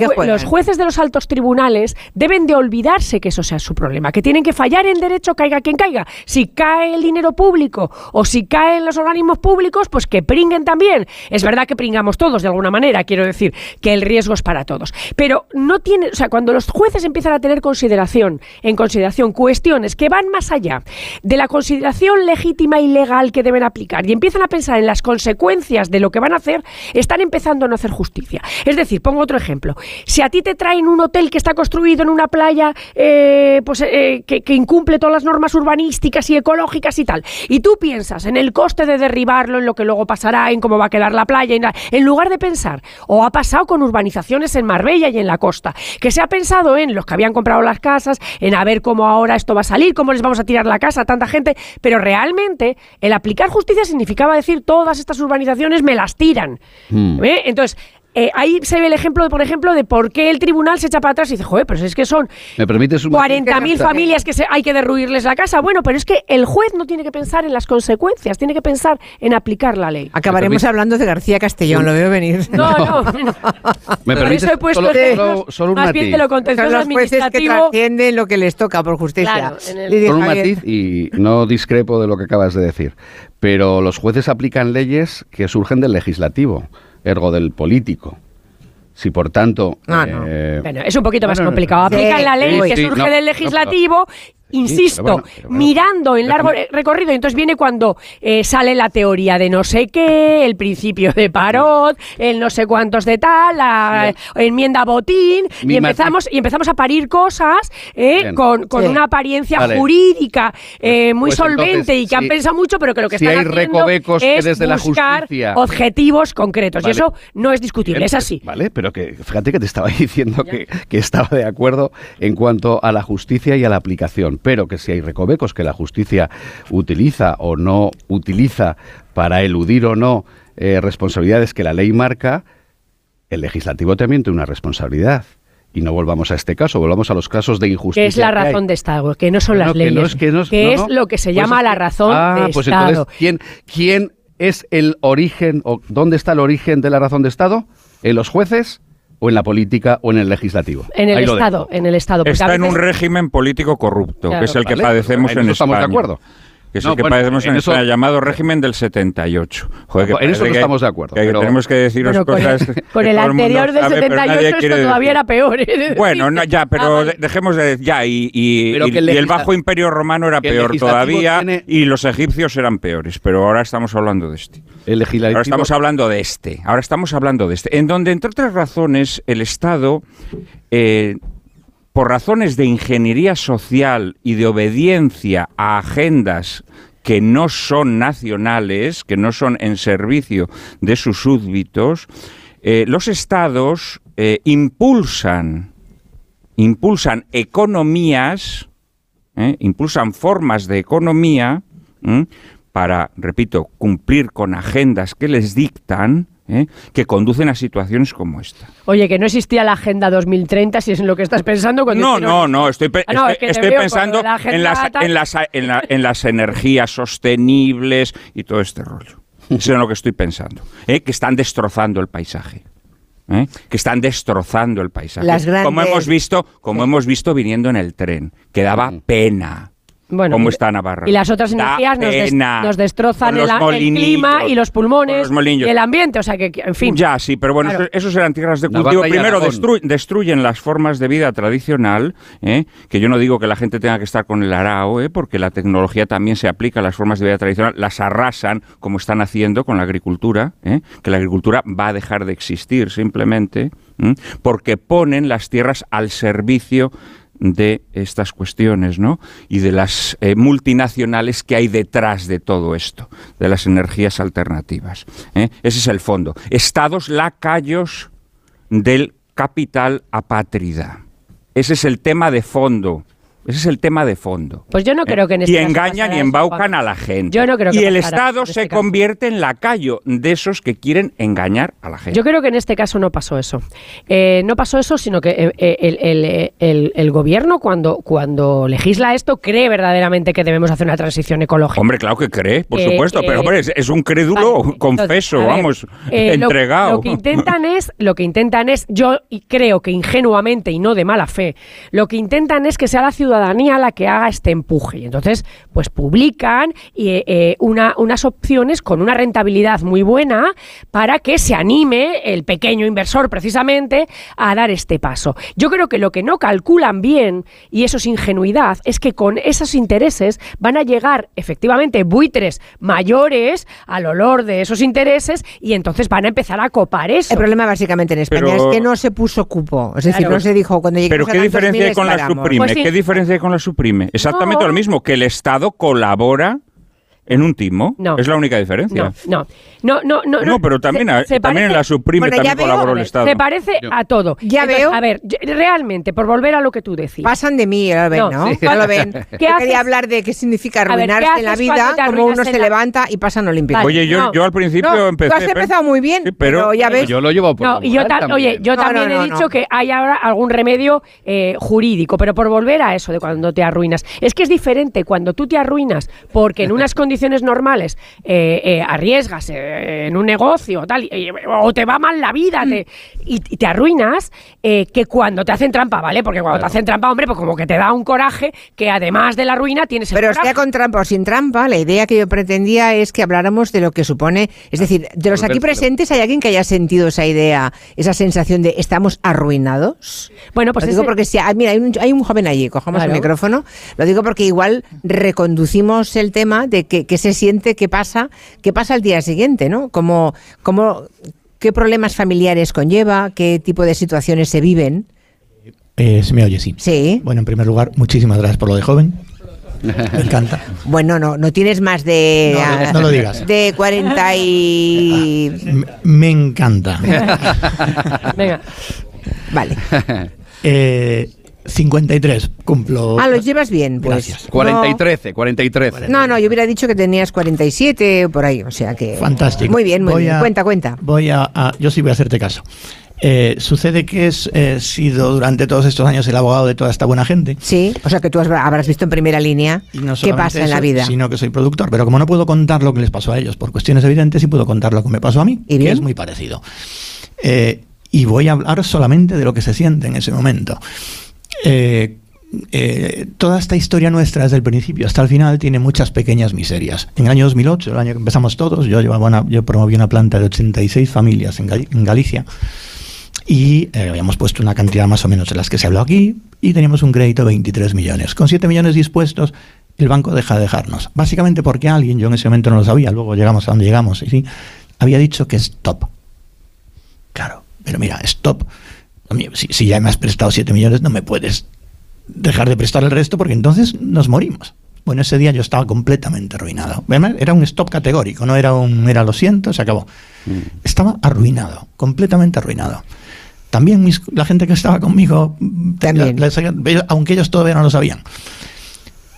jueces de los altos tribunales deben de olvidarse que eso sea su problema, que tienen que fallar en derecho caiga quien caiga. Si cae el dinero público o si caen los organismos públicos, pues que pringuen también. Es verdad que pringamos todos de alguna manera, quiero decir que el riesgo es para todos. Pero no tiene, o sea, cuando los jueces empiezan a tener consideración, en consideración cuestiones que van más allá de la consideración legítima y legal que deben aplicar y empiezan a pensar en las consecuencias de lo que van a hacer, están empezando a no hacer justicia. Es Es decir, pongo otro ejemplo. Si a ti te traen un hotel que está construido en una playa eh, pues, eh, que, que incumple todas las normas urbanísticas y ecológicas y tal, y tú piensas en el coste de derribarlo, en lo que luego pasará, en cómo va a quedar la playa, en, la- en lugar de pensar, o ha pasado con urbanizaciones en Marbella y en la costa, que se ha pensado en los que habían comprado las casas, en a ver cómo ahora esto va a salir, cómo les vamos a tirar la casa a tanta gente, pero realmente el aplicar justicia significaba decir todas estas urbanizaciones me las tiran. Hmm. ¿Eh? Entonces, eh, ahí se ve el ejemplo, por ejemplo, de por qué el tribunal se echa para atrás y dice, joder, pero es que son ¿Me permites un 40.000 familias que se, hay que derruirles la casa. Bueno, pero es que el juez no tiene que pensar en las consecuencias, tiene que pensar en aplicar la ley. Acabaremos hablando de García Castellón, lo veo venir. No, no, no. ¿Me Por permites eso he puesto solo- ejemplos solo- solo un más bien de lo contencioso Son los jueces que trascienden lo que les toca por justicia. Claro, el- Con un matiz y no discrepo de lo que acabas de decir, pero los jueces aplican leyes que surgen del legislativo, ergo del político. Si por tanto... Ah, no. eh, Bueno, es un poquito más complicado. Aplican la ley sí, que sí, surge no, del legislativo. Insisto, pero bueno, pero bueno. mirando en largo recorrido, entonces viene cuando eh, sale la teoría de no sé qué, el principio de Parot, el no sé cuántos de tal, la enmienda botín, Mi y empezamos, y empezamos a parir cosas eh, Bien. con, con Sí. una apariencia Vale. jurídica eh, muy pues solvente entonces, y que han pensado mucho, pero que lo que si están hay haciendo recovecos que es desde la buscar justicia- objetivos concretos. Vale. Y eso no es discutible, Bien, es así. Vale, pero que fíjate que te estaba diciendo que, que estaba de acuerdo en cuanto a la justicia y a la aplicación, pero que si hay recovecos que la justicia utiliza o no utiliza para eludir o no eh, responsabilidades que la ley marca, el legislativo también tiene una responsabilidad. Y no volvamos a este caso, volvamos a los casos de injusticia. que es la razón de Estado, que no son las que leyes, no es que no es- lo que se Pues llama es la razón Ah, de pues Estado. entonces, ¿quién, ¿quién es el origen o dónde está el origen de la razón de Estado? ¿En los jueces o en la política o en el legislativo? en el Ahí Estado, en el Estado. Está en un régimen político corrupto, Claro. que es el que Vale, padecemos en en, eso estamos de España. acuerdo. Que es No, el que bueno, padecemos en, en eso- España, llamado régimen del 78. Joder, que En eso no que- estamos de acuerdo, que pero- tenemos que deciros cosas. el, con el anterior del sabe, pero nadie 78 esto todavía decir. era peor. ¿eh? Bueno, decir. no, ya, pero de- dejemos de ya y, y- el y el bajo imperio romano era el peor todavía tiene- y los egipcios eran peores, pero ahora estamos hablando de este. El legislativo. Ahora estamos hablando de este. Ahora estamos hablando de este. En donde, entre otras razones, el Estado, eh, por razones de ingeniería social y de obediencia a agendas que no son nacionales, que no son en servicio de sus súbditos, eh, los estados eh, impulsan, impulsan economías, ¿eh? impulsan formas de economía para, repito, cumplir con agendas que les dictan, ¿eh? que conducen a situaciones como esta. Oye, que no existía la Agenda 2030, si es en lo que estás pensando. Cuando No, no, no, estoy, pe- Ah, no, estoy, es que te estoy veo pensando la en las, en, las, en, la- en las energías sostenibles y todo este rollo. Eso es lo que estoy pensando. ¿eh? Que están destrozando el paisaje. ¿eh? Que están destrozando el paisaje. Las grandes- Como hemos visto, como hemos visto viniendo en el tren, que daba pena. Bueno, ¿Cómo está Navarra? Y las otras Da energías nos, des- pena. nos destrozan el, clima y los pulmones los y el ambiente. O sea que, en fin. Ya, sí, pero bueno, Claro. eso, eso serán tierras de cultivo. Primero, destru- destruyen las formas de vida tradicional, ¿eh? que yo no digo que la gente tenga que estar con el arao, ¿eh? porque la tecnología también se aplica a las formas de vida tradicional, las arrasan como están haciendo con la agricultura, ¿eh? que la agricultura va a dejar de existir simplemente, porque ponen las tierras al servicio de estas cuestiones, ¿no? Y de las eh, multinacionales que hay detrás de todo esto, de las energías alternativas. ¿eh? Ese es el fondo. Estados lacayos del capital apátrida. Ese es el tema de fondo. Ese es el tema de fondo. Pues yo no creo que en este y engañan y embaucan a la gente. Yo no creo que y el Estado este se caso. convierte en lacayo de esos que quieren engañar a la gente. Yo creo que en este caso no pasó eso. Eh, no pasó eso, sino que eh, eh, el, el- el- el gobierno, cuando, cuando legisla esto, cree verdaderamente que debemos hacer una transición ecológica. Hombre, claro que cree, por Eh, supuesto, eh, pero hombre, es, es un crédulo, Vale, confeso, entonces, a ver, vamos, eh, lo- entregado. Lo, que intentan es, lo que intentan es, yo creo que ingenuamente y no de mala fe, lo que intentan es que sea la ciudadanía ciudadanía la que haga este empuje. Y entonces, pues publican eh, eh, una, unas opciones con una rentabilidad muy buena para que se anime el pequeño inversor precisamente a dar este paso. Yo creo que lo que no calculan bien, y eso es ingenuidad, es que con esos intereses van a llegar efectivamente buitres mayores al olor de esos intereses y entonces van a empezar a copar eso. El problema básicamente en España Pero- es que no se puso cupo. Es decir, Claro. no se dijo cuando Pero lleguemos ¿qué diferencia hay con la paramos. suprime? Pues sí. ¿Qué diferencia hay con la suprime? Exactamente No. lo mismo, que el Estado colabora en un timo. No. Es la única diferencia. No, no, no, no, no. No, pero también, Se- a- se también en la suprime Bueno, también colaboró el Estado. Se parece a todo. Ya Entonces, veo. A ver, yo- realmente, por volver a lo que tú decías. Pasan de mí, lo ven, No, ¿no? sí. Ya lo ven. ¿Qué Yo haces? quería hablar de qué significa A ver, ¿qué arruinarse en la vida, como uno se la- levanta y pasan olímpicos. Oye, yo, No. yo al principio No, empecé... tú has pero- empezado muy bien, Sí, pero- pero ya ves. Yo lo llevo por No, y yo moral ta- también. oye, yo también he dicho que hay ahora algún remedio eh, jurídico, pero por volver a eso de cuando te arruinas. Es que es diferente cuando tú te arruinas porque en unas condiciones normales eh, eh, arriesgas eh, en un negocio tal, y- o te va mal la vida te- y, y te arruinas eh, que cuando te hacen trampa, ¿vale? Porque cuando te hacen trampa, hombre, pues como que te da un coraje que además de la ruina tienes el Pero coraje. sea con trampa o sin trampa, la idea que yo pretendía es que habláramos de lo que supone, es decir, de los aquí presentes, ¿hay alguien que haya sentido esa idea, esa sensación de estamos arruinados? Bueno, pues lo digo ese- porque si, ah, mira, hay un, hay un joven allí, cojamos Claro. el micrófono, lo digo porque igual reconducimos el tema de que, que se siente, qué pasa, qué pasa al día siguiente, ¿no? Como, como, qué problemas familiares conlleva, qué tipo de situaciones se viven. Eh, ¿Se me oye? Sí. Sí. Bueno, en primer lugar, muchísimas gracias por lo de joven. Me encanta. Bueno, no, no tienes más de... No, no lo digas. De 40 y... Me, me encanta. Venga. Vale. Eh, 53, cumplo. Ah, lo llevas bien, pues. Gracias. 40 y 13, 40 y 13. No, no, yo hubiera dicho que tenías 47 o por ahí, o sea que... Fantástico. Muy bien, muy Voy bien. a- Cuenta, cuenta. Voy a, a- yo sí voy a hacerte caso. Eh, sucede que he sido durante todos estos años el abogado de toda esta buena gente. Sí, o sea que tú has- habrás visto en primera línea Y no qué pasa en la vida. Sino que soy productor. Pero como no puedo contar lo que les pasó a ellos por cuestiones evidentes, sí puedo contar lo que me pasó a mí, ¿Y que es muy parecido. Eh, y voy a hablar solamente de lo que se siente en ese momento. Eh, eh, toda esta historia nuestra desde el principio hasta el final tiene muchas pequeñas miserias. En el año 2008, el año que empezamos todos, yo, llevaba promoví una planta de 86 familias en, Gal- en Galicia y eh, habíamos puesto una cantidad más o menos de las que se habló aquí y teníamos un crédito de 23 millones. Con 7 millones dispuestos, el banco deja de dejarnos. Básicamente porque alguien, yo en ese momento no lo sabía, luego llegamos a donde llegamos, y sí, había dicho que stop. Claro, pero mira, stop. A mí, Si, si ya me has prestado 7 millones, no me puedes dejar de prestar el resto porque entonces nos morimos. Bueno, ese día yo estaba completamente arruinado. Era un stop categórico, no era un era lo siento, se acabó. Estaba arruinado, completamente arruinado. También mis- la gente que estaba conmigo, También. la- la- aunque ellos todavía no lo sabían.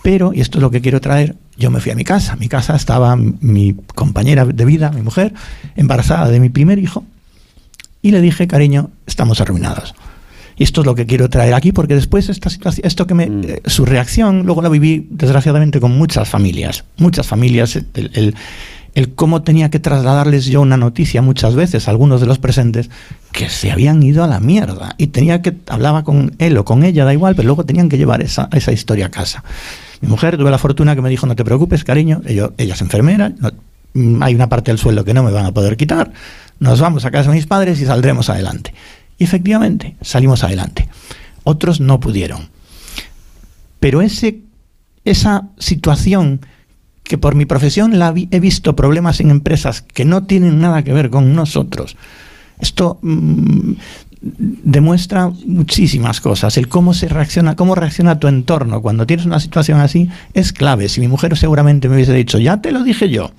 Pero, y esto es lo que quiero traer, yo me fui a mi casa. Mi casa estaba mi compañera de vida, mi mujer, embarazada de mi primer hijo, y le dije, cariño, estamos arruinados. Y esto es lo que quiero traer aquí, porque después esta situación, esto que me, eh, su reacción, luego la viví desgraciadamente con muchas familias, muchas familias, el, el- el cómo tenía que trasladarles yo una noticia muchas veces a algunos de los presentes que se habían ido a la mierda y tenía que hablaba con él o con ella, da igual, pero luego tenían que llevar esa, esa historia a casa. Mi mujer tuve la fortuna que me dijo, no te preocupes, cariño, ella es enfermera, no- mm, hay una parte del sueldo que no me van a poder quitar, nos vamos a casa de mis padres y saldremos adelante. Y efectivamente, salimos adelante. Otros no pudieron. Pero ese, esa situación que por mi profesión he visto problemas en empresas que no tienen nada que ver con nosotros. Esto mm, demuestra muchísimas cosas. El cómo se reacciona, cómo reacciona tu entorno cuando tienes una situación así es clave. Si mi mujer seguramente me hubiese dicho, ya te lo dije yo.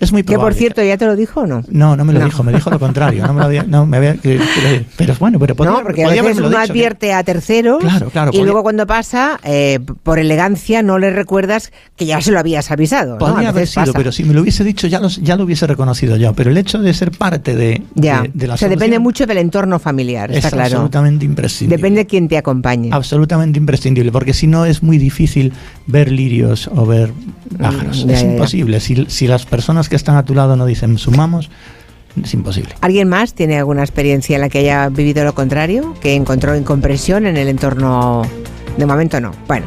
Es muy Que por probable. cierto, ¿ya te lo dijo o no? No, no me lo No. dijo, me dijo lo contrario. No me lo había, no, me había- que- que- pero bueno, pero podía, no, porque a podía veces uno dicho, que- advierte a terceros Claro, claro, y podía- luego cuando pasa, eh, por elegancia, no le recuerdas que ya se lo habías avisado. Podría A haber veces sido, pasa. pero si me lo hubiese dicho ya, los- ya lo hubiese reconocido yo. Pero el hecho de ser parte de, Ya, de, de la o sea, solución depende mucho del entorno familiar, está es claro. absolutamente imprescindible. Depende de quién te acompañe. Absolutamente imprescindible, porque si no es muy difícil ver lirios o ver pájaros. Mm, ya, es ya, ya. imposible. Si, si las personas que están a tu lado no dicen sumamos, es imposible. ¿Alguien más tiene alguna experiencia en la que haya vivido lo contrario? ¿Que encontró incompresión en el entorno De momento no. Bueno,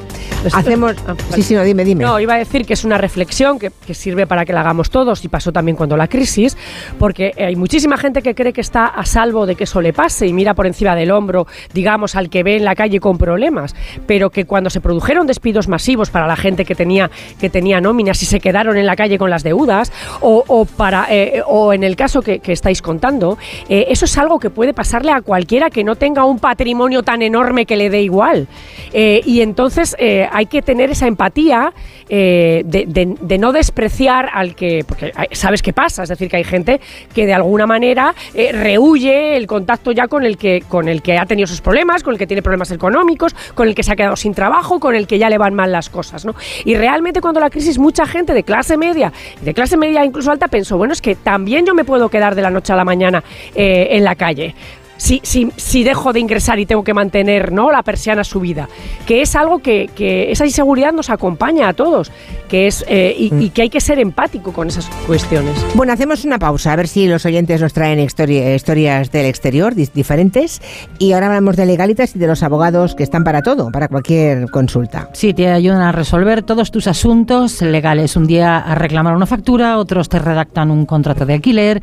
hacemos... Ah, Sí, sí, no, dime, dime. No, iba a decir que es una reflexión que, que sirve para que la hagamos todos y pasó también cuando la crisis, porque hay muchísima gente que cree que está a salvo de que eso le pase y mira por encima del hombro, digamos, al que ve en la calle con problemas, pero que cuando se produjeron despidos masivos para la gente que tenía, que tenía nóminas y se quedaron en la calle con las deudas, o, o para, eh, o en el caso que, que estáis contando, eh, eso es algo que puede pasarle a cualquiera que no tenga un patrimonio tan enorme que le dé igual. Eh, y entonces eh, hay que tener esa empatía eh, de, de- no despreciar al que, porque sabes qué pasa, es decir, que hay gente que de alguna manera eh, rehuye el contacto ya con el, que, con el que ha tenido sus problemas, con el que tiene problemas económicos, con el que se ha quedado sin trabajo, con el que ya le van mal las cosas. ¿no? Y realmente cuando la crisis, mucha gente de clase media, de clase media incluso alta, pensó, bueno, es que también yo me puedo quedar de la noche a la mañana eh, en la calle si, si, si dejo de ingresar y tengo que mantener ¿no? la persiana subida, que es algo que, que esa inseguridad nos acompaña a todos, que es eh, y, y que hay que ser empático con esas cuestiones. Bueno, hacemos una pausa, a ver si los oyentes nos traen histori- historias del exterior diferentes. Y ahora hablamos de legalitas y de los abogados que están para todo, para cualquier consulta. Sí, te ayudan a resolver todos tus asuntos legales. Un día a reclamar una factura, otros te redactan un contrato de alquiler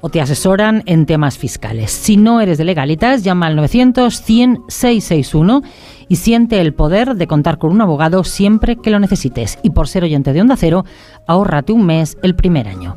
o te asesoran en temas fiscales. Si no eres de legalitas, llama al 900 100 661 y siente el poder de contar con un abogado siempre que lo necesites. Y por ser oyente de Onda Cero, ahórrate un mes el primer año.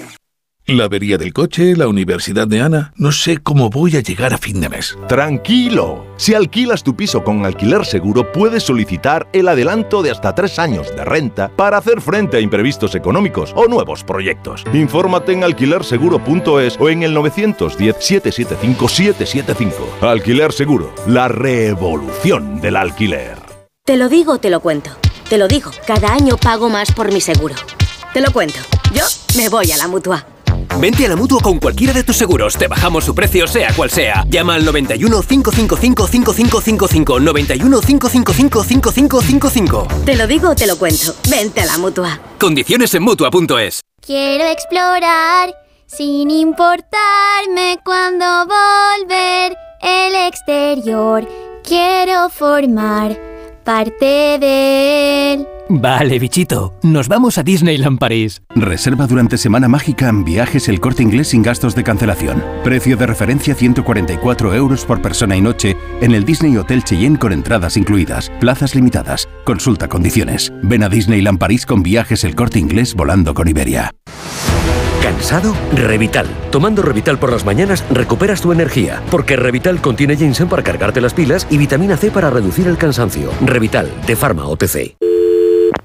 La avería del coche, la universidad de Ana. No sé cómo voy a llegar a fin de mes. Tranquilo. Si alquilas tu piso con alquiler seguro, puedes solicitar el adelanto de hasta tres años de renta para hacer frente a imprevistos económicos o nuevos proyectos. Infórmate en alquilerseguro.es o en el 910-775-775. Alquiler Seguro, la revolución del alquiler. Te lo digo, te lo cuento. Te lo digo, cada año pago más por mi seguro. Te lo cuento. Yo me voy a la mutua. Vente a la mutua con cualquiera de tus seguros. Te bajamos su precio, sea cual sea. Llama al 91 555 5555. 91 555 5555. Te lo digo, te lo cuento. Vente a la mutua. Condiciones en mutua.es. Quiero explorar sin importarme cuando volver el exterior. Quiero formar parte de él. Vale, bichito. Nos vamos a Disneyland París. Reserva durante Semana Mágica en viajes el corte inglés sin gastos de cancelación. Precio de referencia 144 euros por persona y noche en el Disney Hotel Cheyenne con entradas incluidas. Plazas limitadas. Consulta condiciones. Ven a Disneyland París con viajes el corte inglés volando con Iberia. ¿Cansado? Revital. Tomando Revital por las mañanas recuperas tu energía, porque Revital contiene ginseng para cargarte las pilas y vitamina C para reducir el cansancio. Revital, de Pharma OTC.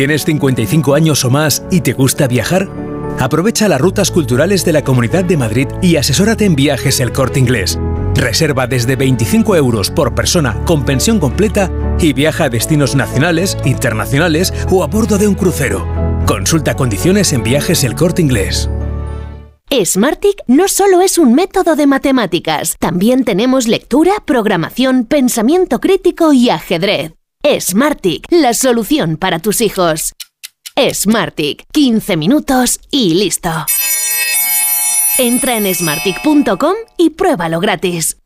¿Tienes 55 años o más y te gusta viajar? Aprovecha las rutas culturales de la Comunidad de Madrid y asesórate en viajes el corte inglés. Reserva desde 25 euros por persona con pensión completa y viaja a destinos nacionales, internacionales o a bordo de un crucero. Consulta condiciones en viajes el corte inglés. Smartick no solo es un método de matemáticas, también tenemos lectura, programación, pensamiento crítico y ajedrez. Smartick, la solución para tus hijos. Smartick, 15 minutos y listo. Entra en smartick.com y pruébalo gratis.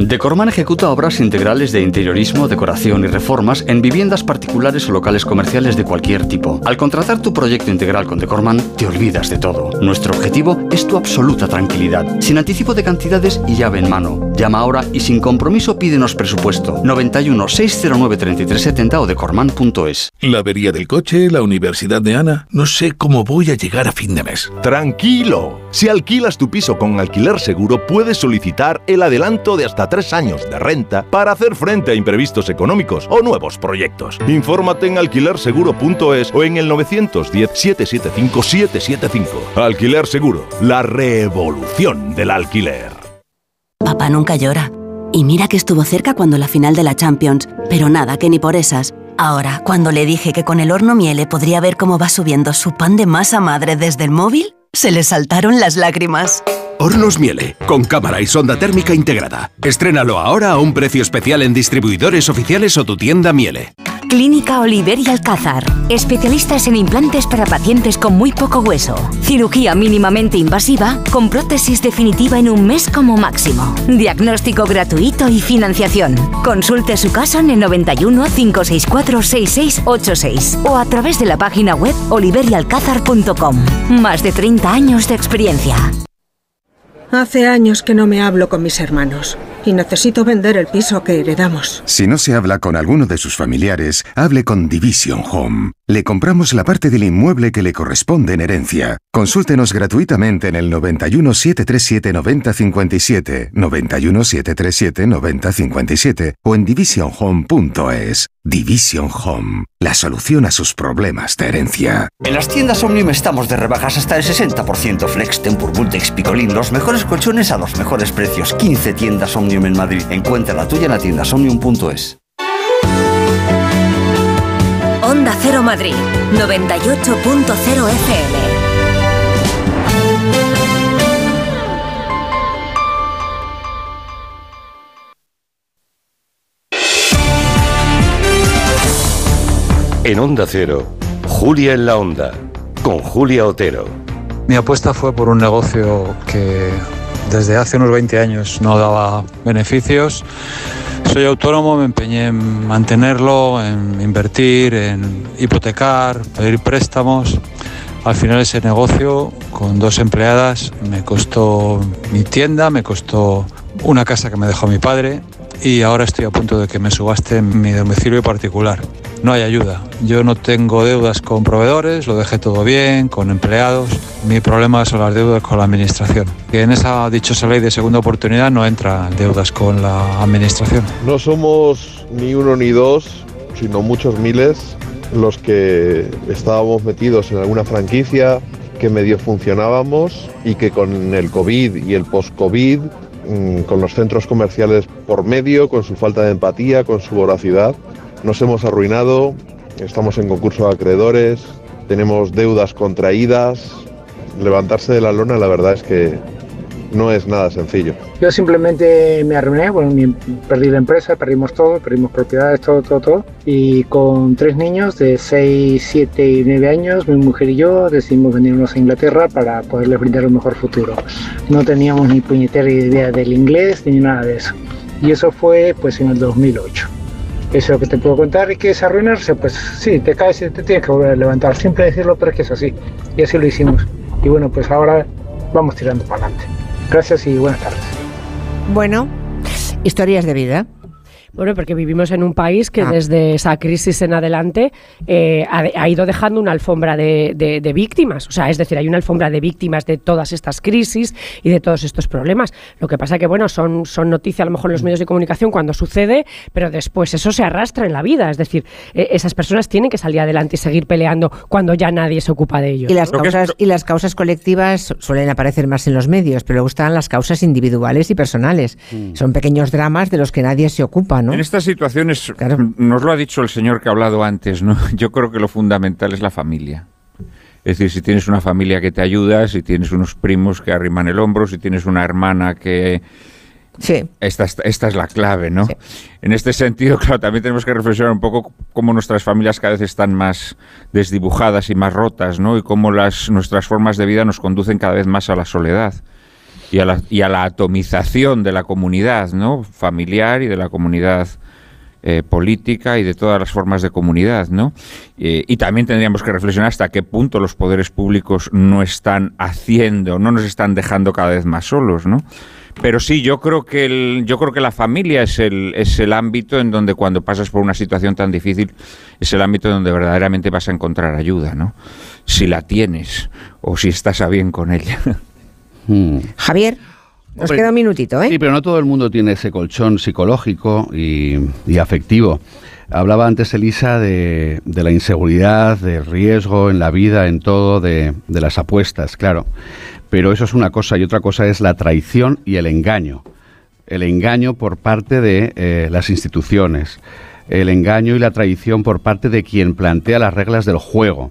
Decorman ejecuta obras integrales de interiorismo, decoración y reformas en viviendas particulares o locales comerciales de cualquier tipo. Al contratar tu proyecto integral con Decorman, te olvidas de todo. Nuestro objetivo es tu absoluta tranquilidad, sin anticipo de cantidades y llave en mano. Llama ahora y sin compromiso pídenos presupuesto. 91 609 3370 o decorman.es. La avería del coche, la universidad de Ana. No sé cómo voy a llegar a fin de mes. Tranquilo. Si alquilas tu piso con alquiler seguro, puedes solicitar el adelanto de hasta tres años de renta para hacer frente a imprevistos económicos o nuevos proyectos. Infórmate en alquilerseguro.es o en el 910-775-775. Alquiler Seguro, la revolución del alquiler. Papá nunca llora. Y mira que estuvo cerca cuando la final de la Champions, pero nada, que ni por esas. Ahora, cuando le dije que con el horno Miele podría ver cómo va subiendo su pan de masa madre desde el móvil, se le saltaron las lágrimas. Hornos Miele, con cámara y sonda térmica integrada. Estrénalo ahora a un precio especial en distribuidores oficiales o tu tienda Miele. Clínica Oliver y Alcázar. Especialistas en implantes para pacientes con muy poco hueso. Cirugía mínimamente invasiva con prótesis definitiva en un mes como máximo. Diagnóstico gratuito y financiación. Consulte su caso en el 91 564 6686 o a través de la página web oliverialcázar.com. Más de 30 años de experiencia. Hace años que no me hablo con mis hermanos y necesito vender el piso que heredamos. Si no se habla con alguno de sus familiares, hable con Division Home. Le compramos la parte del inmueble que le corresponde en herencia. Consúltenos gratuitamente en el 91 737 9057, 91 737 9057 o en divisionhome.es. Division Home, la solución a sus problemas de herencia. En las tiendas Omnium estamos de rebajas hasta el 60%. Flex, Tempur, Bultex, Picolín, los mejores colchones a los mejores precios. 15 tiendas Omnium en Madrid. Encuentra la tuya en la tienda omnium.es. Onda Cero Madrid, 98.0 FM. En Onda Cero, Julia en la Onda, con Julia Otero. Mi apuesta fue por un negocio que desde hace unos 20 años no daba beneficios. Soy autónomo, me empeñé en mantenerlo, en invertir, en hipotecar, pedir préstamos. Al final ese negocio con dos empleadas me costó mi tienda, me costó una casa que me dejó mi padre y ahora estoy a punto de que me subaste mi domicilio particular. No hay ayuda. Yo no tengo deudas con proveedores, lo dejé todo bien, con empleados. Mi problema son las deudas con la administración. Que en esa dichosa ley de segunda oportunidad no entran deudas con la administración. No somos ni uno ni dos, sino muchos miles los que estábamos metidos en alguna franquicia, que medio funcionábamos y que con el COVID y el post-COVID, mm, con los centros comerciales por medio, con su falta de empatía, con su voracidad, nos hemos arruinado, estamos en concurso de acreedores, tenemos deudas contraídas. Levantarse de la lona la verdad es que no es nada sencillo. Yo simplemente me arruiné, bueno, perdí la empresa, perdimos todo, perdimos propiedades, todo, todo, todo. Y con tres niños de 6, 7 y 9 años, mi mujer y yo decidimos venirnos a Inglaterra para poderles brindar un mejor futuro. No teníamos ni puñetera idea del inglés ni nada de eso. Y eso fue pues en el 2008. Eso lo que te puedo contar es que es arruinarse, pues sí, te caes y te tienes que volver a levantar. Siempre decirlo, pero es que es así. Y así lo hicimos. Y bueno, pues ahora vamos tirando para adelante. Gracias y buenas tardes. Bueno, historias de vida. Bueno, porque vivimos en un país Ah. que desde esa crisis en adelante eh, ha, ha ido dejando una alfombra de, de- de víctimas. O sea, es decir, hay una alfombra de víctimas de todas estas crisis y de todos estos problemas. Lo que pasa que, bueno, son, son noticias a lo mejor en los medios de comunicación cuando sucede, pero después eso se arrastra en la vida. Es decir, eh, esas personas tienen que salir adelante y seguir peleando cuando ya nadie se ocupa de ellos. Y las, causas, y las causas colectivas suelen aparecer más en los medios, pero luego están las causas individuales y personales. Son pequeños dramas de los que nadie se ocupa, ¿no? En estas situaciones, nos lo ha dicho el señor que ha hablado antes, ¿no? Yo creo que lo fundamental es la familia. Es decir, si tienes una familia que te ayuda, si tienes unos primos que arriman el hombro, si tienes una hermana que... Sí. Esta, esta es la clave, ¿no? En este sentido, claro, también tenemos que reflexionar un poco cómo nuestras familias cada vez están más desdibujadas y más rotas, ¿no? Y cómo las, nuestras formas de vida nos conducen cada vez más a la soledad. Y a la, atomización de la comunidad, ¿no? Familiar y de la comunidad eh, política y de todas las formas de comunidad, ¿no? Eh, y también tendríamos que reflexionar hasta qué punto los poderes públicos no están haciendo, no nos están dejando cada vez más solos, ¿no? Pero sí, yo creo que el, yo creo que la familia es el, es el ámbito en donde cuando pasas por una situación tan difícil es el ámbito donde verdaderamente vas a encontrar ayuda, ¿no? Si la tienes o si estás a bien con ella. Hmm. Javier. Nos queda un minutito, ¿eh? Sí, pero no todo el mundo tiene ese colchón psicológico y, y afectivo. Hablaba antes Elisa de, de, la inseguridad, del riesgo en la vida, en todo, de, de, las apuestas, claro. Pero eso es una cosa y otra cosa es la traición y el engaño. El engaño por parte de eh, las instituciones, el engaño y la traición por parte de quien plantea las reglas del juego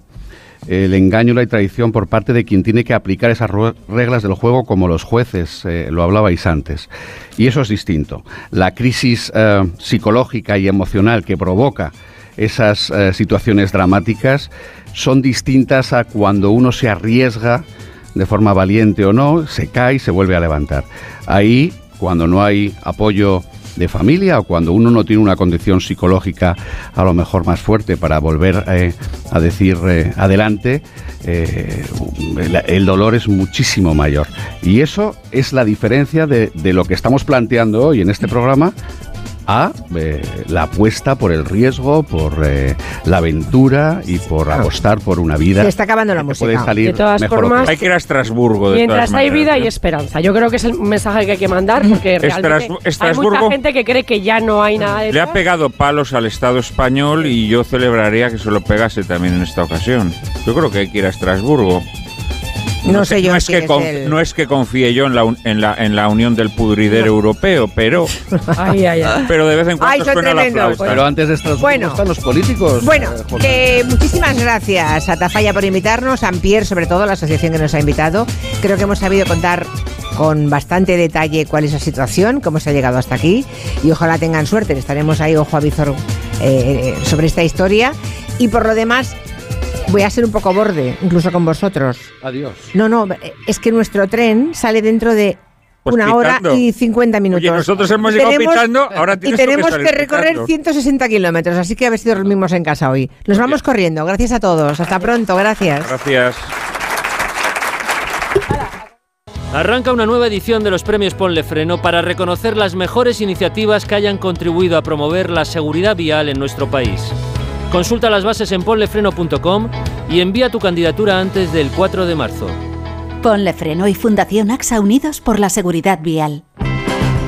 el engaño y la traición por parte de quien tiene que aplicar esas reglas del juego como los jueces, eh, lo hablabais antes. Y eso es distinto. La crisis eh, psicológica y emocional que provoca esas eh, situaciones dramáticas son distintas a cuando uno se arriesga de forma valiente o no, se cae y se vuelve a levantar. Ahí, cuando no hay apoyo de familia o cuando uno no tiene una condición psicológica a lo mejor más fuerte para volver eh, a decir eh, adelante, eh, el, dolor es muchísimo mayor. Y eso es la diferencia de lo que estamos planteando hoy en este programa a eh, la apuesta por el riesgo, por eh, la aventura y por apostar por una vida. Se está acabando la música. Puede salir de todas mejor formas, hay que ir a Estrasburgo. De mientras todas hay maneras, vida ¿eh? hay esperanza. Yo creo que es el mensaje que hay que mandar porque realmente hay mucha gente que cree que ya no hay nada de Le ha pegado palos al Estado español y yo celebraría que se lo pegase también en esta ocasión. Yo creo que hay que ir a Estrasburgo. No sé yo no es, que es conf- el- no es que confíe yo en la, un- en la, en la unión del pudridero europeo, pero, Ay, ay, ay. pero de vez en cuando suena la flauta. Pero antes de Estrasburgo Bueno. están los políticos. Bueno, eh, muchísimas gracias a Tafalla por invitarnos, a Pierre sobre todo, la asociación que nos ha invitado. Creo que hemos sabido contar con bastante detalle cuál es la situación, cómo se ha llegado hasta aquí y ojalá tengan suerte. Estaremos ahí ojo a visor eh, sobre esta historia y por lo demás voy a ser un poco borde, incluso con vosotros. Adiós. No, no, es que nuestro tren sale dentro de Pues una hora y 50 minutos. Oye, nosotros hemos llegado pitando, ahora Y que tenemos que recorrer pitando. 160 kilómetros, así que a ver si dormimos en casa hoy. Nos vamos corriendo. Gracias a todos. Hasta pronto. Gracias. Gracias. Arranca una nueva edición de los premios Ponle Freno para reconocer las mejores iniciativas que hayan contribuido a promover la seguridad vial en nuestro país. Consulta las bases en ponlefreno.com y envía tu candidatura antes del 4 de marzo. Ponle Freno y Fundación AXA Unidos por la Seguridad Vial.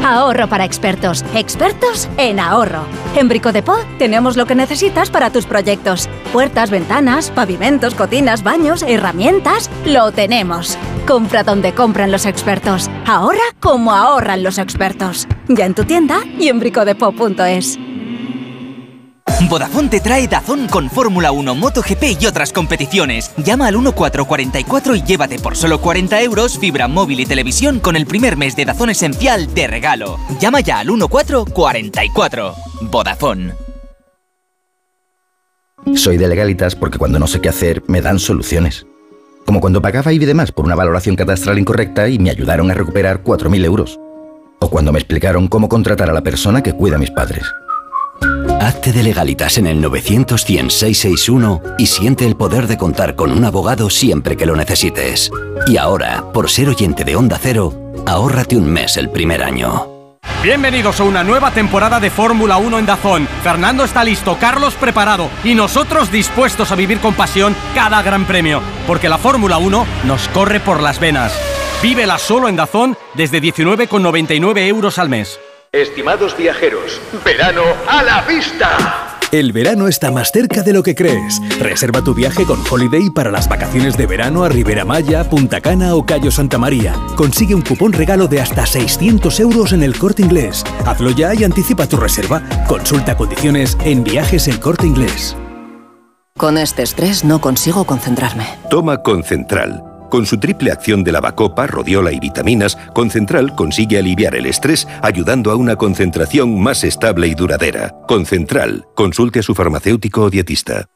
Ahorro para expertos. Expertos en ahorro. En Brico de Po tenemos lo que necesitas para tus proyectos. Puertas, ventanas, pavimentos, cocinas, baños, herramientas. Lo tenemos. Compra donde compran los expertos. Ahorra como ahorran los expertos. Ya en tu tienda y en bricodepo.es. Vodafone te trae Dazón con Fórmula 1, MotoGP y otras competiciones. Llama al 1444 y llévate por solo 40 euros fibra móvil y televisión con el primer mes de Dazón esencial de regalo. Llama ya al 1444. Vodafone. Soy de legalitas porque cuando no sé qué hacer me dan soluciones. Como cuando pagaba IBI de más por una valoración catastral incorrecta y me ayudaron a recuperar 4.000 euros. O cuando me explicaron cómo contratar a la persona que cuida a mis padres. Hazte de legalitas en el 900 100 661 y siente el poder de contar con un abogado siempre que lo necesites. Y ahora, por ser oyente de Onda Cero, ahórrate un mes el primer año. Bienvenidos a una nueva temporada de Fórmula 1 en Dazón. Fernando está listo, Carlos preparado y nosotros dispuestos a vivir con pasión cada gran premio, porque la Fórmula 1 nos corre por las venas. Vívela solo en Dazón desde 19,99 euros al mes. Estimados viajeros, verano a la vista. El verano está más cerca de lo que crees. Reserva tu viaje con Holiday para las vacaciones de verano a Ribera Maya, Punta Cana o Cayo Santa María. Consigue un cupón regalo de hasta 600 euros en el corte inglés. Hazlo ya y anticipa tu reserva. Consulta condiciones en viajes el corte inglés. Con este estrés no consigo concentrarme. Toma Concentral. Con su triple acción de lavacopa, rodiola y vitaminas, Concentral consigue aliviar el estrés ayudando a una concentración más estable y duradera. Concentral. Consulte a su farmacéutico o dietista.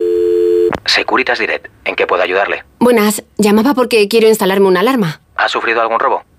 Securitas Direct, ¿en qué puedo ayudarle? Buenas, llamaba porque quiero instalarme una alarma. ¿Ha sufrido algún robo?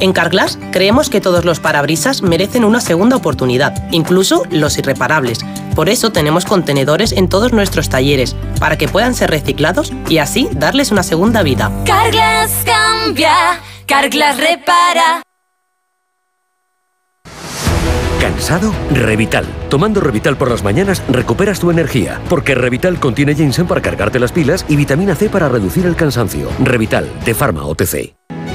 En Carglass creemos que todos los parabrisas merecen una segunda oportunidad, incluso los irreparables. Por eso tenemos contenedores en todos nuestros talleres, para que puedan ser reciclados y así darles una segunda vida. Carglass cambia, Carglass repara. ¿Cansado? Revital. Tomando Revital por las mañanas recuperas tu energía, porque Revital contiene ginseng para cargarte las pilas y vitamina C para reducir el cansancio. Revital, de Pharma OTC.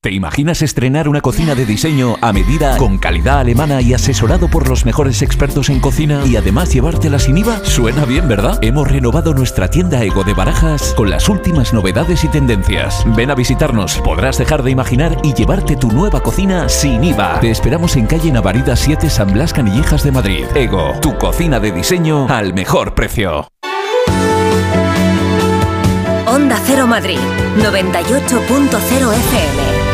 ¿Te imaginas estrenar una cocina de diseño a medida con calidad alemana y asesorado por los mejores expertos en cocina y además llevártela sin IVA? Suena bien, ¿verdad? Hemos renovado nuestra tienda Ego de Barajas con las últimas novedades y tendencias. Ven a visitarnos, podrás dejar de imaginar y llevarte tu nueva cocina sin IVA. Te esperamos en calle Navarida 7 San Blas Canillejas de Madrid. Ego, tu cocina de diseño al mejor precio. Onda Cero Madrid, 98.0 FM.